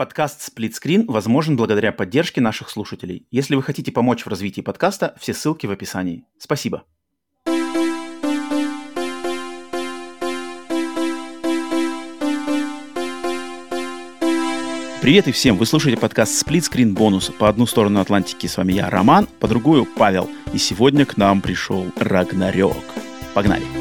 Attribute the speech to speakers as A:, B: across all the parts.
A: Подкаст «Сплитскрин» возможен благодаря поддержке наших слушателей. Если вы хотите помочь в развитии подкаста, все ссылки в описании. Спасибо. Привет и всем! Вы слушаете подкаст «Сплитскрин бонус». По одну сторону Атлантики с вами я, Роман, по другую – Павел. И сегодня к нам пришел Рагнарёк. Погнали!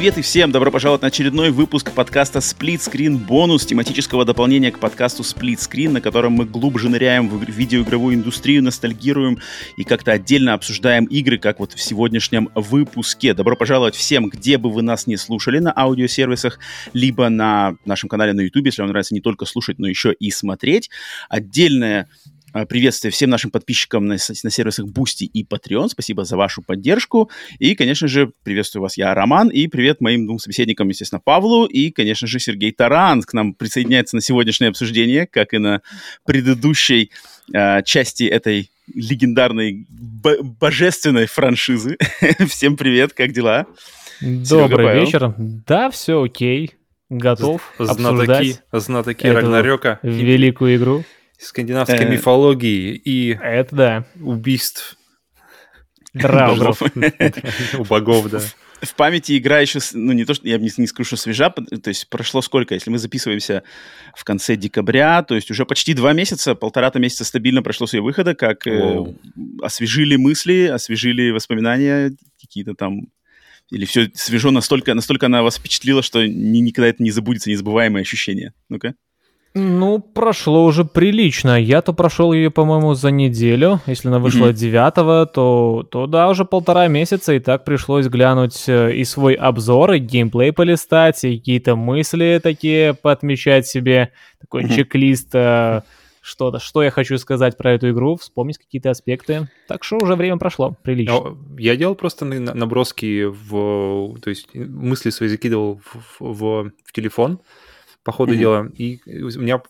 A: Привет и всем! Добро пожаловать на очередной выпуск подкаста Split Screen Бонус, тематического дополнения к подкасту Split Screen, на котором мы глубже ныряем в видеоигровую индустрию, ностальгируем и как-то отдельно обсуждаем игры, как вот в сегодняшнем выпуске. Добро пожаловать всем, где бы вы нас не слушали на аудиосервисах, либо на нашем канале на YouTube, если вам нравится не только слушать, но еще и смотреть. Отдельное приветствие всем нашим подписчикам на, на сервисах Boosty и Patreon. Спасибо за вашу поддержку. И, конечно же, приветствую вас, я Роман. И привет моим двум собеседникам, естественно, Павлу и, конечно же, Сергей Таран к нам присоединяется на сегодняшнее обсуждение, как и на предыдущей э, части этой легендарной божественной франшизы. Всем привет, как дела?
B: Добрый Серега, вечер. Да, все окей. Готов знатоки, обсуждать
C: знатоки Рагнарёка.
B: великую игру
C: скандинавской э, мифологии и
B: это да.
C: убийств.
B: Драужев.
C: У богов, да.
A: В памяти игра еще, ну не то, что я не, не скажу, что свежа, то есть прошло сколько, если мы записываемся в конце декабря, то есть уже почти два месяца, полтора-то месяца стабильно прошло с ее выхода, как э, освежили мысли, освежили воспоминания, какие-то там или все свежо настолько, настолько она вас впечатлила, что ни, никогда это не забудется, незабываемое ощущение. Ну-ка.
B: Ну, прошло уже прилично. Я-то прошел ее, по-моему, за неделю. Если она вышла mm-hmm. то, то да, уже полтора месяца, и так пришлось глянуть э, и свой обзор, и геймплей полистать, и какие-то мысли такие поотмечать себе, такой mm-hmm. чек-лист, э, что-то, что я хочу сказать про эту игру, вспомнить какие-то аспекты. Так что уже время прошло, прилично.
C: Я делал просто наброски в... То есть мысли свои закидывал в, в, в телефон, по ходу mm-hmm. дела. И у меня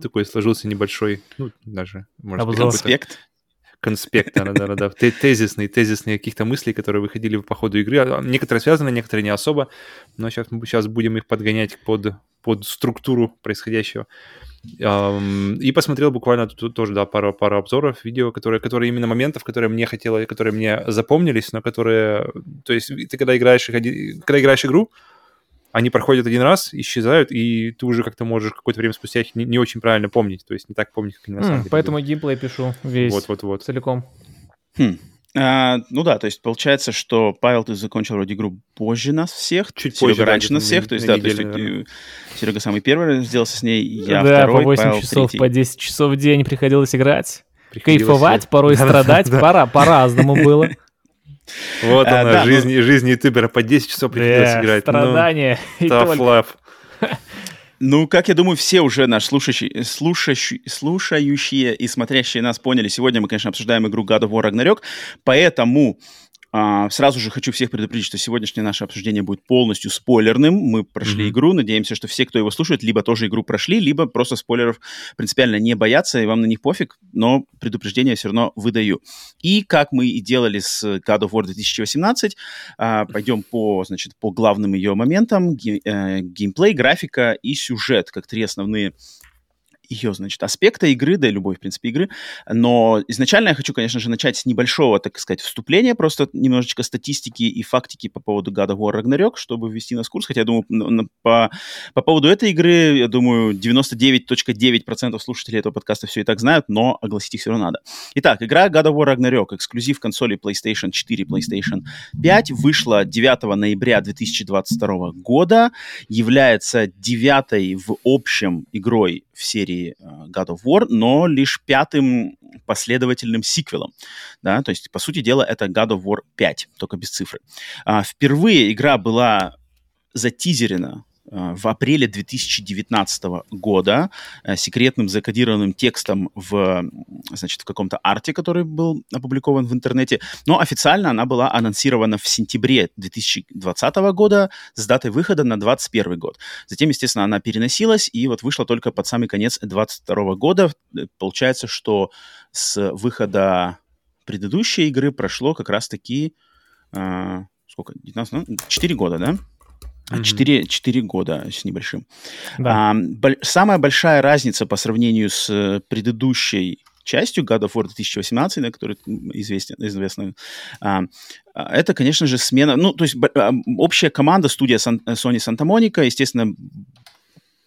C: такой сложился небольшой, ну, даже,
A: может быть, конспект.
C: Конспект, да, да, да, тезисные, тезисные каких-то мыслей, которые выходили по ходу игры. А, некоторые связаны, некоторые не особо, но сейчас мы сейчас будем их подгонять под, под структуру происходящего. И посмотрел буквально тут тоже, да, пару, пару обзоров, видео, которые, которые именно моментов, которые мне хотелось, которые мне запомнились, но которые... То есть ты когда играешь, когда играешь игру, они проходят один раз, исчезают, и ты уже как-то можешь какое-то время спустя их не, не очень правильно помнить. То есть не так помнить, как они на самом mm, деле.
B: Поэтому были. геймплей пишу весь
C: вот-вот-вот.
B: целиком.
A: Хм. А, ну да, то есть получается, что Павел, ты закончил вроде игру позже нас всех,
C: чуть
A: Серега
C: позже,
A: раньше
C: да,
A: нас всех, то есть да,
C: неделю,
A: то есть Серега самый первый разделался с ней, я
B: да,
A: второй,
B: по 8
A: Павел
B: часов,
A: третий.
B: по 10 часов в день приходилось играть.
C: Приходилось
B: Кайфовать, порой страдать, пора, по-разному было.
C: Вот а, она, да, жизнь, ну... жизнь ютубера по 10 часов приходилось
B: да,
C: играть.
B: Страдания.
C: Ну, tough love.
A: Ну, как я думаю, все уже наши слушающие, слушающие, слушающие и смотрящие нас поняли. Сегодня мы, конечно, обсуждаем игру God of War Ragnarok, поэтому а, сразу же хочу всех предупредить, что сегодняшнее наше обсуждение будет полностью спойлерным. Мы прошли mm-hmm. игру, надеемся, что все, кто его слушает, либо тоже игру прошли, либо просто спойлеров принципиально не боятся, и вам на них пофиг, но предупреждение все равно выдаю. И как мы и делали с God of War 2018, а, пойдем по, значит, по главным ее моментам, ге- э, геймплей, графика и сюжет, как три основные ее, значит, аспекта игры, да и любой, в принципе, игры. Но изначально я хочу, конечно же, начать с небольшого, так сказать, вступления, просто немножечко статистики и фактики по поводу God of War Ragnarok, чтобы ввести нас в курс. Хотя, я думаю, по, по поводу этой игры, я думаю, 99.9% слушателей этого подкаста все и так знают, но огласить их все равно надо. Итак, игра God of War Ragnarok, эксклюзив консоли PlayStation 4, PlayStation 5, вышла 9 ноября 2022 года, является девятой в общем игрой серии э, God of War, но лишь пятым последовательным сиквелом. Да? То есть, по сути дела, это God of War 5, только без цифры. А, впервые игра была затизерена в апреле 2019 года э, секретным закодированным текстом в, значит, в каком-то арте, который был опубликован в интернете, но официально она была анонсирована в сентябре 2020 года с датой выхода на 2021 год. Затем, естественно, она переносилась и вот вышла только под самый конец 2022 года. Э, получается, что с выхода предыдущей игры прошло как раз-таки сколько, 19, ну, 4 года, да? Mm-hmm. 4, года с небольшим. Да. А, боль, самая большая разница по сравнению с предыдущей частью God of War 2018, да, который известен, известный, а, это, конечно же, смена, ну, то есть а, общая команда, студия Сан, Sony Santa Monica, естественно,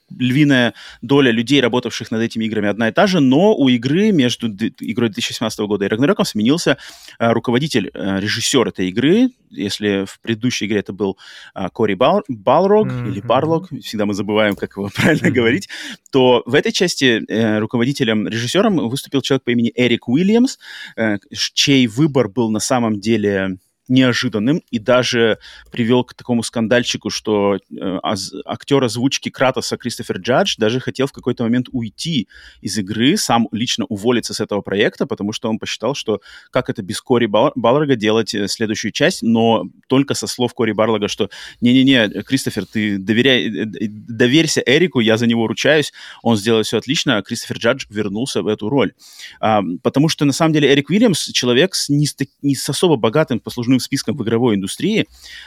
A: львиная доля людей, работавших над этими играми, одна и та же, но у игры между игрой 2017 года и Рагнарёком сменился э, руководитель, э, режиссер этой игры. Если в предыдущей игре это был э, Кори Бал, Балрог mm-hmm. или Барлог, всегда мы забываем, как его правильно mm-hmm. говорить, то в этой части э, руководителем, режиссером выступил человек по имени Эрик Уильямс, э, чей выбор был на самом деле неожиданным и даже привел к такому скандальчику, что э, актер озвучки Кратоса Кристофер Джадж даже хотел в какой-то момент уйти из игры, сам лично уволиться с этого проекта, потому что он посчитал, что как это без Кори Балларга делать э, следующую часть, но только со слов Кори Барлога, что не-не-не, Кристофер, ты доверяй, э, э, доверься Эрику, я за него ручаюсь, он сделает все отлично, а Кристофер Джадж вернулся в эту роль. А, потому что, на самом деле, Эрик Уильямс человек с не с, не с особо богатым послужным послужным списком в игровой индустрии.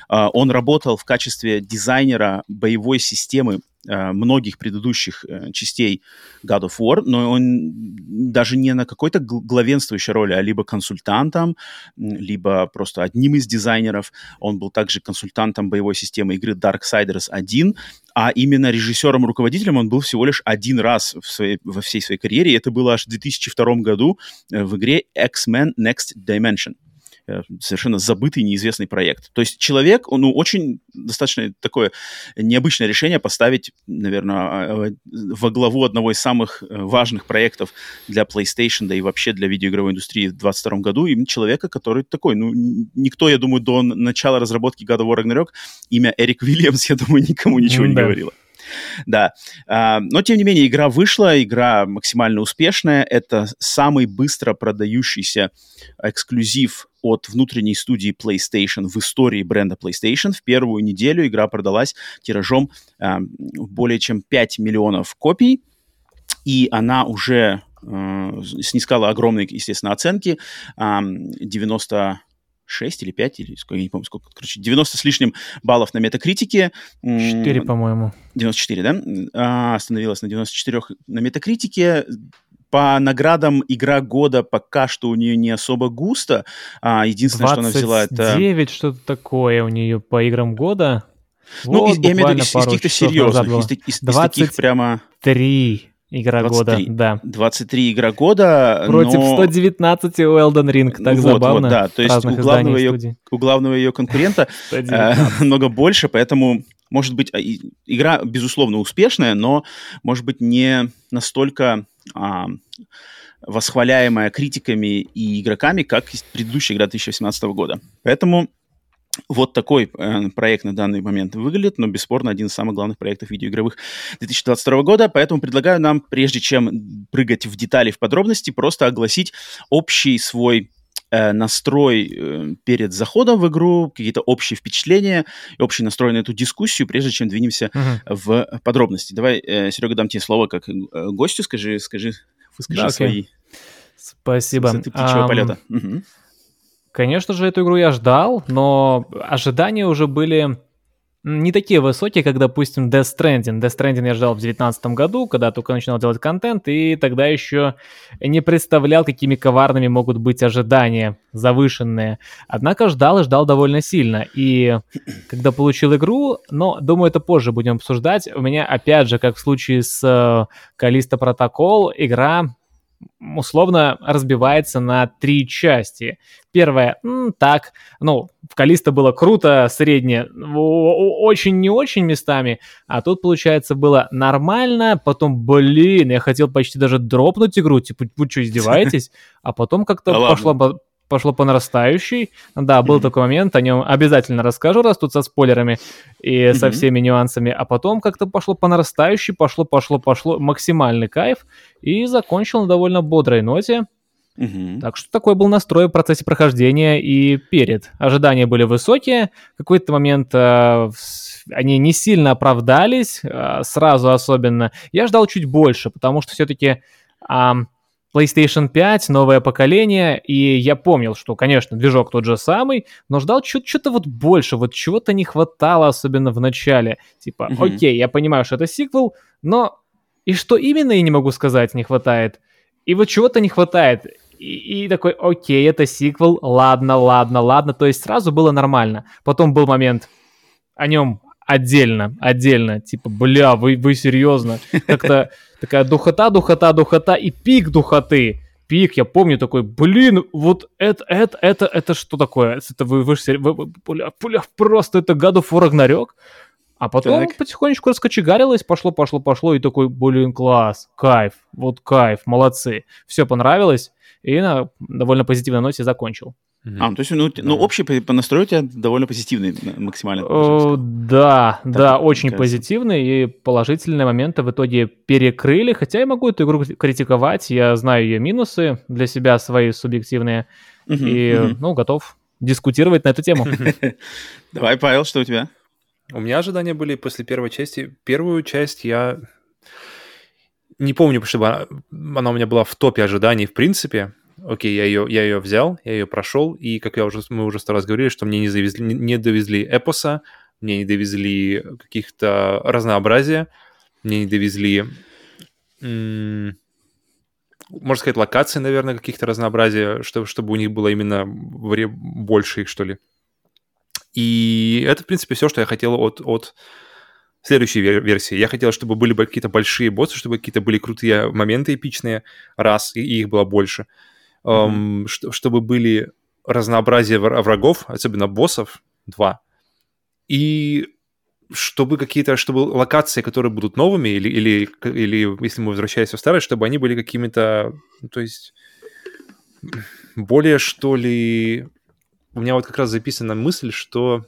A: А, он работал в качестве дизайнера боевой системы а, многих предыдущих э, частей God of War, но он даже не на какой-то главенствующей роли, а либо консультантом, либо просто одним из дизайнеров. Он был также консультантом боевой системы игры Darksiders 1, а именно режиссером-руководителем он был всего лишь один раз в своей, во всей своей карьере, и это было аж в 2002 году э, в игре X-Men Next Dimension. Э, совершенно забытый, неизвестный проект. То есть человек, ну, очень достаточно такое необычное решение поставить, наверное, а, во главу одного из самых э, важных проектов для PlayStation, да и вообще для видеоигровой индустрии в 2022 году, именно человека, который такой, ну, никто, я думаю, до начала разработки God of War Ragnarok имя Эрик Вильямс, я думаю, никому ничего не говорило. Да. А, но, тем не менее, игра вышла, игра максимально успешная. Это самый быстро продающийся эксклюзив от внутренней студии PlayStation в истории бренда PlayStation. В первую неделю игра продалась тиражом э, более чем 5 миллионов копий, и она уже э, снискала огромные, естественно, оценки. Э, 90 6 или 5, или сколько, я не помню, сколько, короче, 90 с лишним баллов на метакритике.
B: 4, по-моему.
A: 94, да? А, остановилась на 94 на метакритике по наградам игра года пока что у нее не особо густо. А, единственное, что она взяла, это...
B: 9 что-то такое у нее по играм года.
A: Ну, вот, из, я имею в виду из, из каких-то серьезных, из, из, из таких прямо...
B: 3 игра 23, года, да.
A: 23 игра года,
B: Против но... 120 у Elden Ring, так вот, забавно.
A: Вот, да, то есть у главного, ее, у главного ее конкурента э, много больше, поэтому, может быть, а, игра, безусловно, успешная, но, может быть, не настолько восхваляемая критиками и игроками, как предыдущая игра 2018 года. Поэтому вот такой э, проект на данный момент выглядит, но бесспорно один из самых главных проектов видеоигровых 2022 года. Поэтому предлагаю нам, прежде чем прыгать в детали, в подробности, просто огласить общий свой настрой э, перед заходом в игру, какие-то общие впечатления, общий настрой на эту дискуссию, прежде чем двинемся uh-huh. в подробности. Давай, э, Серега, дам тебе слово как э, гостю, скажи, скажи, выскажи да, свои...
B: Спасибо.
A: Ты птичьего um, полета. Угу.
B: Конечно же, эту игру я ждал, но ожидания уже были не такие высокие, как, допустим, Death Stranding. Death Stranding я ждал в 2019 году, когда только начинал делать контент, и тогда еще не представлял, какими коварными могут быть ожидания завышенные. Однако ждал и ждал довольно сильно. И когда получил игру, но, думаю, это позже будем обсуждать, у меня, опять же, как в случае с э, Протокол, игра условно разбивается на три части. Первая, м, так, ну, в Калиста было круто, среднее, очень не очень местами, а тут, получается, было нормально, потом, блин, я хотел почти даже дропнуть игру, типа, вы что, издеваетесь? А потом как-то пошло пошло по нарастающей. Да, был mm-hmm. такой момент, о нем обязательно расскажу, раз тут со спойлерами и mm-hmm. со всеми нюансами. А потом как-то пошло по нарастающей, пошло, пошло, пошло, максимальный кайф. И закончил на довольно бодрой ноте. Mm-hmm. Так что такой был настрой в процессе прохождения и перед. Ожидания были высокие. В какой-то момент э, они не сильно оправдались, э, сразу особенно. Я ждал чуть больше, потому что все-таки... Э, PlayStation 5, новое поколение, и я помнил, что, конечно, движок тот же самый, но ждал что-то вот больше, вот чего-то не хватало, особенно в начале. Типа,
A: Мгм.
B: окей, я понимаю, что это сиквел, но и что именно, я не могу сказать, не хватает. И вот чего-то не хватает. И, и такой, окей, это сиквел, ладно, ладно, ладно. То есть сразу было нормально. Потом был момент о нем отдельно, отдельно. Типа, бля, вы, вы серьезно? Как-то такая духота, духота, духота и пик духоты. Пик, я помню такой, блин, вот это, это, это, это что такое? Это вы, вы, вы- вы- бля, бля, просто это God of War Ragnarok? А потом
A: Так.
B: потихонечку раскочегарилось, пошло, пошло, пошло, и такой, блин, класс, кайф, вот кайф, молодцы. Все понравилось, и на довольно позитивной ноте закончил.
A: А, ну, то есть, ну, ну,
C: Да.
A: общий по, настрою у тебя довольно позитивный максимально.
B: О,
A: получился.
B: да, да,
A: Так, мне
B: очень
A: кажется.
B: позитивный, и положительные моменты в итоге перекрыли, хотя я могу эту игру критиковать, я знаю ее минусы для себя свои субъективные,
A: Мгм,
B: и,
A: мгм.
B: ну, готов дискутировать на эту тему.
A: Давай, Павел, что у тебя?
C: У меня ожидания были после первой части. Первую часть я не помню, чтобы она, она у меня была в топе ожиданий в принципе. Окей, я ее, я ее взял, я ее прошел, и, как я уже, мы уже сто раз говорили, что мне не, завезли, не- довезли эпоса, мне не довезли каких-то разнообразия, мне не довезли, можно сказать, локаций, наверное, каких-то разнообразия, чтобы, чтобы у них было именно вре- больше их, что ли. И это, в принципе, все, что я хотел от, от следующей вер- версии. Я хотел, чтобы были бы какие-то большие боссы, чтобы какие-то были крутые моменты эпичные, раз, и, и их было больше. Эм, ш- чтобы были разнообразие вра- врагов, особенно боссов, два. И чтобы какие-то, чтобы локации, которые будут новыми, или, или, или если мы возвращаемся в старое, чтобы они были какими-то, то есть, более, что ли... У меня вот как раз записана мысль, что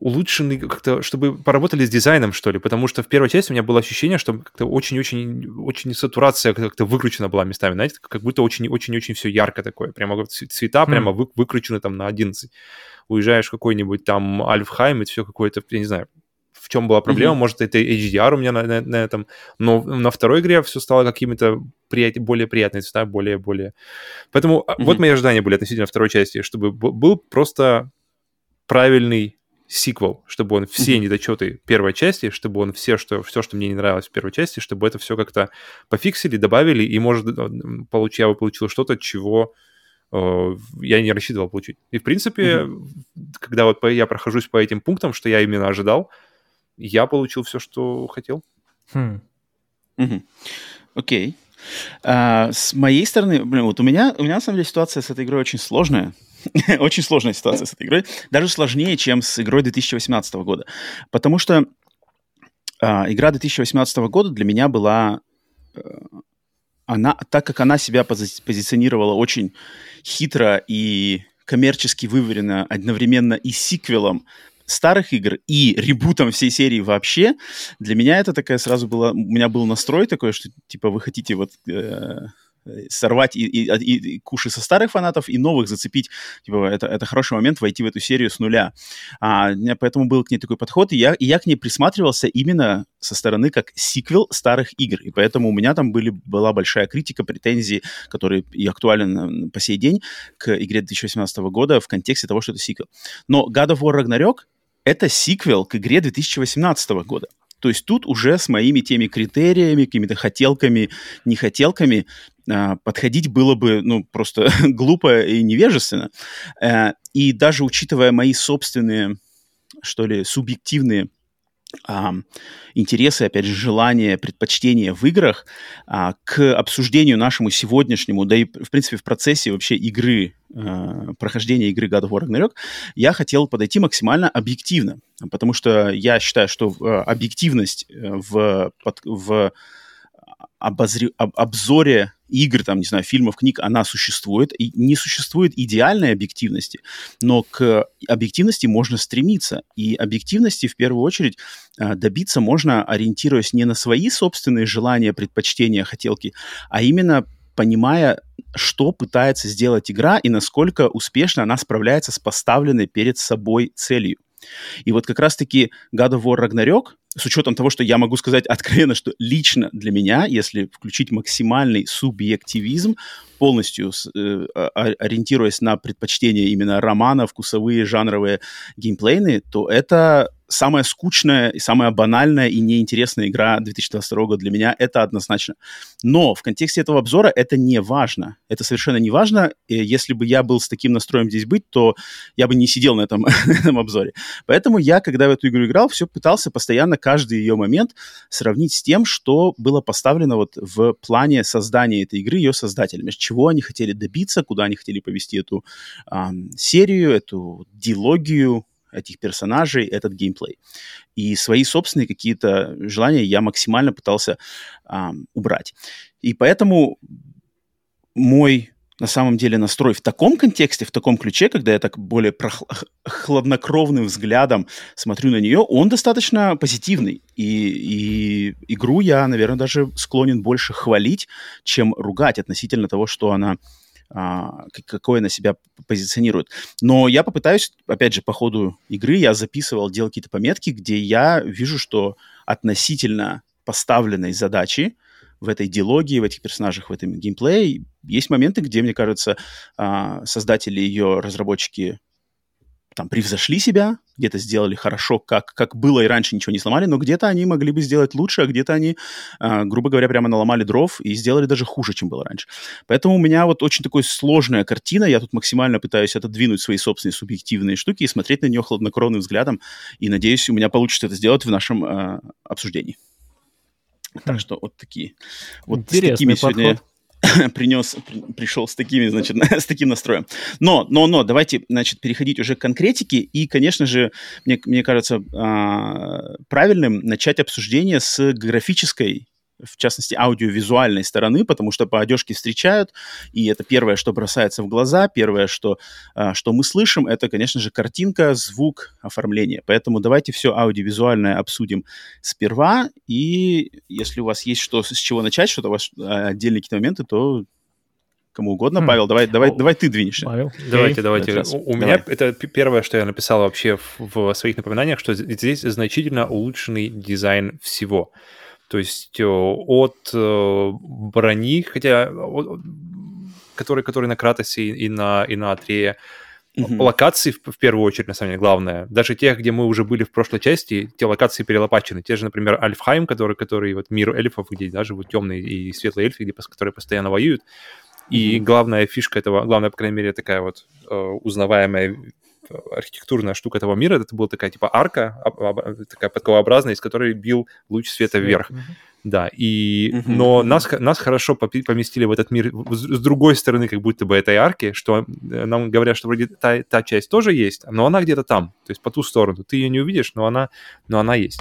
C: улучшенный как-то, чтобы поработали с дизайном, что ли, потому что в первой части у меня было ощущение, что как-то очень-очень очень сатурация как-то выкручена была местами, знаете, как будто очень-очень-очень все ярко такое, прямо цвета
B: Хм.
C: прямо вы- выкручены там на 11. Уезжаешь в какой-нибудь там Альфхайм, и все какое-то, я не знаю, в чем была проблема,
A: Мгм.
C: может, это HDR у меня на, на- на этом, но на второй игре все стало какими-то прият- более приятные цвета, более-более... Поэтому а, вот мои ожидания были относительно второй части, чтобы был просто правильный сиквел, чтобы он все недочеты первой части, чтобы он все, что, все, что мне не нравилось в первой части, чтобы это все как-то пофиксили, добавили, и, может, э, получ, я бы получил что-то, чего э, я не рассчитывал получить. И, в принципе, когда вот по- я прохожусь по этим пунктам, что я именно ожидал, я получил все, что хотел.
B: Хм.
A: Мгм. Окей. А, с моей стороны, блин, вот у меня, у меня на самом деле ситуация с этой игрой очень сложная. очень сложная ситуация с этой игрой. Даже сложнее, чем с игрой 2018 года. Потому что а, игра 2018 года для меня была... э, она, так как она себя пози- позиционировала очень хитро и коммерчески выверено одновременно и сиквелом старых игр, и ребутом всей серии вообще, для меня это такая сразу была... У меня был настрой такой, что типа вы хотите вот э, сорвать и, и, и- и куши со старых фанатов и новых зацепить. Типа это, это хороший момент войти в эту серию с нуля. А, поэтому был к ней такой подход, и я, и я к ней присматривался именно со стороны как сиквел старых игр. И поэтому у меня там были, была большая критика, претензии, которые и актуальны по сей день к игре 2018 года в контексте того, что это сиквел. Но God of War Ragnarok — это сиквел к игре 2018 года. То есть тут уже с моими теми критериями, какими-то хотелками, нехотелками а, подходить было бы, ну, просто глупо и невежественно. Э, И даже учитывая мои собственные, что ли, субъективные а, интересы, опять же, желания, предпочтения в играх а, к обсуждению нашему сегодняшнему, да и, в принципе, в процессе вообще игры, а, прохождения игры God of War Ragnarok, я хотел подойти максимально объективно, потому что я считаю, что э, объективность э, в, под- в обозре- об- обзоре игр, там, не знаю, фильмов, книг, она существует, и не существует идеальной объективности, но к объективности можно стремиться, и объективности в первую очередь а, добиться можно, ориентируясь не на свои собственные желания, предпочтения, хотелки, а именно понимая, что пытается сделать игра и насколько успешно она справляется с поставленной перед собой целью. И вот как раз-таки God of War Ragnarok с учетом того, что я могу сказать откровенно, что лично для меня, если включить максимальный субъективизм, полностью э, ориентируясь на предпочтения именно романа, вкусовые, жанровые, геймплейные, то это самая скучная и самая банальная и неинтересная игра 2022 года для меня, это однозначно. Но в контексте этого обзора это не важно. Это совершенно не важно. Если бы я был с таким настроем здесь быть, то я бы не сидел на этом, этом обзоре. Поэтому я, когда в эту игру играл, все пытался постоянно каждый ее момент сравнить с тем, что было поставлено вот в плане создания этой игры ее создателями. Чего они хотели добиться, куда они хотели повести эту эм, серию, эту дилогию, этих персонажей, этот геймплей. И свои собственные какие-то желания я максимально пытался а, убрать. И поэтому мой на самом деле настрой в таком контексте, в таком ключе, когда я так более прохл- хладнокровным взглядом смотрю на нее, он достаточно позитивный. И, и игру я, наверное, даже склонен больше хвалить, чем ругать относительно того, что она какой она себя позиционирует. Но я попытаюсь, опять же, по ходу игры я записывал, делал какие-то пометки, где я вижу, что относительно поставленной задачи в этой диалогии, в этих персонажах, в этом геймплее есть моменты, где, мне кажется, а, создатели ее, разработчики там превзошли себя, где-то сделали хорошо, как, как было и раньше ничего не сломали, но где-то они могли бы сделать лучше, а где-то они, э, грубо говоря, прямо наломали дров и сделали даже хуже, чем было раньше. Поэтому у меня вот очень такая сложная картина, я тут максимально пытаюсь отодвинуть свои собственные субъективные штуки и смотреть на нее хладнокровным взглядом, и надеюсь, у меня получится это сделать в нашем э, обсуждении. Так что вот такие. Вот
B: Интересный
A: с такими
B: подход.
A: сегодня принес, пришел с такими, значит, с таким настроем. Но, но, но, давайте, значит, переходить уже к конкретике. И, конечно же, мне, мне кажется а, правильным начать обсуждение с графической в частности, аудиовизуальной стороны, потому что по одежке встречают, и это первое, что бросается в глаза, первое, что, а, что мы слышим, это, конечно же, картинка, звук, оформление. Поэтому давайте все аудиовизуальное обсудим сперва, и если у вас есть что, с чего начать, что-то у вас а, отдельные какие-то моменты, то кому угодно.
B: Хм.
A: Павел, давай, давай,
B: О,
A: давай ты двинешься.
B: Павел,
C: Давайте, давайте.
A: Раз.
C: У, у
A: Давай.
C: меня это первое, что я написал вообще в, в своих напоминаниях, что здесь значительно улучшенный дизайн всего. То есть э, от э, брони, хотя о- который, который на Кратосе и на, и на Атрее,
A: Мгм.
C: локации в, в первую очередь, на самом деле, главное. Даже тех, где мы уже были в прошлой части, те локации перелопачены. Те же, например, Альфхайм, который, который вот мир эльфов, где да, живут темные и светлые эльфы, где, которые постоянно воюют. И главная фишка этого, главная, по крайней мере, такая вот э, узнаваемая э, архитектурная штука этого мира, это была такая типа арка, такая подковообразная, из которой бил луч света вверх. Да, и,
A: Мгм,
C: но нас, нас хорошо поместили в этот мир с, другой стороны, как будто бы этой арки, что э, нам говорят, что вроде та, та часть тоже есть, но она где-то там, то есть по ту сторону. Ты ее не увидишь, но она, но она есть.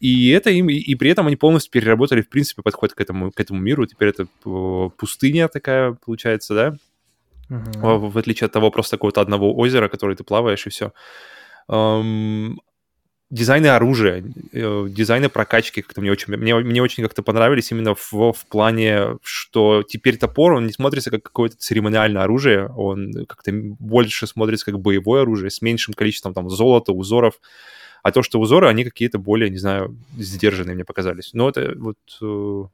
C: И это им, и, и при этом они полностью переработали, в принципе, подход к этому, к этому миру. Теперь это э, пустыня такая, получается, да?
B: Мгм.
C: в, отличие от того просто какого-то одного озера, который ты плаваешь, и все. дизайны оружия, э, дизайны прокачки как-то мне очень, мне, мне очень как-то понравились именно в, в плане, что теперь топор, он не смотрится как какое-то церемониальное оружие, он как-то больше смотрится как боевое оружие с меньшим количеством там золота, узоров, а то, что узоры, они какие-то более, не знаю, сдержанные мне показались. Но это вот...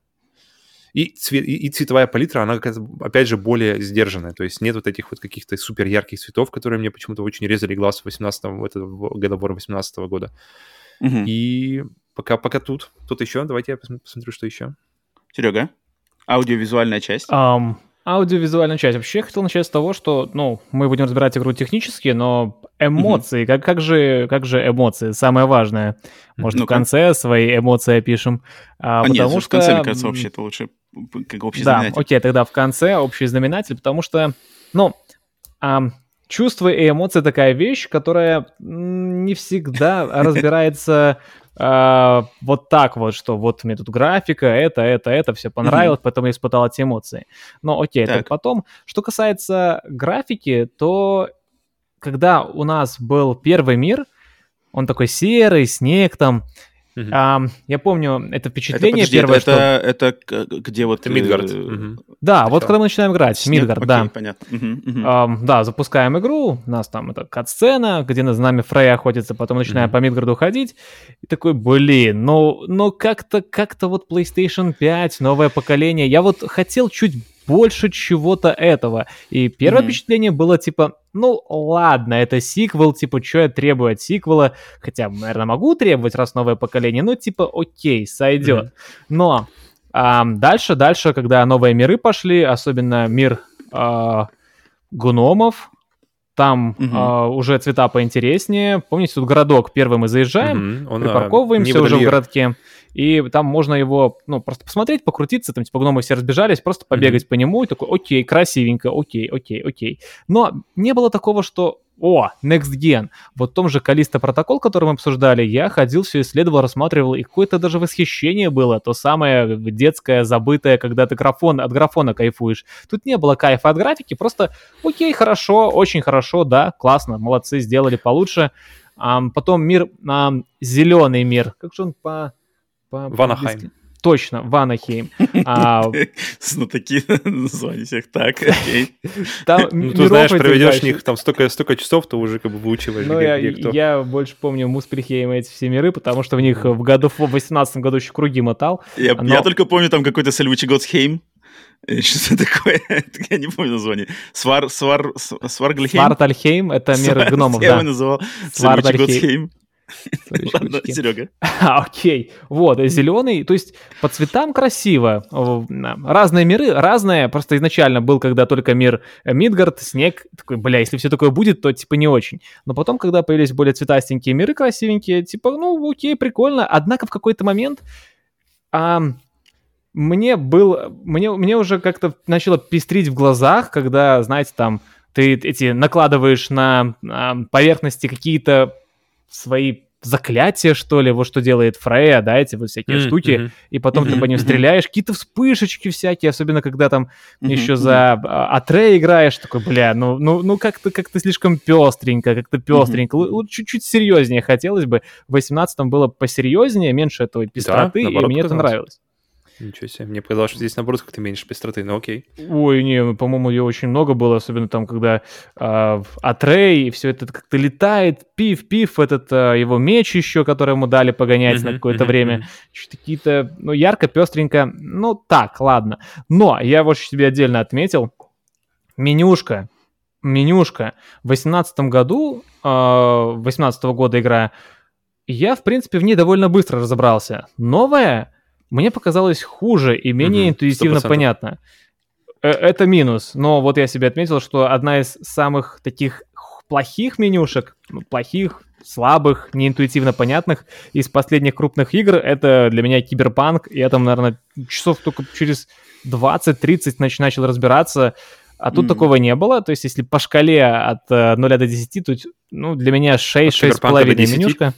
C: и, цвет, и, и цветовая палитра, она, опять же, более сдержанная. То есть нет вот этих вот каких-то супер ярких цветов, которые мне почему-то очень резали глаз в 18 в этого годобора 18 года.
A: Мгм.
C: И пока, пока тут. Тут еще. Давайте я посм- посмотрю, что еще.
A: Серега, аудиовизуальная часть.
B: Ам, аудиовизуальная часть. Вообще я хотел начать с того, что, ну, мы будем разбирать игру технически, но эмоции, как, как, же, как же эмоции, самое важное. Может, в
A: Ну-ка.
B: конце свои эмоции опишем. А,
A: А, нет,
B: потому
A: в конце,
B: что,
A: мне кажется, вообще это лучше как общий
B: Да,
A: знаменатель.
B: окей, тогда в конце общий знаменатель, потому что, ну, ам, чувства и эмоции такая вещь, которая не всегда разбирается а, вот так вот, что вот мне тут графика, это, это, это, все понравилось, поэтому я испытал эти эмоции. Но окей, это
A: Так.
B: потом. Что касается графики, то когда у нас был первый мир, он такой серый, снег там, Мгм. А, я помню это
A: Это,
B: впечатление
A: подожди,
B: первое,
A: это,
B: что...
A: это к- где вот...
C: Это Мидгард. Мгм.
B: Да, вот
C: Всё.
B: когда мы начинаем играть,
A: снег?
B: Мидгард,
A: Окей,
B: да.
A: понятно. Мгм, мгм.
B: Ам, да, запускаем игру, у нас там это кат-сцена, где на нами Фрей охотится, потом начинаем
C: Мгм.
B: по Мидгарду ходить, и такой, блин, ну, ну как-то, как-то вот PlayStation 5, новое поколение, я вот хотел чуть больше чего-то этого, и первое
A: Мгм.
B: впечатление было типа, ну ладно, это сиквел, типа, что я требую от сиквела, хотя, наверное, могу требовать, раз новое поколение, ну, типа, окей, сойдет,
C: Мгм.
B: но ам, дальше, дальше, когда новые миры пошли, особенно мир а, гномов, там
A: Мгм.
B: а, уже цвета поинтереснее. Помните, тут городок первый мы заезжаем,
C: Мгм. Он, а,
B: припарковываемся
C: не
B: уже в городке, и там можно его, ну, просто посмотреть, покрутиться, там, типа, гномы все разбежались, просто побегать по нему, и такой, окей, красивенько, окей, окей, окей. Но не было такого, что, о, Next Gen. Вот в том же Калиста протокол, который мы обсуждали, я ходил, все исследовал, рассматривал, и какое-то даже восхищение было, то самое детское, забытое, когда ты графон, от графона кайфуешь. Тут не было кайфа от графики, просто, окей, хорошо, очень хорошо, да, классно, молодцы, сделали получше. Ам, потом мир, зеленый мир, как же он по... по
C: Ванахайм.
B: Точно, Ванахейм. А,
A: Знатоки названий всех. Так, окей.
B: там
C: Ну, ты знаешь, проведешь в них там столько, столько часов, то уже как бы выучиваешь,
B: Ну,
C: где,
B: я,
C: где кто.
B: я больше помню Муспельхейма эти все миры, потому что в них в году в 18 году еще круги мотал.
A: Я,
B: Но-
A: я только помню там какой-то Сальвичеготсхейм. Э, Что такое? Я не помню название. Свар, свар, с- Сваргльхейм?
B: Свартальхейм — это мир гномов,
A: Я
B: да.
A: его называл
B: Свардальхейм.
A: Ладно, Серега.
B: А, окей. Вот, зеленый, то есть по цветам красиво. Разные миры, разные. Просто изначально был, когда только мир э, Мидгард, снег. Такой, бля, если все такое будет, то типа не очень. Но потом, когда появились более цветастенькие миры, красивенькие, типа, ну, окей, прикольно. Однако в какой-то момент ам, мне был, мне, мне уже как-то начало пестрить в глазах, когда, знаете, там ты эти накладываешь на ам, поверхности какие-то свои заклятия, что ли, вот что делает Фрея, да, эти вот всякие
C: М,
B: штуки, и потом ты
A: Мгм,
B: по ним стреляешь, какие-то вспышечки всякие, особенно когда там
A: Мгм,
B: еще за а, Атре играешь, такой, бля, ну, ну, ну как-то как слишком пестренько, как-то пестренько, Лу- лу- чуть-чуть серьезнее хотелось бы. В 18-м было посерьезнее, меньше этой пестроты, и
C: наоборот,
B: мне это нравилось.
C: Ничего себе. Мне показалось, что здесь, наоборот, как-то меньше пестроты, но окей.
B: Ой, не, ну, по-моему, ее очень много было, особенно там, когда в Атрей, и все это как-то летает, пив-пив, этот а, его меч еще, который ему дали погонять на
C: Мгм,
B: какое-то
C: мгм,
B: время. Чуть какие-то, ну, ярко, пестренько, ну, так, ладно. Но я вот себе отдельно отметил, менюшка, менюшка. В 18 году, а, 18 года игра, я, в принципе, в ней довольно быстро разобрался. Новая мне показалась хуже и менее интуитивно
C: 100%.
B: понятно. Э, Это минус, но вот я себе отметил, что одна из самых таких плохих менюшек, ну, плохих, слабых, неинтуитивно понятных из последних крупных игр, это для меня Киберпанк, и я там, наверное, часов только через 20-30 нач- начал разбираться, а тут
A: Мгм.
B: такого не было, то есть если по шкале от э, 0 до 10, тут, ну, для меня 6,
C: От Киберпанка до
B: 6,5
C: 10?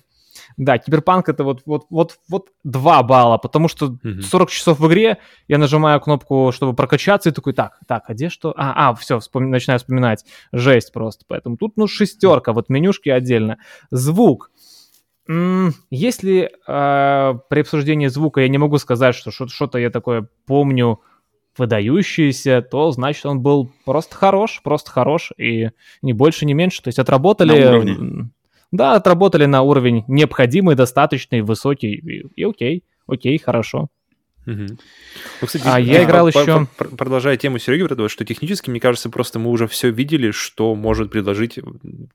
B: Да, Киберпанк это вот, вот, вот, вот 2 балла, потому что
C: Мгм.
B: 40 часов в игре, я нажимаю кнопку, чтобы прокачаться, и такой, так, так, а где что? А, а, все, начинаю вспоминать. Жесть просто. Поэтому тут, ну, шестерка, вот менюшки отдельно. Звук. Если э, при обсуждении звука я не могу сказать, что что- что-то я такое помню выдающееся, то значит он был просто хорош, просто хорош, и ни больше, ни меньше. То есть отработали...
A: На уровне.
B: Да, отработали на уровень необходимый, достаточный, высокий, и, и окей, окей, хорошо.
C: Мгм. Ну, кстати,
B: А я
C: а,
B: играл
C: по-
B: еще-
C: по- пр- Продолжая тему Сереги, вот что технически, мне кажется, просто мы уже все видели, что может предложить,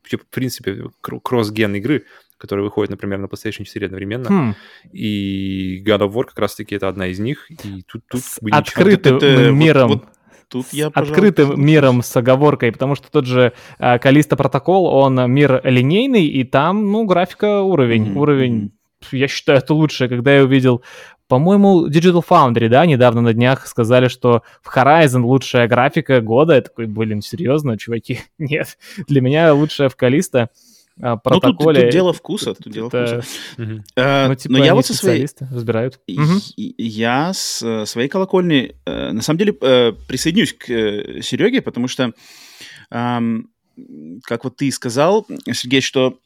C: типа, в принципе, кр- кросс-ген игры, которые выходят, например, на PlayStation 4 одновременно.
B: Хм,
C: И God of War как раз-таки это одна из них. И тут, тут
B: с
C: ничего.
B: открытым
A: Вот это- вот-
B: миром,
A: вот Тут я, пожалуй,
B: открытым
A: соглашусь.
B: миром с оговоркой, потому что тот же э, Калиста протокол, он мир линейный, и там, ну, графика уровень,
A: Мгм,
B: уровень, я считаю, это лучшее, когда я увидел, по-моему, Digital Foundry, да, недавно на днях сказали, что в Horizon лучшая графика года, я такой, блин, серьезно, чуваки? Нет, для меня лучшая в Калиста а,
A: Ну, тут,
B: протоколе.
A: тут дело вкуса, тут дело
B: это-
A: вкуса.
B: Ну, типа,
A: Но я вот со своей...
B: разбирают.
A: Я с э, своей колокольни, э, на самом деле, присоединюсь к Сереге, потому что, как вот ты сказал, Сергей, что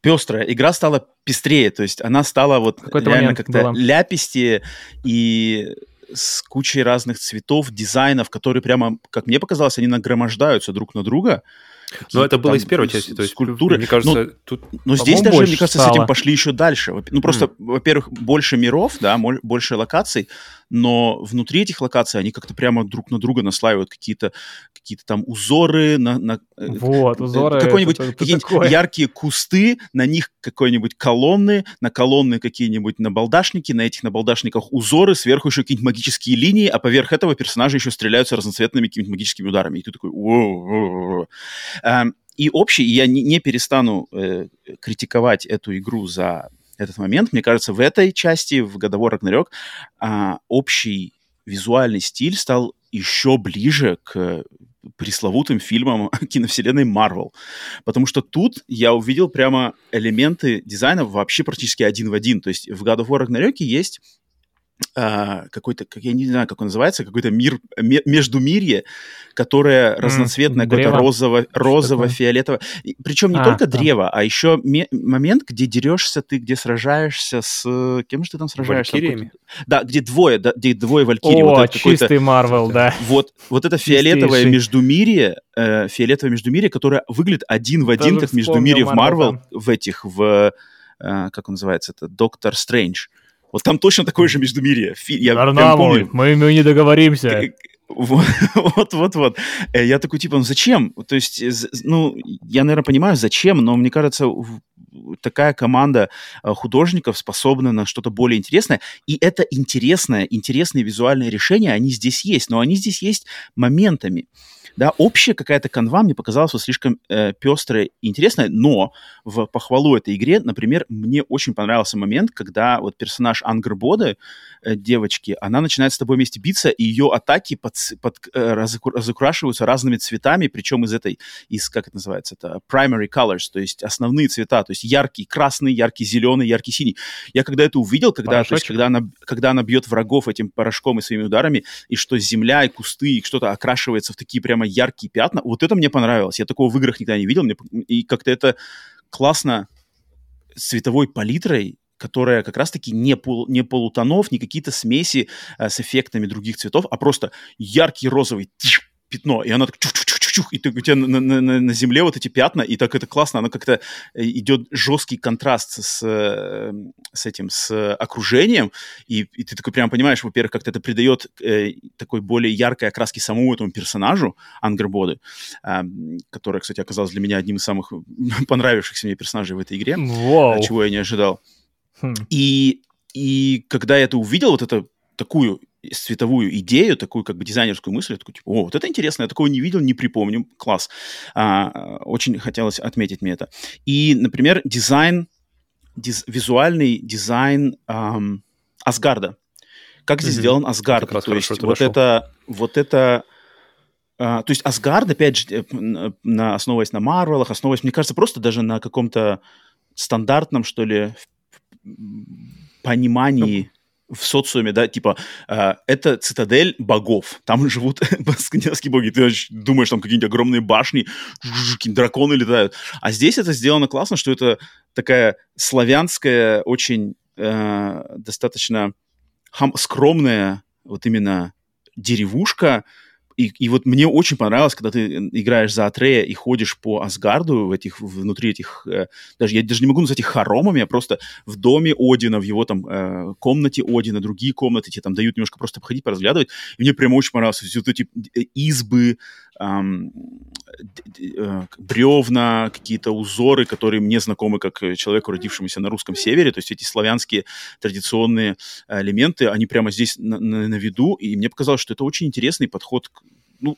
A: пестрая, игра стала пестрее, то есть она стала вот реально как-то ляпистее и с кучей разных цветов, дизайнов, которые прямо, как мне показалось, они нагромождаются друг на друга.
C: Но это было из первой части, то есть
A: скульптуры.
C: Мне кажется,
A: но,
C: тут...
A: Но здесь даже, мне кажется, стало. с этим пошли еще дальше. Ну, просто, mm. во-первых, больше миров, да, больше локаций, но внутри этих локаций они как-то прямо друг на друга наслаивают какие-то какие-то там узоры на, на
B: э, вот узоры
A: какой-нибудь какие-нибудь яркие кусты на них какой-нибудь колонны на колонны какие-нибудь набалдашники на этих набалдашниках узоры сверху еще какие-нибудь магические линии а поверх этого персонажи еще стреляются разноцветными какими-нибудь магическими ударами. И ты такой и общий я не, не перестану э, критиковать эту игру за этот момент. Мне кажется, в этой части, в War Ragnarok, а, общий визуальный стиль стал еще ближе к пресловутым фильмам киновселенной Marvel. Потому что тут я увидел прямо элементы дизайна вообще практически один в один. То есть в God of War Ragnarok есть а, какой-то, как я не знаю, как он называется, какой-то мир, междумирье, которое mm, разноцветное, какое-то розово, розово-фиолетово. Причем не а, только да. древо, а еще момент, где дерешься ты, где сражаешься с... Кем же ты там сражаешься?
C: Валькириями?
A: Да, где двое, да, где двое валькирий.
B: О, вот чистый Марвел, да.
A: Вот, вот это фиолетовое междумирье, э, фиолетовое междумирье, которое выглядит один в один, Тоже как междумирье в Марвел, в этих, в... Э, как он называется это? Доктор Стрэндж. Вот там точно такое же междумирье.
B: Я помню. Мы, мы не договоримся.
A: Вот, вот, вот. Э, я такой, типа, ну зачем? То есть, ну, я, наверное, понимаю, зачем, но мне кажется, такая команда э, художников способна на что-то более интересное. И это интересное, интересные визуальные решения, они здесь есть, но они здесь есть моментами. Да, общая какая-то канва мне показалась вот слишком э, пестрая и интересная, но в похвалу этой игре, например, мне очень понравился момент, когда вот персонаж Ангербода, э, девочки, она начинает с тобой вместе биться, и ее атаки под, под, э, разукрашиваются разными цветами, причем из этой, из, как это называется, это primary colors, то есть основные цвета, то есть яркий красный, яркий зеленый, яркий синий. Я когда это увидел, когда, то есть, когда, она, когда она бьет врагов этим порошком и своими ударами, и что земля и кусты, и что-то окрашивается в такие прямо яркие пятна. Вот это мне понравилось. Я такого в играх никогда не видел. Мне, и как-то это классно цветовой палитрой, которая как раз-таки не, пол, не полутонов, не какие-то смеси э, с эффектами других цветов, а просто яркий розовый пятно, и она так и ты, у тебя на, на, на, на земле вот эти пятна, и так это классно, оно как-то э, идет жесткий контраст с, э, с этим, с окружением, и, и ты такой прям понимаешь, во-первых, как-то это придает э, такой более яркой окраски самому этому персонажу Ангербоды, э, которая, кстати, оказалась для меня одним из самых понравившихся мне персонажей в этой игре,
B: wow.
A: чего я не ожидал. Хм. И, и когда я это увидел, вот это такую цветовую идею, такую как бы дизайнерскую мысль, я такой, типа, о, вот это интересно, я такого не видел, не припомню, класс. А, очень хотелось отметить мне это. И, например, дизайн, диз, визуальный дизайн эм, Асгарда. Как здесь mm-hmm. сделан Асгард? То есть вот это, вот это Uh, то есть Асгард, опять же, э, на, основываясь на Марвелах, основываясь, мне кажется, просто даже на каком-то стандартном, что ли, понимании в социуме, да, типа, э, это цитадель богов, там живут скандинавские боги, ты думаешь, там какие-нибудь огромные башни, драконы летают, а здесь это сделано классно, что это такая славянская, очень э, достаточно хам- скромная вот именно деревушка, и, и вот мне очень понравилось, когда ты играешь за Атрея и ходишь по Асгарду в этих, внутри этих, э, даже я даже не могу назвать их хоромами, а просто в доме Одина, в его там э, комнате Одина, другие комнаты тебе там дают немножко просто походить, поразглядывать. И мне прям очень понравилось. Все вот эти э, избы, бревна, какие-то узоры, которые мне знакомы как человеку, родившемуся на русском севере, то есть эти славянские традиционные элементы, они прямо здесь на, на, на виду, и мне показалось, что это очень интересный подход к ну,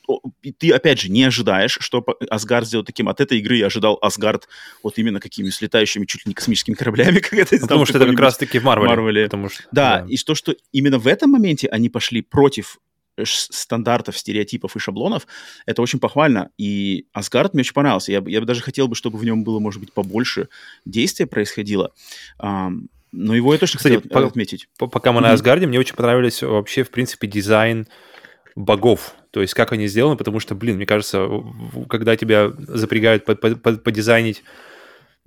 A: ты, опять же, не ожидаешь, что Асгард сделает таким. От этой игры я ожидал Асгард вот именно какими с летающими чуть ли не космическими кораблями. Как это,
C: ну, потому что это как раз-таки в Марвеле. Марвеле.
A: Потому что, да, да, и то, что именно в этом моменте они пошли против стандартов, стереотипов и шаблонов, это очень похвально. И Асгард мне очень понравился. Я, я бы даже хотел бы, чтобы в нем было, может быть, побольше действия происходило. Um, но его я точно Кстати, хотел по, отметить.
C: Пока мы mm-hmm. на Асгарде, мне очень понравились вообще, в принципе, дизайн богов. То есть как они сделаны, потому что, блин, мне кажется, когда тебя запрягают подизайнить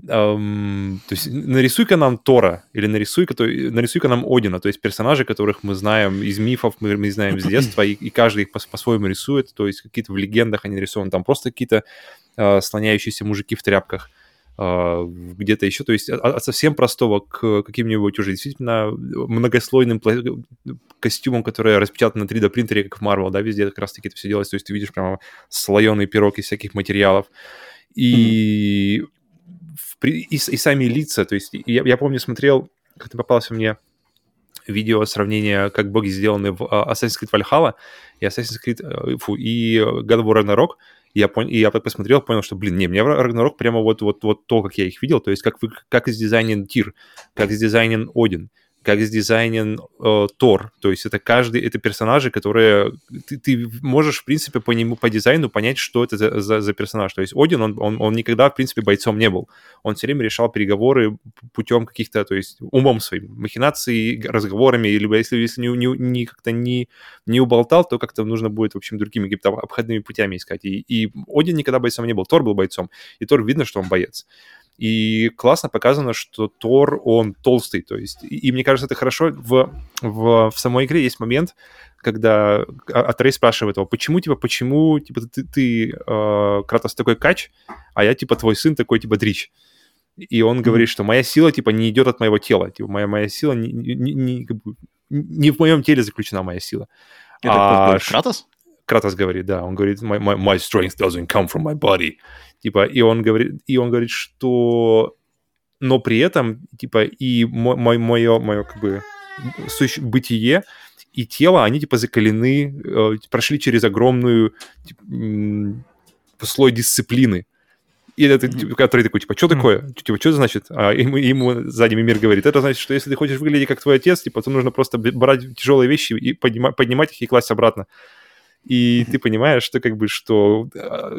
C: эм, то есть нарисуй-ка нам Тора или нарисуй-ка, то, нарисуй-ка нам Одина, то есть персонажи, которых мы знаем из мифов, мы, мы знаем с детства, и, и каждый их по- по-своему рисует, то есть какие-то в легендах они нарисованы, там просто какие-то э, слоняющиеся мужики в тряпках, э, где-то еще, то есть от, от совсем простого к каким-нибудь уже действительно многослойным пла- костюмам, которые распечатаны на 3D принтере, как в Marvel, да, везде как раз-таки это все делается, то есть ты видишь прямо слоеный пирог из всяких материалов, и mm-hmm и, и сами лица, то есть я, я помню, смотрел, как-то попался мне видео сравнения, как боги сделаны в uh, Assassin's Creed Valhalla и Assassin's Creed, uh, фу, и God of War Ragnarok, и я, пон... и я посмотрел, понял, что, блин, не, мне Ragnarok прямо вот, вот, вот то, как я их видел, то есть как, вы, как издизайнен Тир, как издизайнен Один, как сдизайнен э, Тор. То есть это каждый, это персонажи, которые ты, ты можешь, в принципе, по нему, по дизайну понять, что это за, за, за персонаж. То есть Один, он, он, он никогда, в принципе, бойцом не был. Он все время решал переговоры путем каких-то, то есть умом своим, махинацией, разговорами, либо если, если не, не, не как-то не, не уболтал, то как-то нужно будет, в общем, другими какими-то обходными путями искать. И, и Один никогда бойцом не был, Тор был бойцом. И Тор видно, что он боец. И классно показано, что Тор, он толстый, то есть, и, и мне кажется, это хорошо в, в, в самой игре есть момент, когда Атрей спрашивает его, почему, типа, почему, типа, ты, ты э, Кратос такой кач, а я, типа, твой сын такой, типа, дрич. И он mm-hmm. говорит, что моя сила, типа, не идет от моего тела, типа, моя, моя сила не, не, не, как бы, не в моем теле заключена моя сила.
A: Это а, Кратос?
C: Кратос говорит, да, он говорит, my, my, my strength doesn't come from my body. Типа, и он говорит, и он говорит, что... Но при этом, типа, и мое, мое, мое как бы, суще... бытие и тело, они, типа, закалены, э, прошли через огромную типа, слой дисциплины. И это, типа, который такой, типа, что такое? Типа, что это значит? А ему, ему сзади мир говорит, это значит, что если ты хочешь выглядеть как твой отец, типа, то нужно просто брать тяжелые вещи и поднимать, поднимать их и класть обратно и ты понимаешь, что как бы, что а,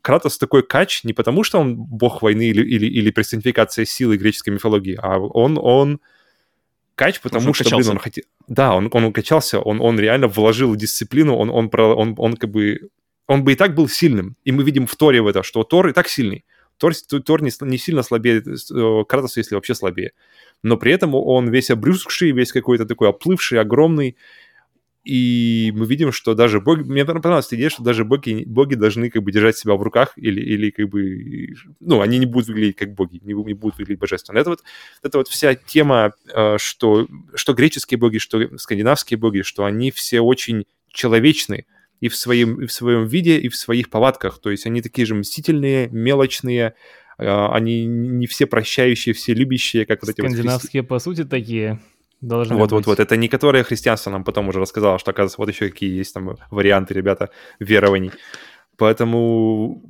C: Кратос такой кач не потому, что он бог войны или, или, или персонификация силы греческой мифологии, а он, он кач, потому он что, блин, он хотел... Да, он, он качался, он, он реально вложил дисциплину, он, он, он, он, он как бы... Он бы и так был сильным. И мы видим в Торе в это, что Тор и так сильный. Тор, Тор не, не сильно слабее э, Кратоса, если вообще слабее. Но при этом он весь обрюзгший, весь какой-то такой оплывший, огромный. И мы видим, что даже боги... Мне понравилась эта идея, что даже боги, боги должны как бы держать себя в руках или, или как бы... Ну, они не будут выглядеть как боги, не, не будут выглядеть божественно. Это вот, это вот вся тема, э, что, что греческие боги, что скандинавские боги, что они все очень человечны и в, своем, и в своем виде, и в своих повадках. То есть они такие же мстительные, мелочные, э, они не все прощающие, все любящие, как вот
B: эти Скандинавские, вот... по сути, такие
C: должны вот, быть. Вот, вот, Это не которое христианство нам потом уже рассказало, что, оказывается, вот еще какие есть там варианты, ребята, верований. Поэтому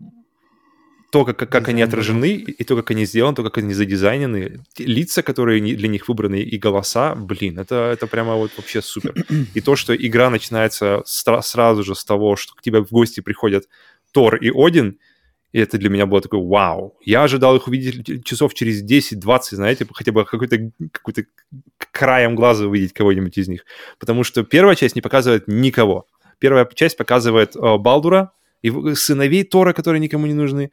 C: то, как, как они отражены, и то, как они сделаны, то, как они задизайнены, лица, которые для них выбраны, и голоса, блин, это, это прямо вот вообще супер. И то, что игра начинается сразу же с того, что к тебе в гости приходят Тор и Один — и это для меня было такое вау. Я ожидал их увидеть часов через 10-20, знаете, хотя бы какой-то какой краем глаза увидеть кого-нибудь из них. Потому что первая часть не показывает никого. Первая часть показывает э, Балдура и сыновей Тора, которые никому не нужны.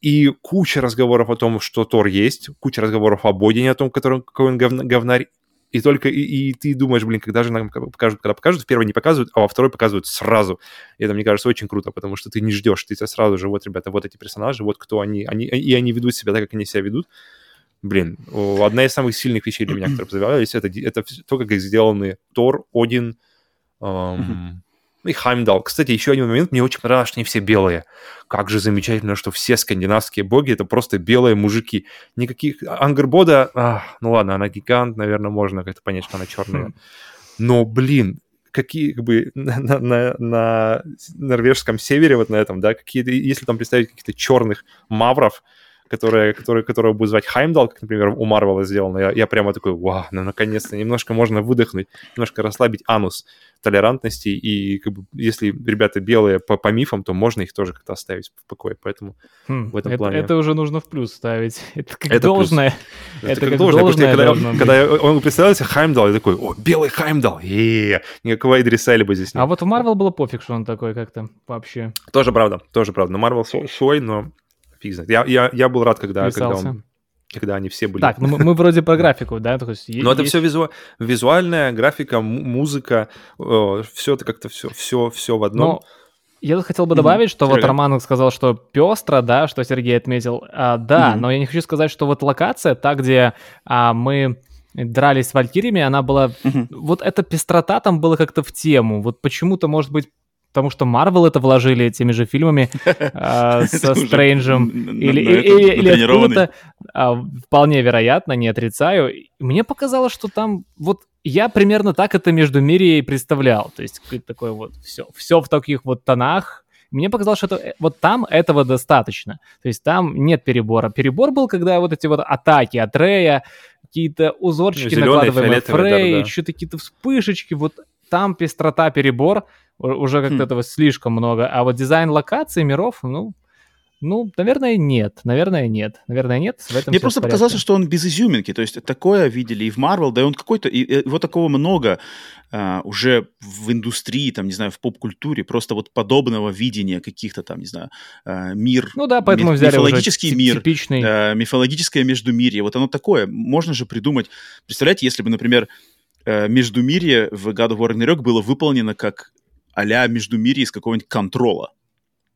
C: И куча разговоров о том, что Тор есть, куча разговоров о Бодине, о том, который, какой он говнарь, и только и, и ты думаешь, блин, когда же нам покажут, когда покажут, в первой не показывают, а во второй показывают сразу. И это, мне кажется, очень круто, потому что ты не ждешь, ты сразу же, вот, ребята, вот эти персонажи, вот кто они, они и они ведут себя так, как они себя ведут. Блин, одна из самых сильных вещей для меня, которые позволялись, это, это то, как сделаны Тор, Один, эм, и Хаймдал. Кстати, еще один момент, мне очень понравилось, что они все белые. Как же замечательно, что все скандинавские боги — это просто белые мужики. Никаких... Ангербода, ах, ну ладно, она гигант, наверное, можно как-то понять, что она черная. Хм. Но, блин, какие, как бы, на, на, на норвежском севере, вот на этом, да, какие-то, если там представить каких-то черных мавров, которая, которая, которая будет звать Хаймдал, как, например, у Марвела сделано, я, я прямо такой, вау, ну, наконец-то, немножко можно выдохнуть, немножко расслабить анус толерантности, и как бы, если ребята белые по, по мифам, то можно их тоже как-то оставить в покое, поэтому
B: хм, в этом это, плане... Это уже нужно в плюс ставить, это как это должное. Это, это как, как должное. должное
C: когда, когда он представился Хаймдал, я такой, о, белый Хаймдал, е никакого Идриса Эльба здесь
B: нет. А вот в Марвел было пофиг, что он такой как-то вообще.
C: Тоже правда, тоже правда, но Марвел свой, но фиг знает. Я, я, я был рад, когда, когда, он, когда они все были.
B: Так, ну мы, мы вроде про графику, да? То есть,
C: Но это
B: есть-
C: все визу... визуальная графика, музыка, все это как-то все, все, все в одном.
B: Но я тут хотел бы добавить, что вот. Роман сказал, что пестро, да, что Сергей отметил. А, да,
A: Мгм.
B: но я не хочу сказать, что вот локация, та, где а, мы дрались с валькириями, она была...
A: Мгм.
B: Вот эта пестрота там была как-то в тему. Вот почему-то, может быть, потому что Марвел это вложили этими же фильмами а, со Стрэнджем. Или, откуда-то, а, вполне вероятно, не отрицаю. Мне показалось, что там вот я примерно так это между мире и представлял. То есть такое вот все, все в таких вот тонах. Мне показалось, что это, э, вот там этого достаточно. То есть там нет перебора. Перебор был, когда вот эти вот атаки от Рея, какие-то узорчики
C: Ну,
B: накладываемые Фрей,
C: да-да-да.
B: что-то какие-то вспышечки. Вот там пестрота, перебор. Уже как-то
A: Хм.
B: этого слишком много. А вот дизайн локаций, миров, ну, ну, наверное, нет. Наверное, нет. Наверное, нет. В этом
A: Мне просто показалось, что он без изюминки. То есть такое видели и в Марвел, да и он какой-то... И, и его такого много а, уже в индустрии, там, не знаю, в поп-культуре, просто вот подобного видения каких-то там, не знаю, а, мир,
B: Ну да, поэтому
A: миф-
B: взяли уже
A: мифологический
B: тип-
A: мир,
B: типичный.
A: э, мифологическое междумирье. Вот оно такое. Можно же придумать... Представляете, если бы, например, э, междумирье в God of War Ragnarok было выполнено как а-ля междумирье из какого-нибудь контрола.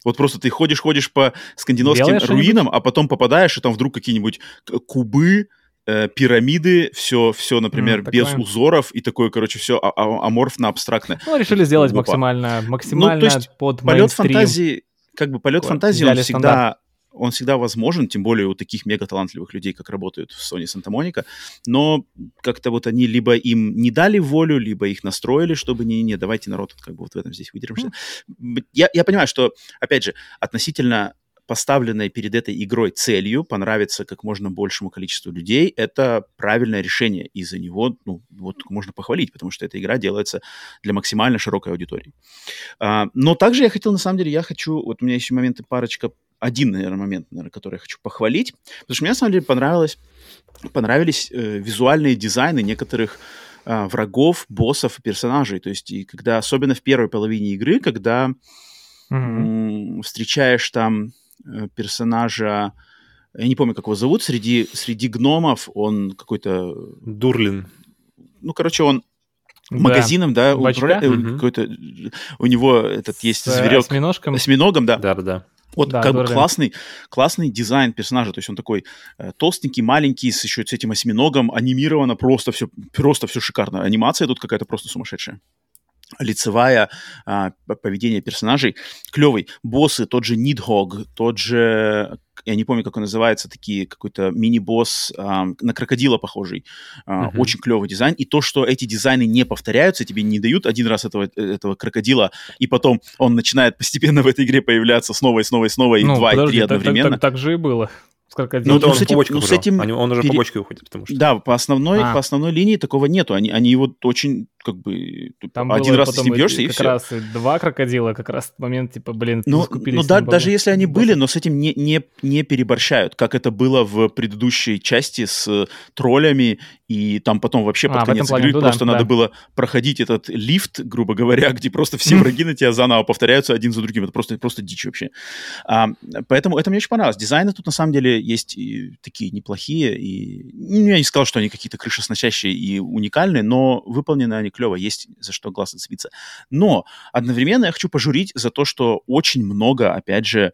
A: Вот просто ты ходишь-ходишь по скандинавским
B: Белое
A: руинам, а потом попадаешь, и там вдруг какие-нибудь кубы, э, пирамиды, все, все, например,
B: М,
A: без узоров, и такое, короче, все аморфно-абстрактное.
B: Ну, решили сделать
A: Опа.
B: максимально, максимально
A: есть
B: под
A: полет
B: мейнстрим.
A: фантазии, как бы полет
B: Такое,
A: фантазии, он всегда, он всегда возможен, тем более у таких мега-талантливых людей, как работают в Sony Santa Monica, но как-то вот они либо им не дали волю, либо их настроили, чтобы не-не, давайте народ как бы вот в этом здесь выдержимся. М, Я, я понимаю, что, опять же, относительно поставленной перед этой игрой целью понравиться как можно большему количеству людей, это правильное решение, и за него, ну, вот можно похвалить, потому что эта игра делается для максимально широкой аудитории. А, но также я хотел, на самом деле, я хочу, вот у меня еще моменты парочка, один, наверное, момент, наверное, который я хочу похвалить, потому что мне, на самом деле, понравилось, понравились э, визуальные дизайны некоторых а, врагов, боссов и персонажей, то есть и когда, особенно в первой половине игры, когда
B: Мгм.
A: м, встречаешь там э, персонажа, я не помню, как его зовут, среди, среди гномов он какой-то,
C: Дурлин.
A: ну, короче, он
B: Да.
A: магазином, да,
B: Бачка?
A: управля- э,
C: Мгм.
A: какой-то, у него этот есть
B: С, э,
A: зверек,
B: осьминожком.
A: осьминогом, да,
C: Да-да-да.
A: Вот
B: Да,
A: как бы классный, классный дизайн персонажа, то есть он такой э, толстенький, маленький, с еще с этим осьминогом, анимировано просто все, просто все шикарно. Анимация тут какая-то просто сумасшедшая. Лицевая, а, поведение персонажей клевый. Боссы, тот же Нидхог, тот же, я не помню, как он называется, такие какой-то мини-босс а, на крокодила похожий. А,
C: Мгм.
A: Очень клевый дизайн. И то, что эти дизайны не повторяются, тебе не дают один раз этого, этого крокодила, и потом он начинает постепенно в этой игре появляться снова и снова и снова, и
B: Ну,
A: два, и
B: подожди,
A: три
B: так- так-
A: одновременно.
B: Так, так же и было. С
A: Ну,
B: крокодилом.
C: это
A: ну,
C: он
A: с этим-
C: по
A: ну, с этим
C: Они- Он уже
A: пере-
C: по бочке уходит, потому что...
A: Да, по основной,
B: А.
A: по основной линии такого нету. Они, они его очень, как бы,
B: Там
A: один
B: было
A: раз
B: потом
A: с ним бьешься, и
B: как
A: все.
B: раз и два крокодила, как раз момент, типа, блин,
A: Ну, ну да, даже если они были, но с этим не, не, не переборщают, как это было в предыдущей части с э, троллями, и там потом вообще
B: А,
A: под
B: этом
A: конец
B: плане,
A: игры
B: ну да,
A: просто надо
B: да.
A: было проходить этот лифт, грубо говоря, где просто все враги на тебя заново повторяются один за другим. Это просто, просто дичь вообще. А, поэтому это мне очень понравилось. Дизайны тут на самом деле есть и такие неплохие, и ну, я не сказал, что они какие-то крышесносящие и уникальные, но выполнены они клево, есть за что глаз зацепиться. Но одновременно я хочу пожурить за то, что очень много, опять же,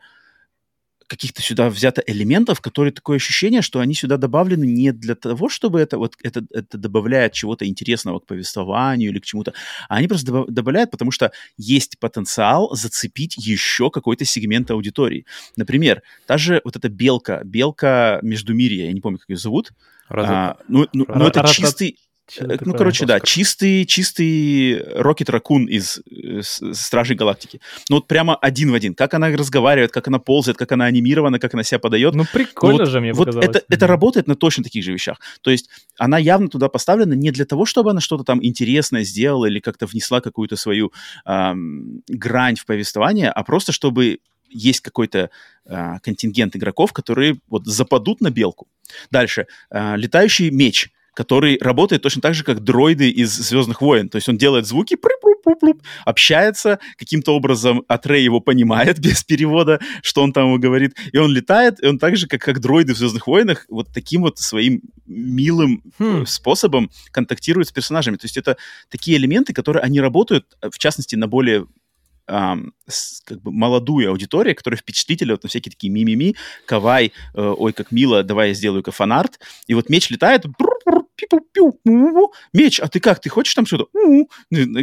A: каких-то сюда взято элементов, которые такое ощущение, что они сюда добавлены не для того, чтобы это вот это, это добавляет чего-то интересного к повествованию или к чему-то, а они просто добав- добавляют, потому что есть потенциал зацепить еще какой-то сегмент аудитории. Например, та же вот эта белка, белка Междумирья, я не помню, как ее зовут.
C: Разве-
A: А, ну, ну, ну, это чистый, Э,
B: такое?
A: Ну, короче, да,
C: Оскар.
A: чистый, чистый Рокет Ракун из э, с- Стражей Галактики. Ну, вот прямо один в один. Как она разговаривает, как она ползает, как она анимирована, как она себя подает.
B: Ну, прикольно
A: вот,
B: же, мне
A: вот
B: показалось.
A: это, это работает на точно таких же вещах. То есть она явно туда поставлена не для того, чтобы она что-то там интересное сделала или как-то внесла какую-то свою ам, грань в повествование, а просто чтобы есть какой-то а, контингент игроков, которые вот западут на белку. Дальше. А, летающий меч который работает точно так же, как дроиды из «Звездных войн». То есть он делает звуки, общается, каким-то образом Атрей его понимает без перевода, что он там ему говорит, и он летает, и он так же, как, как дроиды в «Звездных войнах», вот таким вот своим милым хм. способом контактирует с персонажами. То есть это такие элементы, которые они работают, в частности, на более Um, с, как бы молодую аудиторию, которая впечатлительна, вот на всякие такие мимими, кавай, э, ой, как мило, давай я сделаю-ка фанарт. И вот меч летает, меч, а ты как, ты хочешь там что-то?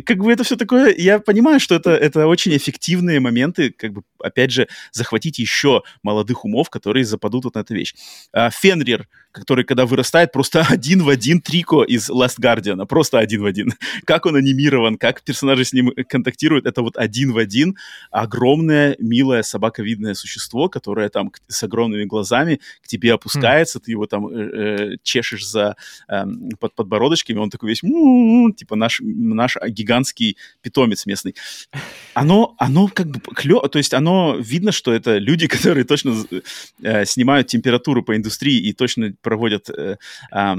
A: Как бы это все такое, я понимаю, что это, это очень эффективные моменты, как бы, опять же, захватить еще молодых умов, которые западут вот на эту вещь. А, Фенрир, который, когда вырастает, просто один в один Трико из Last Guardian, просто один в один. Как он анимирован, как персонажи с ним контактируют, это вот один в один огромное, милое собаковидное существо, которое там с огромными глазами к тебе опускается, mm. ты его там э, э, чешешь за э, под подбородочками, он такой весь, типа наш, наш гигантский питомец местный. Оно, оно как бы клево, то есть оно видно, что это люди, которые точно э, снимают температуру по индустрии и точно проводят э, э,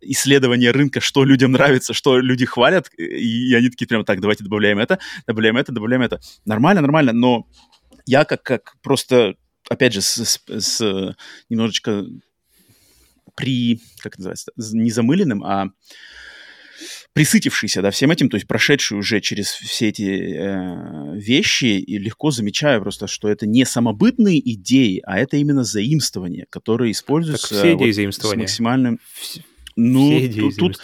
A: исследования рынка, что людям нравится, что люди хвалят, и они такие прям так, давайте добавляем это, добавляем это, добавляем это. Нормально, нормально, но я как, как просто, опять же, с, с, с немножечко при, как называется, не замыленным, а присытившийся да, всем этим, то есть прошедший уже через все эти э, вещи, и легко замечаю просто, что это не самобытные идеи, а это именно заимствование, которые используются
C: так все идеи
A: вот,
C: заимствования.
A: с максимальным... Ну,
C: все идеи
A: тут, тут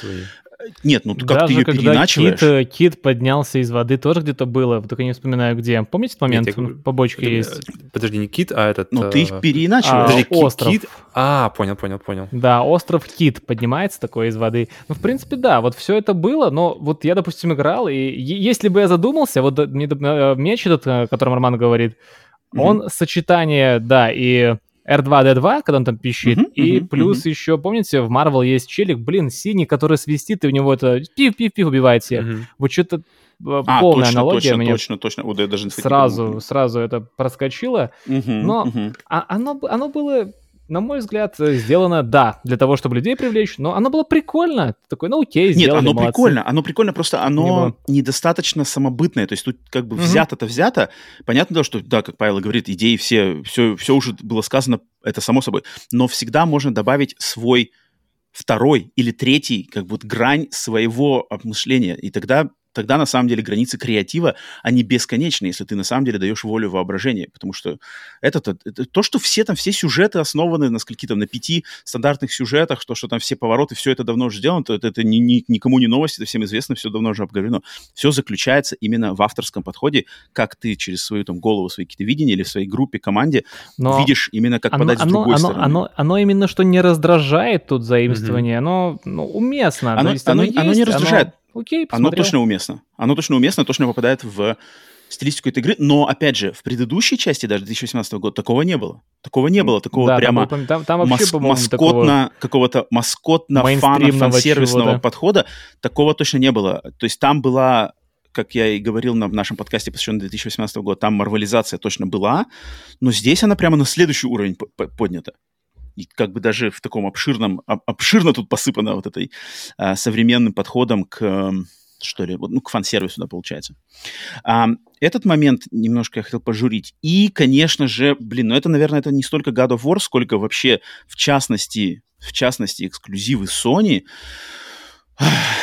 A: нет, ну как Даже ты ее
B: когда
A: переиначиваешь?
B: Кит, э, Кит поднялся из воды, тоже где-то было, только не вспоминаю где. Помните этот момент? Нет, я... В побочке есть.
C: Подожди, не Кит, а этот...
A: Ну ты их э, переиначиваешь.
B: А, Подожди, остров.
C: Кит... А, понял, понял, понял.
B: Да, остров Кит поднимается такой из воды. Ну, в принципе, да, вот все это было, но вот я, допустим, играл, и если бы я задумался, вот э, меч этот, о котором Роман говорит, mm-hmm. он сочетание, да, и R2-D2, когда он там пищит, uh-huh, и uh-huh, плюс uh-huh. еще, помните, в Marvel есть челик, блин, синий, который свистит, и у него это пив-пив-пив убивает всех. Uh-huh. Вот что-то э, а, полная точно, аналогия
A: точно,
B: мне
A: точно, точно. Вот я даже
B: сразу, сразу это проскочило. Uh-huh, но uh-huh. А, оно, оно было на мой взгляд, э, сделано, да, для того, чтобы людей привлечь, но оно было прикольно. Такой, ну окей, сделали,
A: Нет, оно
B: молодцы.
A: прикольно, оно прикольно, просто оно не недостаточно самобытное. То есть тут как бы взято-то взято. Понятно, что, да, как Павел говорит, идеи все, все, все уже было сказано, это само собой. Но всегда можно добавить свой второй или третий, как бы грань своего обмышления. И тогда тогда на самом деле границы креатива, они бесконечны, если ты на самом деле даешь волю воображения, потому что это, -то, это то, что все там, все сюжеты основаны на скольки там, на пяти стандартных сюжетах, то, что там все повороты, все это давно уже сделано, то это, это ни, ни, никому не новость, это всем известно, все давно уже обговорено. Все заключается именно в авторском подходе, как ты через свою там голову, свои какие-то видения или в своей группе, команде Но видишь именно, как оно, подать
B: оно,
A: с другой
B: оно,
A: стороны.
B: Оно, оно именно что не раздражает тут заимствование, mm-hmm. оно ну, уместно.
A: Оно,
B: есть,
A: оно, оно, есть, оно не раздражает. Оно
B: Окей,
A: посмотрел. Оно точно уместно. Оно точно уместно, точно попадает в стилистику этой игры, но, опять же, в предыдущей части, даже 2018 года, такого не было. Такого не было, такого
B: да,
A: прямо
B: там, там, там вообще,
A: мас- маскотно, какого-то маскотно-фано-фан-сервисного подхода, такого точно не было. То есть там была как я и говорил на, в нашем подкасте, посвященном 2018 году, там марвализация точно была, но здесь она прямо на следующий уровень поднята и как бы даже в таком обширном, обширно тут посыпано вот этой а, современным подходом к, что ли, ну, к фан-сервису, да, получается. А, этот момент немножко я хотел пожурить. И, конечно же, блин, ну это, наверное, это не столько God of War, сколько вообще, в частности, в частности, эксклюзивы Sony.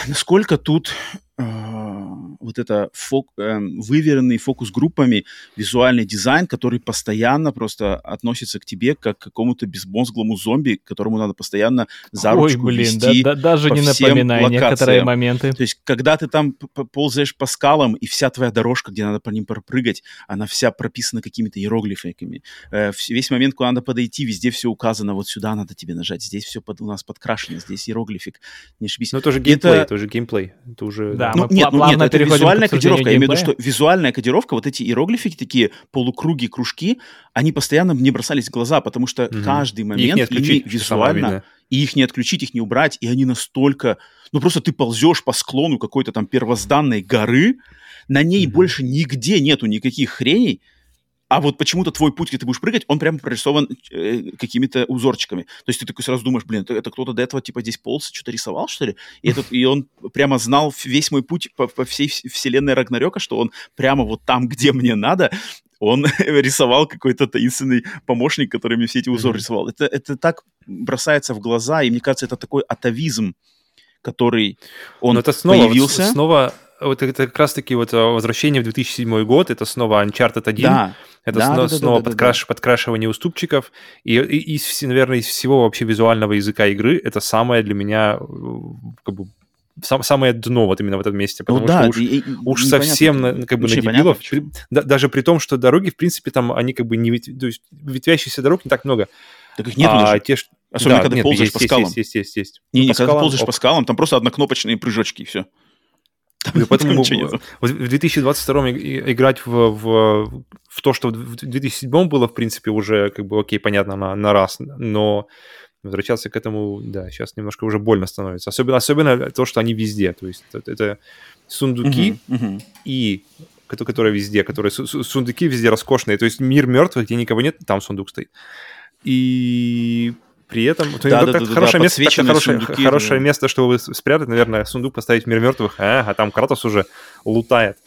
A: Насколько тут вот это фок, э, выверенный фокус группами, визуальный дизайн, который постоянно просто относится к тебе как к какому-то безмозглому зомби, которому надо постоянно за ручку
B: Ой, блин,
A: вести
B: да, да, даже
A: по
B: не
A: всем
B: напоминай
A: локациям.
B: некоторые моменты.
A: То есть, когда ты там ползаешь по скалам, и вся твоя дорожка, где надо по ним пропрыгать, она вся прописана какими-то иероглифами. Э, весь момент, куда надо подойти, везде все указано, вот сюда надо тебе нажать, здесь все под, у нас подкрашено, здесь иероглифик, не ошибись.
C: Ну, это уже геймплей, это, это уже геймплей. Это уже...
B: Да,
A: ну, нет, ну, нет, это визуальная кодировка. Я имею в виду, что визуальная кодировка, вот эти иероглифики, такие полукруги, кружки, они постоянно мне бросались в глаза, потому что угу. каждый момент
C: отключить,
A: визуально, и их не отключить, их не убрать, и они настолько... Ну, просто ты ползешь по склону какой-то там первозданной горы, на ней угу. больше нигде нету никаких хреней, а вот почему-то твой путь, где ты будешь прыгать, он прямо прорисован э, какими-то узорчиками. То есть ты такой сразу думаешь, блин, это, это кто-то до этого типа здесь полз, что-то рисовал, что ли? И, этот, и он прямо знал весь мой путь по, по всей вселенной Рагнарёка, что он прямо вот там, где мне надо, он рисовал какой-то таинственный помощник, который мне все эти узоры mm-hmm. рисовал. Это, это так бросается в глаза, и мне кажется, это такой атовизм, который он Но это снова, появился.
C: Снова вот это как раз-таки вот а, возвращение в 2007 год, это снова Uncharted 1, да. Это да, снова, да, да, снова да, подкраш, да. подкрашивание уступчиков, и, и, и, наверное, из всего вообще визуального языка игры это самое для меня э, как бы сам, самое дно вот именно в этом месте, потому ну, да, что уж, и, уж совсем на, как бы на дебилов, при, да, даже при том, что дороги, в принципе, там они как бы не... То есть ветвящихся дорог не так много.
A: Так их нет а, даже. Те, Особенно, да, когда нет, ползаешь есть, по скалам.
C: Есть, есть, есть, есть.
A: Не, не, когда ползаешь по скалам, там просто однокнопочные прыжочки, и все.
C: Там, поэтому в, в 2022 играть в, в, в то, что в 2007 было, в принципе, уже, как бы, окей, понятно, на, на раз, но возвращаться к этому, да, сейчас немножко уже больно становится. Особенно, особенно то, что они везде. То есть это, это сундуки uh-huh, uh-huh. и которые везде, которые сундуки везде роскошные. То есть мир мертвых, где никого нет, там сундук стоит. И при этом да, да, да, хорошее, да, место, так, хорошее, сундуки, хорошее да. место, чтобы спрятать, наверное, сундук поставить в мир мертвых, а, а там Кратос уже лутает.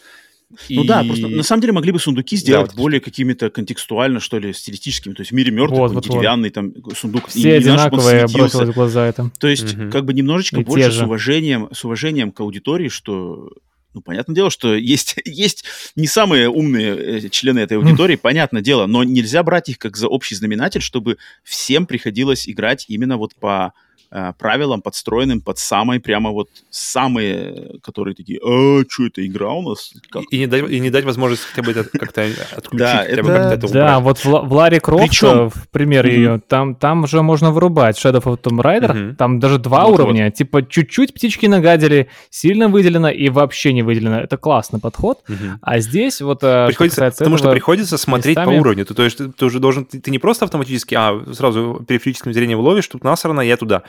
A: И... Ну да, просто на самом деле могли бы сундуки сделать да, вот более какими-то контекстуально, что ли, стилистическими. То есть в мире мертвых вот, вот, деревянный вот. там сундук.
B: Все и, одинаковые, бросилось в глаза это.
A: То есть угу. как бы немножечко и больше с уважением, с уважением к аудитории, что ну, понятное дело, что есть, есть не самые умные э, члены этой аудитории, понятное дело, но нельзя брать их как за общий знаменатель, чтобы всем приходилось играть именно вот по э, правилам, подстроенным под самые прямо вот самые, которые такие, а, что это игра у нас?
C: Как? И, и, не дать, и не дать возможность хотя бы это как-то отключить,
B: да, хотя это, бы как-то это Да, вот в, в Ларе Крофт, Причем... в пример mm-hmm. ее, там, там уже можно вырубать Shadow of Tomb Raider, mm-hmm. там даже два вот, уровня, вот. типа чуть-чуть птички нагадили, сильно выделено и вообще не выделено. Это классный подход. Mm-hmm. А здесь вот...
C: Приходится, что потому этого, что приходится смотреть местами... по уровню. Ты, то есть ты, ты уже должен, ты, ты не просто автоматически, а сразу периферическим зрением ловишь, тут насрано, я туда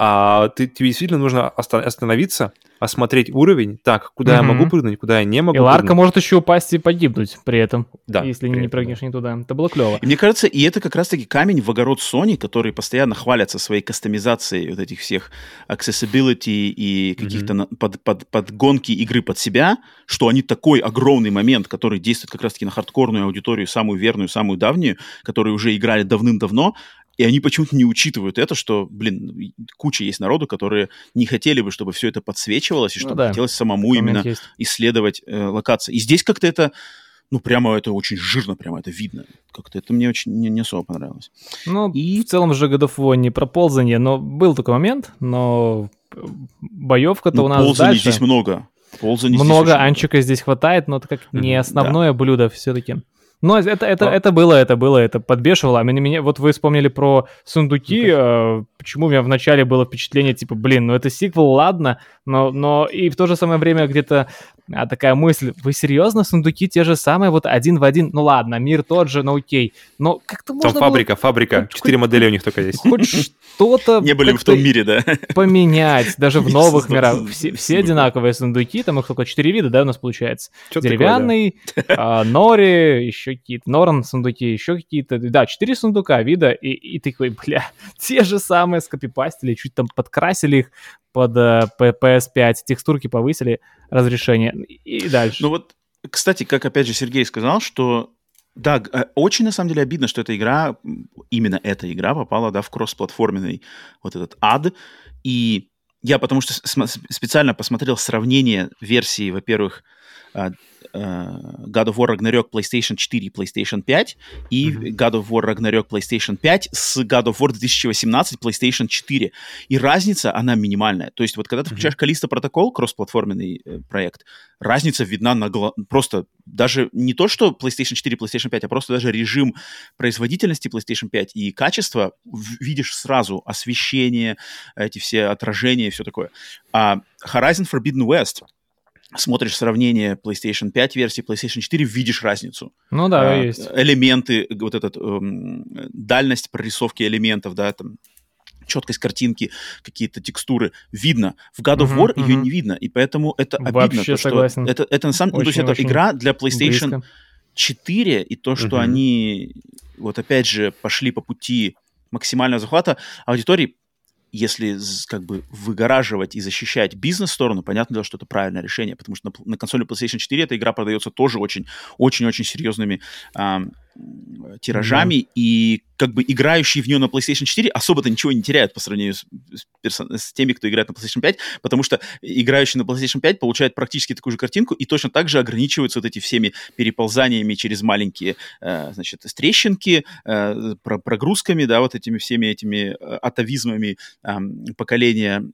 C: а ты, тебе действительно нужно остановиться, осмотреть уровень, так, куда mm-hmm. я могу прыгнуть, куда я не могу
B: И Ларка прыгнуть. может еще упасть и погибнуть при этом, да, если при не этом, прыгнешь да. не туда. Это было клево.
A: И мне кажется, и это как раз-таки камень в огород Sony, которые постоянно хвалятся своей кастомизацией вот этих всех accessibility и каких-то mm-hmm. под, под, подгонки игры под себя, что они такой огромный момент, который действует как раз-таки на хардкорную аудиторию, самую верную, самую давнюю, которые уже играли давным-давно, и они почему-то не учитывают это, что, блин, куча есть народу, которые не хотели бы, чтобы все это подсвечивалось, и ну чтобы ну, да. хотелось самому Момент именно есть. исследовать э, локации. И здесь как-то это, ну, прямо это очень жирно, прямо это видно. Как-то это мне очень не, не особо понравилось.
B: Ну, и... в целом же God of War не про ползание, но был такой момент, но боевка-то ну, у нас ползания дальше.
A: здесь много.
B: Ползания много, здесь анчика здесь хватает, но это как не основное да. блюдо все-таки. Ну, это, это, а. это было, это было, это подбешивало. А меня, меня, вот вы вспомнили про сундуки. Ну, почему у меня вначале было впечатление, типа, блин, ну это сиквел, ладно, но, но и в то же самое время где-то а, такая мысль, вы серьезно, сундуки те же самые, вот один в один, ну ладно, мир тот же, ну окей, но как-то можно
C: Там фабрика, было... фабрика, четыре модели у них только есть.
B: Хоть что-то...
A: Не были в том мире, да?
B: Поменять, даже в новых мирах. Все, одинаковые сундуки, там их только четыре вида, да, у нас получается. Деревянный, а, нори, еще какие-то, норн сундуки, еще какие-то, да, четыре сундука вида, и, и такой, бля, те же самые скопипастили, чуть там подкрасили их, под uh, э, PS5, текстурки повысили, разрешение и дальше.
A: Ну вот, кстати, как опять же Сергей сказал, что да, э, очень на самом деле обидно, что эта игра, именно эта игра попала, да, в кроссплатформенный вот этот ад, и я потому что специально посмотрел сравнение версии, во-первых, а, God of War Ragnarok PlayStation 4 и PlayStation 5 и mm-hmm. God of War Ragnarok PlayStation 5 с God of War 2018 PlayStation 4. И разница, она минимальная. То есть вот когда ты включаешь mm-hmm. Callisto Protocol, кроссплатформенный э, проект, разница видна на гла... просто даже не то, что PlayStation 4 и PlayStation 5, а просто даже режим производительности PlayStation 5 и качество видишь сразу. Освещение, эти все отражения и все такое. А Horizon Forbidden West — смотришь сравнение PlayStation 5 версии, PlayStation 4, видишь разницу.
B: Ну да, а, есть.
A: Элементы, вот этот, эм, дальность прорисовки элементов, да, там, четкость картинки, какие-то текстуры видно. В God of War uh-huh, uh-huh. ее не видно, и поэтому это обидно.
B: Вообще то, что согласен.
A: Это, это на самом деле, ну, то есть это игра для PlayStation... Близко 4 и то, что угу. они вот опять же пошли по пути максимального захвата аудитории, если как бы выгораживать и защищать бизнес-сторону, понятно дело, что это правильное решение, потому что на, на консоли PlayStation 4 эта игра продается тоже очень-очень-очень серьезными тиражами, mm-hmm. и как бы играющие в нее на PlayStation 4 особо-то ничего не теряют по сравнению с, с, с теми, кто играет на PlayStation 5, потому что играющие на PlayStation 5 получают практически такую же картинку и точно так же ограничиваются вот эти всеми переползаниями через маленькие, э, значит, трещинки, э, про прогрузками, да, вот этими всеми этими э, атовизмами э, поколения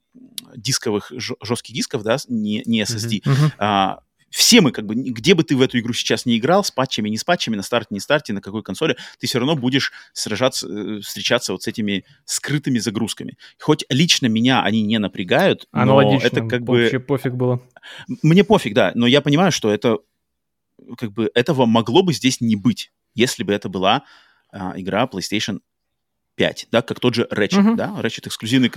A: дисковых, жестких дисков, да, не, не SSD, mm-hmm. Mm-hmm все мы, как бы, где бы ты в эту игру сейчас не играл, с патчами, не с патчами, на старте, не старте, на какой консоли, ты все равно будешь сражаться, э, встречаться вот с этими скрытыми загрузками. Хоть лично меня они не напрягают, но это как бы...
B: Вообще пофиг было.
A: Мне пофиг, да, но я понимаю, что это, как бы, этого могло бы здесь не быть, если бы это была а, игра PlayStation 5, да, как тот же Ratchet, uh-huh. да, Ratchet эксклюзивный,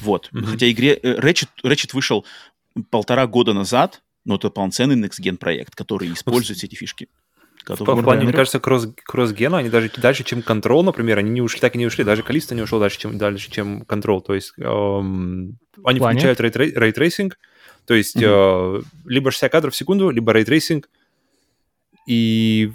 A: вот. Uh-huh. Хотя игре э, Ratchet, Ratchet вышел полтора года назад, но это полноценный next-gen проект, который использует все эти фишки.
C: В плане, мне кажется, кросс, кросс-гена, они даже дальше, чем Control, например, они не ушли, так и не ушли. Даже Калиста не ушел дальше, чем, дальше, чем Control. То есть эм, они включают рейтрейсинг, то есть mm-hmm. э, либо 60 кадров в секунду, либо рейтрейсинг, и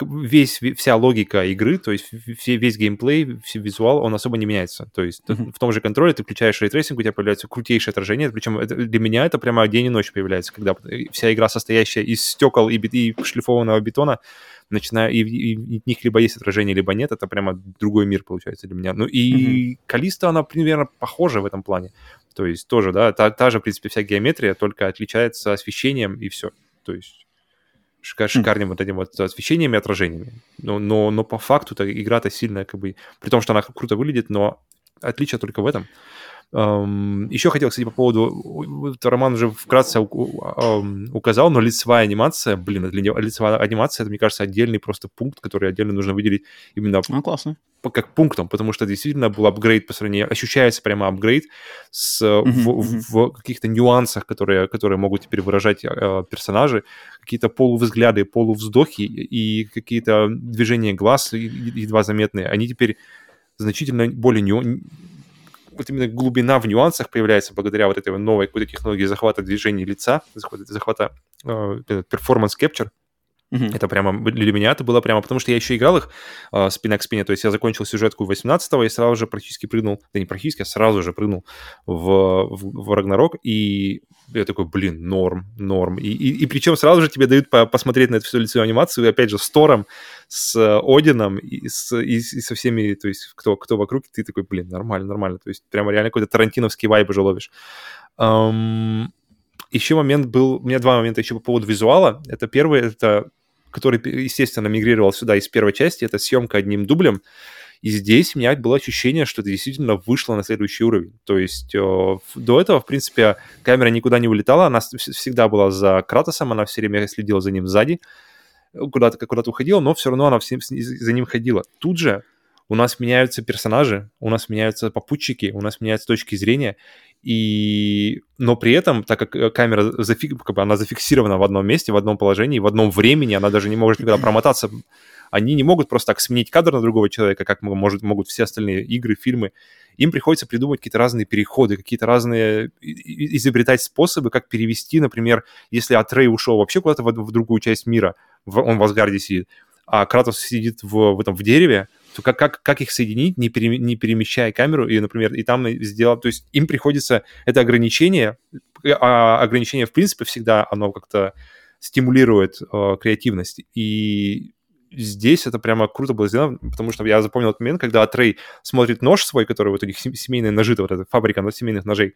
C: весь, вся логика игры, то есть весь геймплей, визуал, он особо не меняется. То есть mm-hmm. в том же Control'е ты включаешь рейтрейсинг, у тебя появляется крутейшее отражение, причем это, для меня это прямо день и ночь появляется, когда вся игра, состоящая из стекол и, и шлифованного бетона, начиная, и, и в них либо есть отражение, либо нет, это прямо другой мир получается для меня. Ну и mm-hmm. Калиста, она примерно похожа в этом плане. То есть тоже, да, та, та же, в принципе, вся геометрия, только отличается освещением и все. То есть шикар, шикарным вот этим вот освещениями и отражениями. Но, но, но по факту-то игра-то сильная, как бы, при том, что она круто выглядит, но отличие только в этом. Еще хотел, кстати, по поводу... Роман уже вкратце указал, но лицевая анимация, блин, лицевая анимация, это, мне кажется, отдельный просто пункт, который отдельно нужно выделить именно
A: а, классно.
C: Как пунктом, потому что действительно был апгрейд по сравнению... Ощущается прямо апгрейд с, mm-hmm, в, mm-hmm. в, в каких-то нюансах, которые, которые могут теперь выражать э, персонажи, какие-то полувзгляды, полувздохи и какие-то движения глаз едва заметные, они теперь значительно более ню вот именно глубина в нюансах появляется благодаря вот этой новой какой-то технологии захвата движения лица, захвата, захвата э, performance capture, Mm-hmm. Это прямо для меня это было прямо, потому что я еще играл их э, спина к спине, то есть я закончил сюжетку 18-го и сразу же практически прыгнул, да не практически, а сразу же прыгнул в, в, в Рагнарок, и я такой, блин, норм, норм. И, и, и причем сразу же тебе дают по посмотреть на эту всю лицевую анимацию, и опять же, с Тором, с Одином и, с, и, и со всеми, то есть кто, кто вокруг, ты такой, блин, нормально, нормально. То есть прямо реально какой-то тарантиновский вайб уже ловишь. Um, еще момент был, у меня два момента еще по поводу визуала. Это первый, это который, естественно, мигрировал сюда из первой части, это съемка одним дублем. И здесь у меня было ощущение, что это действительно вышло на следующий уровень. То есть э, до этого, в принципе, камера никуда не улетала, она всегда была за Кратосом, она все время следила за ним сзади, куда-то куда уходила, но все равно она всем за ним ходила. Тут же у нас меняются персонажи, у нас меняются попутчики, у нас меняются точки зрения, и... но при этом, так как э, камера зафик... как бы она зафиксирована в одном месте, в одном положении, в одном времени, она даже не может никогда промотаться, они не могут просто так сменить кадр на другого человека, как может, могут все остальные игры, фильмы. Им приходится придумать какие-то разные переходы, какие-то разные изобретать способы, как перевести, например, если Атрей ушел вообще куда-то в, в другую часть мира, в, он в Асгарде сидит, а Кратос сидит в, в, этом, в дереве, то как, как, как их соединить, не, пере, не перемещая камеру, и, например, и там сделать, то есть им приходится это ограничение, а ограничение, в принципе, всегда оно как-то стимулирует э, креативность, и здесь это прямо круто было сделано, потому что я запомнил этот момент, когда Трей смотрит нож свой, который вот у них семейные ножи, вот эта фабрика на семейных ножей,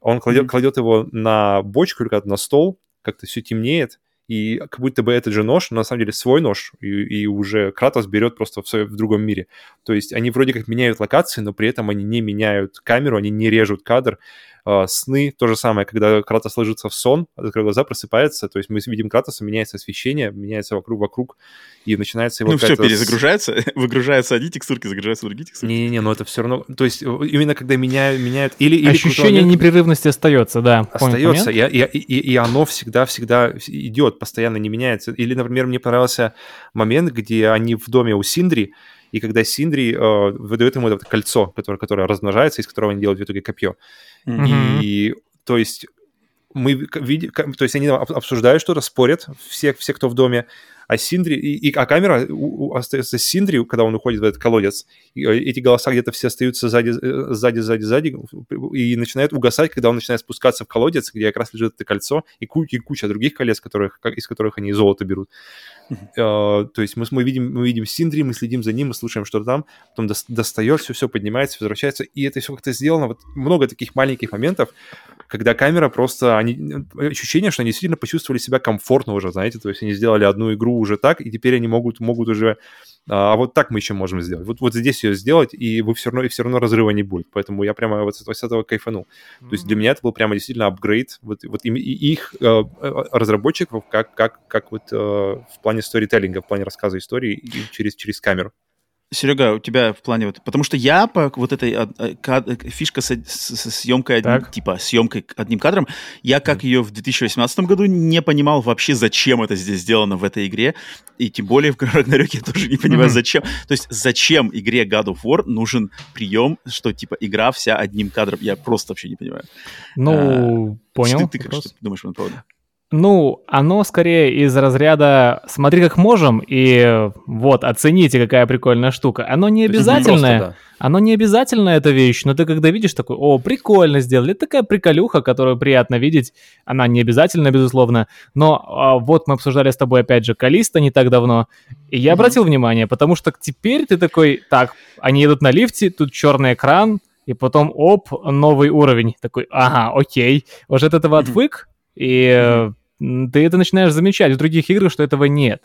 C: он кладет, mm-hmm. кладет его на бочку или на стол, как-то все темнеет, и как будто бы этот же нож, но на самом деле свой нож, и, и уже Кратос берет просто в, в другом мире. То есть они вроде как меняют локации, но при этом они не меняют камеру, они не режут кадр, сны, то же самое, когда Кратос ложится в сон, открывает глаза, просыпается, то есть мы видим Кратоса, меняется освещение, меняется вокруг-вокруг, и начинается его...
A: Ну все, перезагружается, выгружаются одни текстурки, загружаются другие текстурки.
C: Не-не-не, но это все равно... То есть именно когда меняют... меняют или, или
B: Ощущение момент... непрерывности остается, да.
C: Остается, и, и, и, и оно всегда-всегда идет, постоянно не меняется. Или, например, мне понравился момент, где они в доме у Синдри, и когда Синдри э, выдает ему это кольцо, которое, которое размножается, из которого они делают в итоге копье. Mm-hmm. И то есть мы видим, то есть они обсуждают что-то, спорят, все, все, кто в доме, а Синдри, и, и, а камера у, у, остается Синдри, когда он уходит в этот колодец, и э, эти голоса где-то все остаются сзади, э, сзади, сзади, сзади, и начинают угасать, когда он начинает спускаться в колодец, где как раз лежит это кольцо, и, ку- и куча других колец, которых, из которых они золото берут. Uh, то есть мы, мы, видим, мы видим Синдри, мы следим за ним, мы слушаем, что там, потом до, достает, все, все поднимается, возвращается, и это все как-то сделано, вот много таких маленьких моментов, когда камера просто, они, ощущение, что они действительно почувствовали себя комфортно уже, знаете, то есть они сделали одну игру уже так, и теперь они могут, могут уже... А вот так мы еще можем сделать. Вот, вот здесь ее сделать, и вы все равно, и все равно разрыва не будет. Поэтому я прямо вот с, с этого кайфанул. Mm-hmm. То есть для меня это был прямо действительно апгрейд вот, вот и, и их э, э, разработчиков как, как, как вот э, в плане сторителлинга, в плане рассказа истории через, через камеру.
A: Серега, у тебя в плане вот, потому что я по вот этой а, а, фишка со, со съемкой одним, типа съемкой одним кадром, я как mm. ее в 2018 году не понимал вообще, зачем это здесь сделано в этой игре, и тем более в Рагнарёке я тоже не понимаю, mm-hmm. зачем. То есть зачем игре God of War нужен прием, что типа игра вся одним кадром, я просто вообще не понимаю.
B: Ну, а, понял.
A: Ты, ты что думаешь по поводу?
B: Ну, оно скорее из разряда «смотри, как можем» и вот, оцените, какая прикольная штука. Оно не обязательное, просто, да. оно не обязательно эта вещь, но ты когда видишь такой, о, прикольно сделали, это такая приколюха, которую приятно видеть, она не обязательно, безусловно, но а, вот мы обсуждали с тобой, опять же, Калиста не так давно, и я обратил внимание, потому что теперь ты такой, так, они едут на лифте, тут черный экран, и потом, оп, новый уровень. Такой, ага, окей. Уже от этого отвык, и ты это начинаешь замечать в других играх, что этого нет.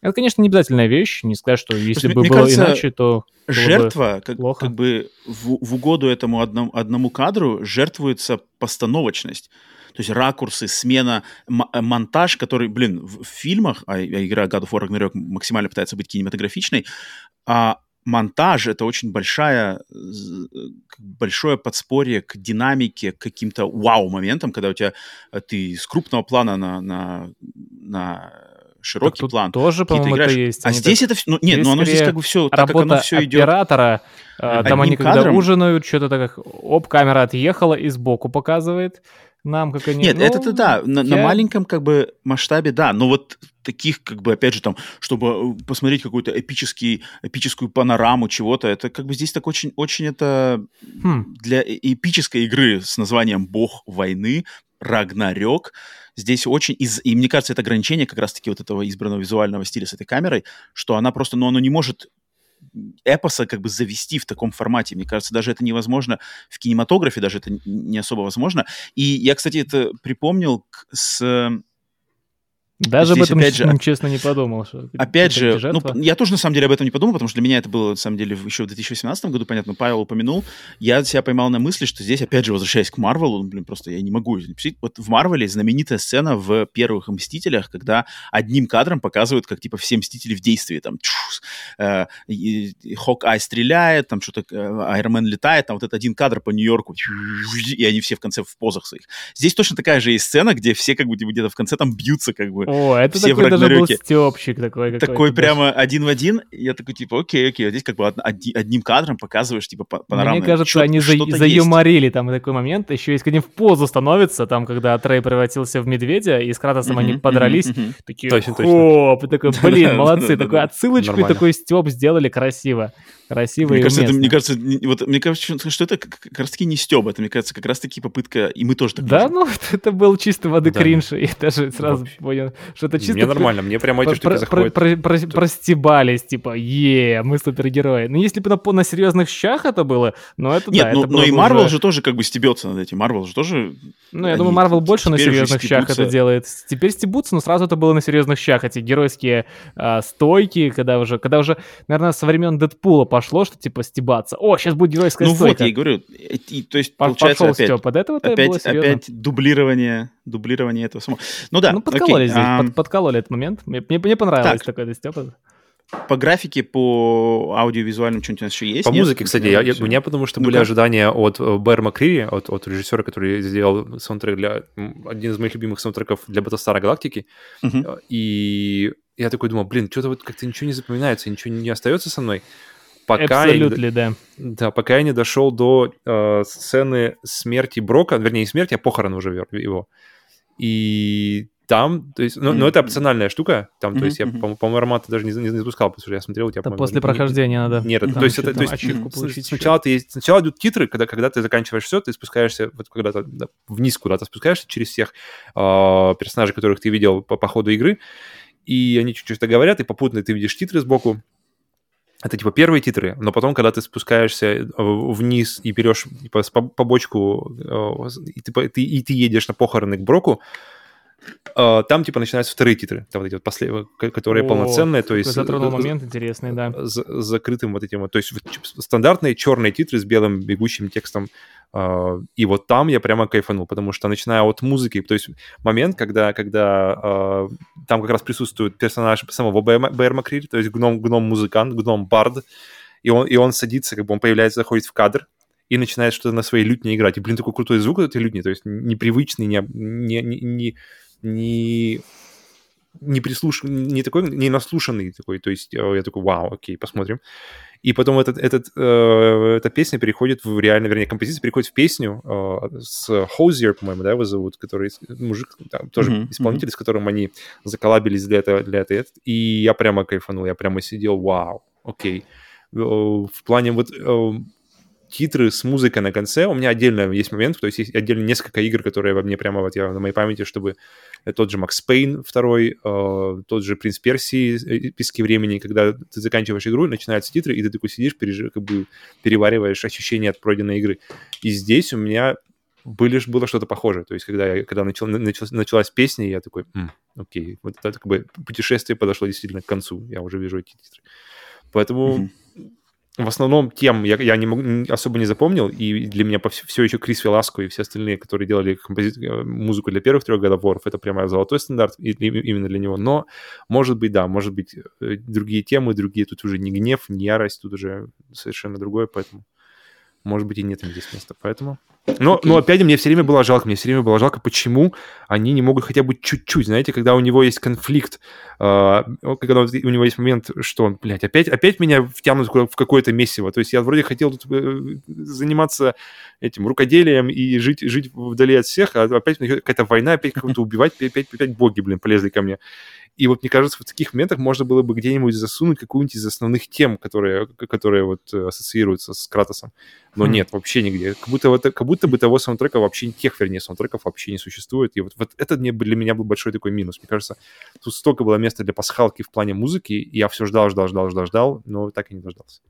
B: Это, конечно, не обязательная вещь. Не сказать, что если бы было кажется, иначе, то
A: жертва,
B: бы
A: как,
B: плохо.
A: как бы в, в угоду этому одному, одному кадру жертвуется постановочность. То есть ракурсы, смена, э, монтаж, который, блин, в, в фильмах, а, а игра God of War Ragnarok максимально пытается быть кинематографичной, а монтаж — это очень большая, большое подспорье к динамике, к каким-то вау-моментам, когда у тебя э, ты с крупного плана на, на, на широкий
B: так
A: план.
B: Тоже, по-моему, это есть.
A: А здесь так... это... Ну, нет, ну оно здесь как бы все...
B: Так как оно все идет... оператора. Э, там они когда кадром... ужинают, что-то так... Оп, камера отъехала и сбоку показывает нам, как они...
A: Нет, ну, это-то да, на, я... на маленьком как бы масштабе, да, но вот таких, как бы, опять же, там, чтобы э, посмотреть какую-то эпический, эпическую панораму чего-то, это как бы здесь так очень, очень это хм. для эпической игры с названием «Бог войны», Рагнарёк, здесь очень, из, и мне кажется, это ограничение как раз-таки вот этого избранного визуального стиля с этой камерой, что она просто, ну, она не может эпоса как бы завести в таком формате. Мне кажется, даже это невозможно в кинематографе, даже это не особо возможно. И я, кстати, это припомнил с
B: даже Здесь, об этом, же, честно, не подумал. Что
A: опять же, ну, я тоже, на самом деле, об этом не подумал, потому что для меня это было, на самом деле, еще в 2018 году, понятно, Павел упомянул. Я себя поймал на мысли, что здесь, опять же, возвращаясь к Марвелу, ну, блин, просто я не могу Вот в Марвеле знаменитая сцена в первых «Мстителях», когда одним кадром показывают, как, типа, все Мстители в действии. Там, чуш, э, Хок-Ай стреляет, там что-то, э, Айронмен летает, там вот этот один кадр по Нью-Йорку, и они все в конце в позах своих. Здесь точно такая же есть сцена, где все, как бы, где-то в конце там бьются, как бы,
B: о, это все такой даже был стёбчик такой.
A: Такой прямо один в один. Я такой, типа, окей, окей, вот здесь как бы одним кадром показываешь, типа, панорамное.
B: Мне кажется, они за, заюморили там такой момент. Еще есть, когда в позу становится, там, когда Трей превратился в медведя, и с Кратосом они подрались. Такие, точно, точно. такой, блин, молодцы. Такой отсылочку и такой стёб сделали красиво. Красиво
A: мне
B: и
A: кажется,
B: это,
A: мне кажется, вот, мне кажется, что это как раз таки не стёб, это, мне кажется, как раз таки попытка, и мы тоже так
B: Да, можем. ну, это был чисто воды да. кринж, и даже сразу Вообще. понял, что это чисто...
C: Мне нормально, мне прямо эти штуки заходят.
B: Про, про, про, простебались, типа, е, мы супергерои. Ну, если бы на, на серьезных щах это было, но это
A: Нет,
B: да,
A: ну,
B: это
A: но и Марвел уже... же тоже как бы стебется над этим. Марвел же тоже...
B: Ну, я думаю, Марвел больше на серьезных щах это делает. Теперь стебутся, но сразу это было на серьезных щах. Эти геройские а, стойки, когда уже, когда уже, наверное, со времен Дэдпула пошло, что типа стебаться. О, сейчас будет геройская
A: Ну
B: стойка.
A: вот, я и говорю, и- то есть
B: По-
A: получается
B: Пошел
A: опять,
B: Степа, до этого это было
A: опять,
B: серьезно.
A: опять дублирование, дублирование этого самого. Ну да,
B: ну, подкололи
A: окей,
B: здесь,
A: ам,
B: под- подкололи этот момент. Мне, мне, мне понравилось
A: Так.
B: такое, да, Степа.
A: по графике, по аудиовизуальному что-нибудь у нас еще есть?
C: По
A: Нет?
C: музыке, кстати, я, я-
A: Всё.
C: у меня потому что
A: Ну-ка.
C: были ожидания от э, Бэр Макрири, от, от режиссера, который сделал саундтрек для... Один из моих любимых саундтреков для Battlestar Галактики. Э, И я такой думал, блин, что-то вот как-то ничего не запоминается, ничего не остается со мной. Пока я, не,
B: Абсолютно, да.
C: да, пока я не дошел до э, сцены смерти Брока, вернее, не смерти, а похорон уже его. И там, то есть, ну, ну, это
A: Мгм.
C: опциональная штука, там,
A: Мгм,
C: то есть я, по- по-моему, ароматы даже не, не, не запускал, потому что я смотрел, у тебя,
B: Это после
C: не-
B: прохождения надо.
C: нет, это-
B: Там
C: то есть это, то есть
B: получить
C: сначала ты сначала идут титры, когда, когда ты заканчиваешь все, ты спускаешься вот когда-то да, вниз куда-то спускаешься через всех э, персонажей, которых ты видел по, по ходу игры, и они чуть-чуть говорят, и попутно ты видишь титры сбоку. Это типа первые титры, но потом, когда ты спускаешься э, вниз и берешь типа, побочку, э, и, ты, и ты едешь на похороны к Броку, там типа начинаются вторые титры, там вот эти вот после- ко- которые
B: О,
C: полноценные, то есть
B: затронул
C: э,
B: момент интересный, да.
C: с с закрытым вот этим вот, то есть стандартные черные титры с белым бегущим текстом, э, и вот там я прямо кайфанул, потому что начиная от музыки, то есть момент, когда, когда э, там как раз присутствует персонаж самого Бэйр Макрири, то есть гном, гном-музыкант, гном-бард, и он, и он садится, как бы он появляется, заходит в кадр, и начинает что-то на своей лютне играть. И, блин, такой крутой звук от этой лютни, то есть непривычный, не, не, не, не, не не прислуш... не такой, не наслушанный такой, то есть э, я такой, вау, окей, посмотрим. И потом этот, этот, э, эта песня переходит в реально, вернее, композиция переходит в песню э, с Хозиер, по-моему, да, его зовут, который мужик, там, тоже
A: Мгм,
C: исполнитель, с которым они заколабились для этого, для этого. И я прямо кайфанул, я прямо сидел, вау, окей. Э, В плане вот э, титры с музыкой на конце, у меня отдельно есть момент, то есть есть отдельно несколько игр, которые во мне прямо вот я на моей памяти, чтобы тот же Макс Пейн второй, э, тот же Принц Персии, э, Пески времени, когда ты заканчиваешь игру, начинаются титры, и ты такой сидишь, пережи- как бы перевариваешь ощущения от пройденной игры. И здесь у меня были, было что-то похожее. То есть, когда, я, когда начал, началась, началась песня, я такой, «М, окей, вот это как бы путешествие подошло действительно к концу. Я уже вижу эти титры. Поэтому
A: Мгм.
C: В основном тем я, я не могу, особо не запомнил, и для меня все, еще Крис Веласко и все остальные, которые делали компози- э, музыку для первых трех God of War, это прямо золотой стандарт и- и- именно для него. Но, может быть, да, может быть, э, другие темы, другие, тут уже не гнев, не ярость, тут уже совершенно другое, поэтому, может быть, и нет им здесь места. Поэтому... Но,
A: Окей.
C: но опять мне все время было жалко, мне все время было жалко, почему они не могут хотя бы чуть-чуть, знаете, когда у него есть конфликт, э, когда у него есть момент, что он, блядь, опять, опять меня втянут в какое-то месиво. То есть я вроде хотел тут э, заниматься этим рукоделием и жить, жить вдали от всех, а опять какая-то война, опять кого-то убивать, опять, опять боги, блин, полезли ко мне. И вот мне кажется, в таких моментах можно было бы где-нибудь засунуть какую-нибудь из основных тем, которые, которые вот э, ассоциируются с Кратосом. Но
B: Хм.
C: нет, вообще нигде. Как будто, вот, как будто бы того саундтрека вообще, тех, вернее, саундтреков вообще не существует. И вот, вот это для меня был большой такой минус. Мне кажется, тут столько было места для пасхалки в плане музыки, и я все ждал, ждал, ждал, ждал, ждал, но так и не дождался.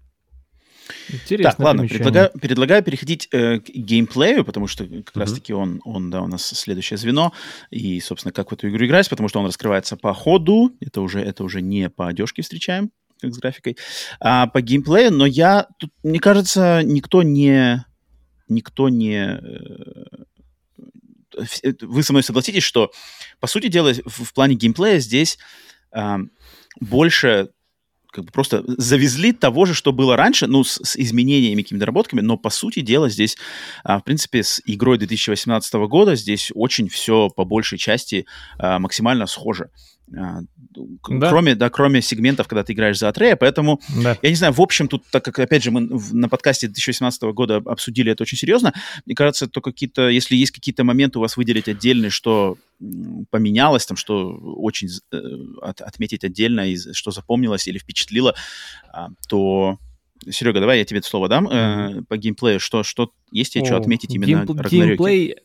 B: Интересно.
A: Так, ладно, предлагаю, предлагаю переходить э, к геймплею, потому что как
C: Мгм.
A: раз-таки он, он, да, у нас следующее звено, и, собственно, как в эту игру играть, потому что он раскрывается по ходу, это уже, это уже не по одежке встречаем, как с графикой, а по геймплею, но я, тут, мне кажется, никто не, никто не... э, э, Вы со мной согласитесь, что, по сути дела, в, в плане геймплея здесь а, больше как бы просто завезли того же, что было раньше, ну, с, с изменениями, какими-то доработками, но, по сути дела, здесь, а, в принципе, с игрой 2018 года здесь очень все по большей части а, максимально схоже. А,
B: Да.
A: Кроме, да, кроме сегментов, когда ты играешь за Атрея, поэтому
B: Да.
A: я не знаю, в общем, тут, так как, опять же, мы на подкасте 2018 года обсудили это очень серьезно, мне кажется, то какие-то, если есть какие-то моменты у вас выделить отдельные, что поменялось, там, что очень э, от- отметить отдельно, и что запомнилось или впечатлило, а, то... Серега, давай я тебе это слово дам э, по геймплею. Что, что есть что
B: О,
A: отметить именно Рагнарёке?
B: Геймплей,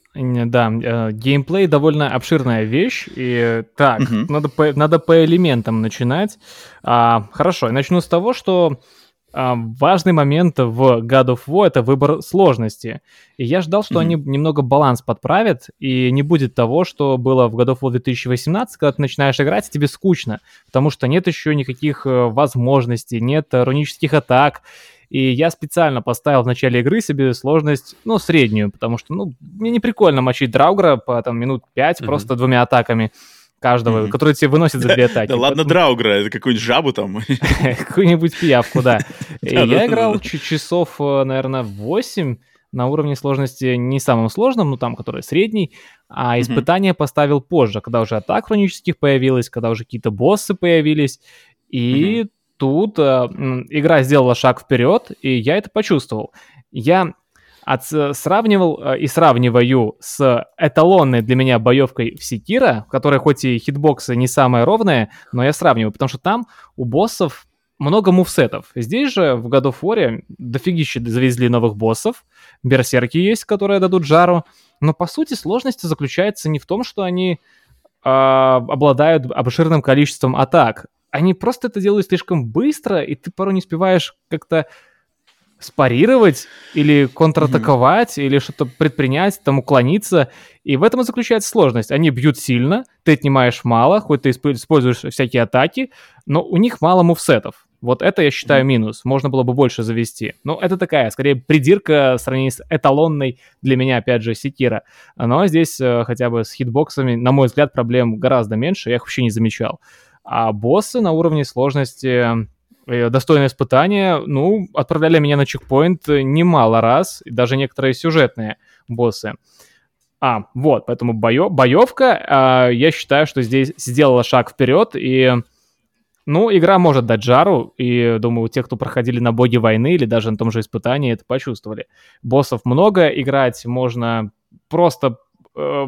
B: да, э, геймплей довольно обширная вещь. И так,
A: Мгм.
B: надо, по, надо по элементам начинать. А, хорошо, я начну с того, что важный момент в God of War — это выбор сложности. И я ждал, что
A: Мгм.
B: они немного баланс подправят, и не будет того, что было в God of War 2018, когда ты начинаешь играть, и тебе скучно, потому что нет еще никаких э, возможностей, нет рунических атак, И я специально поставил в начале игры себе сложность, ну, среднюю, потому что, ну, мне не прикольно мочить Драугра по там минут 5 mm-hmm. просто двумя атаками каждого, mm-hmm. который тебе выносит за две атаки.
A: Да ладно Драугра, это какую-нибудь жабу там.
B: Какую-нибудь пиявку, да. Я играл часов, э, наверное, 8 на уровне сложности не самым сложным, ну там, который средний, а испытания поставил позже, когда уже атак хронических появилось, когда уже какие-то боссы появились, и тут э, игра сделала шаг вперед, и я это почувствовал. Я от, сравнивал э, и сравниваю с эталонной для меня боевкой в Секира, которая хоть и хитбоксы не самая ровная, но я сравниваю, потому что там у боссов много мувсетов. Здесь же в God of War дофигище завезли новых боссов, берсерки есть, которые дадут жару, но по сути сложность заключается не в том, что они э, обладают обширным количеством атак, они просто это делают слишком быстро, и ты порой не успеваешь как-то спарировать или контратаковать, mm-hmm. или что-то предпринять, там уклониться. И в этом и заключается сложность. Они бьют сильно, ты отнимаешь мало, хоть ты используешь всякие атаки, но у них мало мувсетов. Вот это, я считаю, минус. Можно было бы больше завести. Но это такая, скорее, придирка в сравнении с эталонной для меня, опять же, секира. Но здесь э, хотя бы с хитбоксами, на мой взгляд, проблем гораздо меньше, я их вообще не замечал. А боссы на уровне сложности достойное испытание, ну, отправляли меня на чекпоинт немало раз, и даже некоторые сюжетные боссы. А, вот, поэтому боё, боевка, а, я считаю, что здесь сделала шаг вперед, и, ну, игра может дать жару, и, думаю, те, кто проходили на боги войны или даже на том же испытании, это почувствовали. Боссов много, играть можно просто э,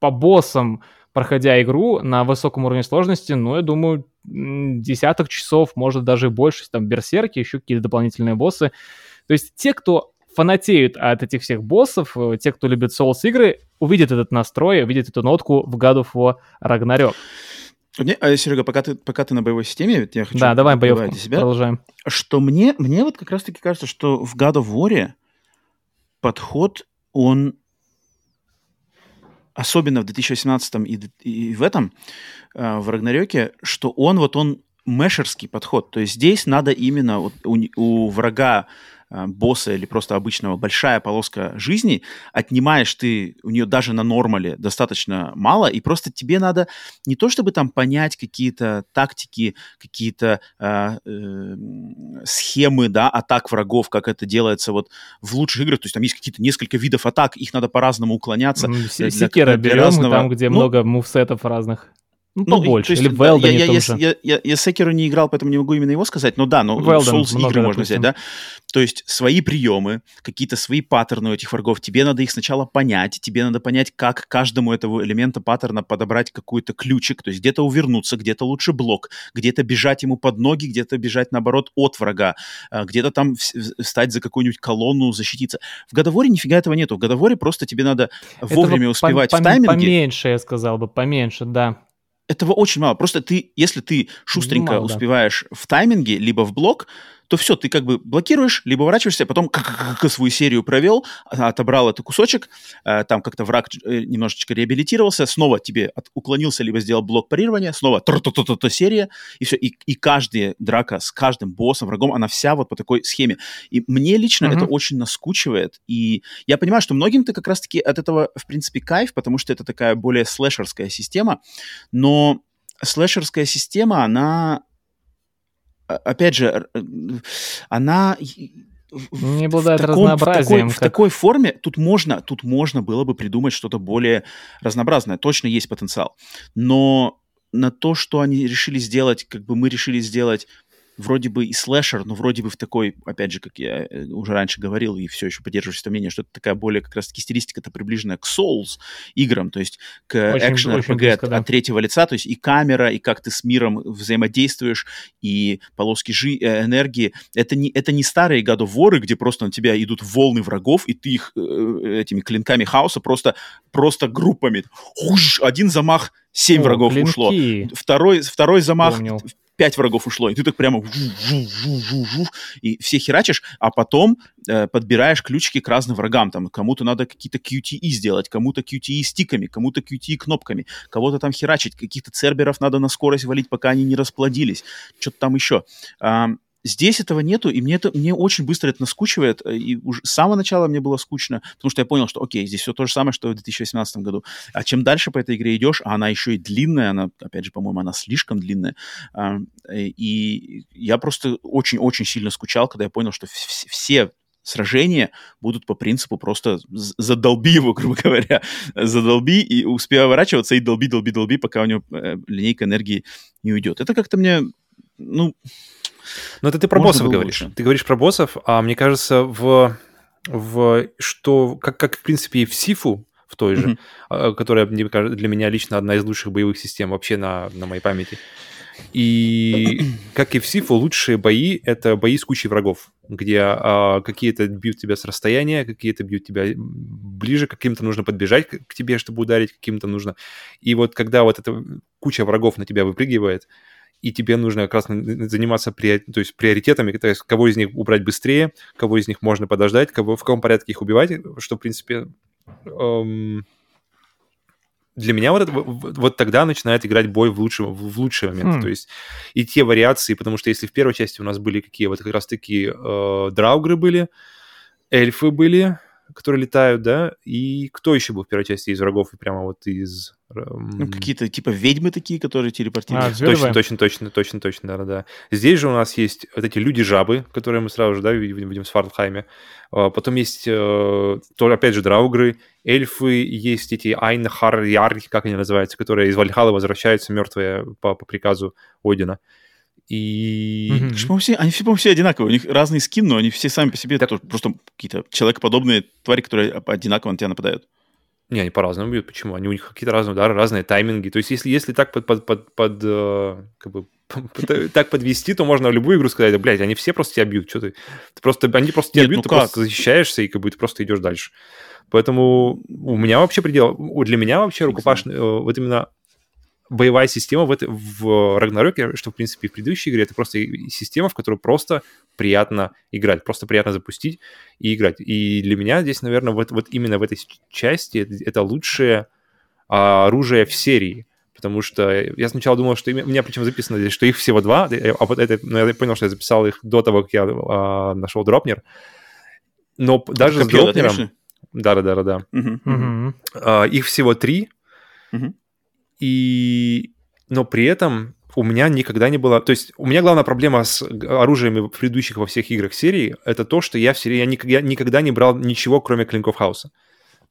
B: по боссам, проходя игру на высоком уровне сложности, ну, я думаю, десяток часов, может даже больше, там, берсерки, еще какие-то дополнительные боссы. То есть те, кто фанатеют от этих всех боссов, э, те, кто любит Souls игры, увидят этот настрой, увидят эту нотку в God of War Ragnarok.
A: Не, а, Серега, пока ты, пока ты на боевой системе, я хочу...
B: Да, давай боевку, себя, продолжаем.
A: Что мне, мне вот как раз-таки кажется, что в God of War подход, он особенно в 2018 и, и в этом, э, в Рагнарёке, что он вот он мешерский подход. То есть здесь надо именно вот у, у врага босса или просто обычного большая полоска жизни, отнимаешь ты у нее даже на нормале достаточно мало, и просто тебе надо не то чтобы там понять какие-то тактики, какие-то э, э, схемы, да, атак врагов, как это делается вот в лучших играх, то есть там есть какие-то несколько видов атак, их надо по-разному уклоняться.
B: Секера берем, разного... там, где ну, много мувсетов разных. Ну, ну побольше. Ну, или Велден
A: я, я, я, я, я, я Секеру не играл, поэтому не могу именно его сказать, но да, но Велден, Souls игры можно взять, да? То есть свои приемы, какие-то свои паттерны у этих врагов, тебе надо их сначала понять, тебе надо понять, как каждому этого элемента паттерна подобрать какой-то ключик, то есть где-то увернуться, где-то лучше блок, где-то бежать ему под ноги, где-то бежать, наоборот, от врага, а, где-то там встать за какую-нибудь колонну, защититься. В Годоворе нифига этого нету. В Годоворе просто тебе надо вовремя успевать
B: по-
A: в тайминге.
B: Поменьше, я сказал бы, поменьше, да
A: этого очень мало. Просто ты, если ты шустренько мало, успеваешь да. в тайминге, либо в блок, то все, ты как бы блокируешь, либо уворачиваешься, потом свою серию провел, а, отобрал этот кусочек, э, там как-то враг э, немножечко реабилитировался, снова тебе уклонился, либо сделал блок парирования, снова то серия, и все. И, и каждая драка с каждым боссом, врагом, она вся вот по такой схеме. И мне лично mm-hmm. это очень наскучивает, и я понимаю, что многим-то как раз-таки от этого, в принципе, кайф, потому что это такая более слэшерская система, но слэшерская система, она опять же, она
B: не обладает в таком, разнообразием.
A: В такой, как... в такой форме тут можно, тут можно было бы придумать что-то более разнообразное. Точно есть потенциал. Но на то, что они решили сделать, как бы мы решили сделать вроде бы и слэшер, но вроде бы в такой, опять же, как я э, уже раньше говорил, и все еще поддерживаюсь это мнение, что это такая более как раз-таки стилистика-то приближенная к Souls играм, то есть к экшен RPG от, да. от третьего лица, то есть и камера, и как ты с миром взаимодействуешь, и полоски жи- э, энергии. Это не, это не старые War, где просто на тебя идут волны врагов, и ты их э, этими клинками хаоса просто, просто группами. Уж, один замах семь О, врагов клинки. ушло. Второй, второй замах Помнил пять врагов ушло, и ты так прямо и все херачишь, а потом э, подбираешь ключики к разным врагам. Там кому-то надо какие-то QTE сделать, кому-то QTE стиками, кому-то QTE кнопками, кого-то там херачить, каких-то церберов надо на скорость валить, пока они не расплодились, что-то там еще. А, здесь этого нету, и мне, это, мне очень быстро это наскучивает, э, и уже с самого начала мне было скучно, потому что я понял, что, окей, здесь все то же самое, что в 2018 году. А чем дальше по этой игре идешь, а она еще и длинная, она, опять же, по-моему, она слишком длинная, э, и я просто очень-очень сильно скучал, когда я понял, что все сражения будут по принципу просто задолби его, грубо говоря, задолби и успей ворачиваться и долби, долби, долби, пока у него э, линейка энергии не уйдет. Это как-то мне, ну...
C: Но это ты про боссов говоришь. Лучше. Ты говоришь про боссов, а мне кажется, в, в что, как, как в принципе и в Сифу, в той же, mm-hmm. которая для меня лично одна из лучших боевых систем вообще на, на моей памяти. И как и в Сифу, лучшие бои — это бои с кучей врагов, где а, какие-то бьют тебя с расстояния, какие-то бьют тебя ближе, каким-то нужно подбежать к тебе, чтобы ударить, каким-то нужно... И вот когда вот эта куча врагов на тебя выпрыгивает, и тебе нужно как раз заниматься то есть приоритетами, то есть кого из них убрать быстрее, кого из них можно подождать, кого, в каком порядке их убивать, что, в принципе, эм, для меня вот, это, вот тогда начинает играть бой в лучший, в лучший момент. Mm. То есть и те вариации, потому что если в первой части у нас были какие вот как раз-таки э, драугры были, эльфы были, которые летают, да, и кто еще был в первой части из врагов и прямо вот из...
A: Ну, какие-то типа ведьмы такие, которые телепортируются.
C: А, точно, точно, точно, точно, точно, да, да. Здесь же у нас есть вот эти люди-жабы, которые мы сразу же, да, видим, видим в Свардлхайме. А, потом есть, э, то, опять же, драугры, эльфы, есть эти Айнхар Ярки, как они называются, которые из Вальхалы возвращаются мертвые по, по приказу Одина. И...
A: Mm-hmm. Все, они все, по-моему, все одинаковые. У них разный скин, но они все сами по себе так... тоже просто какие-то человекоподобные твари, которые одинаково на тебя нападают.
C: Не, они по-разному бьют. Почему? Они у них какие-то разные удары, разные тайминги. То есть, если, если так под, под, под, под э, как бы так подвести, то можно в любую игру сказать, да, блядь, они все просто тебя бьют, что ты? ты просто, они просто тебя Нет, бьют, ну ты как? просто защищаешься, и как бы ты просто идешь дальше. Поэтому у меня вообще предел, для меня вообще рукопашный, э, вот именно боевая система в, это, в Рагнароке, что, в принципе, и в предыдущей игре, это просто система, в которую просто приятно играть, просто приятно запустить и играть. И для меня здесь, наверное, вот, вот именно в этой части это, это лучшее а, оружие в серии. Потому что я сначала думал, что у меня причем записано здесь, что их всего два, а вот это, но я понял, что я записал их до того, как я а, нашел дропнер. Но даже Копье, с дропнером... Да-да-да-да. Угу. Угу. А, их всего три. Угу. И... Но при этом у меня никогда не было... То есть у меня главная проблема с оружиями в предыдущих во всех играх серии — это то, что я, все, я, никогда, никогда не брал ничего, кроме клинков хаоса.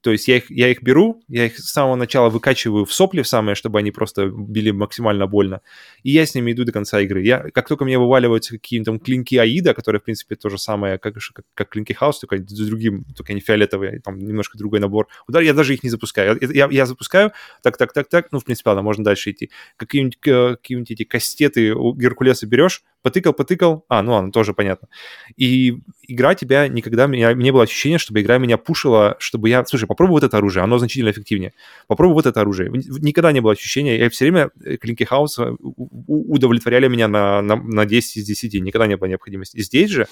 C: То есть я их, я их беру, я их с самого начала выкачиваю в сопли в самое, чтобы они просто били максимально больно, и я с ними иду до конца игры. Я, как только мне вываливаются какие-то клинки Аида, которые, в принципе, то же самое, как, как, как клинки Хаус, только другим, только они фиолетовые, там немножко другой набор. Удар, я даже их не запускаю. Я, я, я запускаю, так, так, так, так, ну, в принципе, ладно, можно дальше идти. Какие-нибудь, какие-нибудь эти кастеты у Геркулеса берешь, потыкал, потыкал, а, ну ладно, тоже понятно. И игра тебя никогда, меня, не было ощущения, чтобы игра меня пушила, чтобы я, слушай, попробуй вот это оружие, оно значительно эффективнее. Попробуй вот это оружие. Никогда не было ощущения, я все время э, клинки хаоса удовлетворяли меня на, на, на 10 из 10, никогда не было необходимости. Здесь же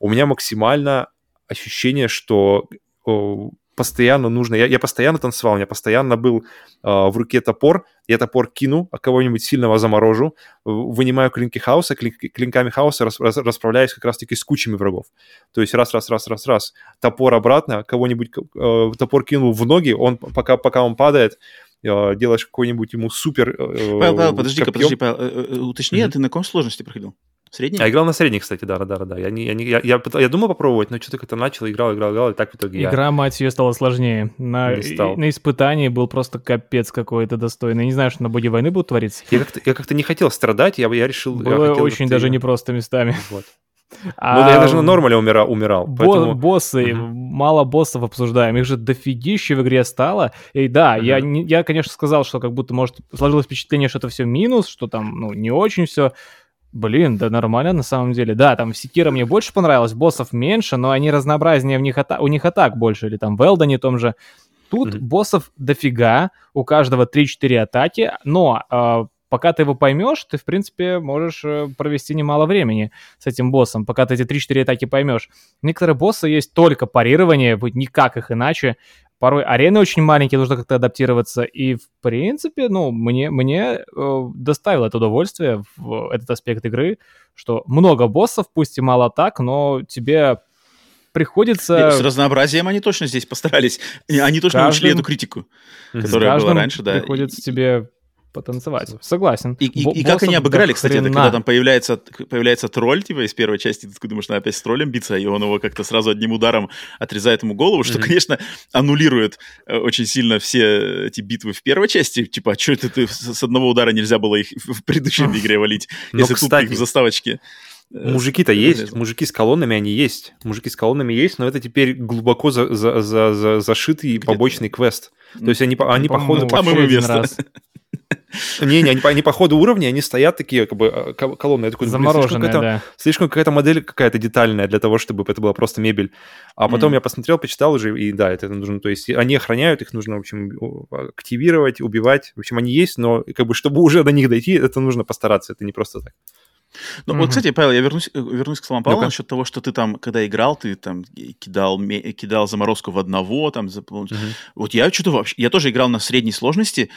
C: у меня максимально ощущение, что постоянно нужно... Я, я постоянно танцевал, у меня постоянно был э, в руке топор, я топор кину, а кого-нибудь сильного заморожу, вынимаю клинки хаоса, клин, клинками хаоса рас, рас, расправляюсь как раз-таки с кучами врагов. То есть раз-раз-раз-раз-раз, топор обратно, кого-нибудь э, топор кинул в ноги, он пока, пока он падает, э, делаешь какой-нибудь ему супер... Э,
A: Павел, Павел подожди-ка, подожди, Павел, э, э, уточни, mm-hmm. а ты на каком сложности проходил? Средний?
C: Я играл на средний, кстати, да, да, да, да. Я, не, я, не, я, я, я думал попробовать, но что-то как-то начал, играл, играл, играл, и так в итоге
B: Игра, я... мать ее, стала сложнее. На, на испытании был просто капец какой-то достойный. Не знаю, что на боге войны будет твориться.
C: Я как-то, я как-то не хотел страдать, я, я решил...
B: Было
C: я хотел
B: очень даже непросто местами.
C: Вот. А, ну, я даже на нормале умирал. умирал
B: бо- поэтому... Боссы, угу. мало боссов обсуждаем, их же дофигище в игре стало. И да, угу. я, не, я, конечно, сказал, что как будто, может, сложилось впечатление, что это все минус, что там, ну, не очень все. Блин, да нормально на самом деле. Да, там в Секира мне больше понравилось, боссов меньше, но они разнообразнее, в них ата- у них атак больше, или там в Элдоне том же. Тут mm-hmm. боссов дофига, у каждого 3-4 атаки, но э, пока ты его поймешь, ты, в принципе, можешь э, провести немало времени с этим боссом, пока ты эти 3-4 атаки поймешь. Некоторые боссы есть только парирование, вот никак их иначе. Порой арены очень маленькие, нужно как-то адаптироваться. И, в принципе, ну, мне, мне э, доставило это удовольствие в этот аспект игры, что много боссов, пусть и мало так, но тебе приходится...
A: С разнообразием они точно здесь постарались. Они точно каждым... учли эту критику, которая была раньше, да.
B: приходится тебе потанцевать. Согласен.
A: И, и, и как они обыграли, кстати, это когда там появляется, появляется тролль, типа, из первой части, ты думаешь, ну, опять с троллем биться, и он его как-то сразу одним ударом отрезает ему голову, что, mm-hmm. конечно, аннулирует э, очень сильно все эти битвы в первой части. Типа, а что это ты с одного удара нельзя было их в предыдущей игре валить, если тут их в заставочке.
C: Э, Мужики-то есть, мужики с колоннами они есть, мужики с колоннами есть, но это теперь глубоко за, за, за, за, зашитый побочный квест. То есть они, они по ходу...
A: Раз.
C: Не-не, они, они по ходу уровня, они стоят такие, как бы, э, колонны. Я такой,
B: Замороженные, слишком
C: да. Слишком какая-то модель какая-то детальная для того, чтобы это была просто мебель. А потом mm. я посмотрел, почитал уже, и да, это нужно, то есть они охраняют, их нужно, в общем, активировать, убивать. В общем, они есть, но как бы, чтобы уже до них дойти, это нужно постараться, это не просто так.
A: Ну, mm-hmm. вот, кстати, Павел, я вернусь, э, вернусь к словам Павла ну насчет того, что ты там, когда играл, ты там кидал, кидал заморозку в одного, там, mm-hmm. вот я что-то вообще, я тоже играл на средней сложности,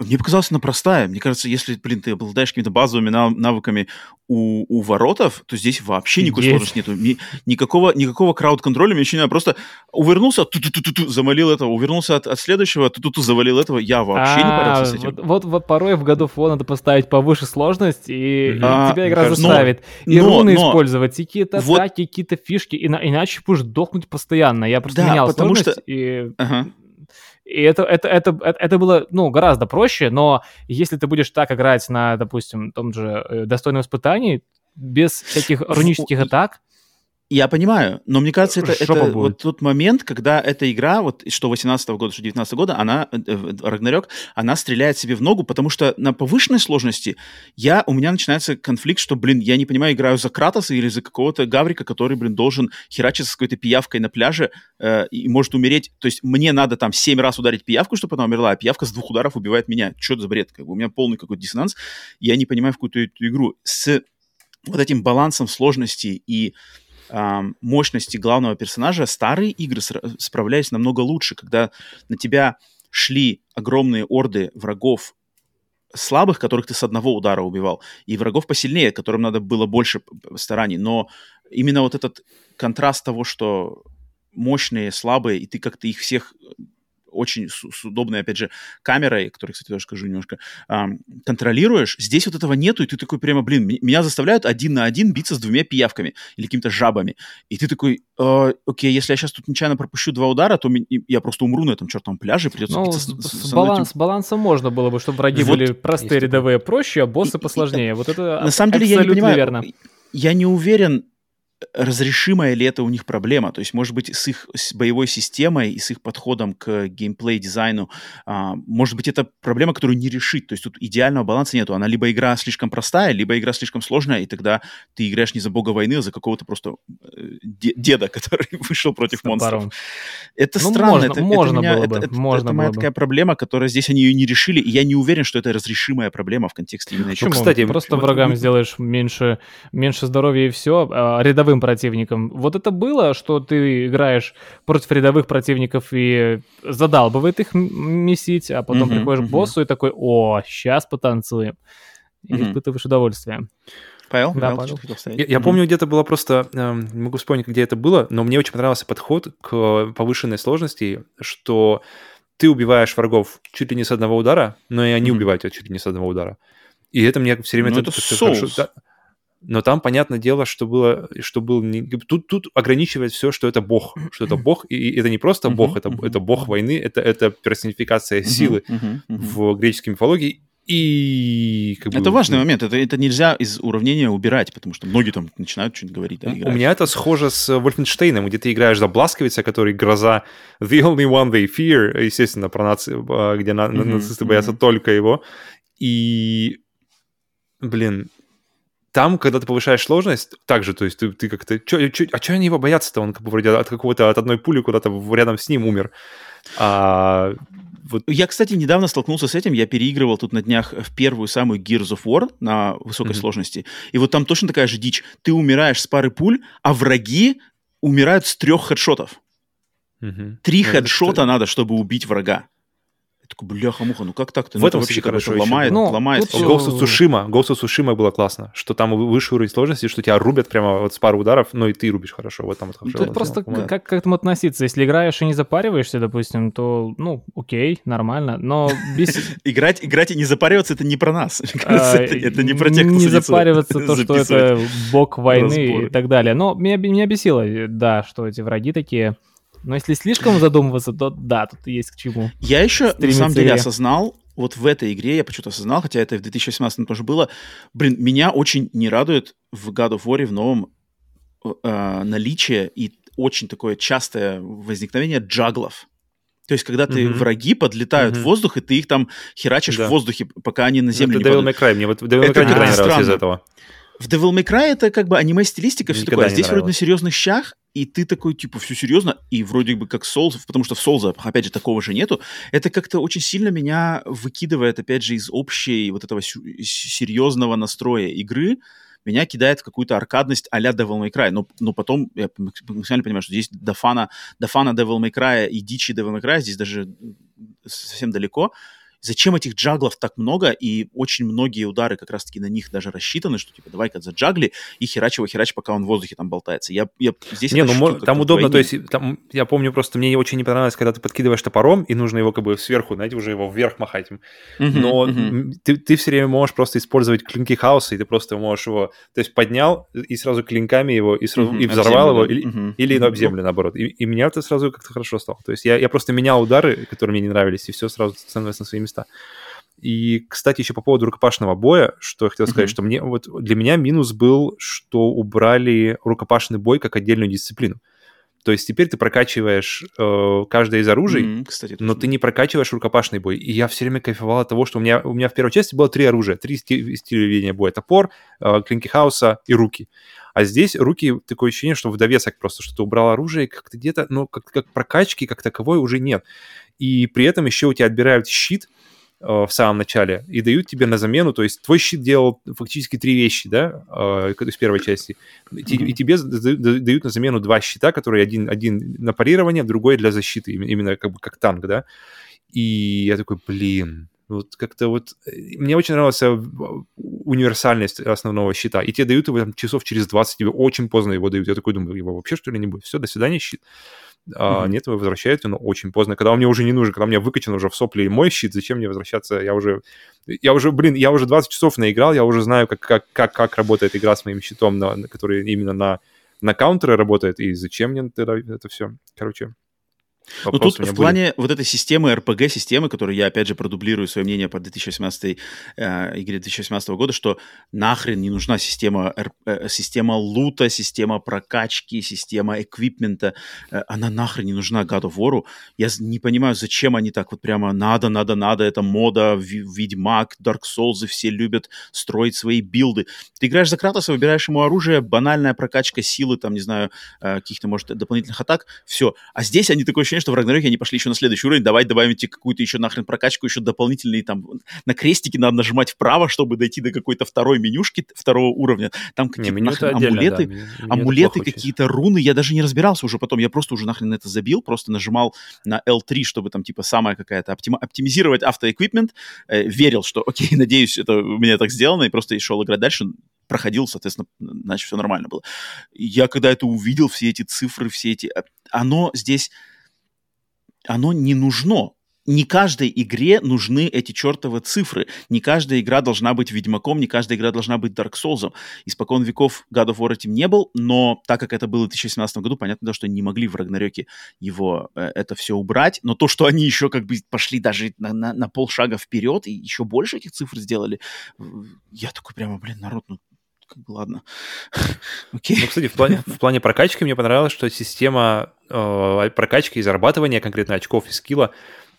A: мне показалось, она простая. Мне кажется, если, блин, ты обладаешь какими-то базовыми навыками у, у воротов, то здесь вообще никакой Есть. сложности нету. Ни, никакого, никакого крауд-контроля, мне не надо. Просто увернулся, ту -ту -ту -ту, замолил этого, увернулся от, от следующего, ту -ту -ту, завалил этого. Я вообще не парился с этим.
B: Вот, вот, вот порой в году фон надо поставить повыше сложность, и, а, тебя игра заставит. Но, и руны но, использовать, и какие-то вот... атаки, какие-то фишки, и, иначе будешь дохнуть постоянно. Я просто да, менял сложность, что... и... Ага. И это, это, это, это было, ну, гораздо проще, но если ты будешь так играть на, допустим, том же э, достойном испытании, без всяких рунических атак,
A: я понимаю, но мне кажется, это, это вот тот момент, когда эта игра, вот что 18 -го года, что 19 -го года, она, э, э, Рагнарёк, она стреляет себе в ногу, потому что на повышенной сложности я, у меня начинается конфликт, что, блин, я не понимаю, играю за Кратоса или за какого-то Гаврика, который, блин, должен херачиться с какой-то пиявкой на пляже э, и может умереть. То есть мне надо там 7 раз ударить пиявку, чтобы она умерла, а пиявка с двух ударов убивает меня. Что это за бред? Как бы, у меня полный какой-то диссонанс. Я не понимаю в какую-то эту игру. С вот этим балансом сложности и мощности главного персонажа старые игры справлялись намного лучше, когда на тебя шли огромные орды врагов слабых, которых ты с одного удара убивал, и врагов посильнее, которым надо было больше стараний. Но именно вот этот контраст того, что мощные, слабые, и ты как-то их всех очень с, с удобной, опять же, камерой, которую, кстати, тоже скажу немножко, эм, контролируешь. Здесь вот этого нету, и ты такой прямо, блин, меня заставляют один на один биться с двумя пиявками или какими-то жабами. И ты такой, э, окей, если я сейчас тут нечаянно пропущу два удара, то я просто умру на этом чертовом пляже, придется ну, биться с,
B: с, с, баланс, этим... балансом можно было бы, чтобы враги вот, были простые, рядовые, проще, а боссы и, посложнее. И, вот это
A: на самом деле я не понимаю, верно. Я не уверен, разрешимая ли это у них проблема. То есть, может быть, с их с боевой системой и с их подходом к геймплей-дизайну, а, может быть, это проблема, которую не решить. То есть тут идеального баланса нету. Она либо игра слишком простая, либо игра слишком сложная, и тогда ты играешь не за бога войны, а за какого-то просто э, деда, который вышел против монстров. Это ну, странно. Можно, это,
B: можно
A: это меня,
B: было бы.
A: Это,
B: можно
A: это моя
B: бы.
A: такая проблема, которая здесь они ее не решили, и я не уверен, что это разрешимая проблема в контексте именно...
B: Ну, кстати, просто врагам сделаешь меньше, меньше здоровья и все, а рядовым рядовым противникам. Вот это было, что ты играешь против рядовых противников и задалбывает их месить, а потом mm-hmm, приходишь mm-hmm. к боссу и такой, о, сейчас потанцуем. И mm-hmm. испытываешь удовольствие.
A: Павел?
B: Да, Павел.
C: Я, я mm-hmm. помню, где-то было просто, э, не могу вспомнить, где это было, но мне очень понравился подход к повышенной сложности, что ты убиваешь врагов чуть ли не с одного удара, но и они mm-hmm. убивают тебя чуть ли не с одного удара. И это мне все время...
A: Ну, это, это соус. Хорошо, да,
C: но там, понятное дело, что было, что был не... тут, тут ограничивает все, что это бог, что это бог, и это не просто бог, это, это бог войны, это, это персонификация силы в греческой мифологии, и...
A: Как бы, это важный ну, момент, это, это нельзя из уравнения убирать, потому что многие там начинают что-нибудь говорить. Да,
C: у меня это схоже с Вольфенштейном, где ты играешь за Бласковица, который гроза The Only One They Fear, естественно, про наци... А, где на... mm-hmm. нацисты боятся только его. И, блин, там, когда ты повышаешь сложность, также, то есть ты, ты как-то... Чё, чё, а что они его боятся-то? Он как бы вроде от какого-то, от одной пули куда-то рядом с ним умер. А,
A: вот. Я, кстати, недавно столкнулся с этим. Я переигрывал тут на днях в первую самую Gears of War на высокой mm-hmm. сложности. И вот там точно такая же дичь. Ты умираешь с пары пуль, а враги умирают с трех хедшотов.
C: Мгм.
A: Три
C: Ну, это
A: хедшота
C: что-
A: надо, чтобы убить врага. Такой, бляха-муха, ну как так-то?
C: В
A: Ну,
C: этом,
A: это вообще
C: еще
A: ломает.
B: Ну,
A: ломает
B: тут,
C: В Ghost of Tsushima, Ghost of Tsushima было классно, что там высший уровень сложности, что тебя рубят прямо вот с пару ударов, ну и ты рубишь хорошо, вот там вот хорошо.
B: Тут
C: было
B: просто
C: по-моему.
B: как, как к этому относиться? Если играешь и не запариваешься, допустим, то, ну, окей, нормально, но без...
A: Играть, играть и не запариваться, это не про нас.
B: А,
A: это, не про тех, кто
B: Не запариваться то, что это бог войны и так далее. Но меня, меня бесило, да, что эти враги такие... Но если слишком задумываться, то да, тут есть к чему.
A: Я еще, на самом деле, осознал, вот в этой игре я почему-то осознал, хотя это в 2018 тоже было, блин, меня очень не радует в God of War в новом э, наличие и очень такое частое возникновение джаглов. То есть, когда ты
C: Мгм.
A: враги подлетают
C: Мгм.
A: в воздух, и ты их там херачишь
C: Да.
A: в воздухе, пока они на
C: Ну,
A: землю
C: это
A: не
C: Devil
A: падают.
C: May Cry, мне вот Devil May Cry не нравилось из этого.
A: В Devil May Cry это как бы аниме-стилистика, все такое. А здесь вроде на серьезных щах, и ты такой, типа, все серьезно, и вроде бы как Souls, потому что в Souls, опять же, такого же нету. Это как-то очень сильно меня выкидывает, опять же, из общей вот этого серьезного настроя игры, меня кидает в какую-то аркадность а-ля Devil May Cry. Но, но потом я мак- максимально понимаю, что здесь до фана, до фана Devil May Cry и дичи Devil May Cry здесь даже совсем далеко. Зачем этих джаглов так много, и очень многие удары как раз-таки на них даже рассчитаны, что типа давай-ка заджагли и херач его херач, пока он в воздухе там болтается. Я, я здесь
C: Не, ну
A: ощутил
C: там удобно, то
A: вдвойне.
C: есть там, я помню просто, мне очень не понравилось, когда ты подкидываешь топором, и нужно его как бы сверху, знаете, уже его вверх махать. им.
A: Мгм,
C: Но м, ты, ты все время можешь просто использовать клинки хаоса, и ты просто можешь его, то есть поднял и сразу клинками его, и, сразу,
A: Мгм,
C: и взорвал
A: землю,
C: его,
A: да.
C: или,
A: Мгм,
C: или
A: мгм.
C: об землю, наоборот. И, и меня это сразу как-то хорошо стало. То есть я, я просто менял удары, которые мне не нравились, и все сразу становилось на места. И, кстати, еще по поводу рукопашного боя, что я хотел сказать,
A: Мгм.
C: что мне вот для меня минус был, что убрали рукопашный бой как отдельную дисциплину. То есть теперь ты прокачиваешь э, каждое из оружий,
A: Мгм, кстати,
C: но ты не прокачиваешь рукопашный бой. И я все время кайфовал от того, что у меня, у меня в первой части было три оружия, три сти- стиля ведения боя. Топор, э, клинки хаоса и руки. А здесь руки, такое ощущение, что в довесок просто, что ты убрал оружие, как-то где-то, ну, как, как прокачки как таковой уже нет. И при этом еще у тебя отбирают щит, э, в самом начале и дают тебе на замену, то есть твой щит делал фактически три вещи, да, э, в первой части, и, и тебе да- да- дают на замену два щита, которые один, один на парирование, другой для защиты, именно- как бы как танк, да, и я такой, блин, вот как-то вот... э, Мне очень нравилась универсальность основного щита. И тебе дают его там, часов через 20, тебе очень поздно его дают. Я такой думаю, его вообще что ли не будет? Все, до свидания, щит. А,
A: Мгм.
C: Нет, его возвращают, но очень поздно. Когда он мне уже не нужен, когда у меня выкачан уже в сопли мой щит, зачем мне возвращаться? Я уже, я уже, блин, я уже 20 часов наиграл, я уже знаю, как, как, как, как работает игра с моим щитом, на, на- который именно на, на каунтеры работает, и зачем мне тогда это все? Короче,
A: Ну тут в
C: были.
A: плане вот этой системы, RPG-системы, которую я, опять же, продублирую свое мнение по 2018 э, игре 2018 года, что нахрен не нужна система, э, система лута, система прокачки, система эквипмента. Э, она нахрен не нужна God of War. Я не понимаю, зачем они так вот прямо надо, надо, надо, это мода, Ведьмак, Dark Souls, все любят строить свои билды. Ты играешь за Кратоса, выбираешь ему оружие, банальная прокачка силы, там, не знаю, э, каких-то, может, дополнительных атак, все. А здесь они такое ощущение, что в Рагнароке они пошли еще на следующий уровень, давай добавим тебе какую-то еще нахрен прокачку, еще дополнительные там, на крестики надо нажимать вправо, чтобы дойти до какой-то второй менюшки второго уровня. Там
C: Не,
A: какие-то
C: это
A: нахрен
C: отдельно,
A: амулеты,
C: да, меню- меню
A: амулеты какие-то, руны, я даже не разбирался уже потом, я просто уже нахрен на это забил, просто нажимал на L3, чтобы там типа самая какая-то оптима- оптимизировать автоэквипмент, э, верил, что окей, надеюсь, это у меня так сделано, и просто и шел играть дальше, проходил, соответственно, значит, все нормально было. Я когда это увидел, все эти цифры, все эти... э, Оно здесь... Оно не нужно. Не каждой игре нужны эти чертовы цифры. Не каждая игра должна быть Ведьмаком, не каждая игра должна быть Dark Souls. Испокон веков God of War этим не был, но так как это было в 2017 году, понятно, да, что не могли в Рагнарёке его э, это все убрать. Но то, что они еще как бы пошли даже на, на, на полшага вперед и еще больше этих цифр сделали, я такой прямо, блин, народ, ну как бы ладно. Окей.
C: Ну, кстати, в плане, в плане прокачки мне понравилось, что система э, прокачки и зарабатывания конкретно очков и скилла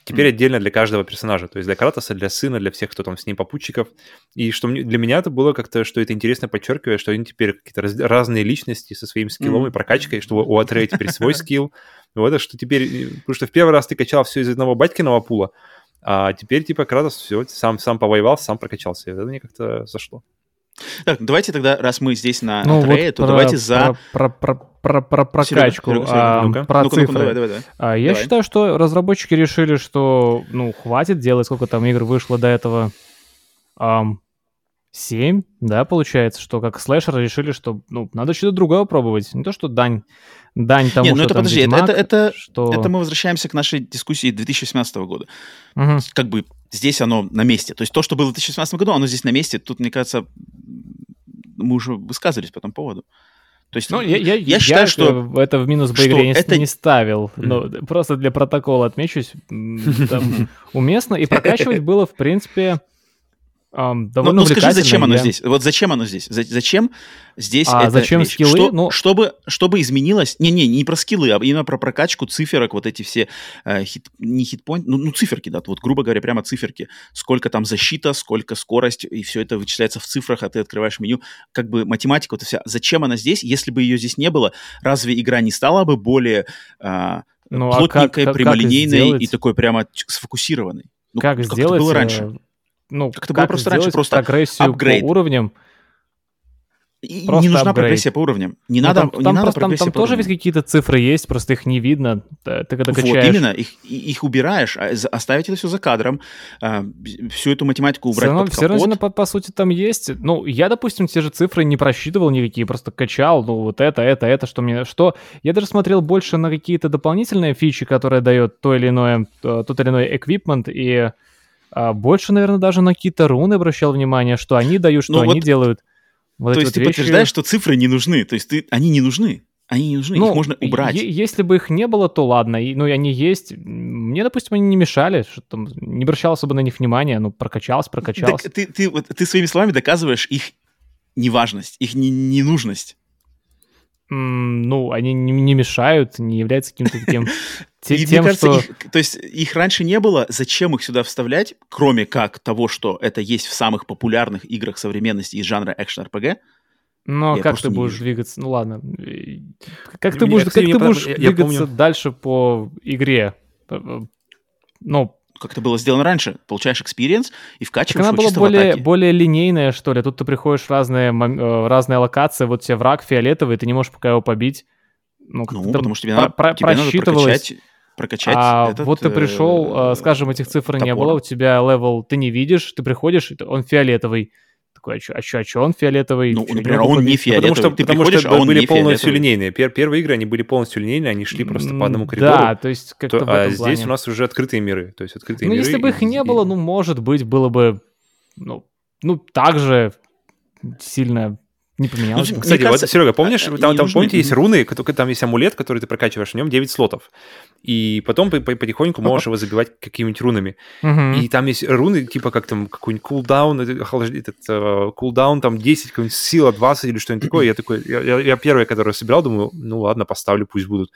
C: теперь
A: Мгм.
C: отдельно для каждого персонажа. То есть для Кратоса, для сына, для всех, кто там с ним попутчиков. И что мне- для меня это было как-то, что это интересно подчеркивает, что они теперь какие-то раз- разные личности со своим скиллом
A: Мгм.
C: и прокачкой, что у Атрея теперь свой скилл. Вот это что теперь... Потому что в первый раз ты качал все из одного батькиного пула, а теперь типа Кратос все, сам, сам повоевал, сам прокачался. И это мне как-то зашло.
A: Так, давайте тогда, раз мы здесь на
B: Ну,
A: трее,
B: вот
A: то
B: про-
A: давайте за...
B: Про, про, про, про прокачку,
A: Серега, Серега,
B: а,
C: ну-ка.
B: про
A: ну-ка,
B: цифры.
A: давай, давай, давай.
B: А, я
A: Давай.
B: считаю, что разработчики решили, что, ну, хватит делать, сколько там игр вышло до этого. Ам, Семь, да, получается, что как слэшер решили, что, ну, надо что-то другое пробовать. Не то, что дань, дань тому,
A: Не, ну
B: что
A: это
B: там
A: подожди, это-
B: Ведьмак,
A: это- это-
B: что...
A: Это мы возвращаемся к нашей дискуссии 2017 года.
B: Мгм.
A: Как бы здесь оно на месте. То есть то, что было в 2017 году, оно здесь на месте. Тут, мне кажется, мы уже высказывались по этому поводу. То есть
B: Ну, я, я,
A: я считаю,
B: это-
A: что
B: это в минус
A: что
B: игре не,
A: это-
B: не ставил. Но просто для протокола отмечусь. там уместно. И прокачивать было, в принципе,
A: Ну,
B: довольно
A: ну скажи,
B: увлекательно.
A: зачем оно
B: Я-
A: здесь? Вот зачем оно здесь? За- Зачем здесь
B: А
A: эта
B: зачем
A: вещь?
B: скиллы?
A: Что-
B: Ну-
A: чтобы, чтобы изменилось... Не-не, не про скиллы, а именно про прокачку циферок, вот эти все э, хит, не хитпоинт, ну, ну циферки, да, вот грубо говоря, прямо циферки. Сколько там защита, сколько скорость, и все это вычисляется в цифрах, а ты открываешь меню. Как бы математика вот вся. Зачем она здесь? Если бы ее здесь не было, разве игра не стала бы более а,
B: Ну, а
A: плотненькой,
B: как- как- как
A: прямолинейной
B: сделать?
A: и такой прямо сфокусированной? Ну,
B: как
A: это
B: сделать...
A: было
B: э,
A: раньше?
B: Ну,
A: Как это было просто раньше, просто
B: прогрессию
A: апгрейд.
B: по уровням.
A: И
B: Просто
A: не нужна
B: апгрейд.
A: прогрессия по уровням. Не
B: Ну,
A: надо,
B: там,
A: не
B: там
A: надо
B: просто, там,
A: прогрессия
B: там
A: по
B: тоже ведь
A: уровням.
B: какие-то цифры есть, просто их не видно. Ты когда
A: Вот
B: качаешь...
A: именно, их, их убираешь, а оставить это все за кадром, а, всю эту математику убрать
B: Все равно,
A: под
B: все равно, по, по сути, там есть. Ну, я, допустим, те же цифры не просчитывал никакие, просто качал, ну, вот это, это, это, что мне... Что? Я даже смотрел больше на какие-то дополнительные фичи, которые дает то или иное, э, тот или иной эквипмент, и а, больше, наверное, даже на какие-то руны обращал внимание, что они дают, что
A: Ну,
B: они
A: вот-
B: делают. Вот
A: То есть
B: вот
A: ты
B: вещи.
A: подтверждаешь, что цифры не нужны. То есть ты, они не нужны. Они не нужны,
B: Ну,
A: их можно убрать.
B: если бы их не было, то ладно. И, ну, и они есть. Мне, допустим, они не мешали, что там, не обращал особо на них внимания, ну, прокачался, прокачался.
A: Так ты, ты, вот, ты своими словами доказываешь их неважность, их не- ненужность.
B: Ну, они не, мешают, не являются каким-то таким... те-
A: И
B: тем,
A: мне кажется,
B: что...
A: их, то есть их раньше не было, зачем их сюда вставлять, кроме как того, что это есть в самых популярных играх современности из жанра экшен-РПГ?
B: Но
A: я
B: как ты будешь
A: вижу.
B: двигаться? Ну, ладно. Э, Как ты
C: мне,
B: будешь, как ты будешь
C: я- я
B: двигаться дальше по игре? Э, э, Ну,
A: Как это было сделано раньше? Получаешь экспириенс и
B: так
A: вкачиваешь
B: она
A: его
B: была более, более линейная, что ли. Тут ты приходишь в разные, э, разные локации, вот тебе враг фиолетовый, ты не можешь пока его побить. Ну,
A: Ну, потому что тебе
B: про-
A: надо,
B: про-
A: тебе надо прокачать, прокачать
B: А
A: этот,
B: вот ты пришел,
A: э,
B: э, скажем, этих цифр не
A: топор.
B: было, у тебя левел ты не видишь, ты приходишь, он фиолетовый. Такой, а чё, а чё, а чё он фиолетовый?
A: Ну,
B: Чё,
A: например, он не фиолетовый.
C: Потому что,
A: ты
C: потому что
A: а он
C: были полностью линейные. Пер- первые игры, они были полностью линейные, они шли просто по одному коридору.
B: Да, то есть как-то
C: То-
B: в
C: а
B: этом
C: здесь
B: плане.
C: у нас уже открытые миры. То есть открытые
B: Ну,
C: миры.
B: если бы их не
C: и-
B: было, ну, может быть, было бы, ну, ну так же сильно не поменялось.
A: Ну,
B: бы.
C: Кстати,
A: кажется,
C: вот, Серега, помнишь, там, там,
A: нужны.
C: помните, есть руны, там есть амулет, который ты прокачиваешь, в нем 9 слотов. И потом по- по- потихоньку можешь его забивать какими-нибудь рунами. И там есть руны, типа как там какой-нибудь кулдаун, охлаж- этот э, кулдаун там 10, какой-нибудь сила 20 или что-нибудь такое. Я такой, я, я первый, который собирал, думаю, ну ладно, поставлю, пусть будут.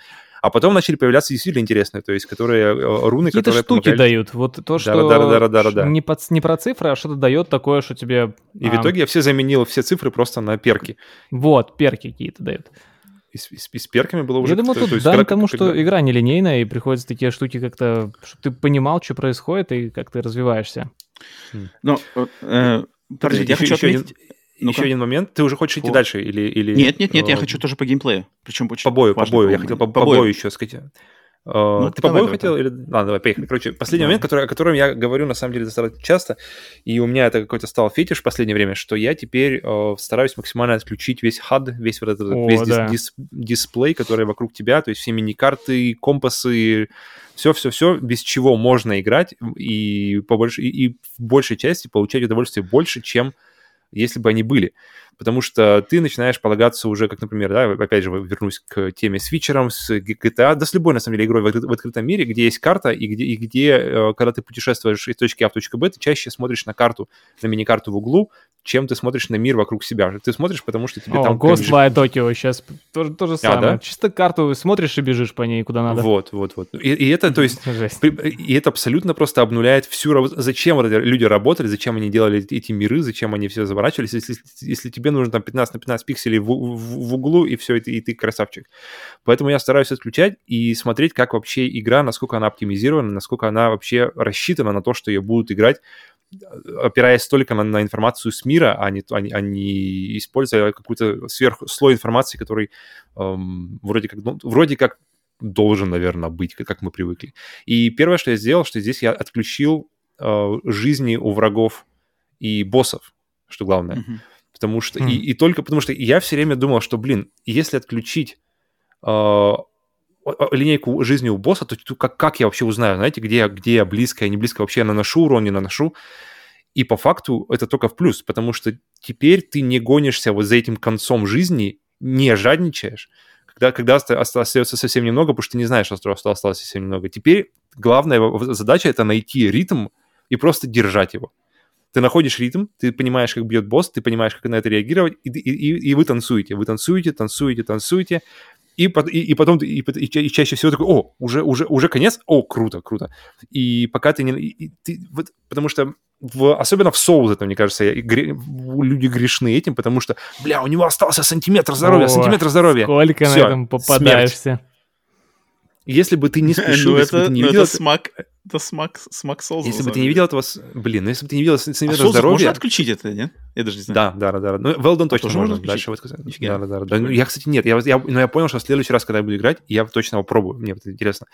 C: А потом начали появляться действительно интересные, то есть которые э, руны,
B: Какие-то
C: которые
B: штуки
C: помогали.
B: дают. Вот то, что
C: да, да, да, да, да, да.
B: не, под- не про цифры, а что-то дает такое, что тебе...
C: И в
B: а,
C: итоге я все заменил, все цифры просто на перки.
B: Вот, перки какие-то дают.
C: И с, и с- и с перками было уже...
B: Я думаю, тут
C: то когда-
B: тому, что игра нелинейная, и приходится такие штуки как-то... Чтобы ты понимал, что происходит, и как ты развиваешься.
A: Ну, э, э, подожди, я хочу
C: еще один-
A: Ну-ка.
C: Еще один момент. Ты уже хочешь идти
A: Фу.
C: дальше или... или
A: Нет, нет, нет, я
C: э,
A: хочу тоже по геймплею. Причем очень
C: По бою, по бою. Я хотел по,
A: по бою.
C: бою еще сказать. Э, ты по бою хотел? Или... Ладно, давай, поехали. Короче, последний
A: Давай.
C: момент, который, о котором я говорю, на самом деле, достаточно часто, и у меня это какой-то стал фетиш в последнее время, что я теперь э, стараюсь максимально отключить весь HUD, весь вот этот
B: О,
C: весь дис-
B: да.
C: дис- дисплей, который вокруг тебя, то есть все мини-карты, компасы, все-все-все, без чего можно играть и, по больш- и, и в большей части получать удовольствие больше, чем если бы они были. Потому что ты начинаешь полагаться уже, как, например, да, опять же, вернусь к теме с Вичером, с GTA, да с любой, на самом деле, игрой в, откры- в открытом мире, где есть карта, и где, и где э, когда ты путешествуешь из точки А в точку Б, ты чаще смотришь на карту, на мини-карту в углу, чем ты смотришь на мир вокруг себя. Ты смотришь, потому что тебе
B: О,
C: там...
B: Ghostwire Tokyo сейчас то, то же самое.
C: да?
B: Чисто карту смотришь и бежишь по ней куда надо.
C: Вот, вот, вот. И, и это, то есть,
B: Жесть.
C: И это абсолютно просто обнуляет всю работу. Зачем вот эти люди работали, зачем они делали эти- эти миры, зачем они все заворачивались, если, если тебе нужно там 15 на 15 пикселей в, в- в углу, и все, и ты, и ты красавчик. Поэтому я стараюсь отключать и смотреть, как вообще игра, насколько она оптимизирована, насколько она вообще рассчитана на то, что ее будут играть опираясь только на, на информацию с мира, а не, а не, а не используя какой-то сверхслой информации, который эм, вроде, как, ну, вроде как должен, наверное, быть, как мы привыкли. И первое, что я сделал, что здесь я отключил э, жизни у врагов и боссов, что главное. Mm-hmm. Потому что... Mm. И, и только потому что я все время думал, что, блин, если отключить э, линейку жизни у босса, то, то как, как я вообще узнаю, знаете, где я, где я близко, я не близко, вообще я наношу урон, не наношу. И по факту это только в плюс, потому что теперь ты не гонишься вот за этим концом жизни, не жадничаешь, когда, когда остается совсем немного, потому что ты не знаешь, что осталось совсем немного. Теперь главная задача — это найти ритм и просто держать его. Ты находишь ритм, ты понимаешь, как бьет босс, ты понимаешь, как на это реагировать, и, и, и вы танцуете. Вы танцуете, танцуете, танцуете, и, и, и потом, и, и, и чаще всего такой, о, уже, уже, уже конец, о, круто, круто. И пока ты не... И, ты, вот, потому что в, особенно в соус это, мне кажется, гре, люди грешны этим, потому что, бля, у него остался сантиметр здоровья, О, сантиметр здоровья.
B: Сколько Всё, на этом попадаешься. Смерть.
C: Если бы ты не спешил, ну, если
A: это,
C: бы ты не
A: ну,
C: видел...
A: Это смак, это смак, смак Souls.
C: Если бы ты не видел этого... Блин, ну если бы ты не видел сантиметра
A: а
C: здоровья...
A: можно отключить это, нет? Я даже не знаю.
C: Да, да, да. да. Ну, Weldon точно
A: тоже
C: можно. Дальше вот.
A: Нифига.
C: Да, да, да. да. Ну, я, кстати, нет. Я, я, но я понял, что в следующий раз, когда я буду играть, я точно его пробую. Мне это интересно.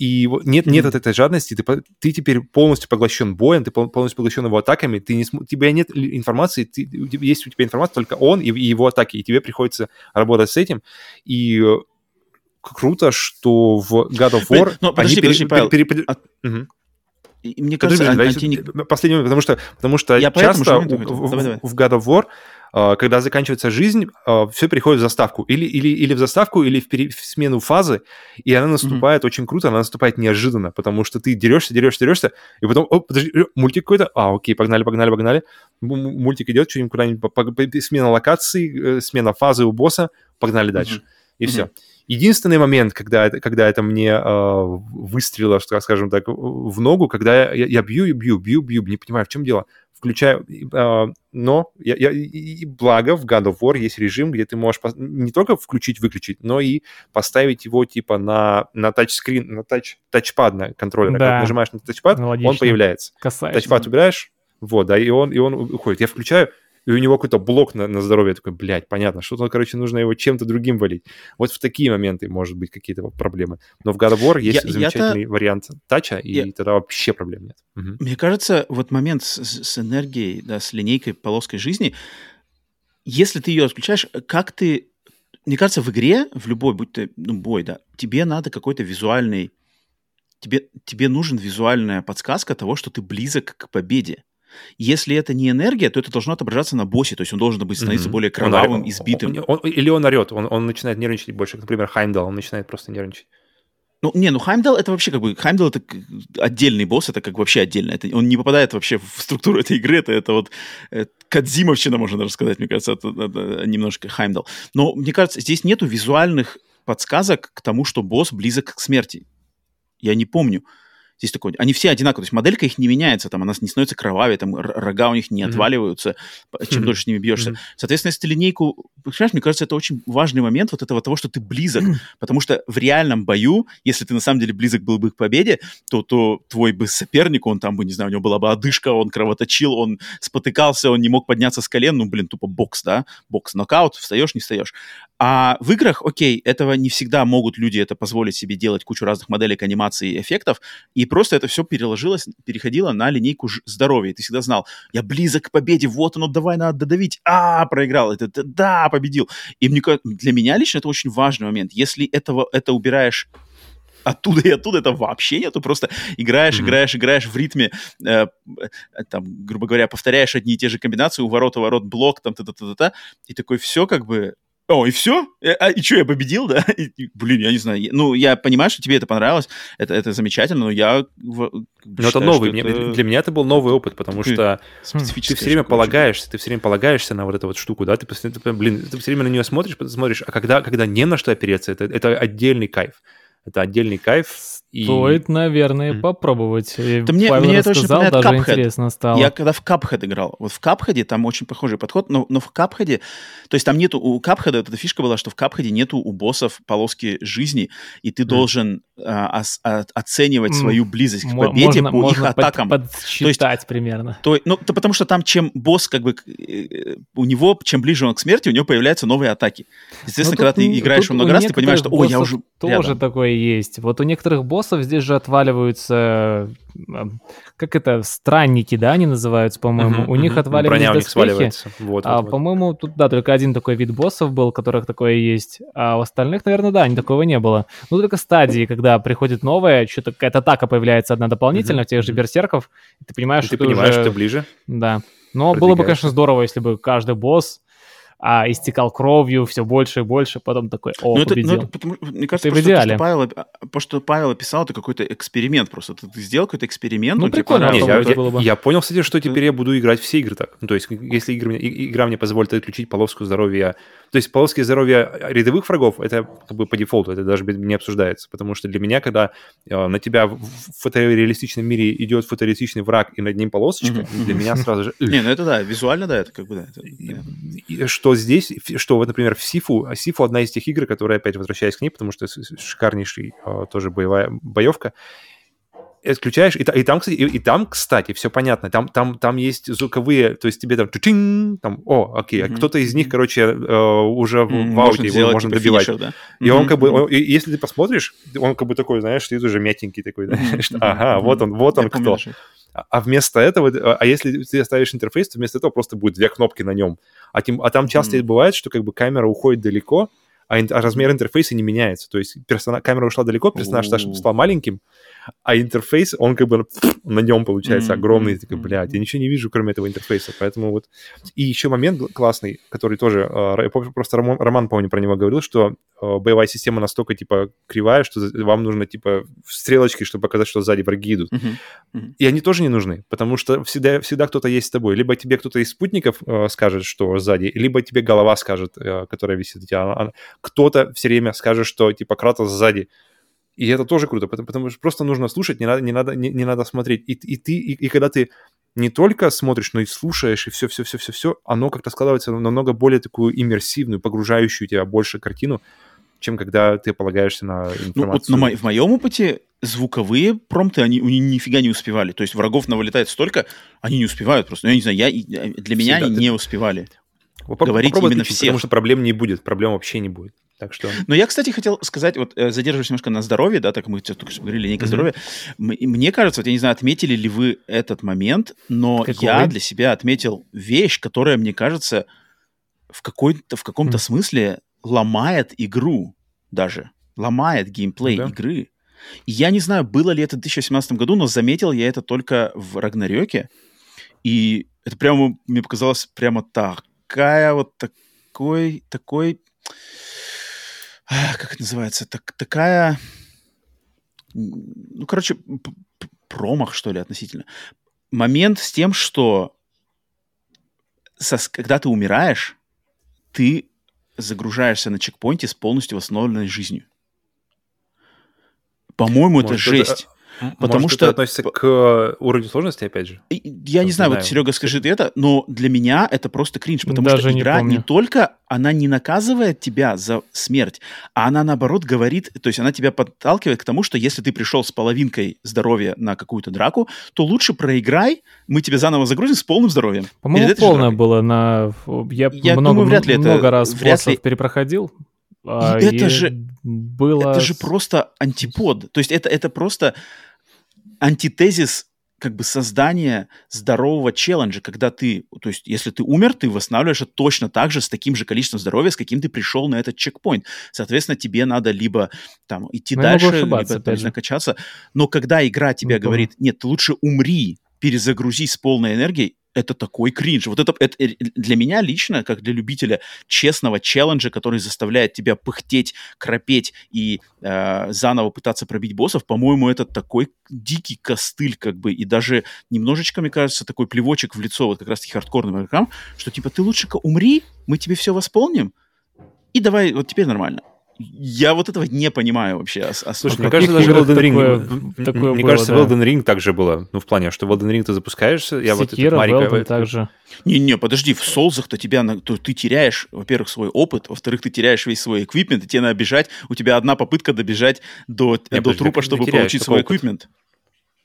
C: И нет, нет от этой жадности, ты, ты теперь полностью поглощен боем, ты полностью поглощен его атаками, ты не, у тебя нет информации, ты, есть у тебя информация только он и, и его атаки, и тебе приходится работать с этим. И круто, что в God of War...
A: Но, подожди, они подожди, Павел. Пере, пере,
C: а... угу.
A: И, мне кажется,
C: подожди, анти... последний, потому что, потому что я часто у, в, давай, давай. в God of War а, когда заканчивается жизнь, а, все переходит в заставку. Или, или, или в заставку, или в, пере... в смену фазы, и она наступает mm-hmm. очень круто, она наступает неожиданно, потому что ты дерешься, дерешься, дерешься, и потом, о, подожди, э, мультик какой-то, а, окей, погнали, погнали, погнали. Мультик идет, что-нибудь куда-нибудь, смена локации, э, смена фазы у босса, погнали дальше. Mm-hmm. И mm-hmm. все. Единственный момент, когда это, когда это мне э, выстрелило, что, скажем так, в ногу, когда я, я бью и бью, бью, бью, не понимаю, в чем дело. Включаю, э, но я, я, и благо в God of War есть режим, где ты можешь не только включить-выключить, но и поставить его типа на, на тачскрин, на тач, тачпад на контроллера. Да. Когда нажимаешь на тачпад, Логично. он появляется.
B: Касаешься.
C: Тачпад убираешь, вот, да, и он, и он уходит. Я включаю, и у него какой-то блок на, на здоровье, такой, блядь, понятно, что-то, короче, нужно его чем-то другим валить. Вот в такие моменты может быть какие-то проблемы. Но в God of War есть я, замечательный вариант тача, и я... тогда вообще проблем нет.
A: Угу. Мне кажется, вот момент с, с энергией, да, с линейкой полоской жизни, если ты ее отключаешь, как ты... Мне кажется, в игре, в любой, будь то ну, бой, да, тебе надо какой-то визуальный... Тебе, тебе нужен визуальная подсказка того, что ты близок к победе. Если это не энергия, то это должно отображаться на боссе, то есть он должен быть становиться mm-hmm. более кровавым, он, избитым.
C: Он, он, или он орет, он, он начинает нервничать больше. Например, Хаймдал, он начинает просто нервничать.
A: Ну, не, ну Хаймдал это вообще как бы... Хаймдал это отдельный босс, это как вообще отдельно. Это, он не попадает вообще в структуру этой игры, это, это вот э, Кадзимовщина, можно даже сказать, мне кажется, это, это немножко Хаймдал. Но мне кажется, здесь нету визуальных подсказок к тому, что босс близок к смерти. Я не помню. Здесь такой, они все одинаковые, то есть моделька их не меняется, там она не становится кровавее, там рога у них не mm-hmm. отваливаются, чем mm-hmm. дольше с ними бьешься. Mm-hmm. Соответственно, если ты линейку, понимаешь, мне кажется, это очень важный момент вот этого того, что ты близок, потому что в реальном бою, если ты на самом деле близок был бы к победе, то, то твой бы соперник, он там бы, не знаю, у него была бы одышка, он кровоточил, он спотыкался, он не мог подняться с колен, ну, блин, тупо бокс, да, бокс, нокаут, встаешь, не встаешь. А в играх, окей, этого не всегда могут люди это позволить себе делать, кучу разных моделек, анимаций, эффектов, и просто это все переложилось, переходило на линейку здоровья. Ты всегда знал, я близок к победе, вот оно, давай, надо додавить, а, проиграл, это, да, победил. И мне, для меня лично это очень важный момент. Если этого, это убираешь оттуда и оттуда это вообще нету, просто играешь, mm-hmm. играешь, играешь в ритме, э, там, грубо говоря, повторяешь одни и те же комбинации, у ворот, у ворот, блок, там, та-та-та-та, и такой все как бы о, и все? Э, а, и что, я победил, да? И, блин, я не знаю. Ну, я понимаю, что тебе это понравилось, это, это замечательно, но я
C: но считаю, это новый. Мне, это... Для меня это был новый опыт, потому что ты все время полагаешься, ты все время полагаешься на вот эту вот штуку, да? Ты, ты блин, ты все время на нее смотришь, смотришь, а когда, когда не на что опереться, это, это отдельный кайф. Это отдельный кайф.
B: Стоит, и... наверное, mm. попробовать.
A: да мне, мне это очень даже Cuphead. интересно стало. Я когда в Cuphead играл, вот в Cuphead там очень похожий подход, но, но в Cuphead, то есть там нету, у Cuphead эта фишка была, что в Cuphead нету у боссов полоски жизни, и ты mm. должен а, ос- а- оценивать свою близость к победе
B: можно,
A: по их
B: можно под-
A: атакам.
B: подсчитать примерно.
A: То, ну, то потому что там, чем босс, как бы, э, у него, чем ближе он к смерти, у него появляются новые атаки. Естественно,
B: Ну,
A: когда
B: тут,
A: ты играешь
B: тут
A: его много раз, ты понимаешь, что, ой, я уже
B: тоже
A: рядом.
B: такое есть. Вот у некоторых боссов здесь же отваливаются, как это, странники, да, они называются, по-моему.
C: Мгм,
B: у них
C: мгм.
B: отваливались
C: Броня у них
B: доспехи,
C: сваливается. Вот,
B: а,
C: вот, вот.
B: по-моему, тут, да, только один такой вид боссов был, у которых такое есть. А у остальных, наверное, да, такого не было. Ну, только стадии, когда приходит новое, что-то какая-то атака появляется одна дополнительная
C: Мгм,
B: в тех же берсерков, и ты понимаешь,
C: И
B: что
C: ты понимаешь,
B: уже...
C: что ты ближе.
B: Да. Но было бы, конечно, здорово, если бы каждый босс а, истекал кровью все больше и больше, потом такой, о,
A: Ну, это, ну,
B: победил.
A: это потому- мне кажется,
B: в
A: просто то,
B: идеале.
A: что Павел, оп- а, то, что Павел описал, это какой-то эксперимент просто. Ты, ты сделал какой-то эксперимент,
B: Ну,
A: он тебе
B: прикольно, а
A: понравился.
C: я,
B: это
C: я-
B: было бы.
C: я понял, кстати, что теперь я буду играть все игры так. Ну, то есть, если игры мне- и- игра мне позволит отключить полоску здоровья... То есть, полоски здоровья рядовых врагов, это как бы по дефолту, это даже не обсуждается. Потому что для меня, когда э, на тебя в в фотореалистичном мире идет фотореалистичный враг, и над ним полосочка, для меня сразу же...
A: Не, ну это да, визуально, да, это как бы, да. это
C: и что здесь, что вот, например, в Сифу, а Сифу одна из тех игр, которые, опять возвращаясь к ней, потому что шикарнейший э, тоже боевая боевка, отключаешь, и, и там, кстати, и, и там, кстати, все понятно, там, там, там есть звуковые, то есть тебе там, чу-чин, там, о, окей, а
A: Мгм.
C: кто-то из них, короче, э, уже в ауте его
A: сделать,
C: можно
A: типа,
C: добивать.
A: финишер, да?
C: И он
A: Мгм,
C: как бы, он- и если ты посмотришь, он как бы такой, знаешь, ты уже мятенький такой, что,
A: мгм,
C: ага,
A: мгм.
C: вот он, вот
A: Я
C: он
A: помню
C: кто.
A: даже.
C: А а вместо этого, а а если ты оставишь интерфейс, то вместо этого просто будет две кнопки на нем. А, тем, а там часто
A: Мгм.
C: бывает, что как бы камера уходит далеко, а, ин- а размер интерфейса не меняется. То есть персона- камера ушла далеко, персонаж
A: О.
C: стал маленьким, а интерфейс, он как бы на нем получается
A: Мгм,
C: огромный. такой, блядь, я ничего не вижу, кроме этого интерфейса. Поэтому вот... И еще момент классный, который тоже... э, Просто Роман, Роман, помню, про него говорил, что э, боевая система настолько, типа, кривая, что вам нужно, типа, стрелочки, чтобы показать, что сзади враги идут.
A: Мгм.
C: И они тоже не нужны, потому что всегда, всегда кто-то есть с тобой. Либо тебе кто-то из спутников э, скажет, что сзади, либо тебе голова скажет, э, которая висит у тебя. Она- она- Кто-то все время скажет, что типа Кратос сзади. И это тоже круто, потому, потому что просто нужно слушать, не надо, не надо, не, не надо смотреть. И, и ты, и, и когда ты не только смотришь, но и слушаешь, и все-все-все-все-все, оно как-то складывается в намного более такую иммерсивную, погружающую тебя больше картину, чем когда ты полагаешься на
A: Ну,
C: информацию.
A: вот на мо- в моем опыте звуковые промпты, они, они нифига не успевали. То есть врагов навылетает столько, они не успевают просто. Ну, Я не знаю, я, для меня
C: Всегда
A: они
C: ты-
A: не успевали. Говорить именно всех.
C: Потому что проблем не будет, проблем вообще не будет. Так что...
A: Но я, кстати, хотел сказать, вот э, задерживаясь немножко на здоровье, да, так мы только что говорили, линейка
C: Мгм.
A: здоровья. Мне кажется, вот я не знаю, отметили ли вы этот момент, но
B: Какой?
A: я для себя отметил вещь, которая, мне кажется, в, какой-то, в каком-то
B: М.
A: смысле ломает игру даже. Ломает геймплей
C: Да.
A: игры. И я не знаю, было ли это в 2017 году, но заметил я это только в Рагнарёке. И это прямо, мне показалось, прямо такая вот такой, такой, как это называется, так, такая, ну, короче, промах, что ли, относительно. Момент с тем, что сос- когда ты умираешь, ты загружаешься на чекпоинте с полностью восстановленной жизнью. По-моему, это жесть. Потому
C: может,
A: что-
C: это относится к э, уровню сложности, опять же?
A: Я не
C: Не
A: знаю, вот. Серега, скажи ты это, но для меня это просто кринж, потому
B: Даже
A: что
B: не
A: игра не,
B: помню.
A: только, она не наказывает тебя за смерть, а она, наоборот, говорит, то есть она тебя подталкивает к тому, что если ты пришел с половинкой здоровья на какую-то драку, то лучше проиграй, мы тебя заново загрузим с полным здоровьем.
B: По-моему, полное было на... Я,
A: Я
B: много,
A: думаю, вряд ли это-
B: много раз
A: вряд ли-
B: перепроходил. а,
A: это
B: и
A: же-
B: было...
A: Это же просто антипод. То есть это, это просто антитезис как бы создания здорового челленджа, когда ты, то есть если ты умер, ты восстанавливаешься точно так же с таким же количеством здоровья, с каким ты пришел на этот чекпоинт. Соответственно, тебе надо либо там идти
B: Ну, я могу
A: дальше, либо накачаться. Но когда игра тебе
B: помню.
A: говорит, нет, ты лучше умри, перезагрузись с полной энергией, это такой кринж. Вот это, это э, для меня лично, как для любителя честного челленджа, который заставляет тебя пыхтеть, храпеть и э, заново пытаться пробить боссов, по-моему, это такой дикий костыль, как бы, и даже немножечко, мне кажется, такой плевочек в лицо вот как раз-таки хардкорным игрокам, что типа ты лучше-ка умри, мы тебе все восполним, и давай, вот теперь нормально. Я вот этого не понимаю вообще. ос- ос-
C: Слушай,
B: в
C: мне кажется, даже в Elden Ring...
B: такое- такое
C: Мне
B: было,
C: кажется, в
B: да.
C: Elden Ring также было. Ну, в плане, что в Elden Ring ты запускаешься, я вот
B: Секира,
C: этот Марика... Это-
B: также.
A: Не-не, подожди, в Солзах-то тебя, то ты теряешь, во-первых, свой опыт, во-вторых, ты теряешь весь свой эквипмент, и тебе надо бежать, у тебя одна попытка добежать до, до
C: подожди,
A: трупа, чтобы получить свой
C: опыт?
A: эквипмент.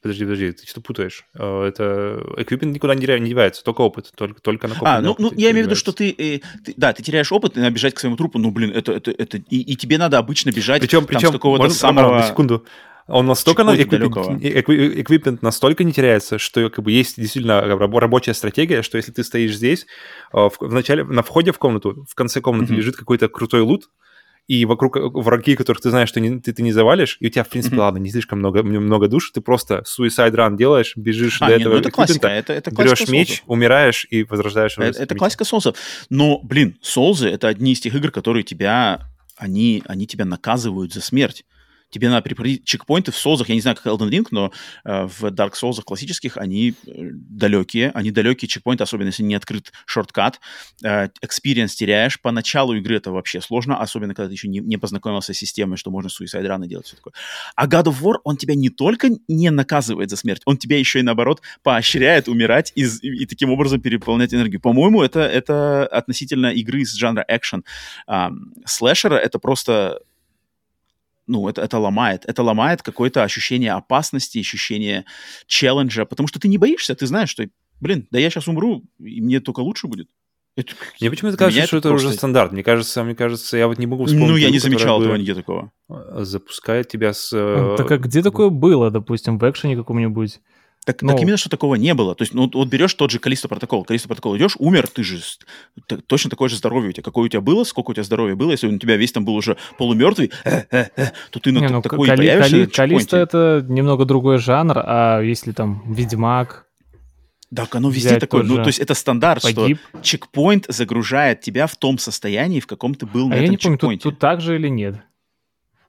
C: Подожди, подожди, ты что путаешь? Э, Это эквипмент никуда не девается, только опыт, только, только на
A: А, ну, ну я имею в виду, что ты, э, ты- да, ты теряешь опыт, и надо бежать к своему трупу, ну, блин, это, это, это, и, и тебе надо обычно бежать
C: Причем, причем,
A: с какого-то самого...
C: На секунду. Он настолько на эквипмент, настолько не теряется, что как бы есть действительно рабо- рабочая стратегия, что если ты стоишь здесь, э, в, в начале, на входе в комнату, в конце комнаты
A: Мгм.
C: лежит какой-то крутой лут, и вокруг э, враги, которых ты знаешь, что не- ты, ты не завалишь, и у тебя, в принципе,
A: Мгм.
C: ладно, не слишком много, много душ, ты просто suicide run делаешь, бежишь
A: А,
C: до
A: не,
C: этого
A: ну это классика, это, это классика
C: берешь меч, умираешь и возрождаешь уже
A: Это, это классика соусов. Но, блин, соузы — это одни из тех игр, которые тебя, они, они тебя наказывают за смерть. Тебе надо перепроходить чекпоинты в соузах. Я не знаю, как Elden Ring, но э, в Dark Souls классических они э, далекие. Они далекие чекпоинты, особенно если не открыт шорткат. Э, Experience теряешь. По началу игры это вообще сложно, особенно когда ты еще не, не познакомился с системой, что можно suicide раны делать, все такое. А God of War, он тебя не только не наказывает за смерть, он тебя еще и, наоборот, поощряет умирать и, з- и таким образом переполнять энергию. По-моему, это, это относительно игры из жанра экшен. слэшера это просто ну, это, это ломает. Это ломает какое-то ощущение опасности, ощущение челленджа, потому что ты не боишься, ты знаешь, что, блин, да я сейчас умру, и мне только лучше будет. Это,
C: Мне почему-то кажется, что это
A: просто-
C: уже стандарт. Мне кажется, мне кажется, я вот не могу вспомнить.
A: Ну, я не замечал этого нигде такого.
C: э, Запускает тебя с...
B: Ну,
C: э,
B: Так а где такое было, допустим, в экшене каком-нибудь?
A: Так,
B: Ну.
A: так именно, что такого не было. То есть, ну, вот берешь тот же Калисто протокол. Калисто протокол идешь, умер, ты же с- т- точно такое же здоровье у тебя. Какое у тебя было, сколько у тебя здоровья было, если у тебя весь там был уже полумертвый, э, э, э, то ты на
B: ну,
A: такой
B: Кали-
A: появишься
B: Кали-
A: на чекпоинте.
B: Калиста это немного другой жанр, а если там Ведьмак
A: Так, оно везде такое. Ну, то есть это стандарт,
B: погиб,
A: что чекпоинт загружает тебя в том состоянии, в каком ты был на
B: а я
A: этом
B: не помню, тут,
A: чекпоинте.
B: тут так же или нет?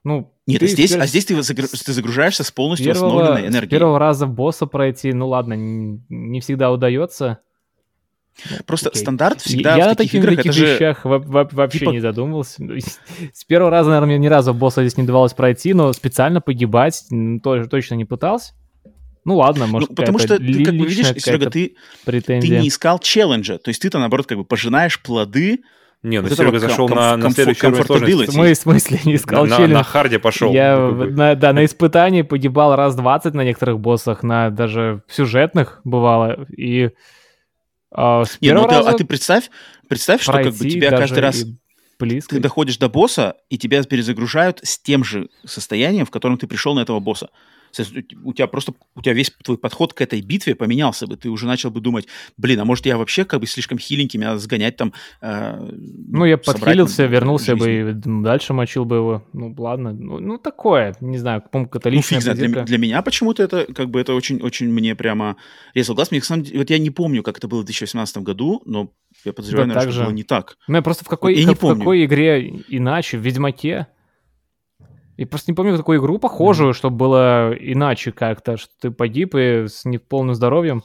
B: Ну,
A: Нет, а здесь,
B: пер-
A: а здесь ты, загру- ты загружаешься с полностью
B: первого,
A: восстановленной
B: с
A: энергией.
B: первого раза босса пройти, ну ладно, не всегда удается.
A: Просто
B: окей.
A: стандарт всегда
B: я
A: в
B: о
A: таких
B: таких,
A: играх,
B: таких
A: это же...
B: вещах во- вообще
A: типа-
B: не задумывался. Ну, С первого раза, наверное, мне ни разу босса здесь не давалось пройти, но специально погибать тоже точно не пытался. Ну ладно,
A: Ну,
B: может,
A: потому что ты, как бы видишь, Серега, ты, ты не искал челленджа. То есть ты-то, наоборот, как бы пожинаешь плоды
C: Не, ну
A: вот
C: Серега зашел на, на следующий уровень сложности.
B: смы- в смысле не искал
C: на,
B: челлендж?
C: на харде пошел.
B: Я на, да, на испытании погибал раз 20 на некоторых боссах, на даже сюжетных бывало. И а, с
A: Не, ну ты-
B: раза
A: а ты представь, представь, что как бы тебя каждый раз
B: близко.
A: ты доходишь до босса, и тебя перезагружают с тем же состоянием, в котором ты пришел на этого босса. У тебя просто, у тебя весь твой подход к этой битве поменялся бы. Ты уже начал бы думать, блин, а может я вообще как бы слишком хиленький, меня сгонять там. э,
B: Ну, я
A: собрать
B: подхилился,
A: там
B: вернулся бы
A: жизни».
B: и дальше мочил бы его. Ну, ладно. Ну, ну, такое. Не знаю, по-моему, какая-то
A: Ну, фиг. Для, для меня почему-то это как бы это очень-очень мне прямо резал глаз. Мне, на самом деле, вот я не помню, как это было в 2018 году, но я подозреваю,
B: Да,
A: наверное, что
B: же.
A: было не так.
B: Ну, я просто в какой,
A: Я
B: как-
A: не
B: в
A: помню.
B: какой игре иначе? В Ведьмаке? Я просто не помню такую игру похожую, чтобы было иначе как-то, что ты погиб и с неполным здоровьем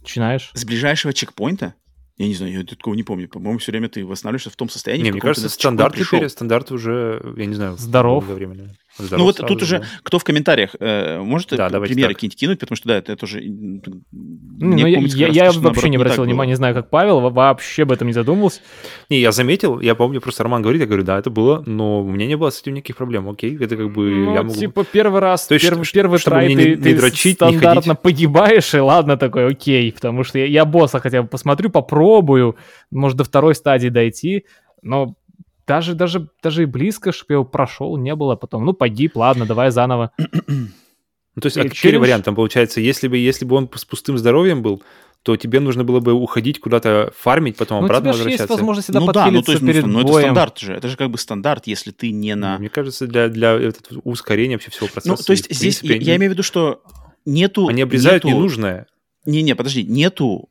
B: начинаешь.
A: С ближайшего чекпоинта, я не знаю, я такого не помню. По-моему, все время ты восстанавливаешься в том состоянии,
C: Не,
A: в
C: мне кажется, стандарт теперь, стандарт уже, я не знаю,
B: Здоров.
C: Долговременно.
A: Ну
C: Здоров
A: вот тут уже,
C: же.
A: кто в комментариях э, может
C: Да,
A: примеры какие-нибудь кинуть, потому что да, это тоже...
B: Не, ну, я, я- я вообще не обратил внимания, не знаю, как Павел, во- вообще об этом не задумывался.
C: Не, я заметил, я помню, просто Роман говорит, я говорю, да, это было, но у меня не было с этим никаких проблем, окей, это как бы
B: Ну,
C: я могу...
B: типа, первый раз,
C: То есть,
B: первый,
C: ш-
B: первый трай ты,
C: не- не
B: ты
C: дрочить, не
B: стандартно
C: ходить.
B: погибаешь, и ладно такой, окей, потому что я, я босса хотя бы посмотрю, попробую, может, до второй стадии дойти, но даже, даже, даже и близко, чтобы я его прошел, не было потом. Ну, погиб, ладно, давай заново.
C: Ну, то есть,
B: И
C: а какой
B: челлендж-
C: вариант там получается? Если бы, если бы он с пустым здоровьем был, то тебе нужно было бы уходить куда-то фармить, потом
B: Ну,
C: обратно
B: же есть
C: возвращаться.
B: возможность всегда
A: Ну да, ну то есть, ну,
B: перед
A: ну, это
B: боем.
A: стандарт же, это же как бы стандарт, если ты не на...
C: Мне кажется, для, для этого ускорения вообще всего процесса.
A: Ну, то есть
C: и,
A: здесь,
C: принципе,
A: я, я
C: они-
A: имею в виду, что нету...
C: Они обрезают
A: нету-
C: ненужное.
A: Не-не, подожди, нету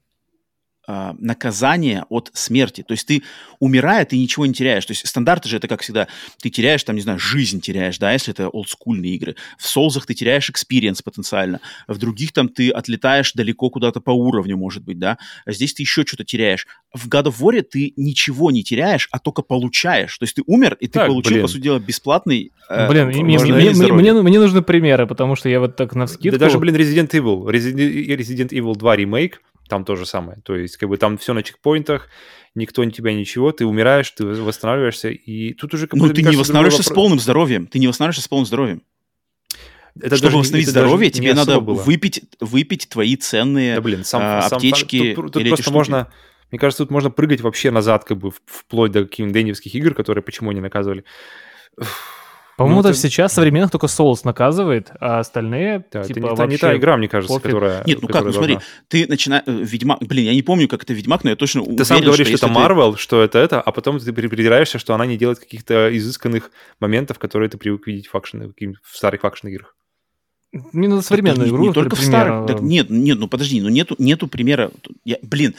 A: а, наказание от смерти. То есть ты, умирая, ты ничего не теряешь. То есть стандарты же это, как всегда, ты теряешь, там, не знаю, жизнь теряешь, да, если это олдскульные игры. В Souls'ах ты теряешь experience потенциально. В других там ты отлетаешь далеко куда-то по уровню, может быть, да. А здесь ты еще что-то теряешь. В God of War ты ничего не теряешь, а только получаешь. То есть ты умер, и ты так, получил, блин. по сути дела, бесплатный...
B: Э, блин, мне, мне, мне, мне, мне нужны примеры, потому что я вот так на вскидку...
C: Да даже, блин, Resident Evil. Resident, Resident Evil 2 ремейк, там то же самое. То есть, как бы там все на чекпоинтах, никто не тебя ничего, ты умираешь, ты восстанавливаешься, и тут уже...
A: Ну, ты не восстанавливаешься с полным здоровьем, ты не восстанавливаешься с полным здоровьем. Это Чтобы даже, восстановить это здоровье, тебе надо было. выпить, выпить твои ценные да, блин, сам, а, аптечки.
C: Сам, тут, тут или просто можно... Мне кажется, тут можно прыгать вообще назад, как бы вплоть до каких-нибудь дэниевских игр, которые почему не наказывали.
B: По-моему, ну, это... сейчас современных только Souls наказывает, а остальные,
C: да, типа, это не, вообще... не та игра, мне кажется, пофиг. которая...
A: Нет, ну как, ну смотри, ты начинаешь... Э, Ведьмак... Блин, я не помню, как это Ведьмак, но я точно
C: ты уверен, сам говоришь, что, что это Marvel, ты... что это это, а потом ты придираешься, что она не делает каких-то изысканных моментов, которые ты привык видеть в, факшн... в старых факшн-играх.
B: Мне надо современную
A: так,
B: игру,
A: не, не только в старых. Так, нет, нет, ну подожди, ну нету, нету примера. Я, блин,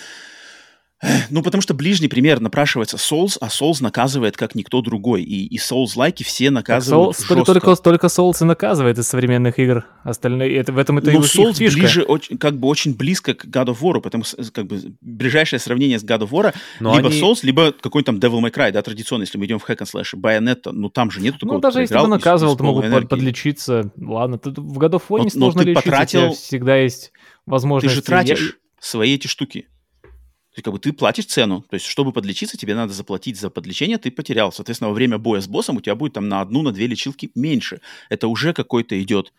A: ну, потому что ближний пример напрашивается Souls, а Souls наказывает как никто другой. И, и Souls-лайки все наказывают Souls, жестко.
B: Только, только Souls и наказывает из современных игр. Остальные, это, в этом это
A: Но Souls фишка. ближе, очень, как бы очень близко к God of War, потому что как бы ближайшее сравнение с God of War Но либо они... Souls, либо какой-то там Devil May Cry, да, традиционно, если мы идем в Hack and Slash. Bayonetta, ну там же нету такого.
B: Ну, даже если бы наказывал, то могут энергии. подлечиться. Ладно, тут в God of War но, не сложно лечиться, потратил... всегда есть возможность...
A: Ты же тратишь Я... свои эти штуки есть, как бы ты платишь цену. То есть, чтобы подлечиться, тебе надо заплатить за подлечение, ты потерял. Соответственно, во время боя с боссом у тебя будет там на одну, на две лечилки меньше. Это уже какой-то идет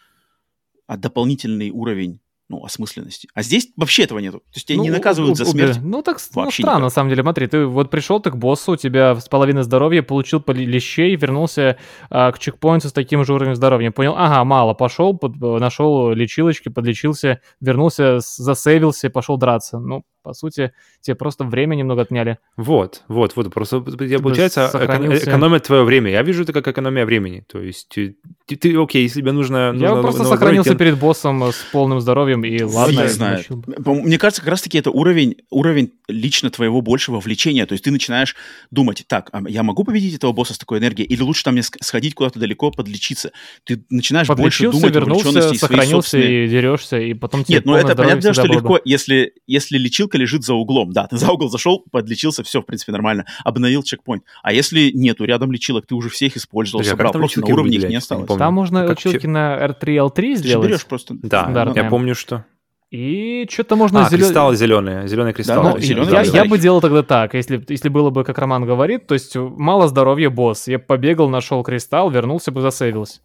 A: а дополнительный уровень ну, осмысленности. А здесь вообще этого нету. То есть тебя ну, не наказывают за смерть.
B: Ну, так ну, странно, никак. на самом деле. Смотри, ты вот пришел ты к боссу, у тебя с половины здоровья, получил лещей, вернулся а, к чекпоинту с таким же уровнем здоровья. Понял, ага, мало, пошел, под, нашел лечилочки, подлечился, вернулся, засейвился, пошел драться. Ну, по сути, тебе просто время немного отняли.
C: Вот, вот, вот. Просто тебе, получается, сохранился... экономит твое время. Я вижу это как экономия времени. То есть ты, ты окей, если тебе нужно...
B: Я нужно, просто сохранился тебе... перед боссом с полным здоровьем, и ладно.
A: Не знаю. Мне кажется, как раз-таки это уровень, уровень лично твоего большего влечения. То есть ты начинаешь думать, так, а я могу победить этого босса с такой энергией? Или лучше там мне сходить куда-то далеко, подлечиться? Ты начинаешь больше думать
B: вернулся, сохранился и дерешься, и потом
A: тебе Нет, ну это понятно, что легко, если, если лечил лечилка лежит за углом. Да, ты за угол зашел, подлечился, все, в принципе, нормально. Обновил чекпоинт. А если нету рядом лечилок, ты уже всех использовал, Подожди, собрал, просто на уровне их не осталось.
B: Там можно как лечилки че... на R3, L3 сделать. Ты берешь
A: просто.
C: Да, я помню, что...
B: И что-то можно...
C: А, зелё... кристаллы зеленые, зеленые кристаллы. Да, ну,
B: зеленые, я, я бы делал тогда так, если, если было бы, как Роман говорит, то есть мало здоровья босс. Я побегал, нашел кристалл, вернулся бы, засейвился.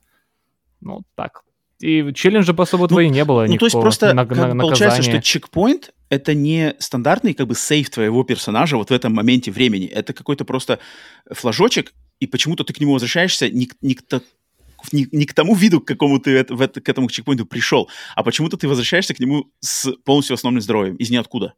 B: Ну, так. И челленджа по особо ну, не было.
A: Ну, то есть просто на, как, на, получается, что чекпоинт — это не стандартный как бы сейв твоего персонажа вот в этом моменте времени. Это какой-то просто флажочек, и почему-то ты к нему возвращаешься не, не, к, не, не к тому виду, к какому ты это, в это, к этому чекпоинту пришел, а почему-то ты возвращаешься к нему с полностью основным здоровьем, из ниоткуда.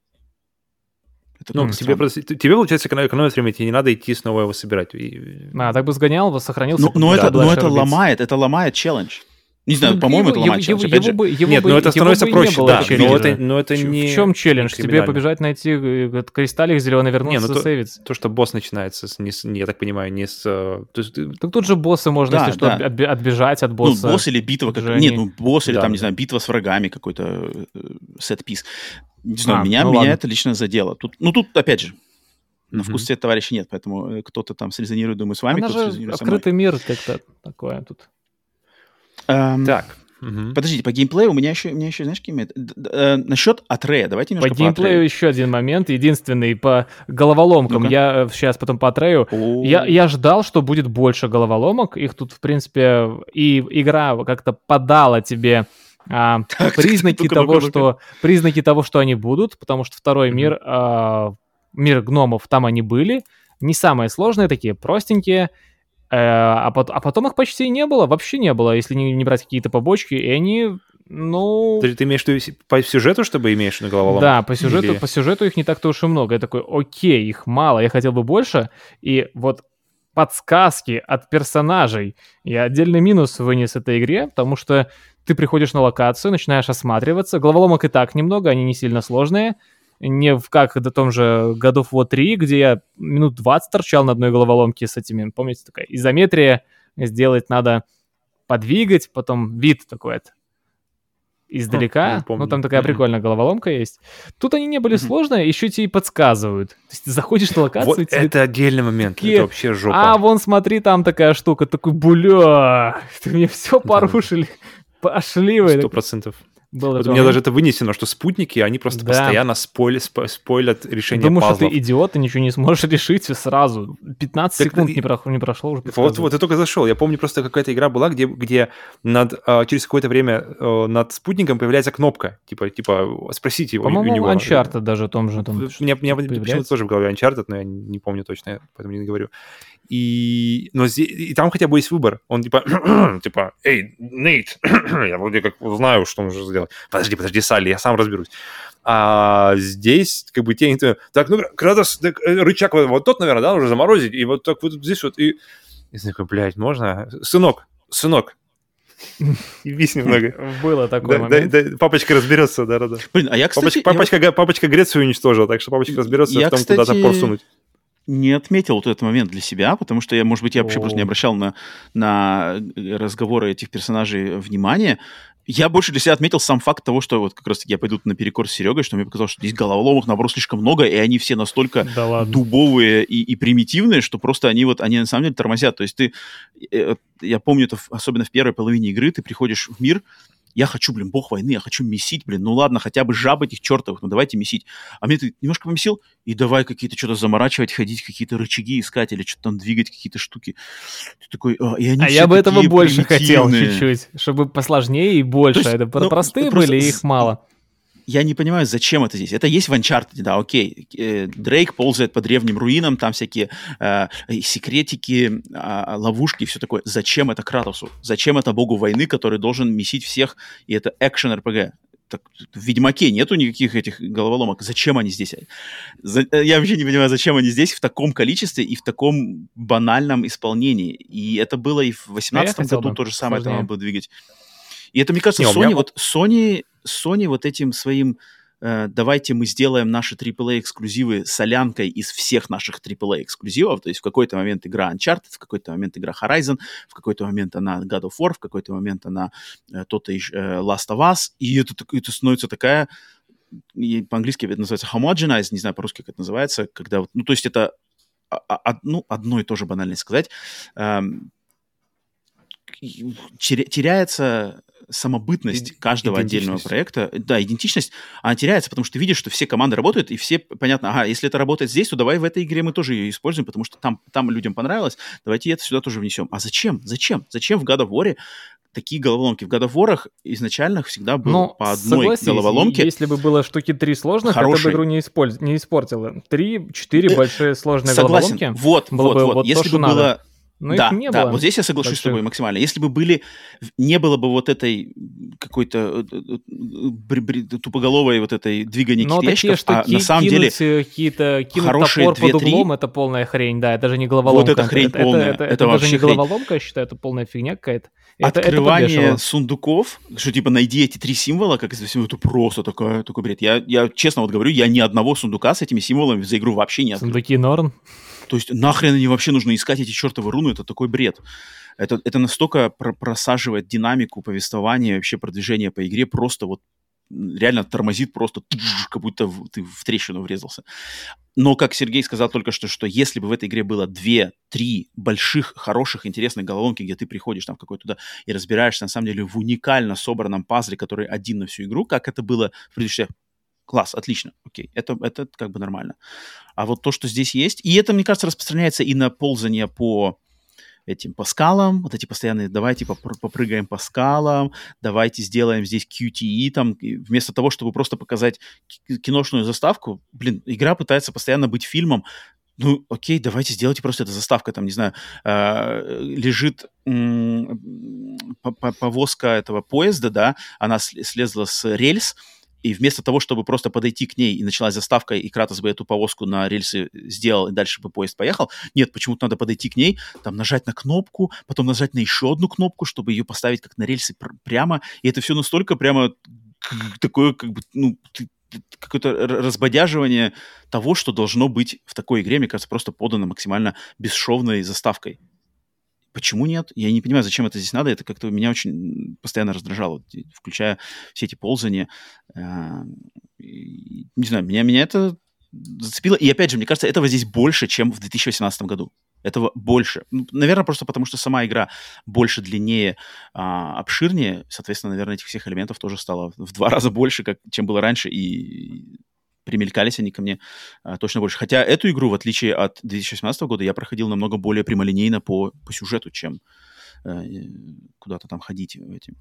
C: Это ну, тебе, просто, тебе, получается, экономит время, тебе не надо идти снова его собирать.
B: А, так бы сгонял, сохранился.
A: Но, но это, но это ломает, это ломает челлендж. Не знаю, ну, по-моему, это ломать челлендж, опять же. Бы,
C: его Нет, бы, но это становится проще, да, но это, но это не...
B: В чем челлендж? Тебе побежать найти э, кристаллик зеленый, вернуться, не, ну,
C: сейвиться? То, что босс начинается, с, не я так понимаю, не с... Э,
B: то есть, так тут же боссы можно, да, если да. что, отбежать от босса.
A: Ну, босс или битва, как... Нет, ну, босс или да, там, не знаю, битва с врагами, какой-то э, сет-пис. Не знаю, а, меня, ну, меня это лично задело. Тут, ну, тут, опять же, на вкус цвет товарища нет, поэтому кто-то там срезонирует, думаю, с вами, кто-то
B: срезонирует открытый мир как-то такое тут.
A: Эм, так, Угу. Подождите, по геймплею у меня еще, у меня еще знаешь, какие э, насчет Атрея, давайте немножко
B: по геймплею еще один момент, единственный, по головоломкам. ну Я сейчас потом по Атрею. Я, я ждал, что будет больше головоломок. Их тут, в принципе, и игра как-то подала тебе а, так, признаки того, что признаки того, что они будут, потому что второй мир, а, мир гномов, там они были. Не самые сложные, такие простенькие. Э, а, потом, а потом их почти не было, вообще не было, если не, не брать какие-то побочки, и они, ну...
C: Ты, ты имеешь в виду по сюжету, чтобы имеешь на головоломку?
B: Да, по сюжету, Или... по сюжету их не так-то уж и много. Я такой, окей, их мало, я хотел бы больше, и вот подсказки от персонажей. Я отдельный минус вынес этой игре, потому что ты приходишь на локацию, начинаешь осматриваться, головоломок и так немного, они не сильно сложные, не в как до том же году of War 3, где я минут 20 торчал на одной головоломке с этими, помните, такая изометрия, сделать надо подвигать, потом вид такой от издалека.
C: Хм,
B: ну, там такая прикольная головоломка есть. Тут они не были сложные, еще тебе и подсказывают. То есть ты заходишь на локацию...
C: Вот
B: тебе
C: это отдельный момент,
B: такие,
C: это вообще жопа.
B: А, вон, смотри, там такая штука. Такой, бля, ты мне все порушили. Пошли вы.
C: Сто процентов.
B: Было
C: Вот у меня даже это вынесено, что спутники, они просто
B: Да.
C: постоянно спойлят, спо- спойлят решение
B: Думаю, что
C: пазлов.
B: ты идиот, ты ничего не сможешь решить сразу. 15
C: Так
B: секунд
C: и-
B: не, прох- не прошло уже.
C: Вот, вот, я только зашел. Я помню, просто какая-то игра была, где, где над, а, через какое-то время э, над спутником появляется кнопка. Типа, типа спросите его у
B: По-моему,
C: него.
B: Uncharted даже том же. Там,
C: У меня, у меня почему-то
B: появляется.
C: тоже в голове Uncharted, но я не помню точно, поэтому не говорю. И, но здесь, и там хотя бы есть выбор. Он типа, типа, эй, Нейт, я вроде как знаю, что нужно сделать. Подожди, подожди, Салли, я сам разберусь. А здесь как бы те не то, Так, ну, Кратос, так, э, рычаг вот, вот тот, наверное, да, нужно заморозить, и вот так вот здесь вот, и... И такой, блядь, можно? Сынок, сынок, Вись немного.
B: Было такой
C: Да,
B: момент.
C: да, да, папочка разберется, да-да-да.
A: Блин, а я, кстати,
C: Папочка,
A: я
C: папочка, га- папочка Грецию уничтожил, так что папочка разберется
A: Я,
C: в том,
A: кстати,
C: куда топор сунуть.
A: Не отметил вот этот момент для себя, потому что я, может быть, я вообще просто не обращал на, на разговоры этих персонажей внимания. Я больше для себя отметил сам факт того, что вот как раз-таки я пойду наперекор с Серегой, что мне показалось, что здесь головоломок, наоборот, слишком много, и они все настолько
B: Да ладно.
A: дубовые и, и примитивные, что просто они вот, они на самом деле тормозят. То есть ты, э, я помню это особенно в первой половине игры, ты приходишь в мир, я хочу, блин, бог войны, я хочу месить, блин, ну ладно, хотя бы жаб этих чертовых, ну давайте месить. А мне ты немножко помесил, и давай какие-то что-то заморачивать, ходить, какие-то рычаги искать или что-то там двигать, какие-то штуки. Ты такой, а, и они
B: А я бы этого больше хотел чуть-чуть, чтобы посложнее и больше.
A: То есть,
B: Это
A: ну,
B: простые
A: просто
B: были,
A: с-
B: их мало.
A: Я не понимаю, зачем это здесь. Это есть в Uncharted, да, окей. Э, Дрейк ползает по древним руинам, там всякие э, секретики, а, ловушки и все такое. Зачем это Кратосу? Зачем это богу войны, который должен месить всех, и это экшен РПГ? Так, в Ведьмаке нету никаких этих головоломок. Зачем они здесь? За- э, я вообще не понимаю, зачем они здесь в таком количестве и в таком банальном исполнении. И это было и в 18
B: хотел
A: году
B: бы
A: то же самое, это надо было двигать. И это, мне кажется,
C: Не, меня
A: Sony,
C: вот-
A: вот Sony, Sony вот этим своим э, давайте мы сделаем наши AAA эксклюзивы солянкой из всех наших AAA эксклюзивов, то есть в какой-то момент игра Uncharted, в какой-то момент игра Horizon, в какой-то момент она God of War, в какой-то момент она э, то-то э, Last of Us, и это, это становится такая по-английски это называется homogenized, не знаю по-русски как это называется, когда ну то есть это а- а- ну, одно и то же банально сказать, эм, теряется самобытность каждого отдельного проекта. Да, идентичность, она теряется, потому что ты видишь, что все команды работают, и все, понятно, ага, если это работает здесь, то давай в этой игре мы тоже ее используем, потому что там, там людям понравилось, давайте это сюда тоже внесем. А зачем? Зачем? Зачем в God of War такие головоломки? В God of War изначально всегда было
B: Ну,
A: по одной головоломке.
B: если бы было штуки три сложных, это
A: Хорошей.
B: бы игру не, использ- не испортило. Три-четыре
A: Э,
B: большие сложные
A: Согласен.
B: головоломки.
A: Вот,
B: было
A: вот,
B: бы
A: вот.
B: вот то,
A: Если
B: что
A: бы
B: надо. Но
A: да,
B: их не
A: да,
B: было.
A: вот здесь я соглашусь с тобой
B: больших.
A: максимально. Если бы были, не было бы вот этой какой-то э, э, бри- тупоголовой вот этой двигания
B: Но
A: каких-то
B: такие, что
A: а
B: ки-
A: на самом деле
B: кинуть, э, какие-то кинуть
A: хорошие
B: топор под
A: 2-3
B: углом, это полная хрень, да, это же не головоломка.
A: Вот это хрень
B: это,
A: полная,
B: Это,
A: это
B: это даже
A: вообще
B: не
A: хрень.
B: головоломка, я считаю, это полная фигня какая-то. Это, это
A: открывание
B: подвешивало.
A: сундуков, что типа найди эти три символа, как из всего, это просто такое, такой бред. Я, я честно вот говорю, я ни одного сундука с этими символами за игру вообще не открыл.
B: Сундуки Норн.
A: То есть нахрен они вообще нужно искать эти чертовы руны, это такой бред. Это, это настолько про- просаживает динамику повествования, вообще продвижения по игре, просто вот реально тормозит просто, как будто ты в трещину врезался. Но, как Сергей сказал только что, что если бы в этой игре было две-три больших, хороших, интересных головоломки, где ты приходишь там какой-то туда и разбираешься, на самом деле, в уникально собранном пазле, который один на всю игру, как это было в предыдущих класс, отлично, окей, это, это как бы нормально. А вот то, что здесь есть, и это, мне кажется, распространяется и на ползание по этим по скалам, вот эти постоянные, давайте попр- попрыгаем по скалам, давайте сделаем здесь QTE, там, вместо того, чтобы просто показать ки- киношную заставку, блин, игра пытается постоянно быть фильмом, ну, окей, давайте сделайте просто это заставка, там, не знаю, э, лежит по- повозка этого поезда, да, она слезла с рельс, и вместо того, чтобы просто подойти к ней и началась заставка, и Кратос бы эту повозку на рельсы сделал, и дальше бы поезд поехал, нет, почему-то надо подойти к ней, там нажать на кнопку, потом нажать на еще одну кнопку, чтобы ее поставить как на рельсы пр- прямо, и это все настолько прямо такое, как бы, ну, ты какое-то разбодяживание того, что должно быть в такой игре, мне кажется, просто подано максимально бесшовной заставкой. Почему нет? Я не понимаю, зачем это здесь надо. Это как-то меня очень постоянно раздражало, включая все эти ползания. А, не знаю, меня, меня это зацепило. И опять же, мне кажется, этого здесь больше, чем в 2018 году. Этого больше. Ну, наверное, просто потому что сама игра больше, длиннее, а, обширнее. Соответственно, наверное, этих всех элементов тоже стало в два раза больше, как, чем было раньше. И примелькались они ко мне а, точно больше. Хотя эту игру, в отличие от 2018 года, я проходил намного более прямолинейно по, по сюжету, чем э, куда-то там ходить. Эти.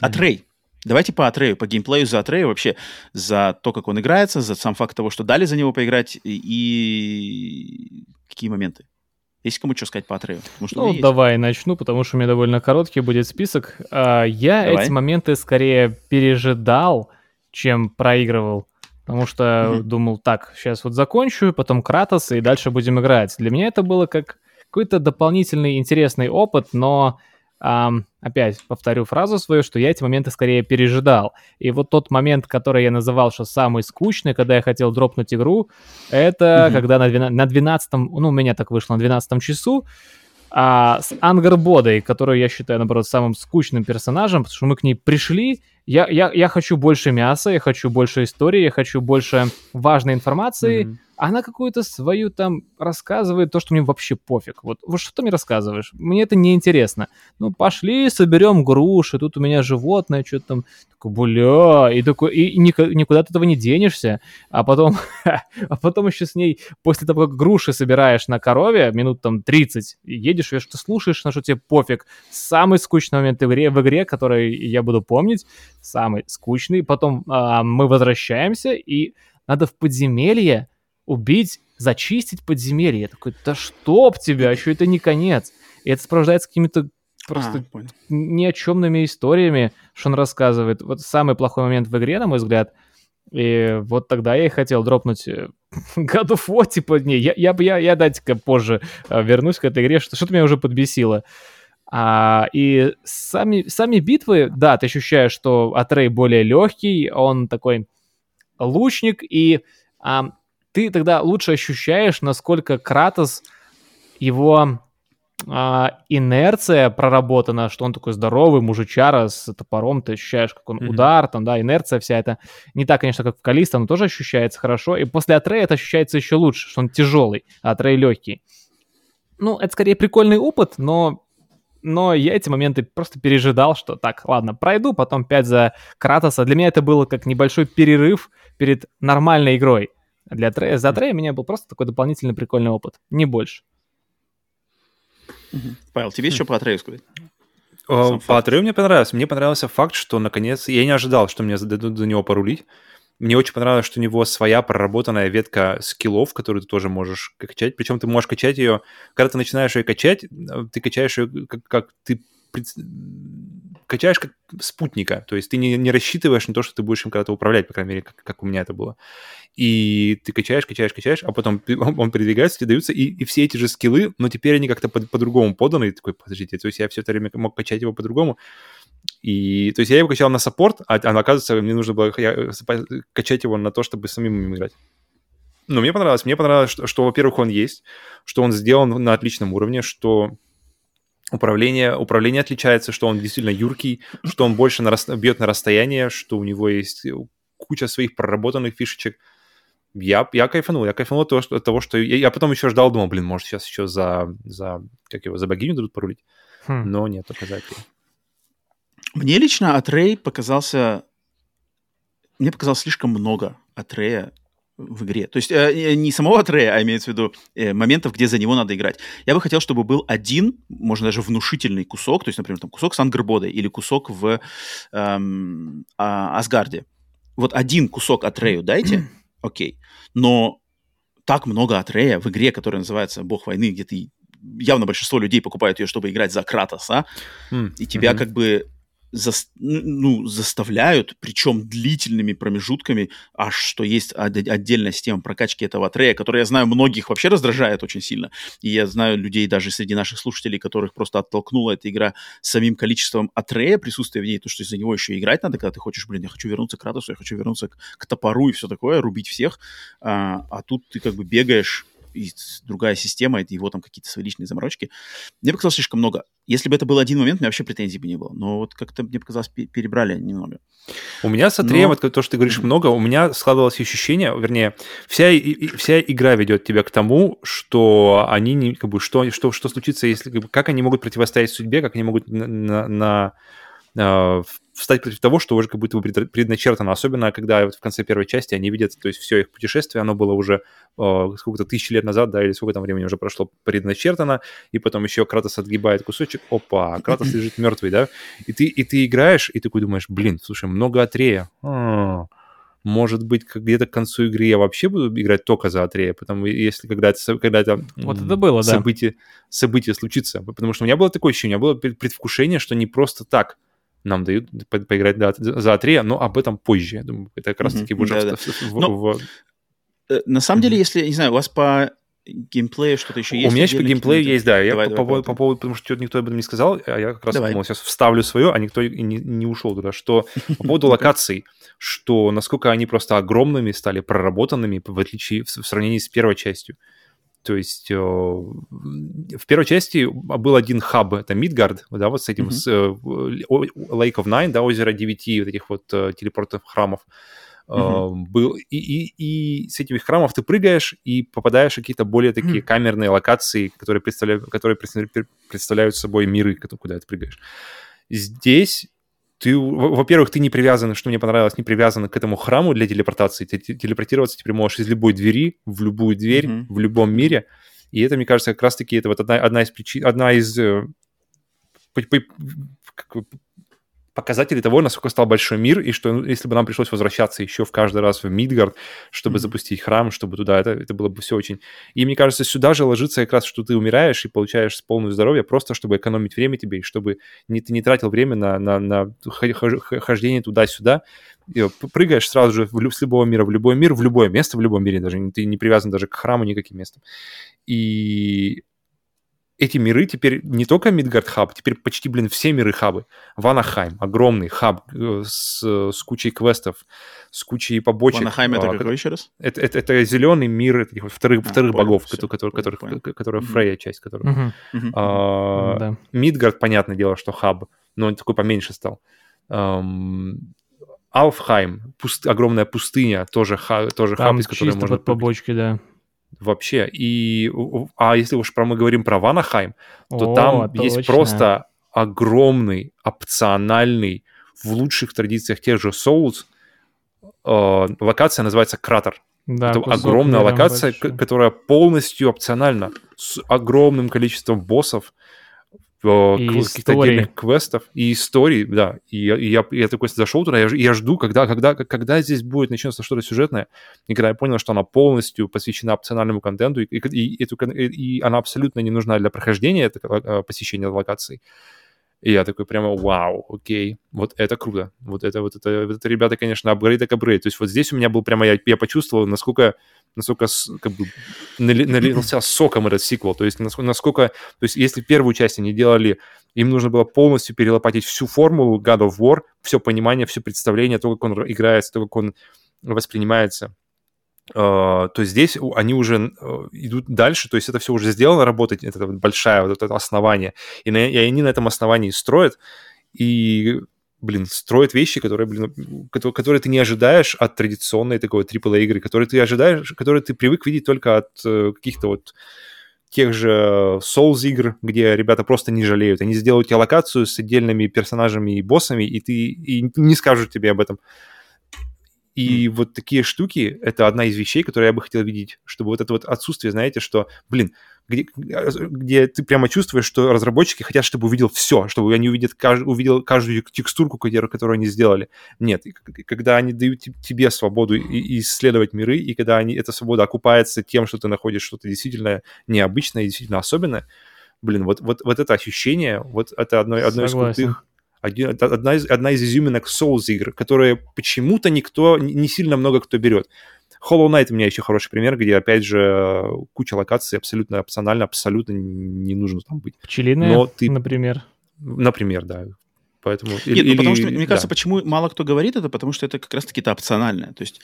A: Атрей. Давайте по Атрею, по геймплею за Атрею, вообще за то, как он играется, за сам факт того, что дали за него поиграть, и какие моменты. Есть кому что сказать по Атрею?
B: ну, давай есть. начну, потому что у меня довольно короткий будет список. А, я давай. эти моменты скорее пережидал, чем проигрывал. Потому что mm-hmm. думал, так, сейчас вот закончу, потом Кратос, и дальше будем играть. Для меня это было как какой-то дополнительный интересный опыт, но Um, опять повторю фразу свою, что я эти моменты скорее пережидал. И вот тот момент, который я называл, что самый скучный, когда я хотел дропнуть игру, это mm-hmm. когда на, 12, на 12 ну, у меня так вышло, на 12 часу, а, с Ангербодой, которую я считаю, наоборот, самым скучным персонажем, потому что мы к ней пришли, я, я, я хочу больше мяса, я хочу больше истории, я хочу больше важной информации, mm-hmm она какую-то свою там рассказывает то, что мне вообще пофиг. Вот, вот что ты мне рассказываешь? Мне это не интересно. Ну, пошли, соберем груши, тут у меня животное, что-то там, такой, бля, и такой, и никуда от этого не денешься. А потом, а потом еще с ней, после того, как груши собираешь на корове, минут там 30, едешь, и что слушаешь, на что тебе пофиг. Самый скучный момент в игре, в игре, который я буду помнить, самый скучный. Потом а, мы возвращаемся, и надо в подземелье убить, зачистить подземелье. Я такой, да чтоб тебя, еще это не конец. И это сопровождается какими-то просто а, ни о чемными историями, что он рассказывает. Вот самый плохой момент в игре, на мой взгляд. И вот тогда я и хотел дропнуть э, God of War, типа, не, я, я, я, я дайте-ка позже э, вернусь к этой игре, что, что-то меня уже подбесило. А, и сами, сами битвы, да, ты ощущаешь, что Атрей более легкий, он такой лучник, и а, ты тогда лучше ощущаешь, насколько Кратос, его а, инерция проработана, что он такой здоровый мужичара с топором, ты ощущаешь, как он mm-hmm. удар, там, да, инерция вся эта. Не так, конечно, как в Калиста, но тоже ощущается хорошо. И после Атрея это ощущается еще лучше, что он тяжелый, а Атрей легкий. Ну, это скорее прикольный опыт, но но я эти моменты просто пережидал, что так, ладно, пройду, потом 5 за Кратоса. Для меня это было как небольшой перерыв перед нормальной игрой. Для Трея, за Трея у меня был просто такой дополнительный прикольный опыт, не больше.
A: Павел, тебе еще по Атрею сказать?
C: По Атрею мне понравилось. Мне понравился факт, что наконец... Я не ожидал, что мне дадут за него порулить. Мне очень понравилось, что у него своя проработанная ветка скиллов, которую ты тоже можешь качать. Причем ты можешь качать ее... Когда ты начинаешь ее качать, ты качаешь ее как, как ты качаешь как спутника, то есть ты не, не рассчитываешь на то, что ты будешь им когда-то управлять, по крайней мере, как, как у меня это было. И ты качаешь, качаешь, качаешь, а потом он, передвигается, тебе даются, и, и все эти же скиллы, но теперь они как-то по- по-другому поданы, и такой, подождите, то есть я все это время мог качать его по-другому, и, то есть я его качал на саппорт, а, а оказывается, мне нужно было я, качать его на то, чтобы самим им играть. Ну, мне понравилось. Мне понравилось, что, что во-первых, он есть, что он сделан на отличном уровне, что Управление, управление отличается, что он действительно юркий, что он больше на, бьет на расстояние, что у него есть куча своих проработанных фишечек. Я, я кайфанул, я кайфанул от того, что, от того, что я, я потом еще ждал, думал, блин, может сейчас еще за, за как его, за богиню дадут порулить, хм. но нет, показателей.
A: Мне лично от Рэй показался, мне показалось слишком много от Рэя в игре. То есть э, не самого Трея, а имеется в виду э, моментов, где за него надо играть. Я бы хотел, чтобы был один, можно даже внушительный кусок, то есть, например, там кусок с Ангербодой или кусок в эм, а, Асгарде. Вот один кусок от Рею дайте, окей. Но так много от Рея в игре, которая называется «Бог войны», где ты явно большинство людей покупают ее, чтобы играть за Кратоса, mm. и тебя mm-hmm. как бы за, ну, заставляют, причем длительными промежутками, аж что есть отдельная система прокачки этого трея, которая, я знаю, многих вообще раздражает очень сильно. И я знаю людей даже среди наших слушателей, которых просто оттолкнула эта игра самим количеством атрея, присутствия в ней, то, что из-за него еще играть надо, когда ты хочешь, блин, я хочу вернуться к Радосу, я хочу вернуться к, к топору и все такое, рубить всех. А, а тут ты как бы бегаешь и другая система, это его там какие-то свои личные заморочки. Мне показалось слишком много. Если бы это был один момент, у меня вообще претензий бы не было. Но вот как-то, мне показалось, перебрали немного.
C: У меня с Атреем, Но... то, что ты говоришь много, у меня складывалось ощущение, вернее, вся, и, вся игра ведет тебя к тому, что они не, как бы, что, что, что случится, если, как, они могут противостоять судьбе, как они могут на, на, на встать против того, что уже как будто бы предначертано, особенно когда вот в конце первой части они видят, то есть все их путешествие, оно было уже э, сколько-то тысячи лет назад, да, или сколько там времени уже прошло предначертано, и потом еще Кратос отгибает кусочек, опа, Кратос лежит мертвый, да, и ты, и ты играешь, и такой думаешь, блин, слушай, много Атрея, а, может быть, где-то к концу игры я вообще буду играть только за Атрея, потому если когда это, когда это,
B: вот это было,
C: событие, да. событие случится. Потому что у меня было такое ощущение, у меня было предвкушение, что не просто так нам дают по поиграть да, за А3, но об этом позже. Я думаю, это как раз-таки mm-hmm, уже да, в, да.
A: Но, в... Э, на самом mm-hmm. деле, если, не знаю, у вас по геймплею что-то еще есть?
C: У меня еще по геймплею есть, да. Я давай, по, давай, по, по поводу, потому что никто об этом не сказал, а я как раз давай. думал, сейчас вставлю свое, а никто и не, не ушел туда, что по поводу локаций, что насколько они просто огромными стали, проработанными, в отличие, в сравнении с первой частью. То есть э, в первой части был один хаб, это Мидгард, да, вот с этим, mm-hmm. с, э, Lake of Nine, да, озеро девяти вот этих вот э, телепортов храмов. Mm-hmm. был и, и, и с этих храмов ты прыгаешь и попадаешь в какие-то более такие mm-hmm. камерные локации, которые представляют, которые представляют собой миры, куда ты прыгаешь. Здесь ты, во-первых, ты не привязан, что мне понравилось, не привязан к этому храму для телепортации. Ты телепортироваться теперь можешь из любой двери в любую дверь mm-hmm. в любом мире. И это, мне кажется, как раз-таки это вот одна, одна из причин, одна из э, показатели того, насколько стал большой мир, и что ну, если бы нам пришлось возвращаться еще в каждый раз в Мидгард, чтобы mm-hmm. запустить храм, чтобы туда, это, это было бы все очень... И мне кажется, сюда же ложится как раз, что ты умираешь и получаешь полное здоровье, просто чтобы экономить время тебе, и чтобы не, ты не тратил время на, на, на хождение туда-сюда, и прыгаешь сразу же в, с любого мира в любой мир, в любое место в любом мире, даже ты не привязан даже к храму никаким местом. И эти миры теперь не только Мидгард хаб, теперь почти, блин, все миры хабы. Ванахайм, огромный хаб э, с, с кучей квестов, с кучей побочек.
A: Ванахайм это а, какой еще раз?
C: Это, это, это зеленый мир этих вторых, а, вторых понял, богов, все, который, понял, которых, понял. которая mm-hmm. Фрейя часть, которая. Mm-hmm. А, да. Мидгард, понятное дело, что хаб, но он такой поменьше стал. Эм, Алфхайм, пуст, огромная пустыня, тоже, ха, тоже
B: Там хаб, из которой можно... под побочки, да
C: вообще. И, а если уж про мы говорим про Ванахайм, то О, там точно. есть просто огромный опциональный в лучших традициях тех же Souls э, локация называется Кратер. Да, это огромная локация, большой. которая полностью опциональна с огромным количеством боссов, каких-то отдельных квестов и историй, да. И я, и я, я такой зашел туда, я, я жду, когда, когда, когда здесь будет начнется что-то сюжетное. И когда я понял, что она полностью посвящена опциональному контенту, и, и, и, и она абсолютно не нужна для прохождения этого э, посещения локаций, и я такой прямо, вау, окей, вот это круто. Вот это, вот это, вот это ребята, конечно, апгрейд так апгрейд. То есть вот здесь у меня был прямо, я, я почувствовал, насколько, насколько как бы налился соком этот сиквел. То есть насколько, то есть если первую часть они делали, им нужно было полностью перелопатить всю формулу God of War, все понимание, все представление, то, как он играется, то, как он воспринимается то здесь они уже uh, идут дальше, то есть это все уже сделано, работать, это большое вот это основание, и, на, и они на этом основании строят, и, блин, строят вещи, которые, блин, которые, которые ты не ожидаешь от традиционной такой AAA игры, которые ты ожидаешь, которые ты привык видеть только от uh, каких-то вот тех же Souls игр, где ребята просто не жалеют. Они сделают тебе локацию с отдельными персонажами и боссами, и ты и не скажут тебе об этом. И mm. вот такие штуки — это одна из вещей, которые я бы хотел видеть, чтобы вот это вот отсутствие, знаете, что, блин, где, где ты прямо чувствуешь, что разработчики хотят, чтобы увидел все, чтобы они увидят, кажд, увидел каждую текстурку, которую, которую они сделали. Нет, когда они дают тебе свободу исследовать миры, и когда они, эта свобода окупается тем, что ты находишь что-то действительно необычное и действительно особенное, блин, вот, вот, вот это ощущение, вот это одно, одно из крутых одна из, одна из изюминок Souls игр, которые почему-то никто, не сильно много кто берет. Hollow Knight у меня еще хороший пример, где, опять же, куча локаций абсолютно опционально, абсолютно не нужно там быть.
B: Пчелиная, Но ты... например.
C: Например, да. Поэтому...
A: Нет, или, ну, потому что, мне кажется, да. почему мало кто говорит это, потому что это как раз-таки-то опциональное. То есть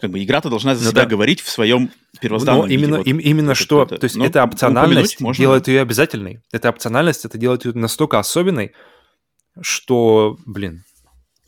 A: как бы игра-то должна за ну, себя да. говорить в своем первозданном
C: Но именно, виде. Вот, именно что, это, то есть это опциональность можно... делает ее обязательной. Эта опциональность, это делает ее настолько особенной, что, блин,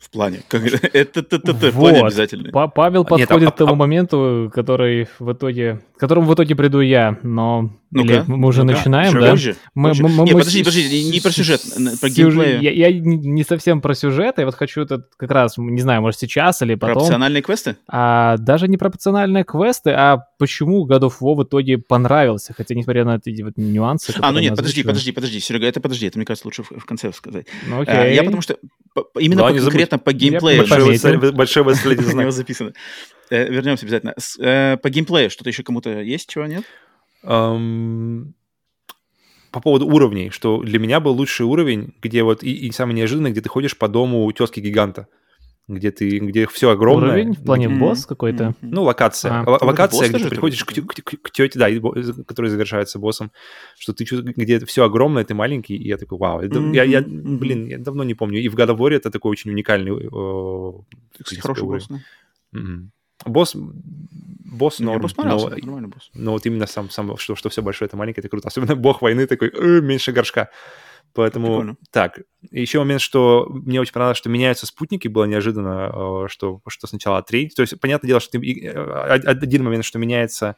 A: в плане. Как, это, это вот. плане обязательно.
B: Павел подходит Нет, а, к тому а, моменту, который в итоге, к которому в итоге приду я, но ну Или мы уже ну начинаем, да?
A: Позже, мы, позже. Мы, мы, Нет, подожди, подожди, не про сюжет, про геймплей.
B: Я, я не совсем про сюжет, я вот хочу это как раз, не знаю, может сейчас или потом.
A: Про опциональные квесты?
B: А, даже не про опциональные квесты, а почему God of War в итоге понравился, хотя несмотря на эти вот нюансы.
A: А, ну нет, подожди, подожди, подожди, Серега, это подожди, это мне кажется лучше в, в конце сказать. Ну, окей. А, я потому что именно по, конкретно по геймплею.
C: Большое восследие знак.
A: записано. Э, вернемся обязательно. Э, по геймплею что-то еще кому-то есть, чего нет?
C: По поводу уровней, что для меня был лучший уровень, где вот и, и самое неожиданное, где ты ходишь по дому тезки гиганта где ты, где все огромное.
B: Уровень в плане mm-hmm. босс какой-то?
C: Ну, локация. А, Л- локация, где ты приходишь к, к, к, к тете, да, который завершается боссом, что ты чувствуешь, где все огромное, ты маленький, и я такой, вау. mm-hmm. я, я, блин, я давно не помню. И в God of War это такой очень уникальный... Э,
A: Хороший босс, да?
C: Mm-hmm. Босс, босс норм, босс но, нормальный босс. но вот именно сам, сам что, что все большое, это маленькое, это круто. Особенно бог войны такой, э, меньше горшка. Поэтому, Прикольно. так, еще момент, что мне очень понравилось, что меняются спутники, было неожиданно, э, что, что сначала трейд. То есть, понятное дело, что ты, э, один момент, что меняется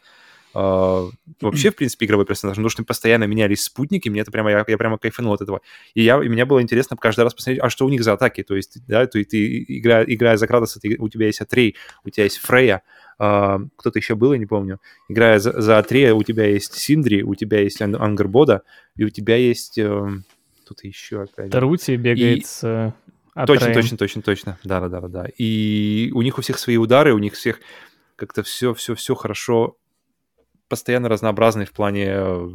C: Uh, вообще, в принципе, игровой персонаж, потому что постоянно менялись спутники, мне это прямо, я, я прямо кайфанул от этого. И, я, и мне было интересно каждый раз посмотреть, а что у них за атаки, то есть, да, то есть ты, играя, играя за Кратоса, ты, у тебя есть Атрей, у тебя есть Фрея, uh, кто-то еще был, я не помню. Играя за, за Атрея, у тебя есть Синдри, у тебя есть Ан- Ангербода, и у тебя есть... Uh, кто-то еще опять.
B: Тарути бегает и... с...
C: Точно, точно, точно, точно. Да, да, да, да. И у них у всех свои удары, у них всех как-то все, все, все хорошо постоянно разнообразный в плане... Э,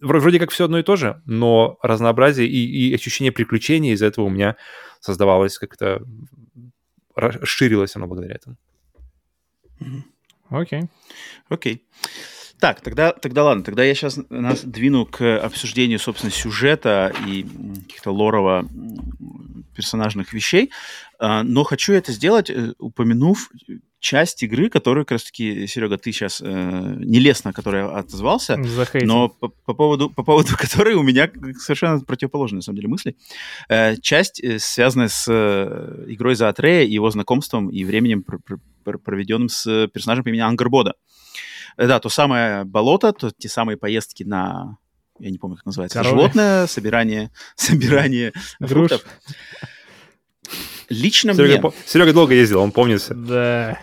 C: вроде как все одно и то же, но разнообразие и, и ощущение приключений из этого у меня создавалось как-то... Расширилось оно благодаря этому.
B: Окей. Okay.
A: Окей. Okay. Так, тогда, тогда ладно, тогда я сейчас нас двину к обсуждению, собственно, сюжета и каких-то лорово персонажных вещей, а, но хочу это сделать, э, упомянув часть игры, которую, как раз-таки, Серега, ты сейчас э, нелестно, который отозвался,
B: Захейтил.
A: но по, по, поводу, по поводу которой у меня совершенно противоположные, на самом деле, мысли. Э, часть, э, связанная с э, игрой за Атрея, его знакомством и временем, пр пр проведенным с персонажем по имени Ангербода. Э, да, то самое болото, то те самые поездки на я не помню, как называется, Коровы. животное, собирание, собирание фруктов. Лично
C: Серега,
A: мне...
C: Серега долго ездил, он помнит.
B: Да.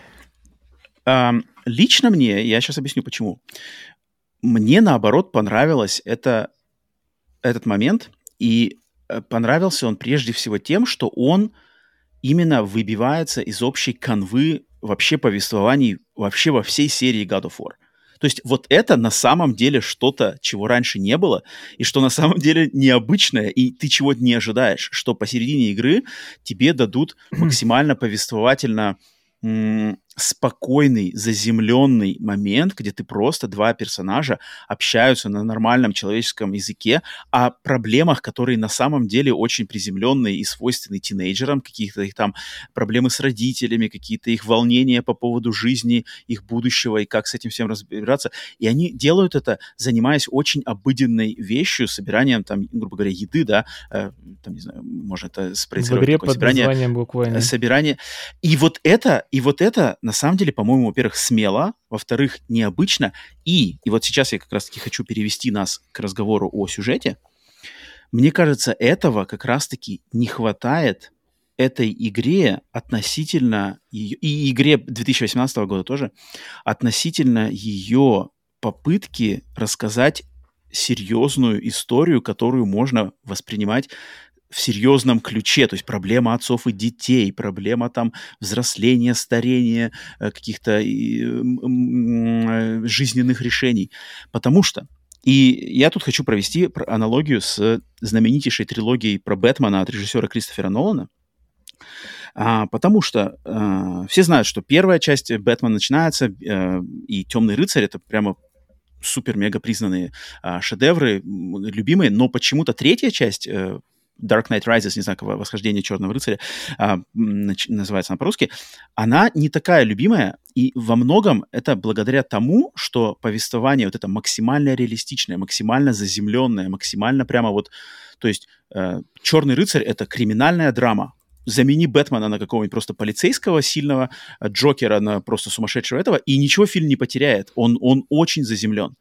A: Um, лично мне, я сейчас объясню почему. Мне наоборот понравилось это, этот момент, и э, понравился он прежде всего тем, что он именно выбивается из общей канвы вообще повествований вообще во всей серии God of War. То есть вот это на самом деле что-то, чего раньше не было, и что на самом деле необычное, и ты чего-то не ожидаешь, что посередине игры тебе дадут максимально повествовательно спокойный, заземленный момент, где ты просто два персонажа общаются на нормальном человеческом языке о проблемах, которые на самом деле очень приземленные и свойственны тинейджерам, какие-то их там проблемы с родителями, какие-то их волнения по поводу жизни, их будущего и как с этим всем разбираться. И они делают это, занимаясь очень обыденной вещью, собиранием там, грубо говоря, еды, да, э, там, не знаю, можно это спроецировать. В игре
B: под собирание, названием буквально.
A: Собирание. И вот это, и вот это на самом деле, по-моему, во-первых, смело, во-вторых, необычно. И, и вот сейчас я как раз-таки хочу перевести нас к разговору о сюжете. Мне кажется, этого как раз-таки не хватает этой игре относительно ее, и игре 2018 года тоже, относительно ее попытки рассказать серьезную историю, которую можно воспринимать в серьезном ключе, то есть проблема отцов и детей, проблема там взросления, старения, э, каких-то э, жизненных решений. Потому что И я тут хочу провести аналогию с знаменитейшей трилогией про Бэтмена от режиссера Кристофера Нолана. А, потому что а, все знают, что первая часть Бэтмена начинается, а, и Темный рыцарь это прямо супер-мега признанные а, шедевры, любимые, но почему-то третья часть э, Dark Knight Rises, не знаю, восхождение Черного рыцаря а, называется она по-русски, она не такая любимая, и во многом это благодаря тому, что повествование вот это максимально реалистичное, максимально заземленное, максимально прямо вот, то есть э, Черный рыцарь это криминальная драма, замени Бэтмена на какого-нибудь просто полицейского сильного, Джокера на просто сумасшедшего этого, и ничего фильм не потеряет. Он, он очень заземлен.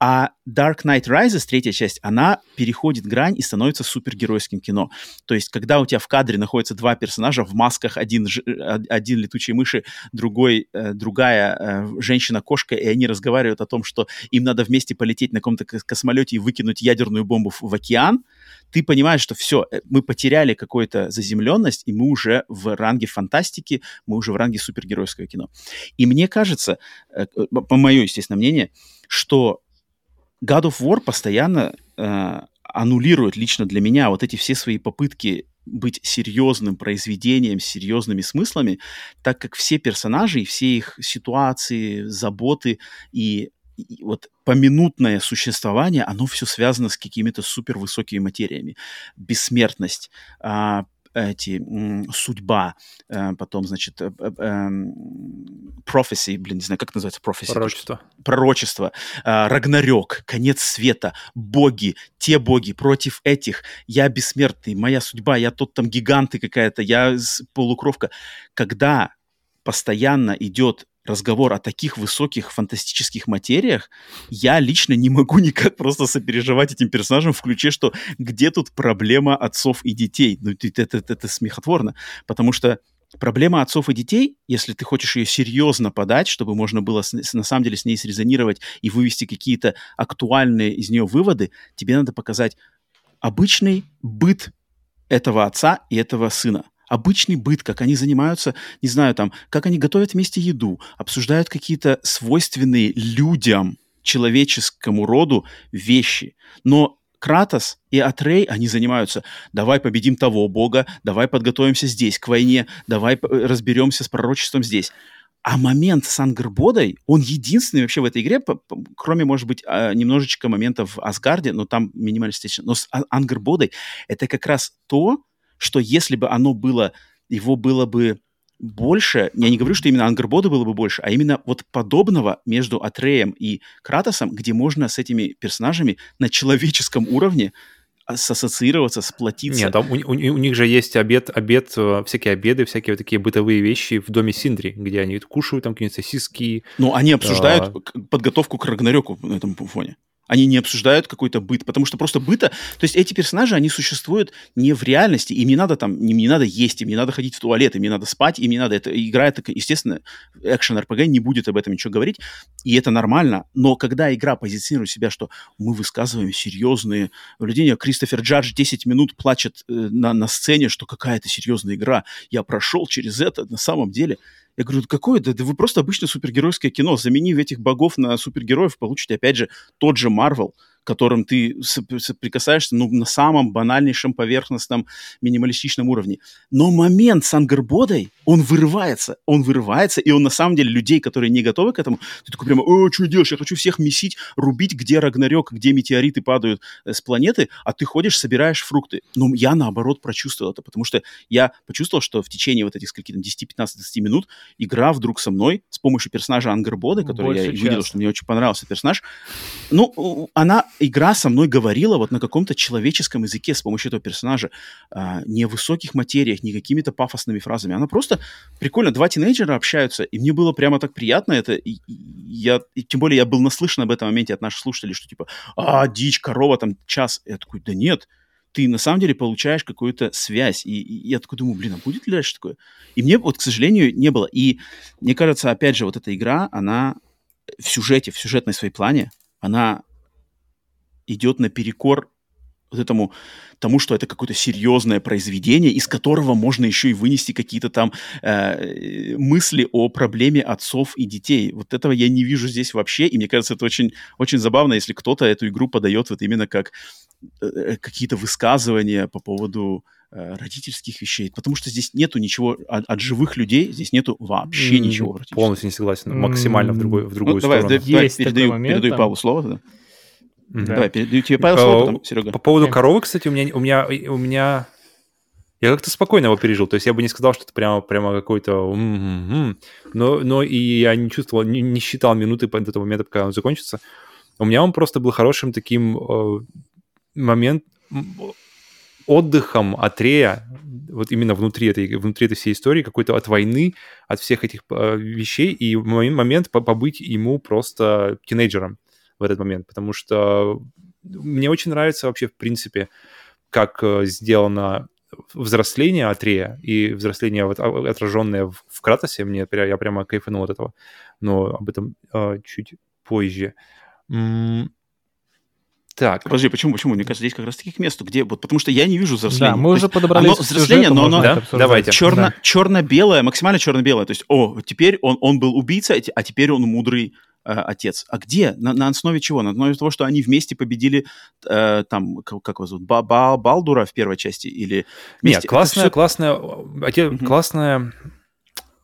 A: А Dark Knight Rises, третья часть, она переходит грань и становится супергеройским кино. То есть, когда у тебя в кадре находятся два персонажа в масках, один, э, один летучий мыши, другой, э, другая э, женщина-кошка, и они разговаривают о том, что им надо вместе полететь на каком-то космолете и выкинуть ядерную бомбу в, океан, ты понимаешь, что все, мы потеряли какую-то заземленность, и мы уже в ранге фантастики, мы уже в ранге супергеройского кино. И мне кажется, по мое, естественно, мнение, что God of War постоянно э, аннулирует лично для меня вот эти все свои попытки быть серьезным произведением с серьезными смыслами, так как все персонажи и все их ситуации, заботы и, и вот поминутное существование, оно все связано с какими-то супервысокими материями. Бессмертность, а, эти судьба, э, потом, значит, э, э, эм, prophecy, блин, не знаю, как называется prophecy?
C: Пророчество.
A: Пророчество, Рагнарёк, конец света, боги, те боги против этих, я бессмертный, моя судьба, я тот там гиганты какая-то, я полукровка. Когда постоянно идет разговор о таких высоких фантастических материях, я лично не могу никак просто сопереживать этим персонажам в ключе, что где тут проблема отцов и детей. Ну, это, это, это, смехотворно, потому что проблема отцов и детей, если ты хочешь ее серьезно подать, чтобы можно было с, на самом деле с ней срезонировать и вывести какие-то актуальные из нее выводы, тебе надо показать обычный быт этого отца и этого сына – обычный быт, как они занимаются, не знаю, там, как они готовят вместе еду, обсуждают какие-то свойственные людям, человеческому роду вещи. Но Кратос и Атрей, они занимаются, давай победим того бога, давай подготовимся здесь к войне, давай разберемся с пророчеством здесь. А момент с Ангербодой, он единственный вообще в этой игре, кроме, может быть, а, немножечко моментов в Асгарде, но там минималистично. Но с а, Ангербодой это как раз то, что если бы оно было, его было бы больше, я не говорю, что именно Ангербода было бы больше, а именно вот подобного между Атреем и Кратосом, где можно с этими персонажами на человеческом уровне ассоциироваться, сплотиться.
C: Нет, там у, у, у них же есть обед, обед, э, всякие обеды, всякие вот такие бытовые вещи в доме Синдри, где они кушают там какие-нибудь сосиски.
A: Ну, они обсуждают а... подготовку к Рагнарёку на этом фоне. Они не обсуждают какой-то быт, потому что просто быта... То есть эти персонажи, они существуют не в реальности, им не надо там, им не надо есть, им не надо ходить в туалет, им не надо спать, им не надо... Это игра, это, естественно, экшен-РПГ не будет об этом ничего говорить, и это нормально. Но когда игра позиционирует себя, что мы высказываем серьезные наблюдения, Кристофер Джадж 10 минут плачет э, на, на сцене, что какая-то серьезная игра, я прошел через это, на самом деле я говорю, какое? Да, да вы просто обычное супергеройское кино. Заменив этих богов на супергероев, получите, опять же, тот же Марвел – которым ты соприкасаешься ну, на самом банальнейшем, поверхностном, минималистичном уровне. Но момент с Ангербодой, он вырывается, он вырывается, и он на самом деле людей, которые не готовы к этому, ты такой прямо, о, что делаешь, я хочу всех месить, рубить, где Рагнарёк, где метеориты падают э, с планеты, а ты ходишь, собираешь фрукты. Но я, наоборот, прочувствовал это, потому что я почувствовал, что в течение вот этих скольки там 10, 15, 20 минут игра вдруг со мной с помощью персонажа Ангербоды, который Больше я видел, что мне очень понравился персонаж, ну, она игра со мной говорила вот на каком-то человеческом языке с помощью этого персонажа, а, не в высоких материях, не какими-то пафосными фразами. Она просто прикольно. Два тинейджера общаются, и мне было прямо так приятно это. И, я, и тем более я был наслышан об этом моменте от наших слушателей, что типа, а, дичь, корова, там, час. Я такой, да нет, ты на самом деле получаешь какую-то связь. И, и я такой думаю, блин, а будет ли дальше такое? И мне вот, к сожалению, не было. И мне кажется, опять же, вот эта игра, она в сюжете, в сюжетной своей плане, она идет наперекор вот этому тому, что это какое-то серьезное произведение, из которого можно еще и вынести какие-то там э, мысли о проблеме отцов и детей. Вот этого я не вижу здесь вообще, и мне кажется, это очень, очень забавно, если кто-то эту игру подает вот именно как э, какие-то высказывания по поводу э, родительских вещей, потому что здесь нету ничего от, от живых людей, здесь нету вообще mm, ничего.
C: Полностью не согласен, максимально mm. в другую, в другую
A: ну,
C: сторону.
A: Давай, давай, передаю, момент, передаю Павлу слово тогда. Mm-hmm. Давай, передаю тебе Павел слово, потом, Серега.
C: По поводу коровы, кстати, у меня, у меня, у меня... Я как-то спокойно его пережил. То есть я бы не сказал, что это прямо, прямо какой-то... Но, но и я не чувствовал, не, не считал минуты до этого момента, пока он закончится. У меня он просто был хорошим таким э, момент отдыхом от Рея, вот именно внутри этой, внутри этой всей истории, какой-то от войны, от всех этих э, вещей, и момент побыть ему просто тинейджером в этот момент, потому что мне очень нравится вообще, в принципе, как э, сделано взросление Атрея и взросление вот, а, отраженное в, в Кратосе. Мне, я прямо кайфанул от этого, но об этом э, чуть позже. М- так.
A: Подожди, почему, почему? Мне кажется, здесь как раз таких мест, где вот, потому что я не вижу взросления.
B: Да, мы уже подобрали
A: оно взросление, но оно
C: да? Давайте.
A: Черно, да. черно-белое, максимально черно-белое. То есть, о, теперь он, он был убийца, а теперь он мудрый отец. А где? На, на основе чего? На основе того, что они вместе победили э, там, как, как его зовут, ба -ба Балдура в первой части? Или
C: вместе? Нет, классная, все... классная, отец, угу. классная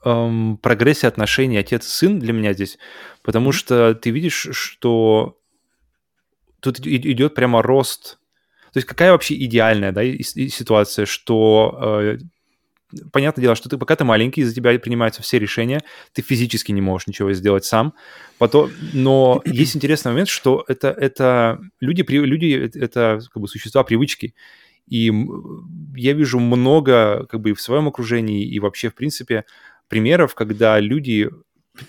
C: эм, прогрессия отношений отец-сын для меня здесь, потому что ты видишь, что тут идет прямо рост. То есть какая вообще идеальная да, ситуация, что э, понятное дело, что ты пока ты маленький, за тебя принимаются все решения, ты физически не можешь ничего сделать сам. Потом, но есть интересный момент, что это, это люди, люди это как бы существа привычки. И я вижу много как бы в своем окружении и вообще, в принципе, примеров, когда люди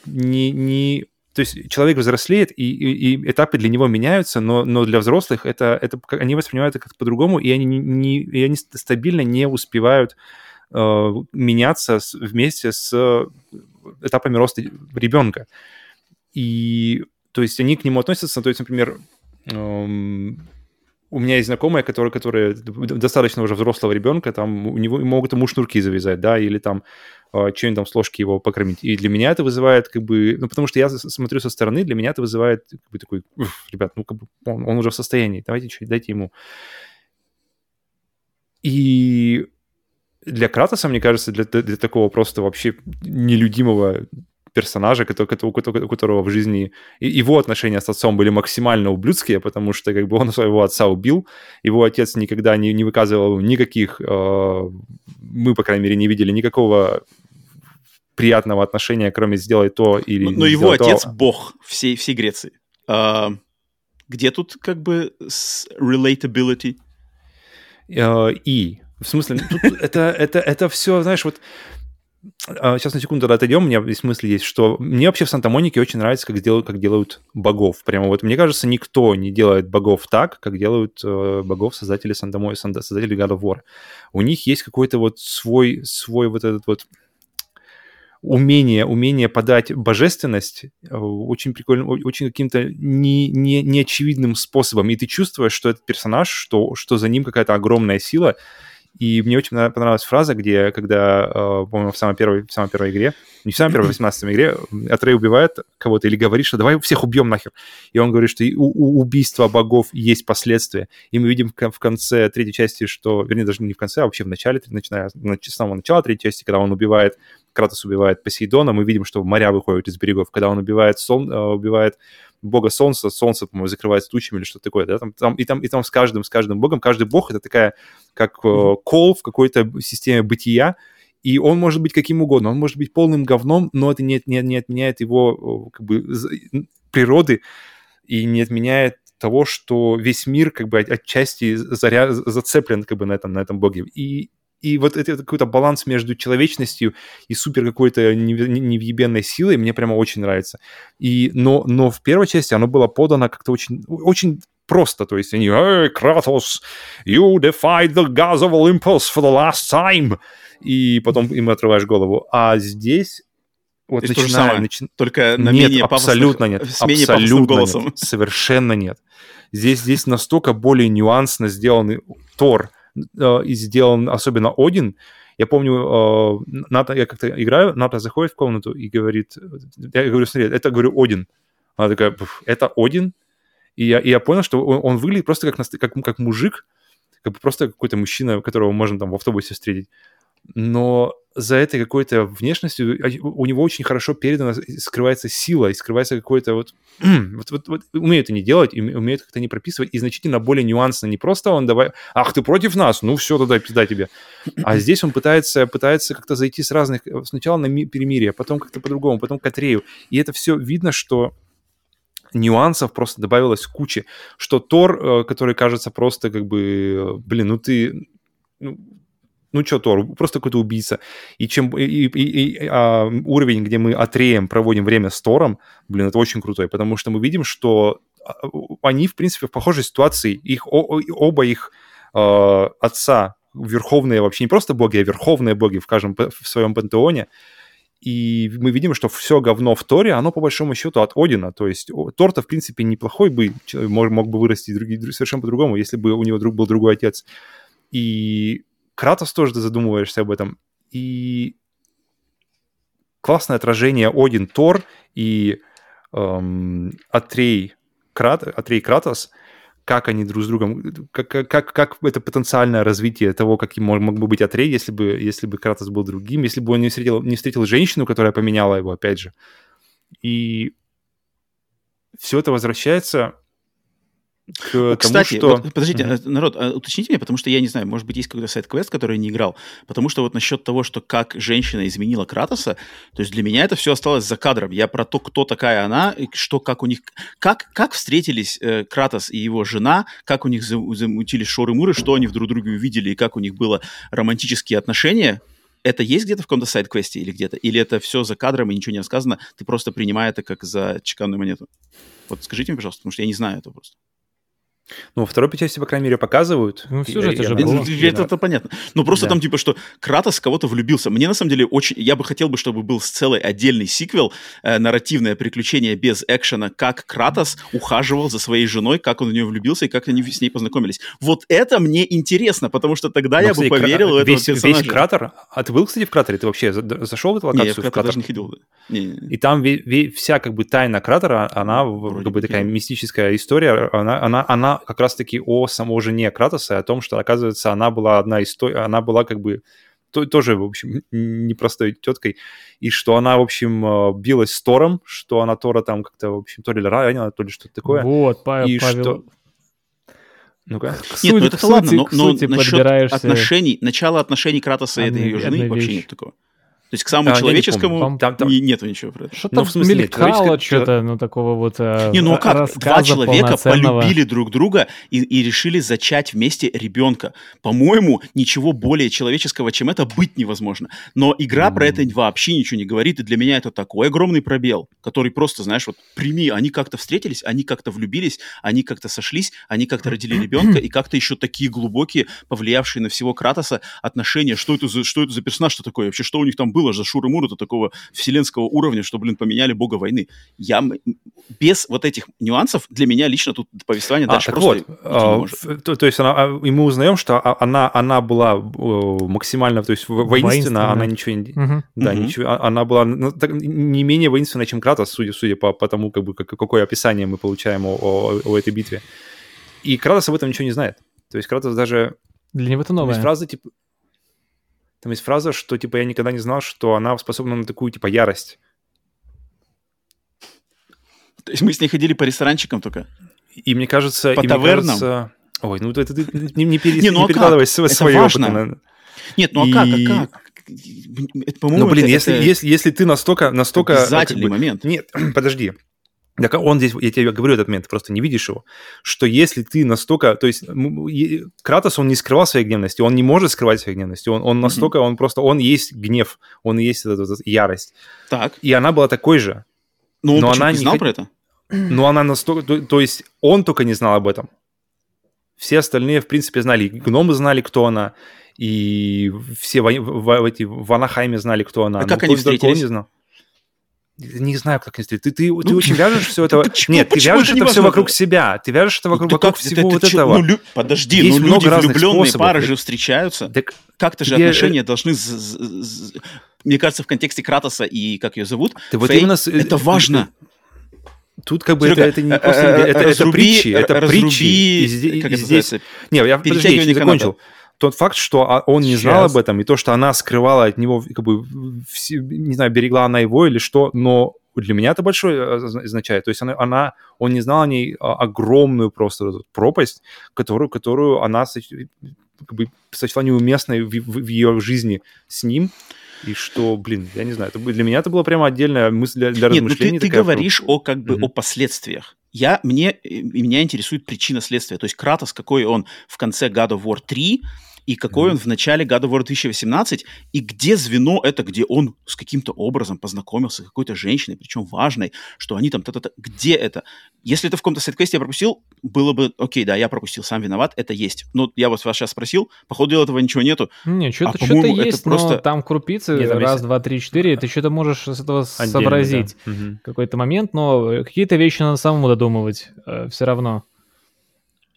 C: не, не то есть человек взрослеет, и, и, и этапы для него меняются, но, но для взрослых это, это, они воспринимают это как по-другому, и они, не, и они стабильно не успевают меняться с, вместе с этапами роста ребенка. И то есть они к нему относятся, то есть, например, эм, у меня есть знакомая, которая, которая достаточно уже взрослого ребенка, там у него могут ему шнурки завязать, да, или там э, что-нибудь там с ложки его покормить. И для меня это вызывает как бы, ну, потому что я смотрю со стороны, для меня это вызывает как бы такой, ребят, ну, как бы он, он уже в состоянии, давайте что дайте ему. И для Кратоса, мне кажется, для, для такого просто вообще нелюдимого персонажа, у которого в жизни его отношения с отцом были максимально ублюдские, потому что как бы он своего отца убил, его отец никогда не, не выказывал никаких, э, мы, по крайней мере, не видели никакого приятного отношения, кроме сделать то или...
A: Но, но его отец то. бог всей, всей Греции. А, где тут как бы relatability?
C: Uh, и в смысле, это, это, это все, знаешь, вот сейчас а, на секунду отойдем, у меня в смысле есть, что мне вообще в Санта-Монике очень нравится, как делают, как делают богов. Прямо вот мне кажется, никто не делает богов так, как делают э, богов создатели Санта-Мои, создатели God of War. У них есть какой-то вот свой, свой вот этот вот умение, умение подать божественность э, очень прикольным, очень каким-то не, не, неочевидным способом. И ты чувствуешь, что этот персонаж, что, что за ним какая-то огромная сила, и мне очень понравилась фраза, где, когда, э, по-моему, в самой первой, в самой первой игре, не в самой первой, в 18 игре, Атрей убивает кого-то или говорит, что давай всех убьем нахер. И он говорит, что у, у убийства богов есть последствия. И мы видим в конце третьей части, что, вернее, даже не в конце, а вообще в начале, начиная с самого начала третьей части, когда он убивает, Кратос убивает Посейдона, мы видим, что моря выходят из берегов. Когда он убивает, сон, э, убивает бога солнца, солнце, по-моему, закрывается тучами или что-то такое, да, там, там, и, там, и там с каждым, с каждым богом, каждый бог — это такая, как э, кол в какой-то системе бытия, и он может быть каким угодно, он может быть полным говном, но это не, не, не отменяет его как бы природы и не отменяет того, что весь мир как бы отчасти заря... зацеплен как бы на этом, на этом боге. И, и вот это какой-то баланс между человечностью и супер какой-то невъебенной силой мне прямо очень нравится. И, но, но в первой части оно было подано как-то очень, очень просто, то есть они «Hey, Kratos, you defied the gods of Olympus for the last time!» И потом им отрываешь голову. А здесь вот
A: то начиная,
C: начи...
A: только на
C: нет, менее абсолютно нет, абсолютно голосом. нет, совершенно нет. Здесь, здесь настолько более нюансно сделанный Тор и сделан особенно Один. Я помню, э, Ната, я как-то играю, Ната заходит в комнату и говорит, я говорю, смотри, это, говорю, Один. Она такая, это Один? И я, и я понял, что он, он выглядит просто как, как, как мужик, как бы просто какой-то мужчина, которого можно там в автобусе встретить. Но за этой какой-то внешностью у него очень хорошо передано скрывается сила и скрывается какой-то вот, вот, вот, вот умеет это не делать, и умеет как-то не прописывать, и значительно более нюансно. Не просто он давай, ах, ты против нас, ну все, тогда пизда тебе. А здесь он пытается, пытается как-то зайти с разных, сначала на перемирие, потом как-то по-другому, потом к Атрею. И это все видно, что нюансов просто добавилось куча, что Тор, э, который кажется просто как бы, блин, ну ты, ну, ну что, Тор, просто какой-то убийца. И чем и, и, и, а, уровень, где мы отреем, проводим время с Тором, блин, это очень крутой, потому что мы видим, что а, они, в принципе, в похожей ситуации. Их, о, оба их э, отца верховные вообще не просто боги, а верховные боги в каждом в своем пантеоне. И мы видим, что все говно в Торе, оно по большому счету от Одина. То есть Тор-то, в принципе, неплохой бы, мог, мог бы вырасти другие, совершенно по-другому, если бы у него друг был другой отец. И Кратос тоже ты задумываешься об этом. И классное отражение Один Тор и эм, Атрей, Крат, Атрей Кратос – как они друг с другом, как, как, как это потенциальное развитие того, каким мог, мог бы быть Атрей, если бы, если бы Кратос был другим, если бы он не встретил, не встретил женщину, которая поменяла его, опять же. И все это возвращается
A: к Кстати, тому, что... вот, подождите, mm-hmm. народ, а, уточните меня, потому что я не знаю, может быть, есть какой-то сайт-квест, который я не играл, потому что вот насчет того, что как женщина изменила Кратоса, то есть для меня это все осталось за кадром. Я про то, кто такая она, и что, как у них... Как, как встретились э, Кратос и его жена, как у них замутились шоры-муры, что они друг друге увидели, и как у них было романтические отношения, это есть где-то в каком-то сайт-квесте или где-то? Или это все за кадром и ничего не рассказано, ты просто принимаешь это как за чеканную монету? Вот скажите мне, пожалуйста, потому что я не знаю этого просто.
C: Ну, во второй части, по крайней мере, показывают.
B: Ну, в сюжете же
A: было. Это, это понятно. Ну, просто да. там, типа, что Кратос кого-то влюбился. Мне, на самом деле, очень... Я бы хотел бы, чтобы был целый отдельный сиквел, э, нарративное приключение без экшена, как Кратос ухаживал за своей женой, как он в нее влюбился и как они с ней познакомились. Вот это мне интересно, потому что тогда Но, я кстати, бы поверил кра... в этого
C: весь, персонажа. Весь кратер... А ты был, кстати, в кратере? Ты вообще зашел в эту локацию? Не, я в
A: кратер, в кратер даже не ходил. Не, не, не.
C: И там ве- ве- вся, как бы, тайна кратера, она, Вроде как бы, такая мистическая история, она, она, она как раз-таки о самой жене Кратоса, о том, что, оказывается, она была одна из... той, Она была как бы то, тоже, в общем, непростой теткой, и что она, в общем, э, билась с Тором, что она Тора там как-то, в общем, то ли ранила, то ли что-то такое.
B: Вот, Павел,
C: и
B: Павел...
C: что... Ну-ка.
A: Нет, ну это ладно, но, но насчет отношений, начало отношений Кратоса и этой ее жены вообще нет такого. То есть к самому а, человеческому не там, там... нету ничего про это.
B: Что-то ну, в смысле, мелькало что-то, ну, такого вот э,
A: Не, ну как? Два человека полюбили друг друга и, и решили зачать вместе ребенка. По-моему, ничего более человеческого, чем это, быть невозможно. Но игра mm. про это вообще ничего не говорит, и для меня это такой огромный пробел, который просто, знаешь, вот прими, они как-то встретились, они как-то влюбились, они как-то сошлись, они как-то родили ребенка, и как-то еще такие глубокие, повлиявшие на всего Кратоса отношения. Что это за, что это за персонаж, что такое? Вообще, что у них там было за Шуры Мура-то такого вселенского уровня, что, блин, поменяли бога войны. Я без вот этих нюансов для меня лично тут повествование а, дальше
C: просто вот, а, то, то есть она, а, и мы узнаем, что а, она, она была максимально, то есть воинственна, она ничего не... Угу. Да, угу. ничего, а, она была ну, так, не менее воинственна, чем Кратос, судя, судя по, по тому, как бы, как, какое описание мы получаем о, о, о этой битве. И Кратос об этом ничего не знает. То есть Кратос даже...
B: Для него это новое. Есть
C: фразы типа... Там есть фраза, что, типа, я никогда не знал, что она способна на такую, типа, ярость.
A: То есть мы с ней ходили по ресторанчикам только?
C: И мне кажется...
A: По тавернам?
C: Кажется... Ой, ну это ты не, не, пере... не, ну, а перекладывай как? свои
A: важно. опыты. Нет, ну а как, а как?
C: Это, по-моему, ну, блин, это, если, это... если, если ты настолько... настолько
A: Обязательный как бы... момент.
C: Нет, подожди. Так он здесь, я тебе говорю этот момент, ты просто не видишь его, что если ты настолько, то есть Кратос, он не скрывал своей гневности, он не может скрывать своей гневности, он, он настолько, mm-hmm. он просто, он есть гнев, он есть эта, эта ярость.
A: Так.
C: И она была такой же.
A: Ну, но она не знал про это?
C: Но она настолько, то, то есть он только не знал об этом. Все остальные, в принципе, знали, гномы знали, кто она, и все в, в, в, эти, в Анахайме знали, кто она.
A: А как они встретились? Он не знал.
C: Не знаю, как если ты, ты, ты
A: Ну,
C: очень вяжешь все это.
A: почему-
C: Нет, ты
A: почему
C: вяжешь
A: это
C: это все вокруг себя. Ты вяжешь это вокруг,
A: Да
C: вокруг
A: как
C: всего
A: это
C: вот
A: чё?
C: этого.
A: Ну, лю- Подожди,
C: Есть
A: ну
C: много
A: люди влюбленные
C: способов.
A: пары же встречаются.
C: Так
A: Как-то же
C: тебе, э,
A: отношения должны... Мне кажется, в контексте Кратоса и как ее зовут,
C: Ты вот
A: Фэй,
C: именно с-
A: это важно.
C: Тут как бы
A: Серега,
C: это, это не
A: э,
C: просто...
A: э,
C: это, это
A: разруби-
C: притчи, это
A: разруби-
C: притчи. И зде- и
A: как это
C: здесь... Не, я подожди, я не закончил. Тот факт, что а, он не знал
A: Сейчас.
C: об этом, и то, что она скрывала от него, как бы, не знаю, берегла она его или что, но для меня это большое э, озна- означает. То есть она, она, он не знал о ней а, огромную просто пропасть, которую, которую она как бы, сочла неуместной в, в- в ее жизни с ним. И что, блин, я не знаю, это, для меня это была прямо отдельная мысль для, для
A: Нет, ну ты,
C: размышлений.
A: ты
C: такая,
A: говоришь о как бы
C: Мгм.
A: о последствиях. Я, мне, э, и меня интересует причина следствия. То есть Кратос, какой он в конце God of War 3, и какой
C: Мгм.
A: он в начале God of War 2018, и где звено это, где он с каким-то образом познакомился с какой-то женщиной, причем важной, что они там та-та-та. Где это? Если это в каком-то сайт-квесте я пропустил, было бы, окей, да, я пропустил, сам виноват, это есть. Но я вот вас сейчас спросил, по ходу дела этого ничего нету.
B: Не, что-то
A: А, это
B: есть,
A: просто-
B: но там крупицы,
C: Нет, там
B: раз,
C: есть-
B: два, три, четыре, ты что-то можешь с этого
C: Отдельно,
B: сообразить.
C: да.
B: Какой-то момент, но какие-то вещи надо самому додумывать все равно.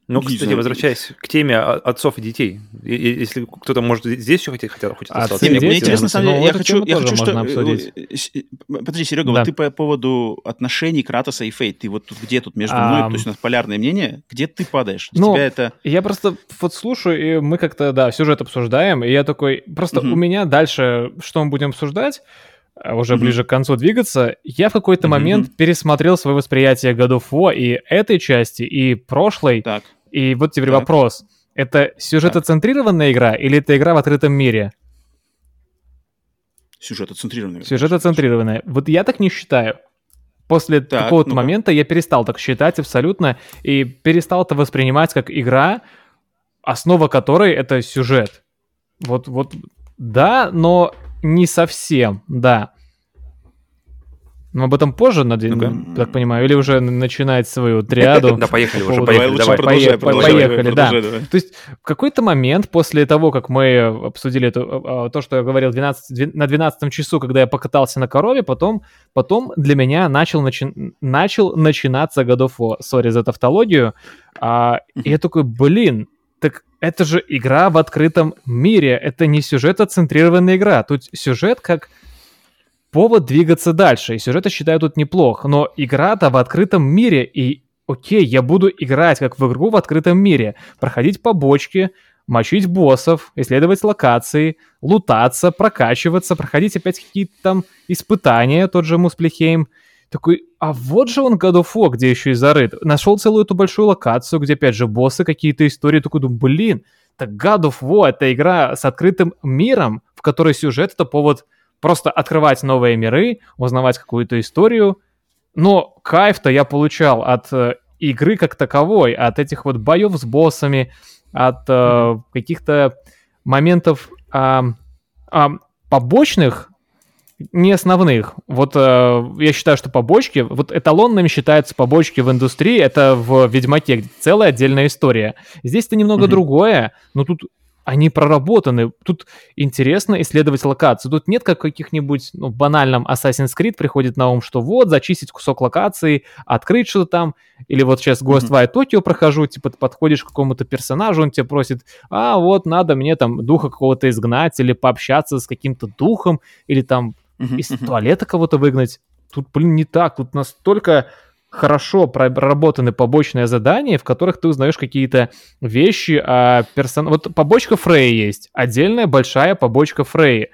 C: Ну, кстати,
A: знаю.
C: возвращаясь к теме отцов и детей. Если кто-то может здесь еще хотел, хотел
B: Отцы
C: остаться.
B: И
A: мне,
B: дети,
A: интересно, на самом
B: ну,
A: деле, я
B: эту
A: хочу, я хочу, что...
B: можно
A: э,
B: обсудить.
A: э, э, Подожди, Серега,
B: Да.
A: вот ты по поводу отношений Кратоса и Фейт, ты вот тут где тут между мной,
B: Ам.
A: то есть у нас полярное мнение, где ты падаешь? Для
B: Ну,
A: тебя это...
B: Я просто вот слушаю, и мы как-то, да, сюжет обсуждаем, и я такой, просто
A: Мгм.
B: у меня дальше, что мы будем обсуждать, а, уже
A: Мгм.
B: ближе к концу двигаться, я в какой-то
C: Мгм.
B: момент пересмотрел свое восприятие God of War и этой части, и прошлой,
A: Так,
B: и вот теперь
A: Так.
B: вопрос. Это сюжетоцентрированная игра или это игра в открытом мире?
A: сюжетоцентрированный.
B: Сюжетоцентрированная. Вот я так не считаю. После
A: Так,
B: какого-то
A: ну-ка.
B: момента я перестал так считать абсолютно и перестал это воспринимать как игра, основа которой это сюжет. Вот, вот, да, но не совсем, да. Но об этом позже, надеюсь,
C: Ну-ка.
B: так понимаю, или уже н- начинать свою триаду.
C: Да, поехали
B: по
C: уже, поехали, давай.
B: Поехали, да. То есть в какой-то момент после того, как мы обсудили а, а, то, что я говорил 12, две- на 12 часу, когда я покатался на корове, потом, потом для меня начал, начал начинаться of War. Сори за тавтологию. А, и я такой, блин, так это же игра в открытом мире, это не сюжетоцентрированная игра. Тут сюжет как повод двигаться дальше. И сюжет я считаю тут неплох. Но игра-то в открытом мире, и окей, я буду играть как в игру в открытом мире. Проходить побочки, мочить боссов, исследовать локации, лутаться, прокачиваться, проходить опять какие-то там испытания, тот же Мусплихейм. Такой, а вот же он God of War, где еще и зарыт. Нашел целую эту большую локацию, где опять же боссы, какие-то истории. Такой думаю, блин, так God of War это игра с открытым миром, в которой сюжет это повод просто открывать новые миры, узнавать какую-то историю. Но кайф-то я получал от э, игры как таковой, от этих вот боев с боссами, от э, каких-то моментов ам, ам, побочных, не основных. Вот э, я считаю, что побочки, вот эталонными считаются побочки в индустрии, это в Ведьмаке целая отдельная история. Здесь это немного
A: Мгм.
B: другое, но тут они проработаны. Тут интересно исследовать локацию. Тут нет как каких-нибудь, ну, банальном Assassin's Creed приходит на ум, что вот, зачистить кусок локации, открыть что-то там, или вот сейчас Ghostwire Tokyo прохожу, типа, ты подходишь к какому-то персонажу, он тебе просит, а, вот, надо мне там духа какого-то изгнать, или пообщаться с каким-то духом, или там из туалета кого-то выгнать. Тут, блин, не так. Тут настолько хорошо проработаны побочные задания, в которых ты узнаешь какие-то вещи о персонаже. Вот побочка Фрей есть. Отдельная большая побочка Фрей.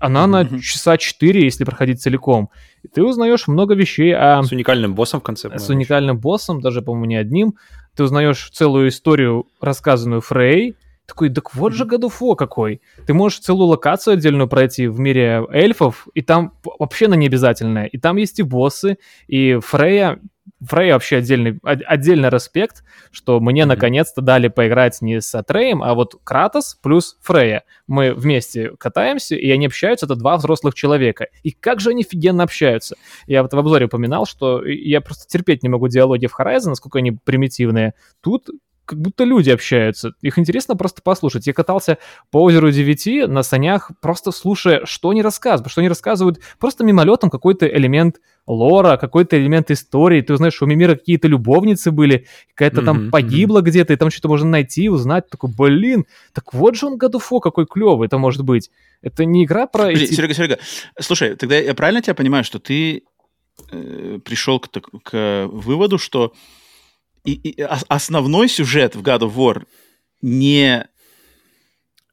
B: Она на
A: Мгм.
B: часа 4, если проходить целиком. И ты узнаешь много вещей о
C: С уникальным боссом в конце.
B: с уникальным боссом, даже, по-моему, не одним. Ты узнаешь целую историю, рассказанную Фрей. Такой, так вот же God of War какой. Ты можешь целую локацию отдельную пройти в мире эльфов, и там вообще она не обязательная. И там есть и боссы, и Фрея... Фрея вообще отдельный, от- отдельный респект, что мне
C: Мгм.
B: наконец-то дали поиграть не с Атреем, а вот Кратос плюс Фрея. Мы вместе катаемся, и они общаются, это два взрослых человека. И как же они офигенно общаются. Я вот в обзоре упоминал, что я просто терпеть не могу диалоги в Horizon, насколько они примитивные. Тут как будто люди общаются. Их интересно просто послушать. Я катался по озеру Девяти на санях, просто слушая, что они рассказывают. Что они рассказывают просто мимолетом какой-то элемент лора, какой-то элемент истории. Ты узнаешь, что у Мимира какие-то любовницы были, какая-то mm-hmm, там погибла mm-hmm. где-то, и там что-то можно найти, узнать. Такой, блин, так вот же он Годуфо, какой клевый это может быть. Это не игра про...
A: Подожди, эти... Серега, Серега, слушай, тогда я правильно тебя понимаю, что ты э, пришел к, к выводу, что и, и основной сюжет в God of War не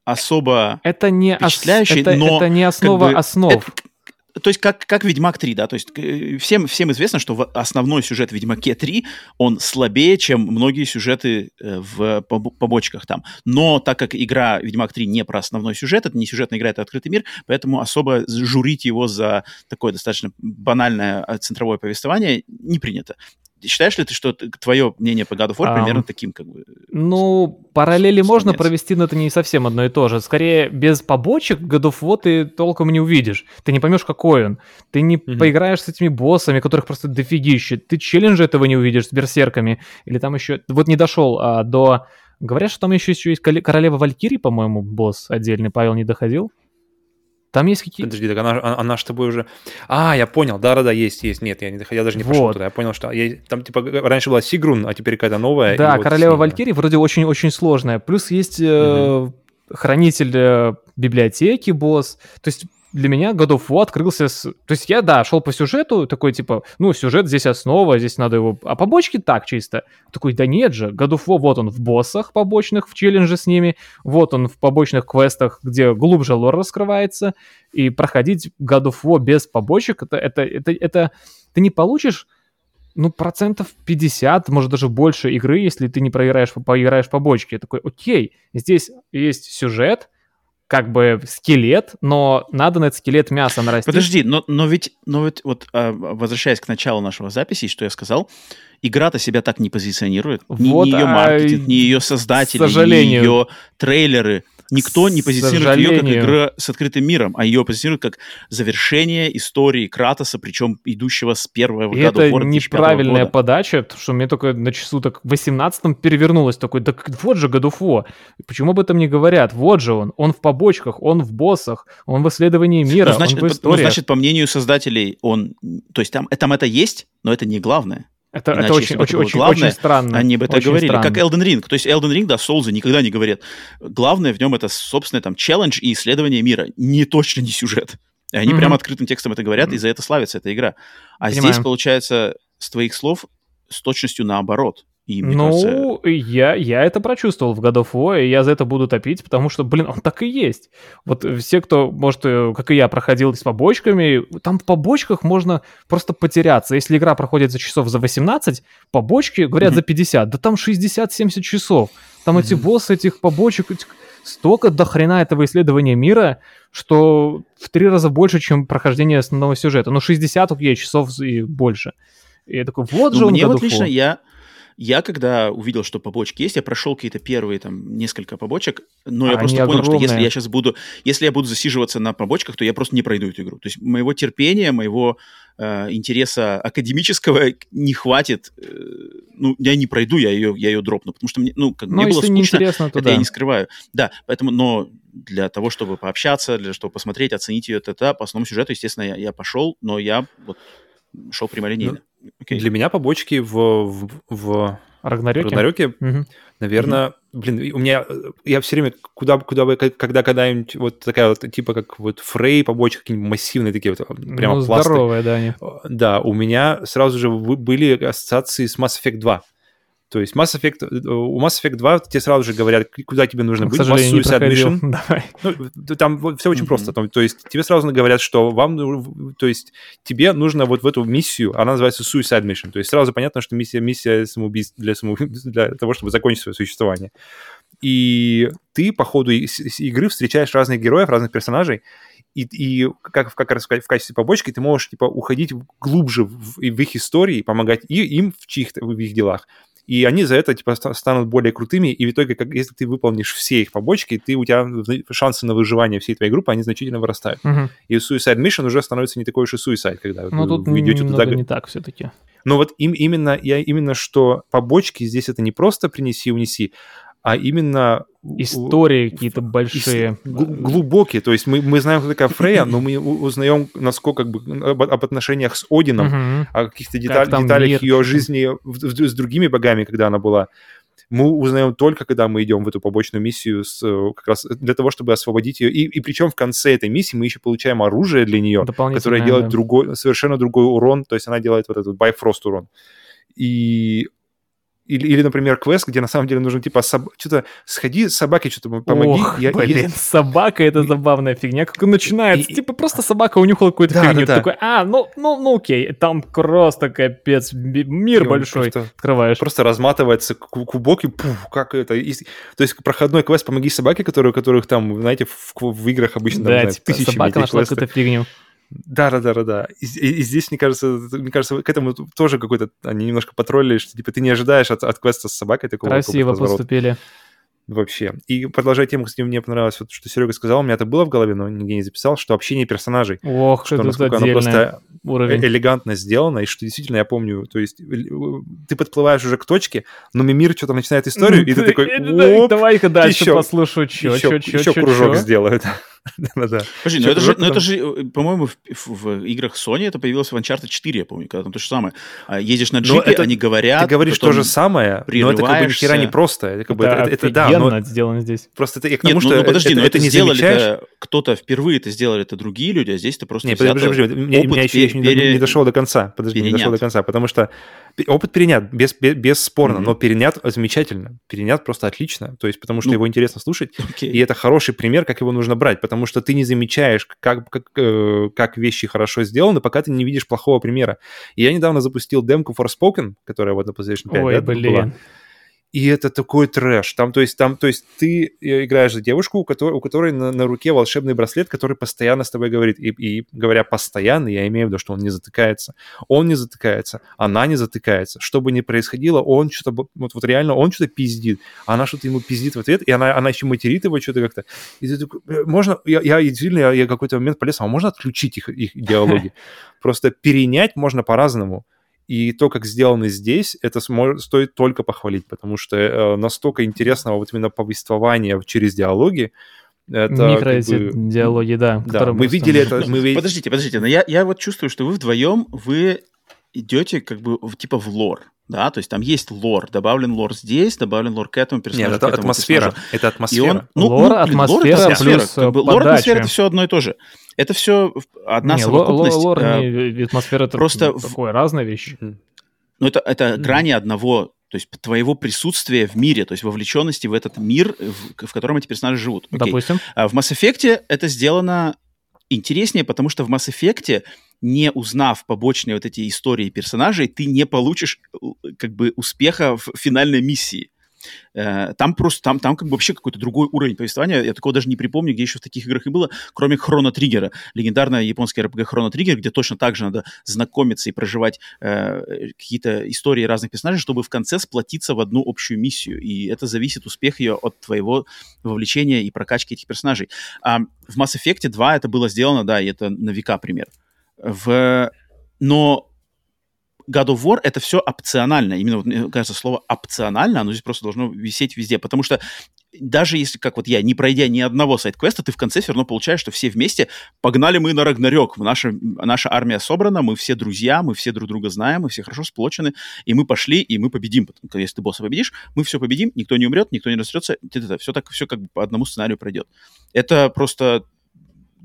A: особо
B: это не
A: впечатляющий,
B: ос... это,
A: но
B: это не основа
A: как бы,
B: основ.
A: Это, то есть как, как Ведьмак 3, да, то есть всем, всем известно, что основной сюжет Ведьмаке 3, он слабее, чем многие сюжеты э, в побочках там. Но так как игра Ведьмак 3 не про основной сюжет, это не сюжетная игра, это открытый мир, поэтому особо журить его за такое достаточно банальное э, центровое повествование не принято. Считаешь ли ты, что твое мнение по God of War um, примерно таким, как бы?
B: Ну, параллели можно провести, но это не совсем одно и то же. Скорее, без побочек God of War ты толком не увидишь. Ты не поймешь, какой он. Ты не mm-hmm. поиграешь с этими боссами, которых просто дофигище. Ты челленджи этого не увидишь с берсерками. Или там еще... Вот не дошел а, до... Говорят, что там еще, еще есть Королева Валькирии, по-моему, босс отдельный. Павел не доходил? Там есть какие-то...
C: Подожди, так она, она, она с тобой уже... А, я понял, да-да-да, есть, есть. Нет, я, не, я даже не пошел вот. туда. Я понял, что я, там типа раньше была Сигрун, а теперь какая-то новая.
B: Да, Королева вот Валькирии вроде очень-очень сложная. Плюс есть э, хранитель э, библиотеки, босс. То есть для меня God of War открылся с... То есть я, да, шел по сюжету, такой, типа, ну, сюжет здесь основа, здесь надо его... А побочки так чисто. Такой, да нет же, God of War, вот он в боссах побочных, в челлендже с ними, вот он в побочных квестах, где глубже лор раскрывается, и проходить God of War без побочек, это, это, это, это... Ты не получишь ну, процентов 50, может, даже больше игры, если ты не проиграешь, поиграешь побочки. Я такой, окей, здесь есть сюжет, как бы скелет, но надо на этот скелет мясо нарастить.
A: Подожди, но, но ведь, но ведь вот а, возвращаясь к началу нашего записи, что я сказал, игра-то себя так не позиционирует. Вот, ни, ни ее маркетинг, а... ни ее создатели, ни ее трейлеры. Никто не позиционирует ее как игра с открытым миром, а ее позиционирует как завершение истории Кратоса, причем идущего с первого
B: года Это неправильная года. подача, потому что мне только на часу так в 18-м перевернулось такой, да вот же God of War. Почему об этом не говорят? Вот же он. Он в побочках, он в боссах, он в исследовании мира, ну, значит, он в истории.
A: Ну, значит, по мнению создателей, он... То есть там, там это есть, но это не главное.
B: Это, Иначе, это очень, очень, это очень, главное, очень странно.
A: Они бы это
B: очень
A: говорили.
B: Странно.
A: Как Elden Ring. То есть Elden Ring, да, Соулзы никогда не говорят. Главное в нем это, собственно, там, челлендж и исследование мира. Не точно не сюжет. И они mm-hmm. прямо открытым текстом это говорят, mm-hmm. и за это славится эта игра. А Понимаем. здесь, получается, с твоих слов, с точностью наоборот.
B: И, мне ну, кажется... я, я это прочувствовал в God of War, и я за это буду топить, потому что, блин, он так и есть. Вот все, кто, может, э, как и я, проходил с побочками, там в побочках можно просто потеряться. Если игра проходит за часов за 18, побочки, говорят, mm-hmm. за 50, да там 60-70 часов. Там mm-hmm. эти боссы этих побочек, этих... столько до хрена этого исследования мира, что в три раза больше, чем прохождение основного сюжета. Ну, 60, окей, часов и больше. И я такой, вот же ну, он
A: Мне вот лично, я я, когда увидел, что побочки есть, я прошел какие-то первые там несколько побочек, но а я просто понял, огромные. что если я сейчас буду, если я буду засиживаться на побочках, то я просто не пройду эту игру. То есть моего терпения, моего э, интереса академического не хватит. Э, ну, я не пройду, я ее, я ее дропну, потому что мне, ну, как, мне было скучно,
B: то
A: это
B: да.
A: я не скрываю. Да, поэтому, но для того, чтобы пообщаться, для того, чтобы посмотреть, оценить ее, это, это по основному сюжету, естественно, я, я пошел, но я вот шел прямолинейно. Ну,
C: Okay. Для меня побочки в, в, в
B: Рагнарёке,
C: Рагнарёке угу. наверное, угу. блин, у меня, я все время, куда, куда бы, когда когда-нибудь вот такая вот, типа как вот Фрей, побочки какие-нибудь массивные такие вот, прямо ну, пласты.
B: здоровые, да, они.
C: Да, у меня сразу же были ассоциации с Mass Effect 2. То есть Mass Effect, э, у Mass Effect 2 тебе сразу же говорят, куда тебе нужно
B: К
C: быть.
B: Сожалению, не Mission.
C: Давай. Ну, там все очень mm-hmm. просто. Там, то есть тебе сразу говорят, что вам, то есть тебе нужно вот в эту миссию, она называется Suicide Mission. То есть сразу понятно, что миссия, миссия самоубийств для, самоубийств, для того, чтобы закончить свое существование. И ты по ходу игры встречаешь разных героев, разных персонажей, и, и как, как раз в качестве побочки ты можешь типа уходить глубже в, в их истории, помогать и им в чьих-то в их делах и они за это типа станут более крутыми, и в итоге, как, если ты выполнишь все их побочки, ты, у тебя шансы на выживание всей твоей группы, они значительно вырастают.
B: Мгм.
C: И Suicide Mission уже становится не такой уж и Suicide, когда
B: Ну,
C: вы,
B: тут
C: вы идете туда,
B: не так все-таки.
C: но вот им, именно, я именно что побочки здесь это не просто принеси, унеси, а именно
B: Истории какие-то большие.
C: гл- глубокие. То есть мы, мы знаем, кто такая Фрея, но мы узнаем, насколько как бы об, об отношениях с Одином,
B: Мгм.
C: о каких-то деталь-
B: там
C: деталях
B: мир,
C: ее жизни в- в- с другими богами, когда она была. Мы узнаем только, когда мы идем в эту побочную миссию с, э, как раз для того, чтобы освободить ее. И, и причем в конце этой миссии мы еще получаем оружие для нее, которое делает
B: да.
C: другой, совершенно другой урон. То есть она делает вот этот Bifrost урон. И или, или, например, квест, где на самом деле нужно типа соб- что-то сходи собаке что-то помоги.
B: Ох,
C: Я-
B: блин,
C: я-
B: собака это забавная фигня. Как начинается,
C: И-
B: типа просто собака унюхала какую-то
C: Да,
B: фигню.
C: да, да.
B: такой, а, ну, ну, ну окей, там просто капец, мир
C: и
B: большой.
C: Просто,
B: Открываешь.
C: просто разматывается ку- кубок и пуф, как это. и- то есть проходной квест «Помоги собаке», который, которых там, знаете, в, в играх обычно там,
B: Да,
C: знаете,
B: типа
C: тысячами
B: собака нашла какую-то фигню.
C: Да, да, да, да, да. И, и- и здесь, мне кажется, мне кажется, к этому тоже какой-то они немножко потроллили, что типа ты не ожидаешь от, от квеста с собакой такого
B: Красиво поступили.
C: вообще. И продолжая тему, кстати, мне понравилось, вот, что Серега сказал, у меня это было в голове, но нигде не записал, что общение персонажей,
B: Ох,
C: что
B: это
C: насколько оно просто
B: уровень.
C: э- элегантно сделано, и что действительно я помню, то есть ты подплываешь уже к точке, но мир что-то начинает историю, и ты такой, «Оп,
B: Давай-ка дальше послушаю, чё,
C: еще, еще кружок сделают. Да-да-да.
A: Подожди, но это же, но это же, э, по-моему, в, играх Sony это появилось в Uncharted 4, я помню, когда там то же самое. А, Едешь на джипе,
C: это-
A: они говорят...
C: Ты говоришь то же самое, но это как бы ни хера не просто. Это, как бы, это,
B: Это
C: да, но
B: офигенно сделано здесь.
C: просто это я к
A: Нет,
C: тому,
A: ну,
C: что
A: ну, подожди,
C: это,
A: но
C: это
A: это
C: не
A: сделали
C: замечаешь.
A: кто-то впервые это сделали, это другие люди, а здесь это просто
C: Не,
A: взято
C: подожди, подожди, меня,
A: опыт
C: меня еще, не, не дошел до конца. Подожди, не дошел
A: перенят.
C: до конца, потому что опыт перенят, без, без, бесспорно, но перенят замечательно. Перенят просто отлично. То есть, потому что
A: Ну,
C: его интересно слушать. И это хороший пример, как его нужно брать, потому что ты не замечаешь, как, как, э, как вещи хорошо сделаны, пока ты не видишь плохого примера. И я недавно запустил демку Forspoken, которая вот на PlayStation 5
B: Ой,
C: да, была. И это такой трэш. Там, то есть, там, то есть ты э, играешь за девушку, у которой, у которой на, на руке волшебный браслет, который постоянно с тобой говорит. И, и говоря постоянно, я имею в виду, что он не затыкается. Он не затыкается, она не затыкается. Что бы ни происходило, он что-то, вот, вот реально, он что-то пиздит. Она что-то ему пиздит в ответ, и она, она еще материт его что-то как-то. И ты такой, «Э, можно, я, я действительно, я, я какой-то момент полез, а можно отключить их, их диалоги? Просто перенять можно по-разному. И то, как сделано здесь, это стоит только похвалить, потому что э, настолько интересного вот именно повествования через диалоги, это
B: Микро
C: как
B: эти
C: бы-
B: диалоги, да.
C: Да, мы
B: просто-
C: видели это,
A: Ну,
C: мы
A: Подождите, подождите, но я, я вот чувствую, что вы вдвоем, вы идете как бы в, типа в лор, да, то есть там есть лор, добавлен лор здесь, добавлен лор к этому персонажу,
C: Нет,
A: к
C: это
A: этому
C: атмосфера,
A: персонажу.
C: это
A: И
C: атмосфера.
A: он, ну,
B: Лор,
A: ну, блин,
B: атмосфера
A: это атмосфера,
B: плюс,
A: как бы, лор, атмосфера, это все одно и то же. Это все одна
B: Не,
A: совокупность.
B: ло- лор
A: э,
B: не- атмосфера это
A: просто в-
B: такое разная вещь.
A: Ну, это, это
B: Мгм.
A: грани одного, то есть твоего присутствия в мире, то есть вовлеченности в этот мир, в, в котором эти персонажи живут. Окей.
B: Допустим.
A: А в Mass Effect это сделано интереснее, потому что в Mass Effect, не узнав побочные вот эти истории персонажей, ты не получишь э, как бы успеха в финальной миссии. Э, Там просто, там, там как бы вообще какой-то другой уровень повествования. Я такого даже не припомню, где еще в таких играх и было, кроме Хроно Триггера. Легендарная японская RPG Хроно Триггер, где точно так же надо знакомиться и проживать э, какие-то истории разных персонажей, чтобы в конце сплотиться в одну общую миссию. И это зависит успех ее от твоего вовлечения и прокачки этих персонажей. А в Mass Effect 2 это было сделано, да, и это на века пример. В... Но God of War это все опционально. Именно, вот, мне кажется, слово опционально, оно здесь просто должно висеть везде. Потому что даже если, как вот я, не пройдя ни одного сайт-квеста, ты в конце все равно получаешь, что все вместе погнали мы на Рагнарёк. Наша, наша армия собрана, мы все друзья, мы все друг друга знаем, мы все хорошо сплочены, и мы пошли, и мы победим. Если ты босса победишь, мы все победим, никто не умрет, никто не растрется, все так, все как бы по одному сценарию пройдет. Это просто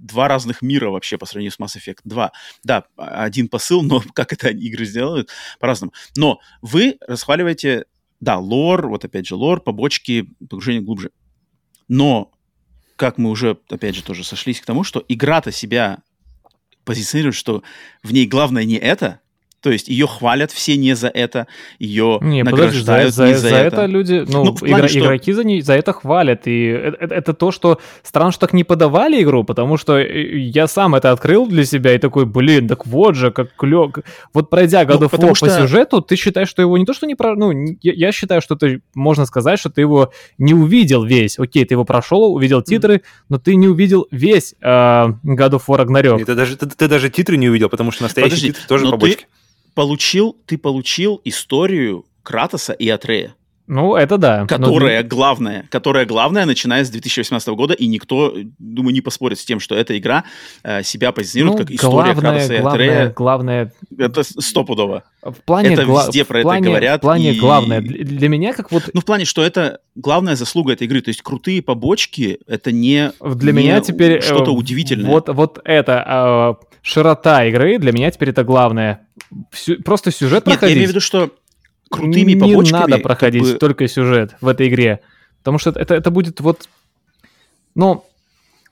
A: два разных мира вообще по сравнению с Mass Effect 2. Да, один посыл, но как это игры сделают, по-разному. Но вы расхваливаете, да, лор, вот опять же лор, побочки, погружение глубже. Но, как мы уже, опять же, тоже сошлись к тому, что игра-то себя позиционирует, что в ней главное не это, То есть ее хвалят все не за это, ее
B: Не, подожди, за,
A: награждают
B: за,
A: не за,
B: за
A: это.
B: это люди, ну,
A: Ну, плане,
B: игра-
A: что-
B: игроки за, не- за это хвалят, и это, это- это то, что странно, что так не подавали игру, потому что э, я сам это открыл для себя и такой, блин, так вот же, как клё... Вот пройдя God
A: Ну,
B: of War по
A: что-
B: сюжету, ты считаешь, что его не то, что не про... Ну, не- я, я считаю, что ты, можно сказать, что ты его не увидел весь. Окей, ты его прошел, увидел титры, но ты не увидел весь э, God of War Ragnarok.
C: Ты даже, ты, ты даже титры не увидел, потому что настоящий
A: Подожди,
C: титр тоже побочки.
A: ты получил, ты получил историю Кратоса и Атрея,
B: Ну, это да. Но-
A: которая главная, которая главная, начиная с 2018 года, и никто, думаю, не поспорит с тем, что эта игра э, себя позиционирует
B: ну,
A: как история Кратоса и
B: главное,
A: Атрея.
B: главное,
A: Это стопудово.
B: В плане
A: Это
B: гла-
A: везде
B: в
A: про это
B: плане-
A: говорят,
B: В плане
A: и-
B: главное. Для, для меня, как вот
A: Ну, в плане, что это главная заслуга этой игры. То есть крутые побочки — это не
B: для
A: не
B: меня теперь... э,
A: что-то удивительное.
B: Вот, вот это, э, широта игры для меня теперь это главное. Всю- просто сюжет
A: Нет, я
B: проходить.
A: имею в виду, что крутыми
B: не
A: побочками...
B: надо
A: как
B: проходить
A: бы,
B: только сюжет в этой игре. Потому что это, это будет вот... Ну...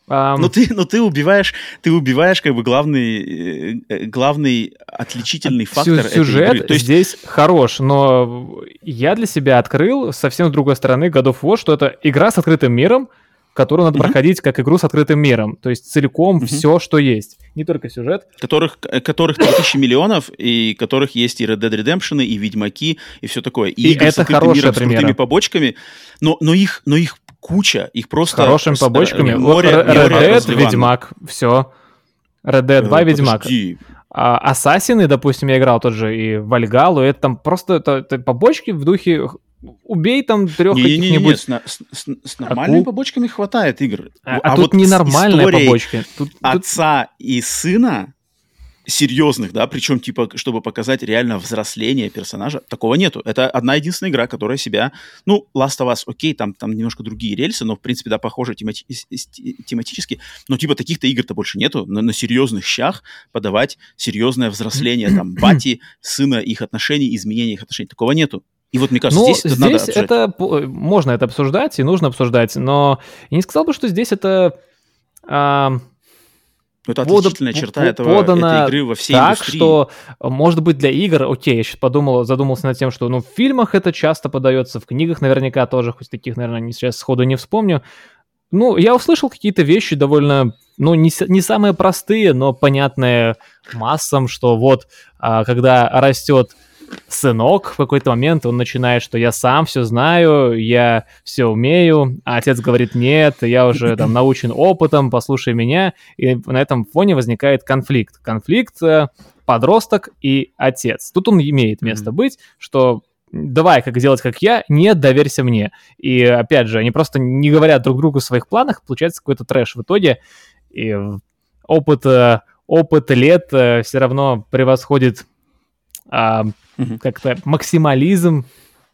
B: ам,
A: Но ты, но ты убиваешь, ты убиваешь как бы главный, э, э, главный отличительный
B: Сю-
A: фактор этой
B: сюжет
A: игры. То есть
B: здесь хорош, но я для себя открыл совсем с другой стороны God of War, что это игра с открытым миром, которую надо проходить как игру с открытым миром. То есть целиком все, что есть. Не только сюжет.
A: которых, э, которых 3000 миллионов, и которых есть и Red Dead Redemption, и Ведьмаки, и все такое. И,
B: И
A: игры с
B: это
A: открытым
B: хорошие
A: миром, с крутыми побочками, но, но, их, но их куча, их
B: С
A: просто...
B: хорошими
A: с-
B: побочками.
A: э,
B: Вот
A: Море,
B: Red
A: море
B: Dead. Ведьмак, все. Red Dead 2,
A: Э,
B: Ведьмак.
A: подожди.
B: А Ассасины, допустим, я играл тот же и Вальгалу, это там просто это, это побочки в духе убей там трех
A: Не-не-не,
B: каких-нибудь...
A: с, на- с- с- с нормальными
B: Акул.
A: побочками хватает игр.
B: А, а тут
A: вот
B: ненормальные побочки. Тут, тут-
A: Отца и сына серьезных, да, причем типа, чтобы показать реально взросление персонажа, такого нету. Это одна единственная игра, которая себя, ну, Last of Us, окей, там, там немножко другие рельсы, но, в принципе, да, похоже темати- тематически, но, типа, таких-то игр-то больше нету, на, на серьезных щах подавать серьезное взросление, там, бати, сына, их отношений, изменения их отношений, такого нету. И вот, мне кажется,
B: Ну,
A: здесь, это надо
B: здесь
A: обсуждать.
B: это можно это обсуждать и нужно обсуждать, но я не сказал бы, что здесь это а,
A: Ну, это отличительная
B: по-
A: черта этого, этой игры во всей
B: так,
A: индустрии.
B: что может быть для игр, окей, я сейчас подумал, задумался над тем, что ну в фильмах это часто подается, в книгах наверняка тоже, хоть таких, наверное, не сейчас сходу не вспомню. Ну, я услышал какие-то вещи довольно, ну, не, не самые простые, но понятные массам, что вот, а, когда растет сынок в какой-то момент, он начинает, что я сам все знаю, я все умею, а отец говорит, нет, я уже там научен опытом, послушай меня, и на этом фоне возникает конфликт. Конфликт э, подросток и отец. Тут он имеет место
C: Мгм.
B: быть, что давай как делать, как я, нет, доверься мне. И опять же, они просто не говорят друг другу о своих планах, получается какой-то трэш в итоге, и э, опыт, э, опыт лет все равно превосходит а,
A: Мгм.
B: как-то максимализм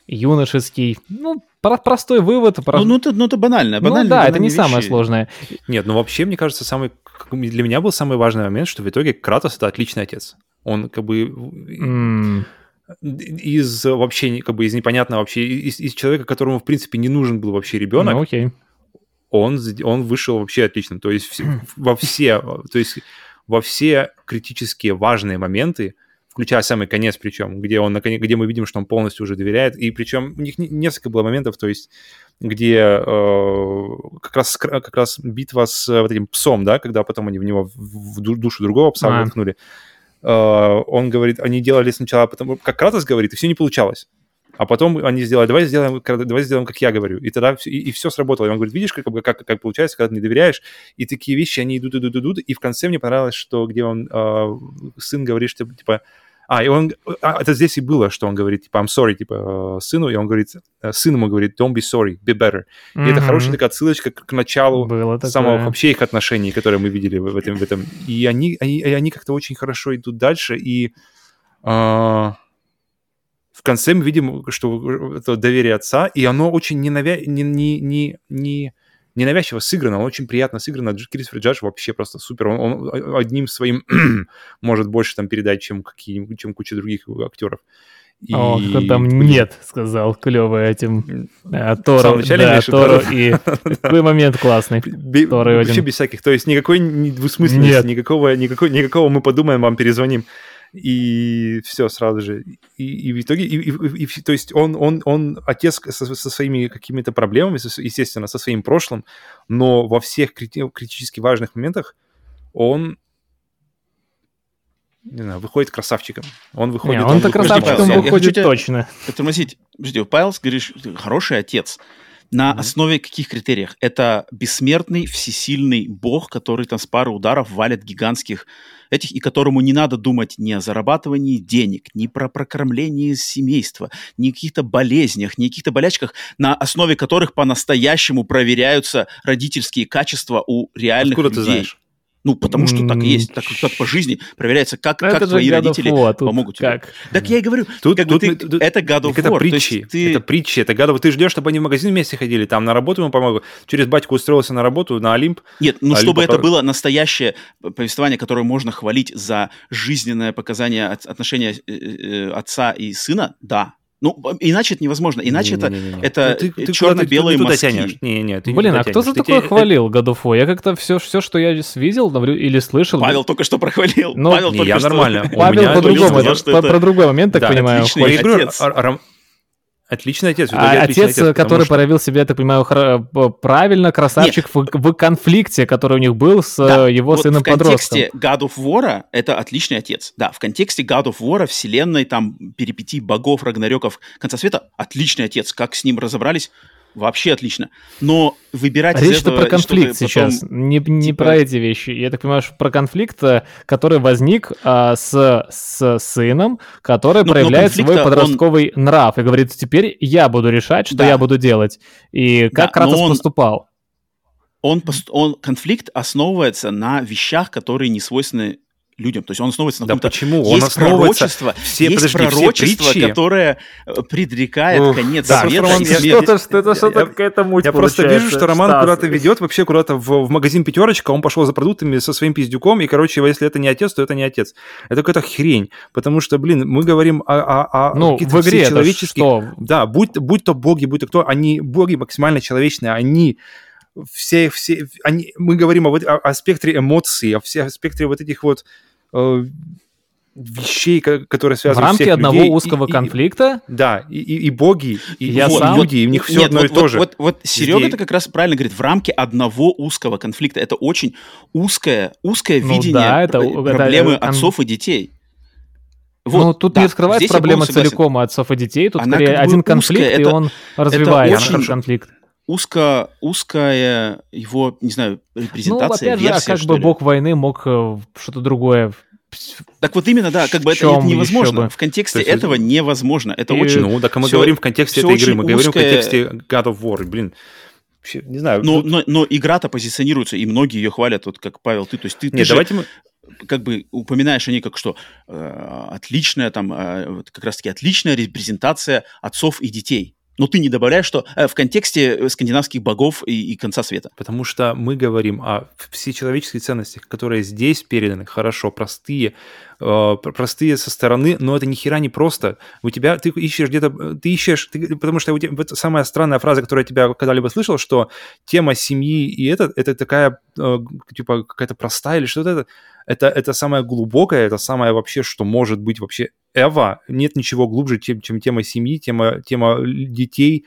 B: юношеский. Ну, про- простой вывод. про-
A: Ну, ну, это, ну, это банально.
B: Ну да, это не самое
A: вещи.
B: сложное.
C: Нет, ну вообще, мне кажется, самый для меня был самый важный момент, что в итоге Кратос это отличный отец. Он как бы
B: М,
C: из вообще как бы из непонятного вообще из, из человека, которому в принципе не нужен был вообще ребенок,
B: Ну, окей.
C: он он вышел вообще отлично. То есть во все, то есть во все критически важные моменты, включая самый конец, причем, где он где мы видим, что он полностью уже доверяет, и причем у них не- несколько было моментов, то есть где э, как раз как раз битва с э, вот этим псом, да, когда потом они в него в в ду- душу другого пса
B: А.
C: воткнули. Э, он говорит, они делали сначала, потом, как Кратос говорит, и все не получалось. А потом они сделали, давай сделаем, давай сделаем, как я говорю. И тогда все, и, все сработало. И он говорит, видишь, как, как, как получается, когда ты не доверяешь. И такие вещи, они идут, идут, идут. И в конце мне понравилось, что где он, э, сын говорит, что типа... А, и он... А, это здесь и было, что он говорит, типа, I'm sorry, типа, э, сыну. И он говорит, э, сын ему говорит, don't be sorry, be better. И это
B: Мгм.
C: хорошая такая отсылочка к, началу
B: Было
C: самого
B: такое.
C: вообще их отношений, которые мы видели в этом. В этом. И они, они, они как-то очень хорошо идут дальше. И а, в конце мы видим, что это доверие отца, и оно очень ненавя... не, не, не, не, ненавязчиво сыграно, оно очень приятно сыграно. Кристофер Джадж вообще просто супер. Он, он одним своим может больше там передать, чем, какие, чем куча других актеров. И,
B: Ох, там
C: блин,
B: нет, сказал клевый этим э,
C: В
B: Торо.
C: начале
B: Да,
C: виду,
B: Торо, и такой момент классный.
C: Вообще без всяких, то есть никакой двусмысленности, никакого, никакой, никакого мы подумаем, вам перезвоним. И все сразу же. И, и в итоге, и, и, и, то есть он, он, он отец со, со своими какими-то проблемами, естественно, со своим прошлым, но во всех крити- критически важных моментах он не знаю, выходит красавчиком. Он выходит...
B: Не, он-то
C: он
B: красавчиком выходит
A: хочу тебя-
B: точно.
A: Тормозить. Подожди, Павел, говоришь, хороший отец. На
C: Мгм.
A: основе каких критериев? Это бессмертный, всесильный бог, который там с пары ударов валит гигантских этих, и которому не надо думать ни о зарабатывании денег, ни про прокормление семейства, ни о каких-то болезнях, ни о каких-то болячках, на основе которых по-настоящему проверяются родительские качества у реальных
C: Откуда ты
A: людей.
C: знаешь?
A: Ну, потому что так есть, так как по жизни проверяется, как, как
B: это
A: твои
B: God of
A: родители
B: War, тут
A: помогут тебе.
B: как?
A: Так я и говорю,
C: Тут,
A: как бы
C: тут
A: ты-
C: мы- тут-
A: это God of
C: это
A: War, то есть
C: притчи,
A: ты-
C: это притчи, это гадово. Ты ждешь, чтобы они в магазин вместе ходили, там на работу ему помогут. Через батьку устроился на работу, на Олимп.
A: Нет, ну
C: А
A: чтобы это было настоящее повествование, которое можно хвалить за жизненное показание от- отношения э, э, отца и сына, да. Ну, иначе это невозможно. Иначе это,
C: Не-не-не-не.
A: это
C: Ну, ты- ты
A: черно-белые
C: куда-то
A: мазки.
C: тянешь. Не-не, ты не
B: Блин,
C: туда
B: а кто за
C: Ты
B: такое
C: те-
B: хвалил God of War? Я как-то все, все, что я видел или слышал...
A: Павел только что прохвалил.
B: Ну,
A: Павел
C: не,
A: только
C: я
A: что-
C: нормально.
B: Павел по-
A: это-
B: про другой момент, так
A: Да,
B: понимаю.
A: отличный отец.
C: Отличный отец. в
B: А
C: отличный
B: отец,
C: потому
B: который
C: что-
B: проявил себя, я так понимаю, хра- п- правильно, красавчик в, в конфликте, который у них был с
A: Да,
B: э, его
A: вот в
B: сыном-подростком.
A: контексте God of War это отличный отец. Да, в контексте God of War, вселенной, там, перипетий богов, рагнарёков, конца света, отличный отец. Как с ним разобрались, вообще отлично. Но выбирать из
B: Речь что
A: этого
B: про конфликт сейчас,
A: потом-
B: не, не
A: типа-
B: про эти вещи. Я так понимаю, что про конфликт, э, который возник а, с, с сыном, который
A: Ну, но
B: проявляет свой
A: конфликта он-
B: подростковый нрав и говорит, теперь я буду решать, что
A: Да.
B: я буду делать. И как
A: Да, но
B: Кратос
A: он-
B: поступал.
A: он, пост- он, конфликт основывается на вещах, которые не свойственны людям. То есть он основывается на
C: Да
A: каком-то...
C: почему? Он
A: Есть
C: основывается...
A: пророчество,
C: все-
A: есть
C: подожди, все
A: пророчество,
C: притчи-
A: которое э, предрекает
C: Ух,
A: конец
C: да,
A: света
C: Роман,
A: и
C: я-
A: смерть.
B: это
C: что-то
B: какая-то муть
C: Я просто вижу, что Роман куда-то ведет, вообще куда-то в, в магазин пятерочка, он пошел за продуктами со своим пиздюком, и, короче, если это не отец, то это не отец. Это какая-то хрень, потому что, блин, мы говорим о, о, о
B: Ну,
C: каких-то
B: в игре это
C: человеческих...
B: что?
C: Да, будь, будь то боги, будь то кто, они, боги максимально человечные, они все, все, они, мы говорим о, о, о спектре эмоций, о, все, о спектре вот этих вот э, вещей, ко- которые
B: В
C: связаны
B: рамке
C: всех
B: одного
C: людей. И-
B: узкого
C: и-
B: конфликта
C: Да, и, и, и боги, и,
B: Я
C: и
B: сам-
C: люди, и у них все
A: Нет,
C: одно
A: вот,
C: и то
A: вот,
C: же.
A: Вот, вот Серега это как раз правильно говорит, в рамке одного узкого конфликта. Это очень узкое, узкое
B: Ну
A: видение
B: да, это-
A: пр-
B: это-
A: проблемы
B: это
A: отцов и детей.
B: ну, тут
A: да,
B: не
A: я
B: проблема целиком отцов и детей. Тут
A: Она
B: скорее
A: как бы
B: один
A: узкая,
B: конфликт, и
A: это-
B: он развивается,
A: очень-
B: этот конфликт.
A: Узко, узкая его, не знаю,
B: Ну,
A: репрезентация,
B: опять же, а
A: версия,
B: как
A: что
B: бы
A: ли.
B: бог войны мог э, что-то другое...
A: Так вот именно, да, как бы это, невозможно.
B: бы?
A: В контексте
C: есть
A: этого невозможно. Это
B: И-
A: очень...
C: Ну, так мы
A: всё-
C: говорим в контексте этой игры, мы говорим в
A: узкое.
C: контексте God of War, блин. Вообще, не знаю.
A: Но,
C: тут-
A: но, но игра-то позиционируется, и многие ее хвалят, вот как Павел, ты. То есть ты, ты
C: Нет,
A: же
C: давайте мы...
A: как бы упоминаешь они как что э, отличная там э, вот как раз-таки отличная репрезентация отцов и детей. Но ты не добавляешь, что э, в контексте э, скандинавских богов и, и конца света.
C: Потому что мы говорим о всечеловеческих ценностях, которые здесь переданы хорошо, простые, э, пр- простые со стороны, но это ни хера не просто. У тебя, ты ищешь где-то, э, ты ищешь, ты- потому что у тебя, вот самая странная фраза, которую я тебя когда-либо слышал, что тема семьи и это, это такая, э, типа, какая-то простая или что-то это, это, это самое глубокое, это самое вообще, что может быть вообще Эва. Нет ничего глубже, чем, чем тема семьи, тема, тема детей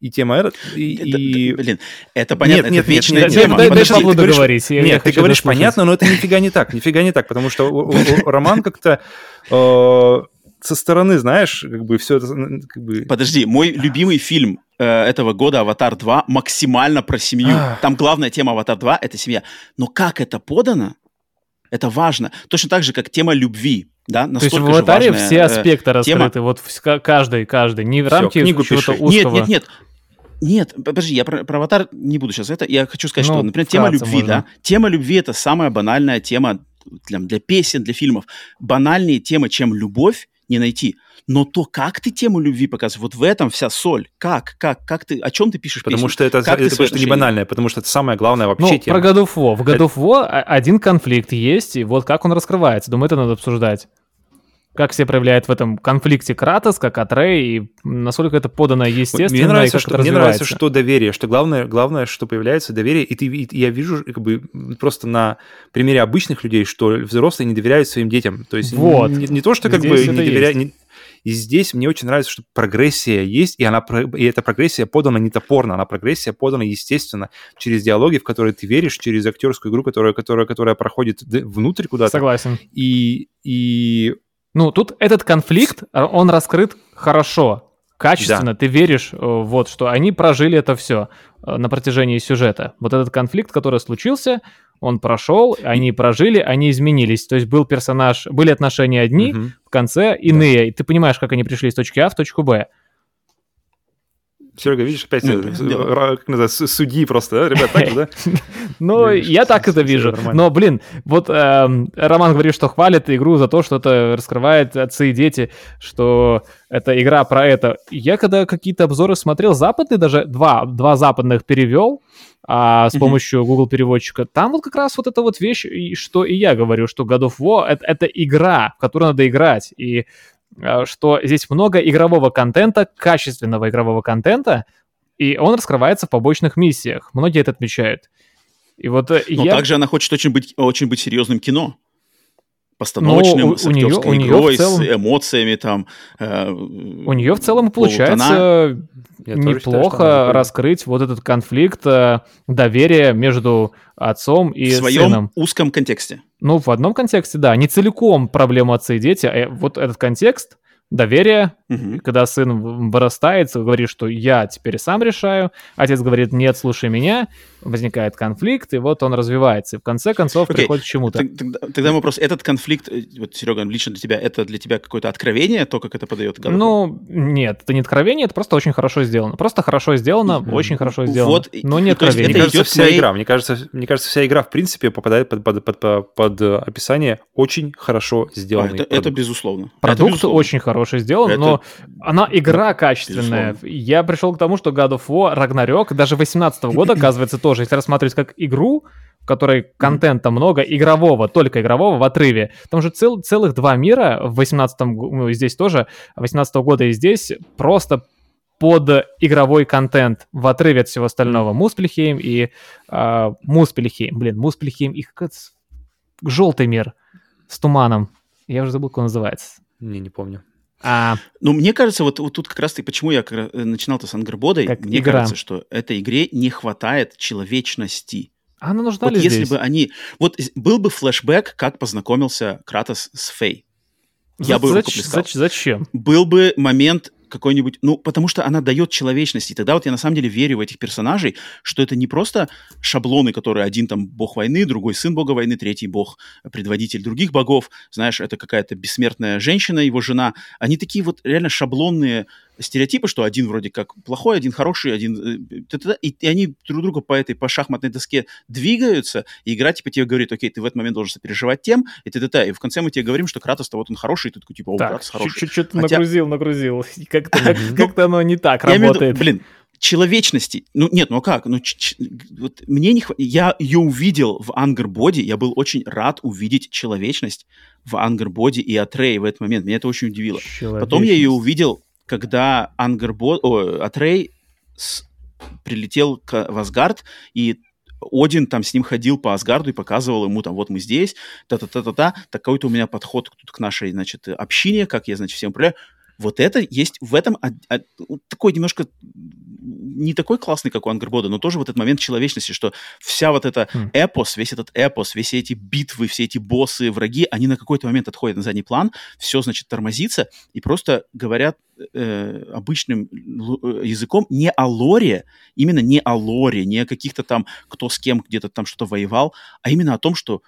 C: и тема этот. И,
A: Это-
C: и-
A: блин, это понятно,
C: нет,
A: это
C: нет,
A: вечная
C: нет,
A: тема.
B: дай- дай Павлу
C: ты говоришь-
B: договорить. я
C: Нет, ты говоришь
B: дослушать.
C: понятно, но это нифига не так, нифига не так, потому что Роман как-то э, со стороны, знаешь, как бы все это, м, как бы...
A: Подожди, мой любимый фильм э, этого года «Аватар 2» максимально про семью.
C: Ах.
A: Там главная тема «Аватар 2» — это семья. Но как это подано, это важно. Точно так же, как тема любви. Да?
B: То есть в аватаре
A: важная,
B: все
A: э,
B: аспекты
A: тема.
B: раскрыты, вот вс- каждый, каждый, не в
C: Всё,
B: рамке
C: книгу
B: чего-то
C: пиши.
B: узкого.
A: Нет, нет, нет. Нет, подожди, я про, про аватар не буду сейчас это. Я хочу сказать,
B: Ну,
A: что, например, тема любви,
B: можно.
A: да. Тема любви это самая банальная тема для, для песен, для фильмов. Банальнее темы, чем любовь, не найти. Но то, как ты тему любви показываешь, вот в этом вся соль. Как, как, как ты, о чем ты пишешь
C: Потому
A: песню?
C: что это,
A: Как
C: это
A: свои
C: что не банальное, потому что это самое главное вообще
B: Ну,
C: тема.
B: про God of War. В God of War о- один конфликт есть, и вот как он раскрывается. Думаю, это надо обсуждать. как себя проявляет в этом конфликте Кратос, как Атрей, и насколько это подано естественно,
C: мне нравится,
B: и как
C: что,
B: это
C: мне нравится, что доверие, что главное, главное, что появляется доверие, и ты, и я вижу как бы просто на примере обычных людей, что взрослые не доверяют своим детям. То есть
B: Вот.
C: не, не то, что как
B: Здесь
C: бы
B: это
C: не доверяют... И здесь мне очень нравится, что прогрессия есть, и, она, и эта прогрессия подана не топорно, она прогрессия подана естественно, через диалоги, в которые ты веришь, через актерскую игру, которая, которая, которая проходит внутрь куда-то.
B: Согласен.
C: И, и
B: Ну, тут этот конфликт, а, он раскрыт хорошо, качественно. Ты веришь, э, вот, что они прожили это все на протяжении сюжета. Вот этот конфликт, который случился, он прошел, они прожили, они изменились. То есть был персонаж, были отношения одни,
C: Мгм.
B: в конце иные. И ты понимаешь, как они пришли из точки А в точку Б.
C: Серега, видишь, опять э, как называется, судьи просто, да? Ребят, так же, да?
B: Ну, я так это вижу. Но, блин, вот эм, Роман говорит, что хвалит игру за то, что это раскрывает отцы и дети, что это игра про это. Я когда какие-то обзоры смотрел, западные даже, два, два западных перевел, а, с помощью Google переводчика. Там вот как раз вот эта вот вещь, и что и я говорю, что God of War это, это игра, в которую надо играть. И что здесь много игрового контента, качественного игрового контента, и он раскрывается в побочных миссиях. Многие это отмечают. И вот э,
A: Но
B: я...
A: также она хочет очень быть, очень быть серьезным кино. Постановочным,
B: Ну, у-
A: с актерской
B: в
A: игрой,
B: целом-
A: с эмоциями там. э,
B: У нее в целом получается
C: считаю, она
B: неплохо
C: прикольная.
B: раскрыть вот этот конфликт э, доверия между отцом и
A: в своем
B: сыном.
A: узком контексте.
B: Ну, в одном контексте, да, не целиком проблема отца и дети, а вот этот контекст доверия,
A: Мгм.
B: когда сын вырастает, говорит, что я теперь сам решаю, отец говорит, нет, слушай меня, возникает конфликт, и вот он развивается, и в конце концов
A: Окей.
B: приходит к чему-то.
A: Тог- Тогда, тогда вопрос, этот конфликт, э, вот, Серега, лично для тебя, это для тебя какое-то откровение, то, как это подает War?
B: Ну, нет, это не откровение, это просто очень хорошо сделано. Просто хорошо сделано,
C: Мгм.
B: очень хорошо сделано.
A: Вот,
B: но не откровение.
C: Мне
A: это
C: кажется, вся
A: моей-
C: игра, мне кажется, мне кажется, вся игра в принципе попадает под, под, под, под, под, э, описание очень хорошо
A: А,
C: сделанный
A: это, это
C: продукт.
A: безусловно. Это
B: Продукт
A: безусловно.
B: очень хороший сделан,
A: Это-
B: но она игра качественная. Я пришел к тому, что God of War, Ragnarok, даже 18 года, оказывается, тоже, если рассматривать как игру, в которой контента много, игрового, только игрового в отрыве. Там же цел- целых два мира в 18 ну, и здесь тоже, 18 года и здесь просто под игровой контент в отрыве от всего остального. Муспельхейм и а, Муспельхейм. Блин, Муспельхейм и как желтый мир с туманом. Я уже забыл, как он называется.
C: Не, не помню.
B: А,
A: Ну, мне кажется, вот, вот тут как раз-таки, почему я э, начинал-то с Ангербодой, мне
B: игра.
A: кажется, что этой игре не хватает человечности.
B: она нужна
A: Вот
B: ли
A: если
B: здесь?
A: бы они... Вот был бы флешбэк, как познакомился Кратос с Фей. Я
B: За-
A: бы
B: зач- зач- Зачем?
A: Был бы момент какой-нибудь... Ну, потому что она дает человечности. И тогда вот я на самом деле верю в этих персонажей, что это не просто шаблоны, которые один там бог войны, другой сын бога войны, третий бог предводитель других богов. Знаешь, это какая-то бессмертная женщина, его жена. Они такие вот реально шаблонные стереотипы, что один вроде как плохой, один хороший, один... э, И, и они друг друга по этой, по шахматной доске двигаются, и игра типа тебе говорит, окей, ты в этот момент должен сопереживать тем, и ты та И в конце мы тебе говорим, что Кратос-то вот он хороший, и ты такой типа, о,
B: Так,
A: Кратос хороший.
B: чуть-чуть
A: Хотя-
B: нагрузил, нагрузил. Как-то как-
C: Мгм.
B: как-то оно не так работает.
A: блин, человечности. Ну, нет, ну а как? Ну, ч- ч- вот мне не хватает. Я ее увидел в Ангербоди, я был очень рад увидеть человечность в Ангербоди и Атрей в этот момент. Меня это очень удивило. Потом я ее увидел, когда Ангербо... о, Атрей с- прилетел к, в Асгард, и Один там с ним ходил по Асгарду и показывал ему там, вот мы здесь, та-та-та-та-та, такой-то у меня подход к нашей, значит, общине, как я, значит, всем управляю. Вот это есть в этом од- од- такой немножко не такой классный, как у Ангербода, но тоже вот этот момент человечности, что вся вот эта
B: Хм.
A: эпос, весь этот эпос, все эти битвы, все эти боссы, враги, они на какой-то момент отходят на задний план, все, значит, тормозится, и просто говорят э, обычным э, языком не о лоре, именно не о лоре, не о каких-то там, кто с кем где-то там что-то воевал, а именно о том, что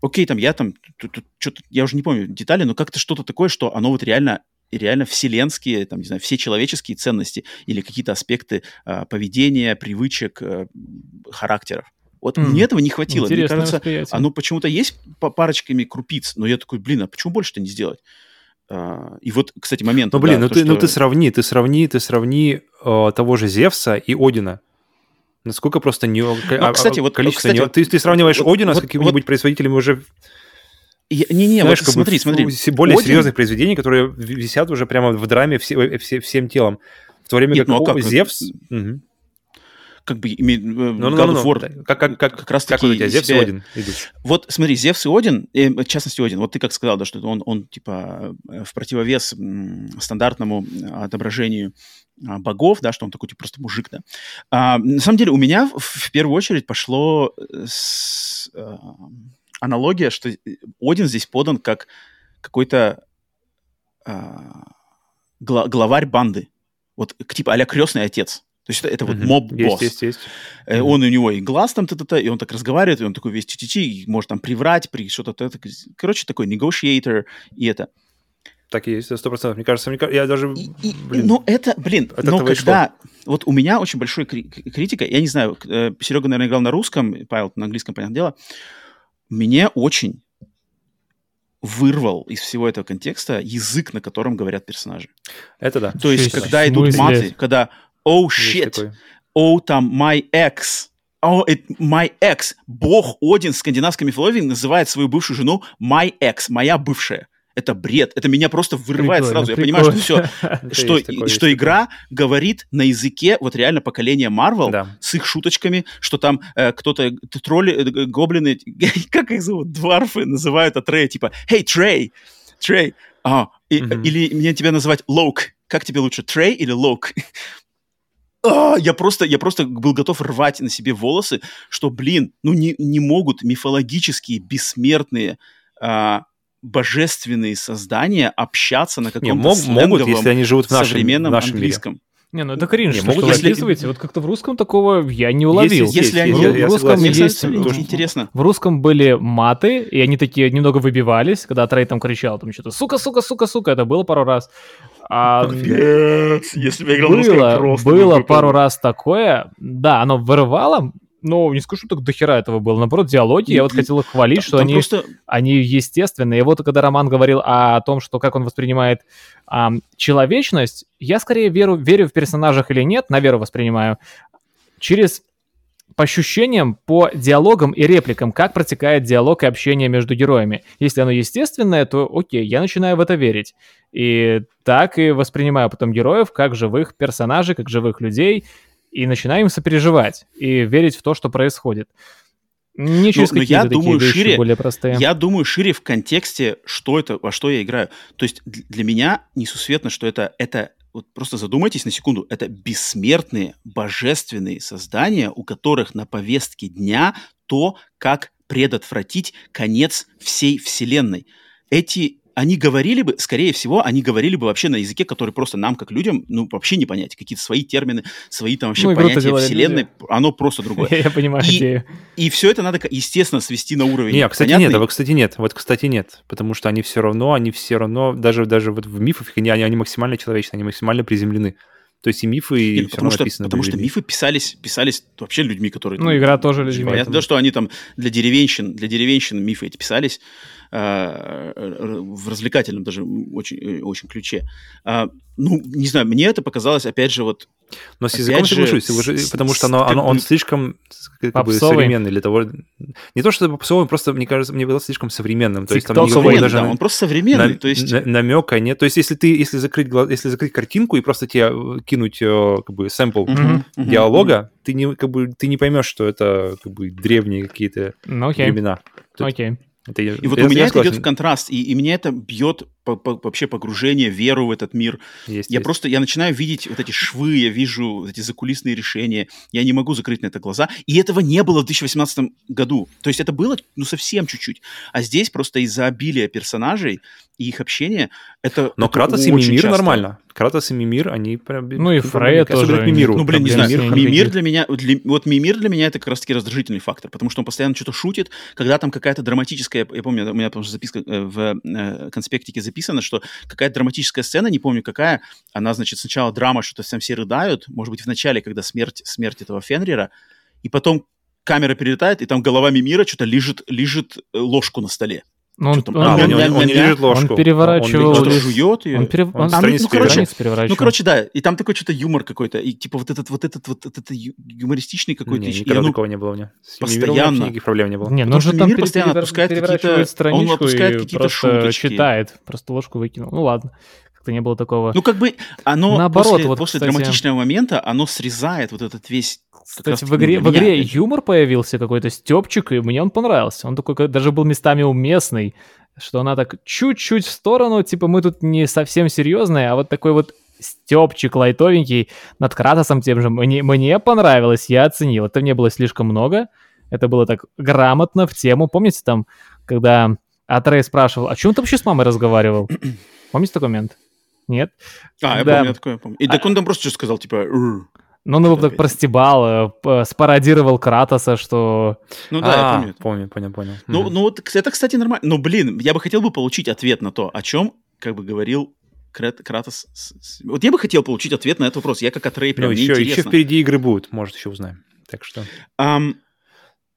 A: окей, там я там, что-то, я уже не помню детали, но как-то что-то такое, что оно вот реально реально вселенские, там, не знаю, все человеческие ценности или какие-то аспекты а, поведения, привычек, а, характеров. Вот
B: М,
A: мне этого не хватило. Мне
B: Интересное
A: кажется,
B: восприятие.
A: оно почему-то есть по парочками крупиц, но я такой, блин, а почему больше-то не сделать? А, и вот, кстати, момент.
C: Ну, блин,
A: да,
C: ну,
A: то,
C: ты, ну
A: что-
C: ты сравни, ты сравни, ты сравни э, того же Зевса и Одина. Насколько просто не,
A: Ну, кстати, вот-
C: количество
A: кстати,
C: не-
A: вот-
C: ты, ты сравниваешь
A: вот-
C: Одина с
A: вот-
C: какими-нибудь производителями уже
A: Не-не, вот смотри, смотри.
C: Более Один... серьезных произведений, которые висят уже прямо в драме все, все, всем телом. В то время
A: Нет,
C: как,
A: ну, а как
C: Зевс... Угу.
A: Как бы имеет
C: ну, ну, God of War, как, как, как, как раз
A: как
C: таки тебя Зевс себя... и Один идут?
A: Вот смотри, Зевс и Один, э, в частности Один, вот ты как сказал, да, что он, он типа в противовес стандартному отображению богов, да, что он такой типа просто мужик, да. А, на самом деле у меня в, в первую очередь пошло с, аналогия, что Один здесь подан как какой-то а, гла- главарь банды. Вот типа а крестный отец. То есть это, это вот моб-босс.
C: Есть, есть, есть.
A: Э, он у него и глаз там, т -т -т, и он так разговаривает, и он такой весь ти может там приврать, при что-то... Короче, такой negotiator, и это.
C: Так и есть, сто процентов. Мне кажется, мне, я даже...
A: И, и, блин, ну, это, блин, но когда... Вот у меня очень большой кри- критика, я не знаю, э, Серега, наверное, играл на русском, Павел на английском, понятное дело, мне очень вырвал из всего этого контекста язык, на котором говорят персонажи.
C: Это да.
A: То есть, когда идут маты, когда «oh shit», «oh там my ex», «oh it, my ex», бог Один в скандинавской мифологии называет свою бывшую жену «my ex», «моя бывшая» это бред. Это меня просто вырывает прикольно, сразу. Прикольно. Я понимаю, что все, что, такое, что игра такое. говорит на языке вот реально поколения Marvel да. с их шуточками, что там э, кто-то тролли, э, гоблины, как их зовут, дварфы называют Атрея, типа, «Hey, Трей! Трей!» а, и, mm-hmm. Или мне тебя называть Лоук. Как тебе лучше, Трей или Лоук? А, я просто, я просто был готов рвать на себе волосы, что, блин, ну не, не могут мифологические, бессмертные а, божественные создания общаться на каком-то
C: мог, могут, если они живут в нашем,
A: современном
C: в нашем
A: английском.
C: Мире.
B: Не, ну это кринж, не, что, могут, что если... вы описываете. Вот как-то в русском такого я не уловил.
A: Если, если
B: они...
A: В,
B: я, в русском
A: я
B: есть...
A: Тоже интересно.
B: В русском были маты, и они такие немного выбивались, когда Трей там кричал, там что-то «сука, сука, сука, сука», это было пару раз.
A: А, если бы я играл
B: было,
A: просто
B: было пару раз такое, да, оно вырывало, ну, не скажу, так дохера этого было. Наоборот, диалоги, я вот хотел их хвалить, что они, просто... они естественные. И вот когда Роман говорил о, о том, что как он воспринимает а, человечность, я скорее веру, верю в персонажах или нет, на веру воспринимаю, через по ощущениям, по диалогам и репликам, как протекает диалог и общение между героями. Если оно естественное, то окей, я начинаю в это верить. И так и воспринимаю потом героев как живых персонажей, как живых людей, и начинаем сопереживать и верить в то, что происходит. Не через ну, какие-то я думаю, вещи шире, более простые.
A: Я думаю шире в контексте, что это, во что я играю. То есть для меня несусветно, что это, это вот просто задумайтесь на секунду, это бессмертные, божественные создания, у которых на повестке дня то, как предотвратить конец всей Вселенной. Эти они говорили бы, скорее всего, они говорили бы вообще на языке, который просто нам, как людям, ну, вообще не понять. Какие-то свои термины, свои там вообще ну, понятия вселенной, люди. оно просто другое.
B: Я понимаю
A: и,
B: идею.
A: И все это надо, естественно, свести на уровень
C: Нет, кстати, понятный. нет, а вот, кстати, нет. Вот, кстати, нет. Потому что они все равно, они все равно, даже, даже вот в мифах, они, они максимально человечные, они максимально приземлены. То есть и мифы, и
A: Нет, потому что, Потому что мифы писались, писались вообще людьми, которые...
B: Ну, там, игра тоже людьми.
A: Понятно, да, что они там для деревенщин, для деревенщин мифы эти писались, в развлекательном даже очень, э, очень ключе. А, ну, не знаю, мне это показалось, опять же, вот...
C: Но с языком же, соглашусь, потому что оно, оно, он слишком как бы, современный для того... Не то, что попсовый, просто, мне кажется, мне было слишком современным. То есть там
A: никакого даже... Да, он просто современный, на, то есть... На,
C: намека нет. То есть если ты, если закрыть, если закрыть картинку и просто тебе кинуть как бы сэмпл mm-hmm, диалога, mm-hmm. ты не, как бы, ты не поймешь, что это как бы древние какие-то
B: ну, okay.
C: времена.
B: Окей. Okay.
A: Это, и вот у меня это идет в контраст, и, и меня это бьет по, по, вообще погружение, веру в этот мир. Есть, я есть. просто, я начинаю видеть вот эти швы, я вижу вот эти закулисные решения, я не могу закрыть на это глаза, и этого не было в 2018 году. То есть это было, ну, совсем чуть-чуть. А здесь просто из-за обилия персонажей и их общения, это
C: Но
A: это
C: Кратос и Мимир часто. нормально. Кратос и Мимир, они прям...
B: Ну и Фрея тоже.
A: Мимиру. Ну, блин, не знаю, Мимир, Мимир для меня, для, вот Мимир для меня это как раз-таки раздражительный фактор, потому что он постоянно что-то шутит, когда там какая-то драматическая, я помню, у меня там записка э, в э, конспектике записано, что какая-то драматическая сцена, не помню какая, она, значит, сначала драма, что-то там все рыдают, может быть, в начале, когда смерть, смерть этого Фенрира, и потом камера перелетает, и там голова Мимира что-то лежит, лежит э, ложку на столе.
B: Ну, он, он-
A: А,
C: он,
A: он-
C: он- он
A: он-
C: не держит ложку.
B: он переворачивал
C: Он
A: Что-то
C: лист-
A: жует ее.
B: Он, пере-
C: Он
B: он
A: ну, короче,
B: переворачивал.
A: Ну, короче, да, и там такой что-то юмор какой-то, и типа вот этот вот этот вот этот юмористичный какой-то,
C: Не,
A: и
C: никогда
A: ну,
C: такого не было у меня. С
A: постоянно.
C: никаких проблем не было.
B: Не, ну он же там пере-
A: постоянно
B: перевер-
A: отпускает какие-то- он отпускает какие-то шуточки.
B: читает, просто ложку выкинул. Ну ладно, как-то не было такого.
A: ну как бы оно
B: Наоборот,
A: после,
B: вот,
A: после
B: кстати-
A: драматичного момента оно срезает вот этот весь.
B: Кстати, в игре, в игре юмор появился какой-то степчик, и мне он понравился. Он такой даже был местами уместный, что она так чуть-чуть в сторону, типа мы тут не совсем серьезные, а вот такой вот степчик лайтовенький над Кратосом тем же. Мне, мне понравилось, я оценил. Это не было слишком много, это было так грамотно в тему. Помните там, когда Атрей спрашивал, а чем ты вообще с мамой разговаривал? Помните такой момент? Нет?
A: А, я
B: Да.
A: помню, я такое помню. И так он там просто что сказал, типа...
B: Ну, он его так простебал, э, спародировал Кратоса, что...
A: Ну да, я
C: А,
A: помню. это.
C: помню, понял, понял.
A: Ну, ну вот это, кстати, нормально. Но, блин, я бы хотел бы получить ответ на то, о чем, как бы говорил Крат- Кратос. Вот я бы хотел получить ответ на этот вопрос. Я как Атрей,
C: Ну,
A: прям мне
C: еще, еще впереди игры будут, может, еще узнаем. Так что...
A: Ам,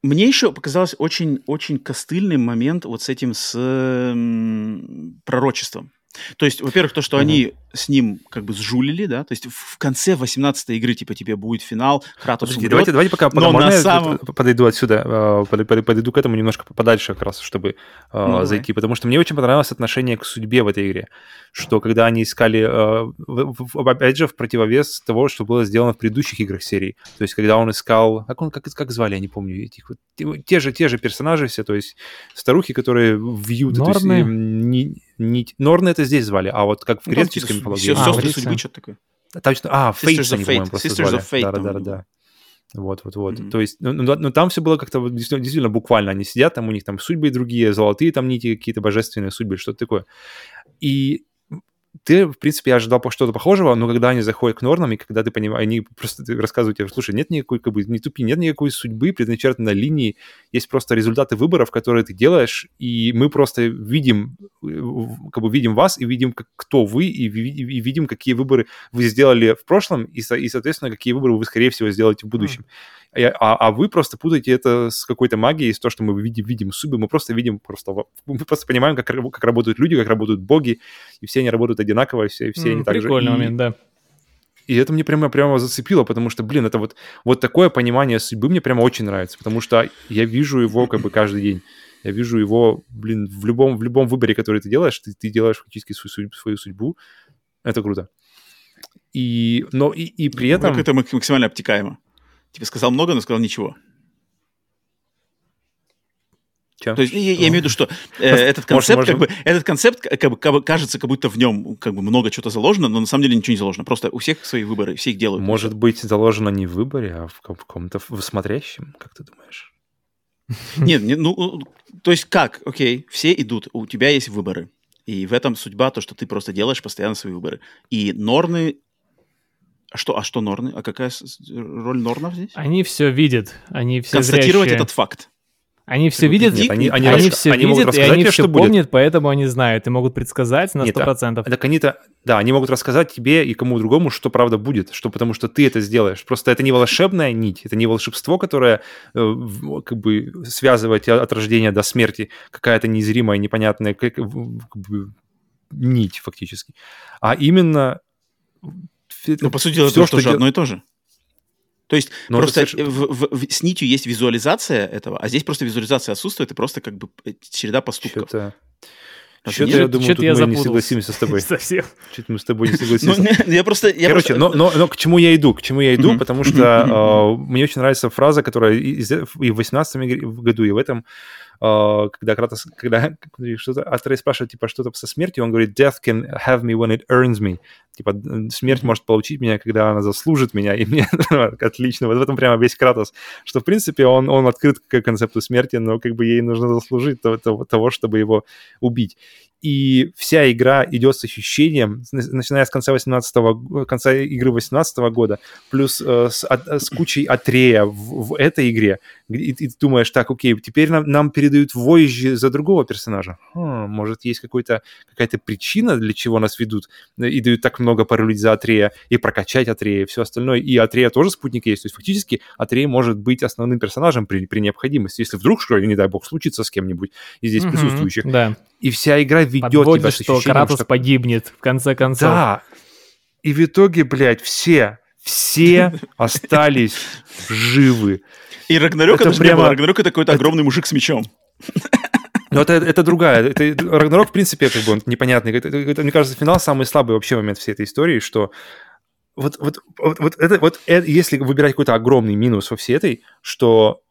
A: мне еще показалось очень, очень костыльный момент вот с этим, с м, пророчеством. То есть, во-первых, то, что
C: Мгм.
A: они с ним как бы сжулили, да, то есть в конце 18 игры, типа, тебе будет финал, Кратос
C: Подождите,
A: умрет.
C: давайте, давайте пока, пока
A: но
C: можно
A: на
C: я
A: самом-
C: подойду отсюда, э, под- под- подойду к этому немножко подальше как раз, чтобы э,
A: Ну, давай.
C: зайти, потому что мне очень понравилось отношение к судьбе в этой игре, что когда они искали, э, опять же, в противовес того, что было сделано в предыдущих играх серии, то есть когда он искал, как он, как, как звали, я не помню, этих вот, те- же, те же персонажи все, то есть старухи, которые вьют, то есть,
B: Норны?
C: Ни- нить- Норны это здесь звали, а вот как в
A: Ну, там
C: греческой
A: типа
C: мифологии.
A: сё-
B: А,
A: Сестры судьбы, что-то такое.
C: Там а,
A: Sisters
C: Fates
A: of
C: они, по-моему, просто
A: Sisters
C: звали.
A: of Fate
C: да,
A: там
C: да, да, да. Вот, вот, вот.
A: Мгм.
C: То есть, ну, ну, ну, там все было как-то вот действительно, действительно буквально. Они сидят, там у них там судьбы другие, золотые там нити, какие-то божественные судьбы, что-то такое. И ты, в принципе, ожидал по- что-то похожего, но когда они заходят к нормам, и когда ты понимаешь, они просто рассказывают тебе, слушай, нет никакой, как бы, не тупи, нет никакой судьбы, предначертанной линии, есть просто результаты выборов, которые ты делаешь, и мы просто видим, э, как бы видим вас, и видим, как- кто вы, и, ви- и видим, какие выборы вы сделали в прошлом, и, и, соответственно, какие выборы вы, скорее всего, сделаете в будущем. Я- а- а вы просто путаете это с какой-то магией, с то, что мы видим, видим судьбы, мы просто видим, просто, мы просто понимаем, как, как работают люди, как работают боги, и все они работают одинаково, и все, все
B: М,
C: они так же.
B: Прикольный
C: И-
B: момент, да.
C: и это мне прямо, прямо зацепило, потому что, блин, это вот, вот такое понимание судьбы мне прямо очень нравится, потому что я вижу его как бы каждый день. Я вижу его, блин, в любом, в любом выборе, который ты делаешь, ты, ты делаешь фактически свою, свою судьбу. Это круто. И, но и, и при этом...
A: Как это мак- максимально обтекаемо. Типа сказал много, но сказал ничего.
C: Чё?
A: То есть я, я имею в виду, что э,
C: Может,
A: этот концепт,
C: можем-
A: как бы, этот концепт, к- как бы, как бы кажется, как будто в нем как бы много чего-то заложено, но на самом деле ничего не заложено. Просто у всех свои выборы, все их делают.
C: Может быть, заложено не в выборе, а в ком- каком-то в смотрящем, как ты думаешь?
A: Нет, не- ну, то есть как? Окей, все идут, у тебя есть выборы. И в этом судьба, то, что ты просто делаешь постоянно свои выборы. И Норны... А что, а что Норны? А какая роль Норнов здесь?
B: Они все видят, они все
A: Констатировать
B: зрящие.
A: этот факт.
B: Они все видят,
A: Нет,
C: они, они,
B: они все
C: они могут
B: видят, и они
C: тебе,
B: все
C: что будет.
B: помнят, поэтому они знают и могут предсказать на
C: Нет, а-
B: 100%.
C: Так они-то, да, они могут рассказать тебе и кому другому, что правда будет, что потому что ты это сделаешь. Просто это не волшебная нить, это не волшебство, которое э, как бы связывает от рождения до смерти, какая-то незримая, непонятная как бы, нить фактически, а именно
A: Ну, по сути дела,
C: всё,
A: это
C: что
A: тоже
C: дел-
A: одно и то же. То есть
C: Но
A: просто
C: соверш-
A: в- в- в- с нитью есть визуализация этого, а здесь просто визуализация отсутствует, и просто как бы э, череда поступков.
C: Что-то, что-то я думаю, тут
B: я
C: мы не согласимся с тобой.
B: Совсем.
C: Что-то мы с тобой не
A: Ну,
C: согласимся.
A: я просто...
C: Короче, но, к чему я иду? К чему я иду? Потому что э, мне очень нравится фраза, которая и, в 18 году, и в этом, э, когда Кратос, когда что-то Атрей спрашивает, типа, что-то со смертью, он говорит, death can have me when it earns me. Типа, смерть может получить меня, когда она заслужит меня, и мне отлично. Вот в этом прямо весь Кратос, что, в принципе, он, он открыт к концепту смерти, но как бы ей нужно заслужить того, того, того, чтобы его убить. и вся игра идет с ощущением, начиная с конца 18 конца игры 18 года, плюс э, с, от, с кучей атрея в, в этой игре, и, ты думаешь, так, окей, теперь нам, нам передают вожжи за другого персонажа. Хм, может, есть какой-то, какая-то причина, для чего нас ведут, и дают так много порулить за атрея, и прокачать атрея, и все остальное. И атрея тоже спутник есть, то есть фактически атрея может быть основным персонажем при, при необходимости, если вдруг, что, не дай бог, случится с кем-нибудь из здесь mm-hmm, присутствующих.
B: Да
C: и вся игра ведет
B: Подводишь, тебя с что Кратос что... погибнет в конце концов.
C: Да. И в итоге, блядь, все, все остались живы.
A: И Рагнарёк это, это прямо... Рагнарёк это какой-то огромный мужик с мечом.
C: Но это, это другая. Это, Рагнарок, в принципе, как бы он непонятный. Это, это, мне кажется, финал самый слабый вообще момент всей этой истории, что вот, вот, вот, вот, это, вот это, если выбирать какой-то огромный минус во всей этой, что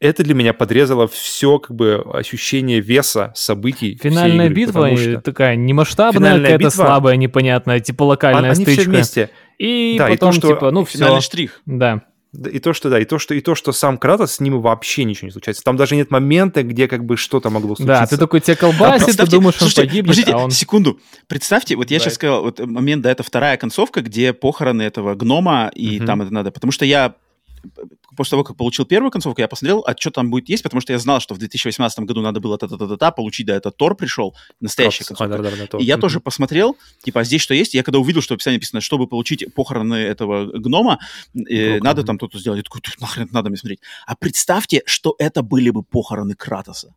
C: это для меня подрезало все как бы ощущение веса событий.
B: Финальная игры, битва что... такая немасштабная, какая-то битва... слабая, непонятная, типа локальная
C: Они
B: стычка.
C: все вместе.
B: И да, потом, и то, что... типа, ну
A: все. штрих.
B: Да.
C: И то, что да, и то, что и то, что сам Кратос с ним вообще ничего не случается. Там даже нет момента, где как бы что-то могло случиться.
B: Да, ты такой тебя колбасит, а ты думаешь, он погибнет,
A: подождите,
B: а он...
A: секунду. Представьте, вот я да. сейчас сказал, вот момент, да, это вторая концовка, где похороны этого гнома, и угу. там это надо. Потому что я после того, как получил первую концовку, я посмотрел, а что там будет есть, потому что я знал, что в 2018 году надо было та-та-та-та получить, да, это Тор пришел, настоящая Кросс. концовка. А, да, да, да, и я mm-hmm. тоже посмотрел, типа, а здесь что есть? Я когда увидел, что в описании написано, чтобы получить похороны этого гнома, э, надо там то-то сделать. Я такой, нахрен надо мне смотреть. А представьте, что это были бы похороны Кратоса.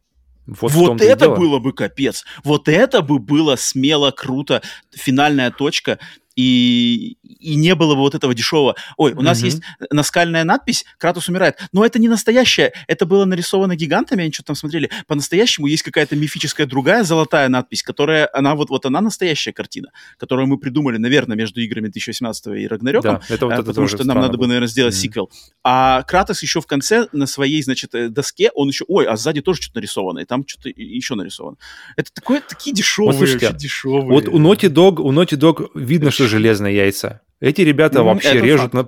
A: Вот, вот это было бы капец. Вот это бы было смело, круто. Финальная точка и, и не было бы вот этого дешевого. Ой, у нас mm-hmm. есть наскальная надпись «Кратус умирает». Но это не настоящая. Это было нарисовано гигантами, они что-то там смотрели. По-настоящему есть какая-то мифическая другая золотая надпись, которая, она вот, вот она настоящая картина, которую мы придумали, наверное, между играми 2018 и Рагнарёком. Да, это вот а, это потому что нам надо бы, наверное, сделать mm-hmm. сиквел. А Кратос еще в конце на своей, значит, э, доске, он еще, ой, а сзади тоже что-то нарисовано, и там что-то еще нарисовано. Это такое, такие дешевые, вот, слушайте, дешевые.
C: Вот у Naughty Dog, у Naughty Dog видно, что железные яйца. Эти ребята mm, вообще режут на,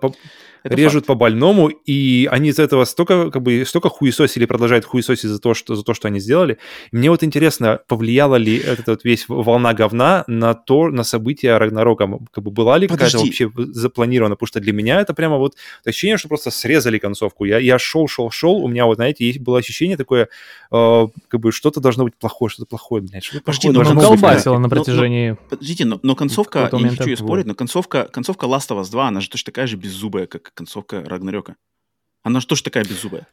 C: это режут факт. по больному, и они из этого столько, как бы, столько хуесосили, продолжают хуесосить за то, что, за то, что они сделали. И мне вот интересно, повлияла ли эта вот весь волна говна на то, на события Рагнарока? Как бы была ли какая-то вообще запланирована? Потому что для меня это прямо вот ощущение, что просто срезали концовку. Я, я шел, шел, шел, у меня вот, знаете, есть было ощущение такое, э, как бы что-то должно быть плохое, что-то плохое, блядь, что-то
B: Подожди, плохое. но колбасило на протяжении... Но,
A: но, подождите, но, но концовка, я не хочу ее спорить, но концовка, концовка Last of Us 2, она же точно такая же беззубая, как концовка Рагнарёка. Она же тоже такая беззубая.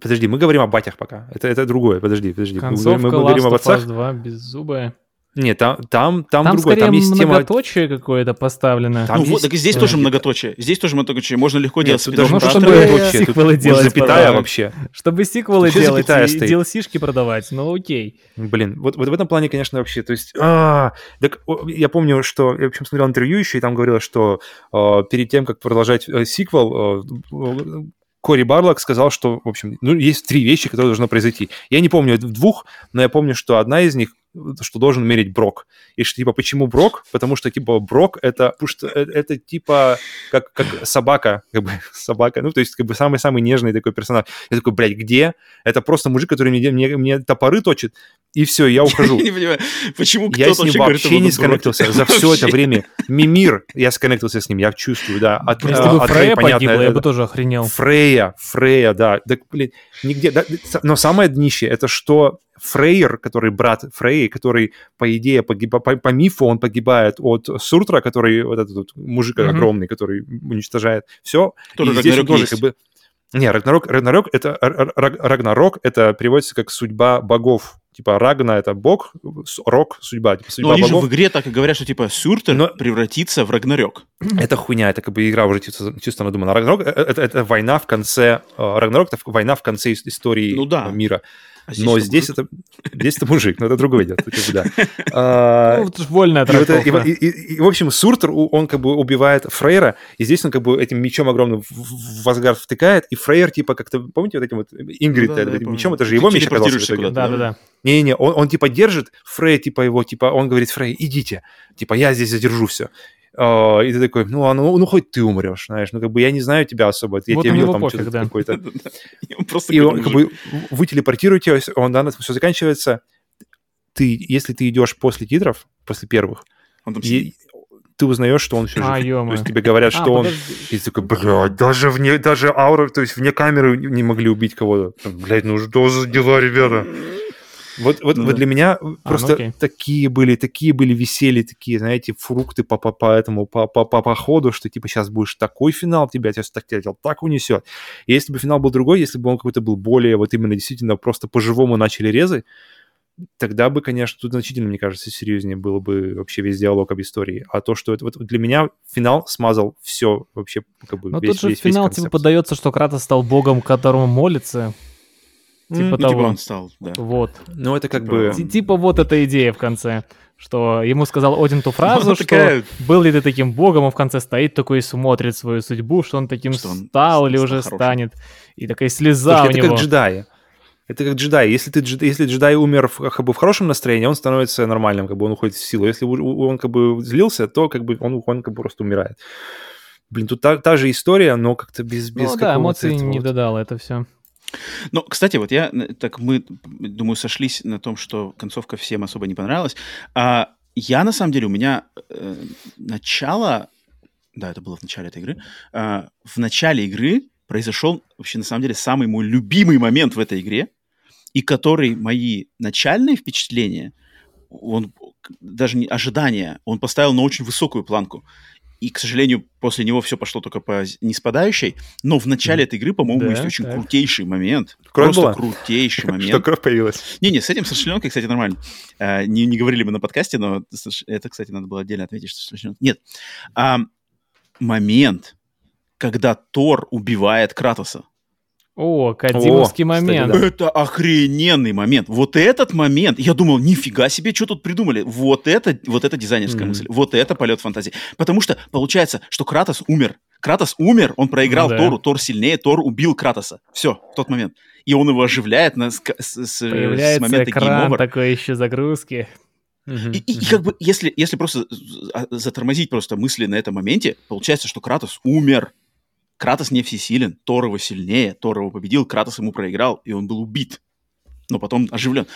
C: Подожди, мы говорим о батях пока. Это, это другое. Подожди, подожди.
B: Концовка мы, мы говорим об отцах. 2 беззубая.
C: Нет, там, там,
B: там,
C: там
B: другое. Там есть тема... многоточие какое-то поставлено.
A: Там ну есть... вот, так здесь тоже многоточие. Здесь тоже многоточие. Можно легко
B: Нет,
A: делать.
B: Даже, даже чтобы многоточие. сиквелы тут делать.
C: запятая вообще.
B: Чтобы сиквелы Вообще делать и DLC-шки продавать. Ну окей.
C: Блин, вот, вот в этом плане, конечно, вообще, то есть... А, так, я помню, что... Я, в общем, смотрел интервью еще, и там говорилось, что э, перед тем, как продолжать э, сиквел, э, Кори Барлок сказал, что, в общем, ну, есть три вещи, которые должны произойти. Я не помню двух, но я помню, что одна из них что должен умереть Брок. И что, типа, почему Брок? Потому что, типа, Брок это, потому что это, это типа, как, как собака, как бы, собака, ну, то есть, как бы, самый-самый нежный такой персонаж. Я такой, блядь, где? Это просто мужик, который мне, мне, мне топоры точит, и все, я ухожу.
A: Я не понимаю, почему
C: Я с ним вообще не сконнектился за все это время. Мимир, я сконнектился с ним, я чувствую, да.
B: Если бы Фрея погибла, я бы тоже охренел.
C: Фрея, Фрея, да. Так, блин, нигде, но самое днище, это что Фрейер, который брат Фрей, который, по идее, погиб... по, по мифу он погибает от Суртра, который вот этот вот мужик mm-hmm. огромный, который уничтожает все.
A: Который и здесь он тоже как бы...
C: Не, Рагнарок, Рагнарок это Рагнарок это переводится как судьба богов. Типа Рагна это бог, Рок судьба, типа судьба
A: Но они
C: богов.
A: же в игре так и говорят, что типа Сюртер Но... превратится в Рагнарёк.
C: Это хуйня, это как бы игра уже чисто, чисто надумана. Рагнарок это, это, это война в конце, Рагнарок это война в конце истории ну, да. мира. А здесь Но здесь это, здесь это мужик, но это другое дело.
B: А, ну, это вольная
C: трактовка. И, и, и, и, в общем, Суртер, он как бы убивает Фрейра, и здесь он как бы этим мечом огромным в Асгард втыкает, и Фрейр типа как-то, помните вот этим вот Ингрид да, да, этим мечом, это же его меч оказался.
B: Да, да, да.
C: Не-не, он, он типа держит Фрей, типа его, типа, он говорит, Фрей, идите, типа, я здесь задержу все. Uh, и ты такой, ну, а, ну, ну, хоть ты умрешь, знаешь, ну, как бы я не знаю тебя особо, я
B: вот
C: тебя
B: видел там пофиг, да.
C: какой-то... И он, как бы, вы телепортируете, он, да, все заканчивается, ты, если ты идешь после титров, после первых, ты узнаешь, что он все
B: А,
C: жив.
B: ё-моё.
C: То есть тебе говорят,
B: А,
C: что он...
B: подожди.
C: И ты такой, блядь, даже вне, даже аура, то есть вне камеры не могли убить кого-то. Блядь, ну что за дела, ребята? Вот, вот,
A: Ну
C: вот для меня просто
B: ну окей.
C: такие были, такие были веселья, такие, знаете, фрукты по, по, по этому, по, по, по, по ходу, что типа сейчас будешь такой финал, тебя сейчас так, тебя так унесет. И если бы финал был другой, если бы он какой-то был более вот именно действительно просто по-живому начали резать, тогда бы, конечно, тут значительно, мне кажется, серьезнее было бы вообще весь диалог об истории. А то, что это вот для меня финал смазал все вообще как бы
B: Но
C: весь,
B: тут же
C: весь,
B: в
C: весь
B: финал
C: концепт.
B: типа подается, что Кратос стал богом, которому молится. Типа
A: Ну, типа
B: того.
A: он стал, да.
B: Вот.
C: Ну, это как
A: Типа,
C: бы...
B: Ти- Типа вот эта идея в конце. Что ему сказал Один ту фразу,
A: Она
B: что
A: такая-
B: был ли ты таким богом, он в конце стоит такой и смотрит свою судьбу, что он таким
A: Что он
B: стал или уже
A: хорошим.
B: станет. И такая слеза
C: Слушай,
B: у
C: это
B: него.
C: как джедаи. Это как джедай. Если, ты, если джедай умер в, как бы в хорошем настроении, он становится нормальным, как бы он уходит в силу. Если он как бы злился, то как бы он, он как бы просто умирает. Блин, тут та, та же история, но как-то без, без
B: Ну да, эмоций
C: этого
B: не
C: вот.
B: додало это все.
A: Ну, кстати, вот я, э, так мы, думаю, сошлись на том, что концовка всем особо не понравилась. А я, на самом деле, у меня э, начало, да, это было в начале этой игры, а, в начале игры произошел вообще, на самом деле, самый мой любимый момент в этой игре, и который мои начальные впечатления, он даже не ожидания, он поставил на очень высокую планку. И, к сожалению, после него все пошло только по не спадающей. Но в начале этой игры, по-моему,
B: Да,
A: есть очень
B: так.
A: крутейший момент.
C: Кровь
A: просто
C: была?
A: крутейший
C: Что
A: момент.
C: кровь появилась.
A: Не-не, с этим со шленкой, кстати, нормально. А, не, не говорили мы на подкасте, но это, кстати, надо было отдельно отметить, что со шленкой- Нет. А, момент, когда Тор убивает Кратоса.
B: О, Кадимовский
C: кстати,
B: момент.
C: да.
A: Это охрененный момент. Вот этот момент, я думал, нифига себе, что тут придумали. Вот это, вот это дизайнерская
C: Мгм.
A: мысль. Вот это полет фантазии. Потому что получается, что Кратос умер. Кратос умер, он проиграл
B: да.
A: Тору, Тор сильнее, Тор убил Кратоса. Все, в тот момент. И он его оживляет на, с, с- с- с
B: Появляется
A: момента
B: экран такой еще загрузки.
A: И, и- и как бы, если, если просто а, затормозить просто мысли на этом моменте, получается, что Кратос умер. Кратос не всесилен, Тор его сильнее, Тор его победил, Кратос ему проиграл, и он был убит. Но потом оживлен.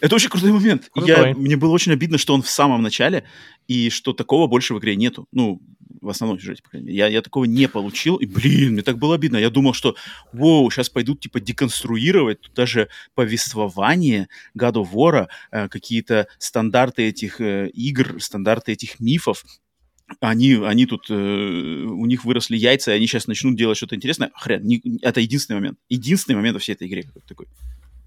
A: Это очень крутой момент. И Я,
B: Крутой.
A: мне было очень обидно, что он в самом начале, и что такого больше в игре нету. Ну, в основном сюжете, по крайней мере. Я, я такого не получил, и, блин, мне так было обидно. Я думал, что, воу, сейчас пойдут, типа, деконструировать тут даже повествование God of War, э, какие-то стандарты этих э, игр, стандарты этих мифов. Они, они тут, э, у них выросли яйца, и они сейчас начнут делать что-то интересное. Хрен, не- это единственный момент. Единственный момент во всей этой игре такой.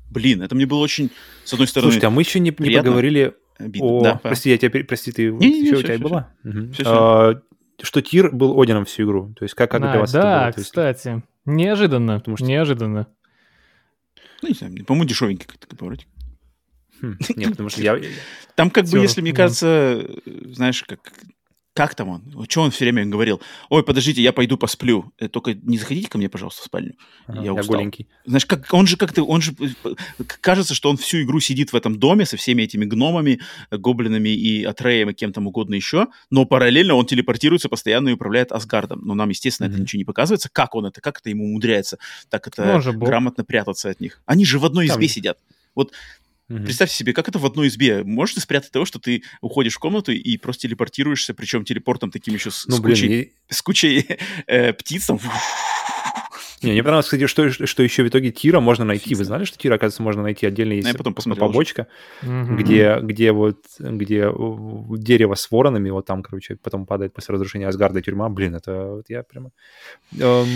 A: Блин, это мне было очень, с одной стороны,
C: Слушайте, а мы еще не, не поговорили
A: обидно.
C: о...
A: Да,
C: прости, я тебя... Прости, ты...
A: Не-не-не,
C: еще у
A: всё,
C: тебя была?
A: Всё,
C: А, Что Тир был Одином всю игру. То есть как, как
B: Да,
C: для вас это
B: да,
C: было? То есть-
B: кстати. Неожиданно.
C: Потому что-
B: Неожиданно.
A: ну, не знаю, по-моему, дешевенький какой-то поворотик.
C: Хм, Нет, потому что я...
A: Там как бы, если мне кажется, э, знаешь, как, как там он? Что он все время говорил? Ой, подождите, я пойду посплю. Э, Только не заходите ко мне, пожалуйста, в спальню.
C: Ага,
A: я
C: я
A: устал.
C: голенький.
A: Знаешь, как он же как-то, он же кажется, что он всю игру сидит в этом доме со всеми этими гномами, э, гоблинами и Атреем и кем там угодно еще, но параллельно он телепортируется постоянно и управляет Асгардом. Но нам, естественно, это
C: Мгм.
A: ничего не показывается. Как он это, как это ему умудряется так это
B: Ну,
A: грамотно прятаться от них? Они же в одной
C: Там-
A: избе сидят.
C: Мгм.
A: Представьте себе, как это в одной избе. Можете спрятать того, что ты уходишь в комнату и просто телепортируешься, причем телепортом таким еще с,
C: Ну,
A: с
C: блин,
A: кучей,
C: и-
A: с кучей, э, птиц там.
C: Не, мне понравилось, кстати, что, что еще в итоге Тира можно найти. Вы знали, что Тира, оказывается, можно найти отдельно есть
A: Ну, я потом посмотрел
C: побочка, где, где вот где дерево с воронами, вот там, короче, потом падает после разрушения Асгарда тюрьма. Блин, это вот я прямо... Эм,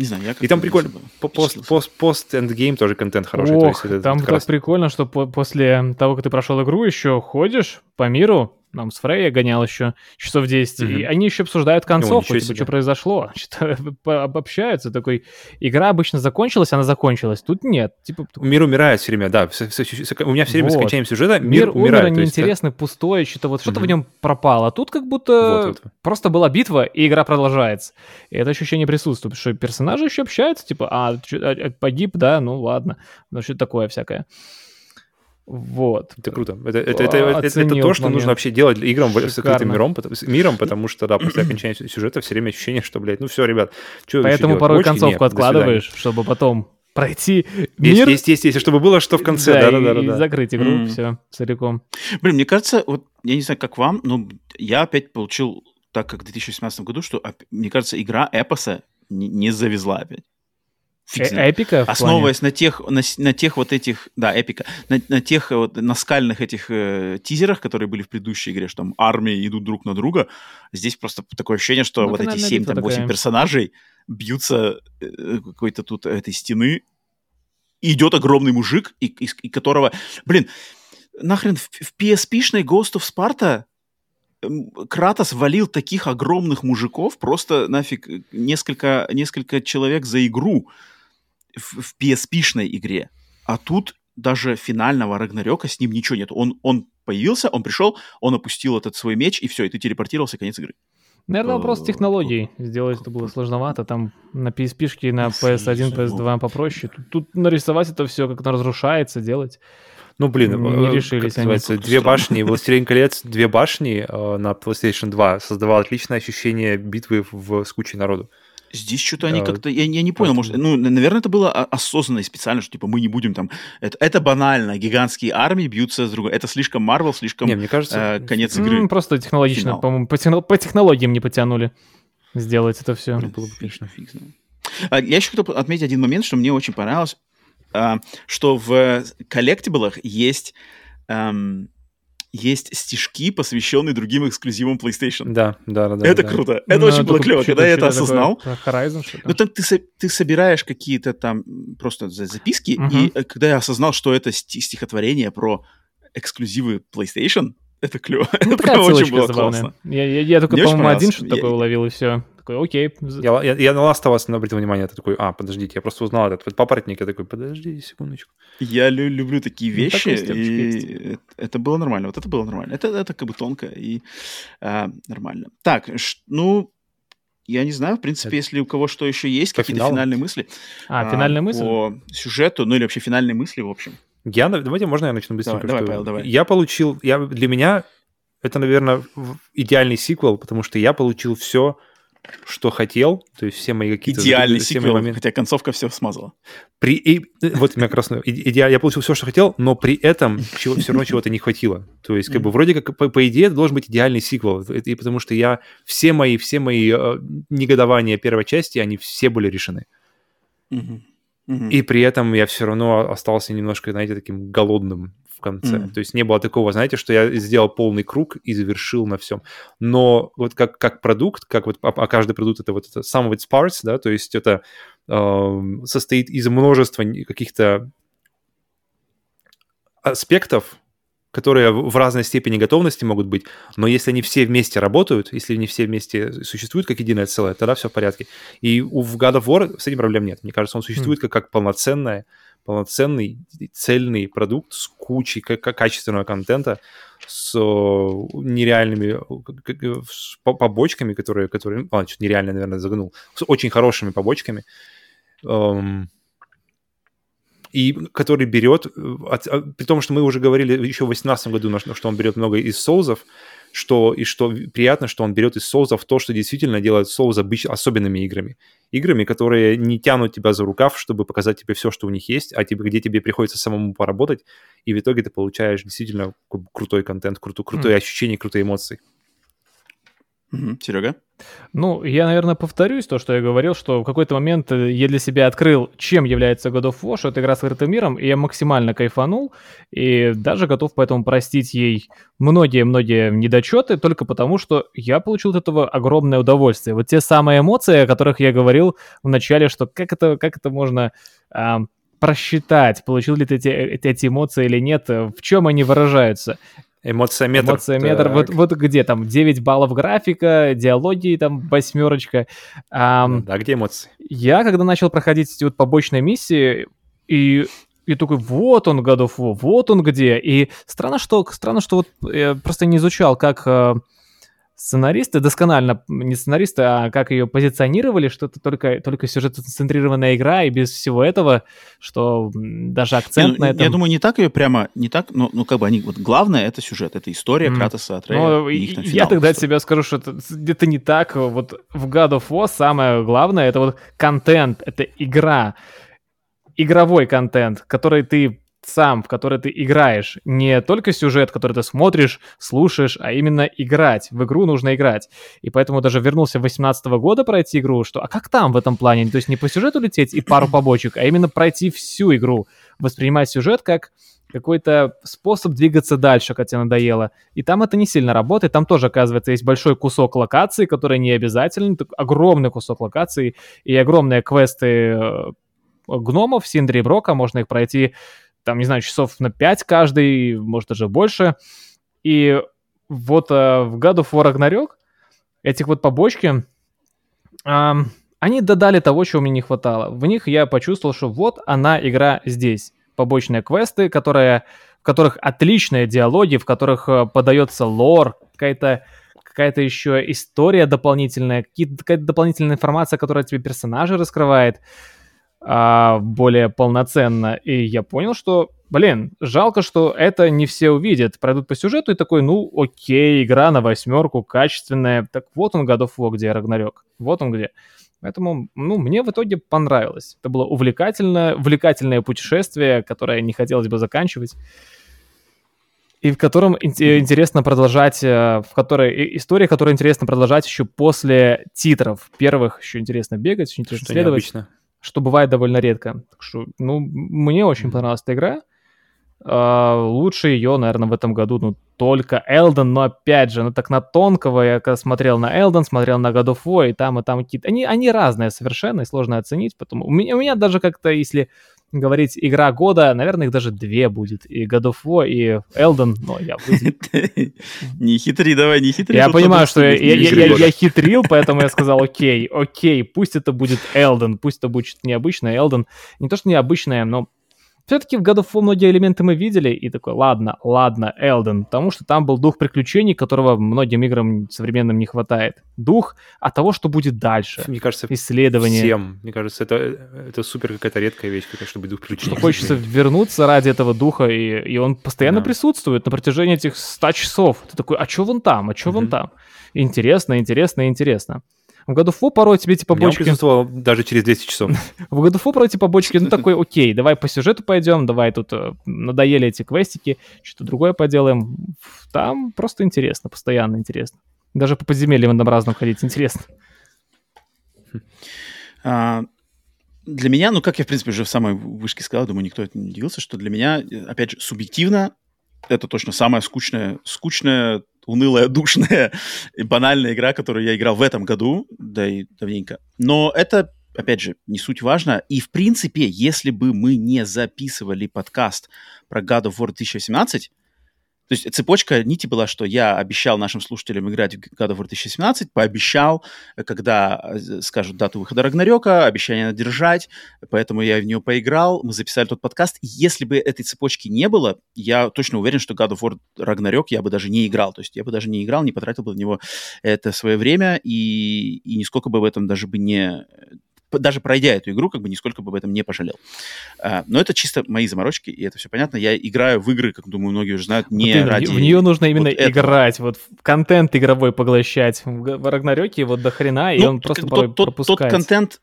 A: Не знаю, я
C: и там прикольно, пост, пост, пост эндгейм тоже контент хороший. то есть
B: Ох,
C: это
B: там
C: как
B: так
C: раз-
B: прикольно, что по- после того, как ты прошел игру, еще ходишь по миру, нам с Фрейя гонял еще часов 10, и
C: Мгм.
B: они еще обсуждают концовку, типа, что произошло, что обобщаются, такой, игра обычно закончилась, она закончилась, тут нет, типа,
C: Мир умирает все время, да. С- с- с- у меня все время с
B: Вот.
C: окончанием сюжета мир,
B: мир,
C: умирает. есть как-
B: неинтересный, пустой, что-то вот, что-то в
C: Мгм.
B: нем пропало, а тут как будто
C: Вот, вот.
B: просто была битва, и игра продолжается, и это ощущение присутствует, что персонажи еще общаются, типа, а, а, а, погиб, да, ну ладно, ну что такое всякое. Вот.
C: Это круто. Это, это, это, это- это то, что
B: момент.
C: нужно вообще делать играм в- с
B: Шикарно.
C: открытым миром, потому, с миром, потому что, да, после окончания сю- сюжета все время ощущение, что, блядь, ну все, ребят, что
B: Поэтому порой концовку откладываешь, чтобы потом пройти
C: Есть,
B: мир
C: есть, есть, есть, чтобы было что в конце,
B: да,
C: да,
B: и,
C: да, да,
B: и
C: да.
B: закрыть игру,
A: М.
B: все, целиком.
A: Блин, мне кажется, вот я не знаю, как вам, но я опять получил, так как в 2018 году, что, мне кажется, игра эпоса не, не завезла опять.
B: Э-. Эпика в плане?
A: Основываясь на тех, на, на тех вот этих, да, эпика, на, на тех э, вот наскальных этих э, тизерах, которые были в предыдущей игре, что там армии идут друг на друга, здесь просто такое ощущение, что
B: Ну,
A: вот эти
B: финальная
A: 7
B: битва
A: там 8
B: такая.
A: персонажей бьются э, какой-то тут этой стены, и идет огромный мужик, и, и- и которого, блин, нахрен в, в PSP-шной Ghost of Sparta м, Кратос валил таких огромных мужиков, просто нафиг э, несколько, несколько человек за игру в, в PSP-шной игре. А тут даже финального Рагнарёка с ним ничего нет. Он, он появился, он пришел, он опустил этот свой меч, и все, и ты телепортировался, конец игры.
B: Наверное, вопрос
A: Э,
B: технологий. Сделать это было сложновато. Там на PSP и на
A: Ну,
B: PS1,
A: слушай,
B: PS2 попроще. Тут, тут нарисовать это все, как оно разрушается, делать.
C: Ну, блин,
B: Не
C: э,
B: решились
C: как
B: они.
C: две башни, «Властелин колец», две башни э, на PlayStation 2 создавал отличное ощущение битвы в, с кучей народу.
A: Здесь что-то они как-то... Я, я не понял, может... Ну, наверное, это было осознанно и специально, что, типа, мы не будем там... Это, это банально. Гигантские армии бьются с другой. Это слишком Марвел, слишком
C: Не, мне кажется,
A: э, конец игры.
B: Просто технологично, по-моему, по, техно- по технологиям не потянули сделать это все.
C: Ну, было бы, конечно.
A: фиг знает. А, Я еще хотел отметить один момент, что мне очень понравилось, а, что в коллектиблах есть, эм, есть стишки, посвященные другим эксклюзивам PlayStation.
C: Да, да, да.
A: это
C: да.
A: круто. Это очень было клево. Когда я это осознал,
B: Horizon, что
A: ну, там ты, ты собираешь какие-то там просто за- записки,
B: Мгм.
A: и э, когда я осознал, что это сти- стихотворение про эксклюзивы PlayStation, это клево.
B: Ну,
A: это
B: такая
A: прям очень было
B: забавная.
A: классно.
B: Я, я, я только, по-моему, один что-то
A: Я-
B: такое уловил, и все. Такой, окей.
C: Я, я, я на Last of Us не обратил внимание, это такой, а, подождите, я просто узнал этот вот папоротник, я такой, подожди секундочку.
A: Я лю- люблю такие
B: Ну,
A: вещи,
B: такой степочка
A: и это было нормально. Вот это было нормально. Это, это как бы тонко и а, нормально. Так, ш- ну, я не знаю, в принципе,
C: Это-
A: если у кого что еще есть,
C: По
A: какие-то
C: финалу?
A: финальные мысли.
B: А, финальная мысль?
A: По сюжету, ну или вообще финальные мысли, в общем.
C: Я, давайте, можно я начну быстренько?
A: давай,
C: что
A: Павел, давай.
C: Я получил, я, для меня это, наверное, идеальный сиквел, потому что я получил все, что хотел, то есть все мои какие-то...
A: Идеальный
C: мои
A: сиквел,
C: моменты.
A: хотя концовка все смазала.
C: При, и, вот у меня иде- идеально. Я получил все, что хотел, но при этом чего, все равно чего-то не хватило. То есть, как бы, вроде как, по, по идее, это должен быть идеальный сиквел. Это- И потому что я... Все мои, все мои э, негодования первой части, они все были решены.
A: Мгм.
C: И при этом я все равно остался немножко, знаете, таким голодным в конце.
A: Мгм.
C: То есть не было такого, знаете, что я сделал полный круг и завершил на всем. Но вот как, как продукт, как вот, а, а каждый продукт это вот это sum of its parts, да, то есть это эм, состоит из множества каких-то аспектов, которые в разной степени готовности могут быть, но если они все вместе работают, если они все вместе существуют как единое целое, тогда все в порядке. И у в God of War с этим проблем нет. Мне кажется, он существует как, как полноценная, полноценный цельный продукт с кучей ка- ка- качественного контента, с э, нереальными э, побочками, которые, которые, ладно, что-то нереально, наверное, загнул, с очень хорошими побочками. Эм, и который берет, э, от- а, при том, что мы уже говорили еще в 2018 году, что он берет много из соузов, что, и что приятно, что он берет из соузов то, что действительно делает соуз обыч- особенными играми. Играми, которые не тянут тебя за рукав, чтобы показать тебе все, что у них есть, а тебе, где тебе приходится самому поработать, и в итоге ты получаешь действительно крутой контент, крутое, крутое ощущение, крутые эмоции.
A: Серега?
B: Ну, я, наверное, повторюсь то, что я говорил, что в какой-то момент э, я для себя открыл, чем является God of War, что это игра с открытым миром, и я максимально кайфанул, и даже готов поэтому простить ей многие-многие недочеты, только потому, что я получил от этого огромное удовольствие. Вот те самые эмоции, о которых я говорил в начале, что как это, как это можно а, просчитать, получил ли ты эти, эти, эти эмоции или нет, э, в чем они выражаются.
C: Эмоция-метр.
B: Эмоция-метр. Вот,
C: Так.
B: вот где там 9 баллов графика, диалоги там восьмерочка. Ам,
C: Да, где эмоции?
B: Я, когда начал проходить эти вот побочные миссии, и, и такой, вот он, God of War, вот он где. И странно, что, странно, что вот я просто не изучал, как э, сценаристы, досконально, не сценаристы, а как ее позиционировали, что это только, только сюжет-центрированная игра, и без всего этого, что даже акцент
A: Не, ну,
B: на этом...
A: Я думаю, не так ее прямо, не так, но, ну, как бы они, вот главное это сюжет, это история
B: Мгм.
A: Кратоса, Атрея
B: Ну,
A: и их там
B: я тогда от себя скажу, что это где-то не так. Вот в God of War самое главное это вот контент, это игра. игровой контент, который ты сам, в который ты играешь. Не только сюжет, который ты смотришь, слушаешь, а именно играть. В игру нужно играть. И поэтому даже вернулся 18 года пройти игру, что а как там в этом плане? То есть не по сюжету лететь и пару побочек, а именно пройти всю игру. Воспринимать сюжет как какой-то способ двигаться дальше, когда тебе надоело. И там это не сильно работает. Там тоже, оказывается, есть большой кусок локации, который не обязателен. Огромный кусок локации и огромные квесты э, гномов Синдри и Брока. Можно их пройти там, не знаю, часов на 5 каждый, может даже больше. И вот э, в God of War Ragnarok этих вот побочки, э, они додали того, чего мне не хватало. В них я почувствовал, что вот она игра здесь. Побочные квесты, которые, в которых отличные диалоги, в которых э, подается лор, какая-то какая-то еще история дополнительная, какая-то дополнительная информация, которая тебе персонажи раскрывает а, более полноценно. И я понял, что, блин, жалко, что это не все увидят. Пройдут по сюжету и такой, ну, окей, игра на восьмерку, качественная. Так вот он, God of War, где Рагнарёк. Вот он где. Поэтому, ну, мне в итоге понравилось. Это было увлекательное, увлекательное путешествие, которое не хотелось бы заканчивать. И в котором интересно продолжать, э, в которой история, которую интересно продолжать еще после титров. Первых еще интересно бегать, еще интересно
C: Что
B: следовать.
C: необычно
B: что бывает довольно редко. Так что, ну, мне очень понравилась эта игра. Uh, лучше ее, наверное, в этом году, ну, только Элден, но опять же, ну, так на тонкого я когда смотрел на Элден, смотрел на God of War, и там, и там какие-то... Они, они разные совершенно, и сложно оценить, потому... У меня, у меня даже как-то, если говорить игра года, наверное, их даже две будет. И God of War, и Elden, но я...
A: Не хитри, давай, не хитри.
B: Я понимаю, что я хитрил, поэтому я сказал, окей, окей, пусть это будет Elden, пусть это будет необычное Elden. Не то, что необычное, но все-таки в God of War многие элементы мы видели, и такой, ладно, ладно, Элден, потому что там был дух приключений, которого многим играм современным не хватает. Дух от того, что будет дальше.
C: Мне кажется,
B: исследование.
C: Всем, мне кажется, это, это супер какая-то редкая вещь, как чтобы дух приключений.
B: Хочется вернуться ради этого духа, и, и он постоянно да. присутствует на протяжении этих 100 часов. Ты такой, а что вон там, а что mm-hmm. вон там? Интересно, интересно, интересно. В году фу порой тебе типа бочки... Я
C: даже через 10 часов.
B: В году фу порой типа бочки, ну такой, окей, давай по сюжету пойдем, давай тут э, надоели эти квестики, что-то другое поделаем. Там просто интересно, постоянно интересно. Даже по подземельям однообразным ходить интересно.
A: А, для меня, ну, как я, в принципе, уже в самой вышке сказал, думаю, никто это не удивился, что для меня, опять же, субъективно, это точно самая скучная, скучная унылая, душная и банальная игра, которую я играл в этом году, да и давненько. Но это, опять же, не суть важно. И, в принципе, если бы мы не записывали подкаст про God of War 2018, то есть цепочка нити была, что я обещал нашим слушателям играть в God of War 2017, пообещал, когда э, скажут дату выхода Рагнарёка, обещание надо держать, поэтому я в нее поиграл, мы записали тот подкаст. Если бы этой цепочки не было, я точно уверен, что God of War Рагнарёк я бы даже не играл. То есть я бы даже не играл, не потратил бы на него это свое время и, и нисколько бы в этом даже бы не даже пройдя эту игру, как бы нисколько бы об этом не пожалел. А, но это чисто мои заморочки, и это все понятно. Я играю в игры, как думаю, многие уже знают, не вот ради...
B: В нее нужно именно вот играть, этого. вот контент игровой поглощать. В Рагнарёке вот до хрена, и ну, он просто порой
A: тот, тот, тот контент,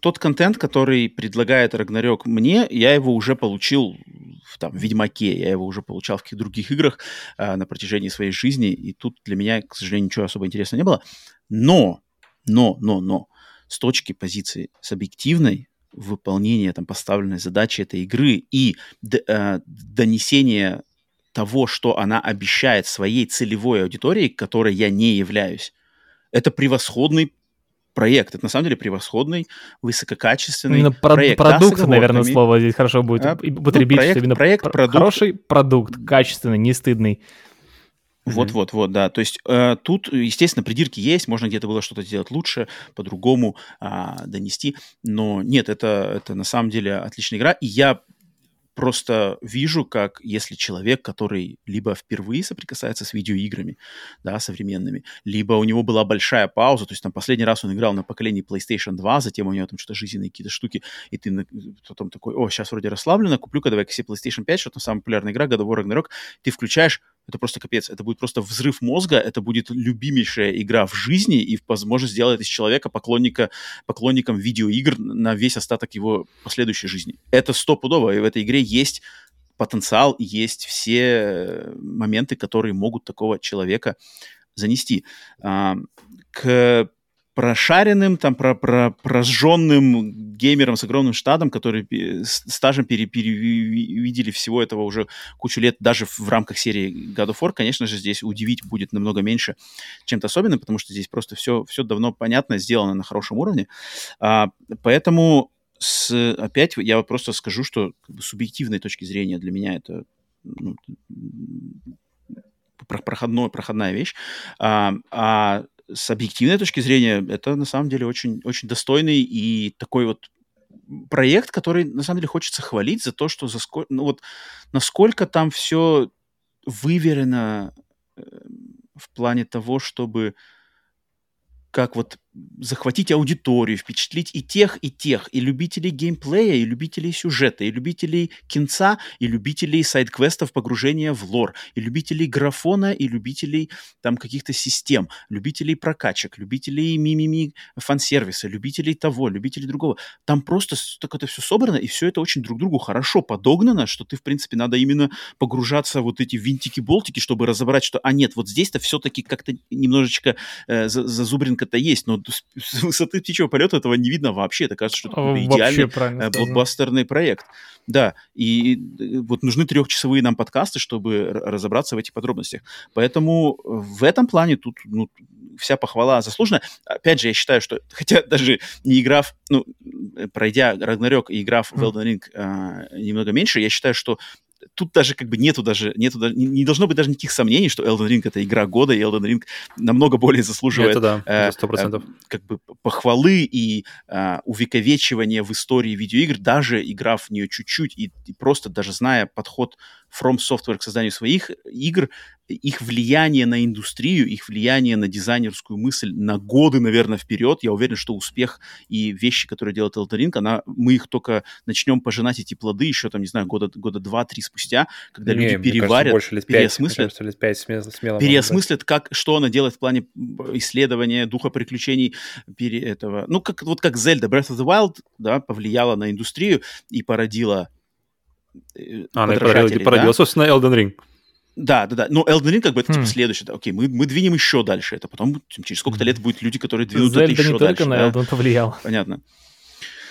A: тот контент, который предлагает Рагнарёк мне, я его уже получил в там, Ведьмаке, я его уже получал в каких-то других играх э, на протяжении своей жизни, и тут для меня, к сожалению, ничего особо интересного не было. Но, но, но, но, с точки позиции субъективной выполнения там поставленной задачи этой игры и э, донесения того, что она обещает своей целевой аудитории, которой я не являюсь. Это превосходный проект. Это на самом деле превосходный, высококачественный
B: именно про-
A: проект.
B: Продукт, да, наверное, слово здесь хорошо будет а, употребить. Ну, проект, именно
A: проект, продукт.
B: Хороший продукт, качественный, не стыдный.
A: Вот-вот-вот, да. То есть э, тут, естественно, придирки есть, можно где-то было что-то сделать лучше, по-другому э, донести, но нет, это, это на самом деле отличная игра, и я просто вижу, как если человек, который либо впервые соприкасается с видеоиграми, да, современными, либо у него была большая пауза, то есть там последний раз он играл на поколении PlayStation 2, затем у него там что-то жизненные какие-то штуки, и ты потом такой, о, сейчас вроде расслаблено, куплю-ка давай-ка себе PlayStation 5, что там самая популярная игра, God of War Ragnarok, ты включаешь, это просто капец. Это будет просто взрыв мозга, это будет любимейшая игра в жизни и, возможно, сделает из человека поклонника, поклонником видеоигр на весь остаток его последующей жизни. Это стопудово, и в этой игре есть потенциал, есть все моменты, которые могут такого человека занести. А, к прошаренным, там, про, про, прожженным геймером с огромным штатом, которые стажем пере, перевидели всего этого уже кучу лет, даже в, рамках серии God of War, конечно же, здесь удивить будет намного меньше чем-то особенным, потому что здесь просто все, все давно понятно, сделано на хорошем уровне. А, поэтому с, опять я просто скажу, что как бы, субъективной точки зрения для меня это ну, проходной, проходная вещь. А, а с объективной точки зрения, это на самом деле очень, очень достойный и такой вот проект, который на самом деле хочется хвалить за то, что за сколько, ну вот насколько там все выверено э, в плане того, чтобы как вот захватить аудиторию, впечатлить и тех, и тех, и любителей геймплея, и любителей сюжета, и любителей кинца, и любителей сайт-квестов погружения в лор, и любителей графона, и любителей там каких-то систем, любителей прокачек, любителей мимими фан-сервиса, любителей того, любителей другого. Там просто так это все собрано, и все это очень друг другу хорошо подогнано, что ты, в принципе, надо именно погружаться вот эти винтики-болтики, чтобы разобрать, что, а нет, вот здесь-то все-таки как-то немножечко э, зазубринка-то есть, но с высоты птичьего полета этого не видно вообще. Это кажется, что это идеальный э, блокбастерный проект. Да, и э, вот нужны трехчасовые нам подкасты, чтобы разобраться в этих подробностях. Поэтому в этом плане тут ну, вся похвала заслужена. Опять же, я считаю, что хотя даже не играв, ну, э, пройдя Рагнарёк и играв в Elden Ring а, немного меньше, я считаю, что тут даже как бы нету даже, нету не, не должно быть даже никаких сомнений, что Elden Ring это игра года, и Elden Ring намного более заслуживает
C: это да, э, 100%.
A: Э, как бы похвалы и э, увековечивания в истории видеоигр, даже играв в нее чуть-чуть и, и просто даже зная подход From Software к созданию своих игр, их влияние на индустрию, их влияние на дизайнерскую мысль на годы, наверное, вперед. Я уверен, что успех и вещи, которые делает Elden Ring, она, мы их только начнем пожинать эти плоды еще, там, не знаю, года, года два-три спустя, когда не, люди переварят, кажется, лет переосмыслят, 5, лет 5 смело, смело переосмыслят, как, что она делает в плане исследования, духа приключений пере, этого. Ну, как, вот как Zelda Breath of the Wild, да, повлияла на индустрию и породила
C: Э, а, она породила, породила, да? собственно, Elden Ring.
A: Да, да, да. Но Elden Ring как бы это типа хм. следующее. Да, окей, мы, мы двинем еще дальше. Это потом через сколько-то лет будет люди, которые двинут Зельда это еще
B: не
A: дальше.
B: только на Elden повлиял.
A: Понятно.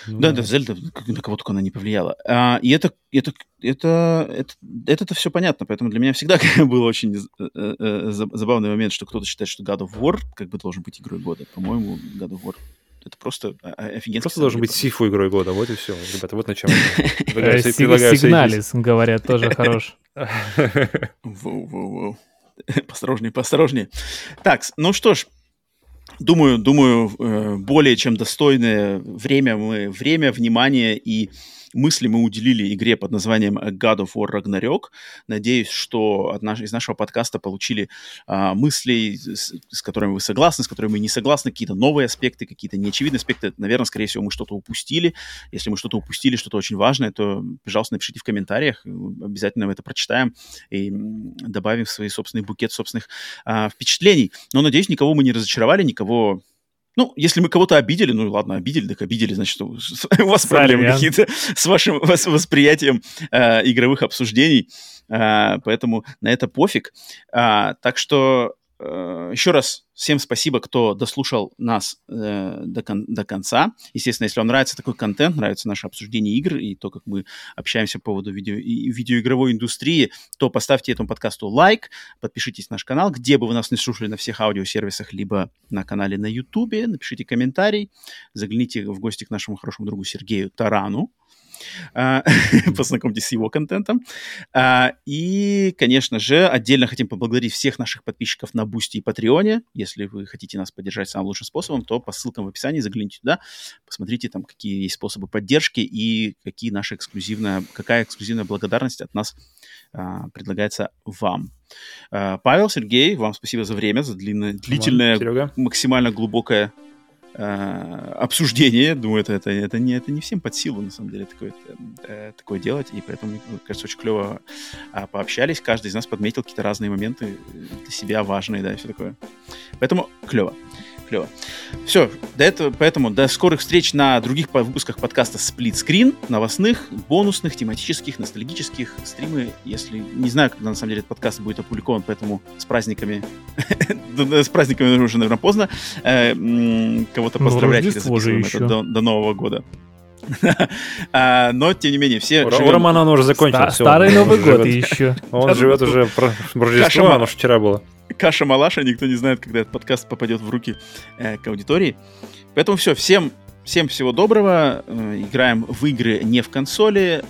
A: Ну, да, да, Зельда, на кого только она не повлияла. А, и это, это, это, это, это-то все понятно, поэтому для меня всегда был очень э, э, забавный момент, что кто-то считает, что God of War как бы должен быть игрой года. По-моему, God of War это просто офигенно.
C: Просто должен быть Сифу игрой года, вот и все. Ребята, вот на чем.
B: Сигналис, говорят, тоже хорош.
A: Воу-воу-воу. Посторожнее, посторожнее. Так, ну что ж, думаю, думаю, э, более чем достойное время мы, время, внимание и мысли мы уделили игре под названием God of War Ragnarok. Надеюсь, что от наш, из нашего подкаста получили а, мысли, с, с которыми вы согласны, с которыми мы не согласны, какие-то новые аспекты, какие-то неочевидные аспекты. Наверное, скорее всего, мы что-то упустили. Если мы что-то упустили, что-то очень важное, то, пожалуйста, напишите в комментариях. Обязательно мы это прочитаем и добавим в свой собственный букет собственных а, впечатлений. Но, надеюсь, никого мы не разочаровали, никого ну, если мы кого-то обидели, ну ладно, обидели, так обидели, значит, у вас проблемы какие-то с вашим восприятием э, игровых обсуждений, э, поэтому на это пофиг. Э, так что еще раз всем спасибо, кто дослушал нас э, до, кон- до конца. Естественно, если вам нравится такой контент, нравится наше обсуждение игр и то, как мы общаемся по поводу видео- видеоигровой индустрии, то поставьте этому подкасту лайк, подпишитесь на наш канал, где бы вы нас не слушали на всех аудиосервисах, либо на канале на YouTube, напишите комментарий, загляните в гости к нашему хорошему другу Сергею Тарану. А, познакомьтесь с его контентом. А, и, конечно же, отдельно хотим поблагодарить всех наших подписчиков на Boosty и Patreon е. Если вы хотите нас поддержать самым лучшим способом, то по ссылкам в описании загляните туда, посмотрите там, какие есть способы поддержки и какие наши эксклюзивная, какая эксклюзивная благодарность от нас а, предлагается вам. Павел, Сергей, вам спасибо за время, за длинное, длительное, Серега. максимально глубокое обсуждение. Думаю, это, это, это, не, это не всем под силу, на самом деле, такое, э, такое делать. И поэтому, кажется, очень клево э, пообщались. Каждый из нас подметил какие-то разные моменты для себя важные, да, и все такое. Поэтому клево клево. Все, до этого, поэтому до скорых встреч на других выпусках подкаста Split Screen, новостных, бонусных, тематических, ностальгических, стримы, если... Не знаю, когда на самом деле этот подкаст будет опубликован, поэтому с праздниками... с праздниками уже, наверное, поздно. Э, кого-то ну, поздравлять, до Нового года. А, но, тем не менее, все
C: У, живем... Романа он уже закончился.
B: Старый Новый год еще.
C: Он живет уже... Рождество, оно вчера было
A: каша-малаша, никто не знает, когда этот подкаст попадет в руки э, к аудитории. Поэтому все, всем, всем всего доброго. Э, играем в игры не в консоли,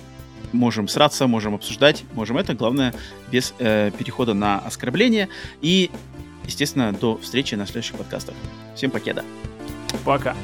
A: можем сраться, можем обсуждать, можем это, главное, без э, перехода на оскорбление. И, естественно, до встречи на следующих подкастах. Всем покеда.
B: Пока.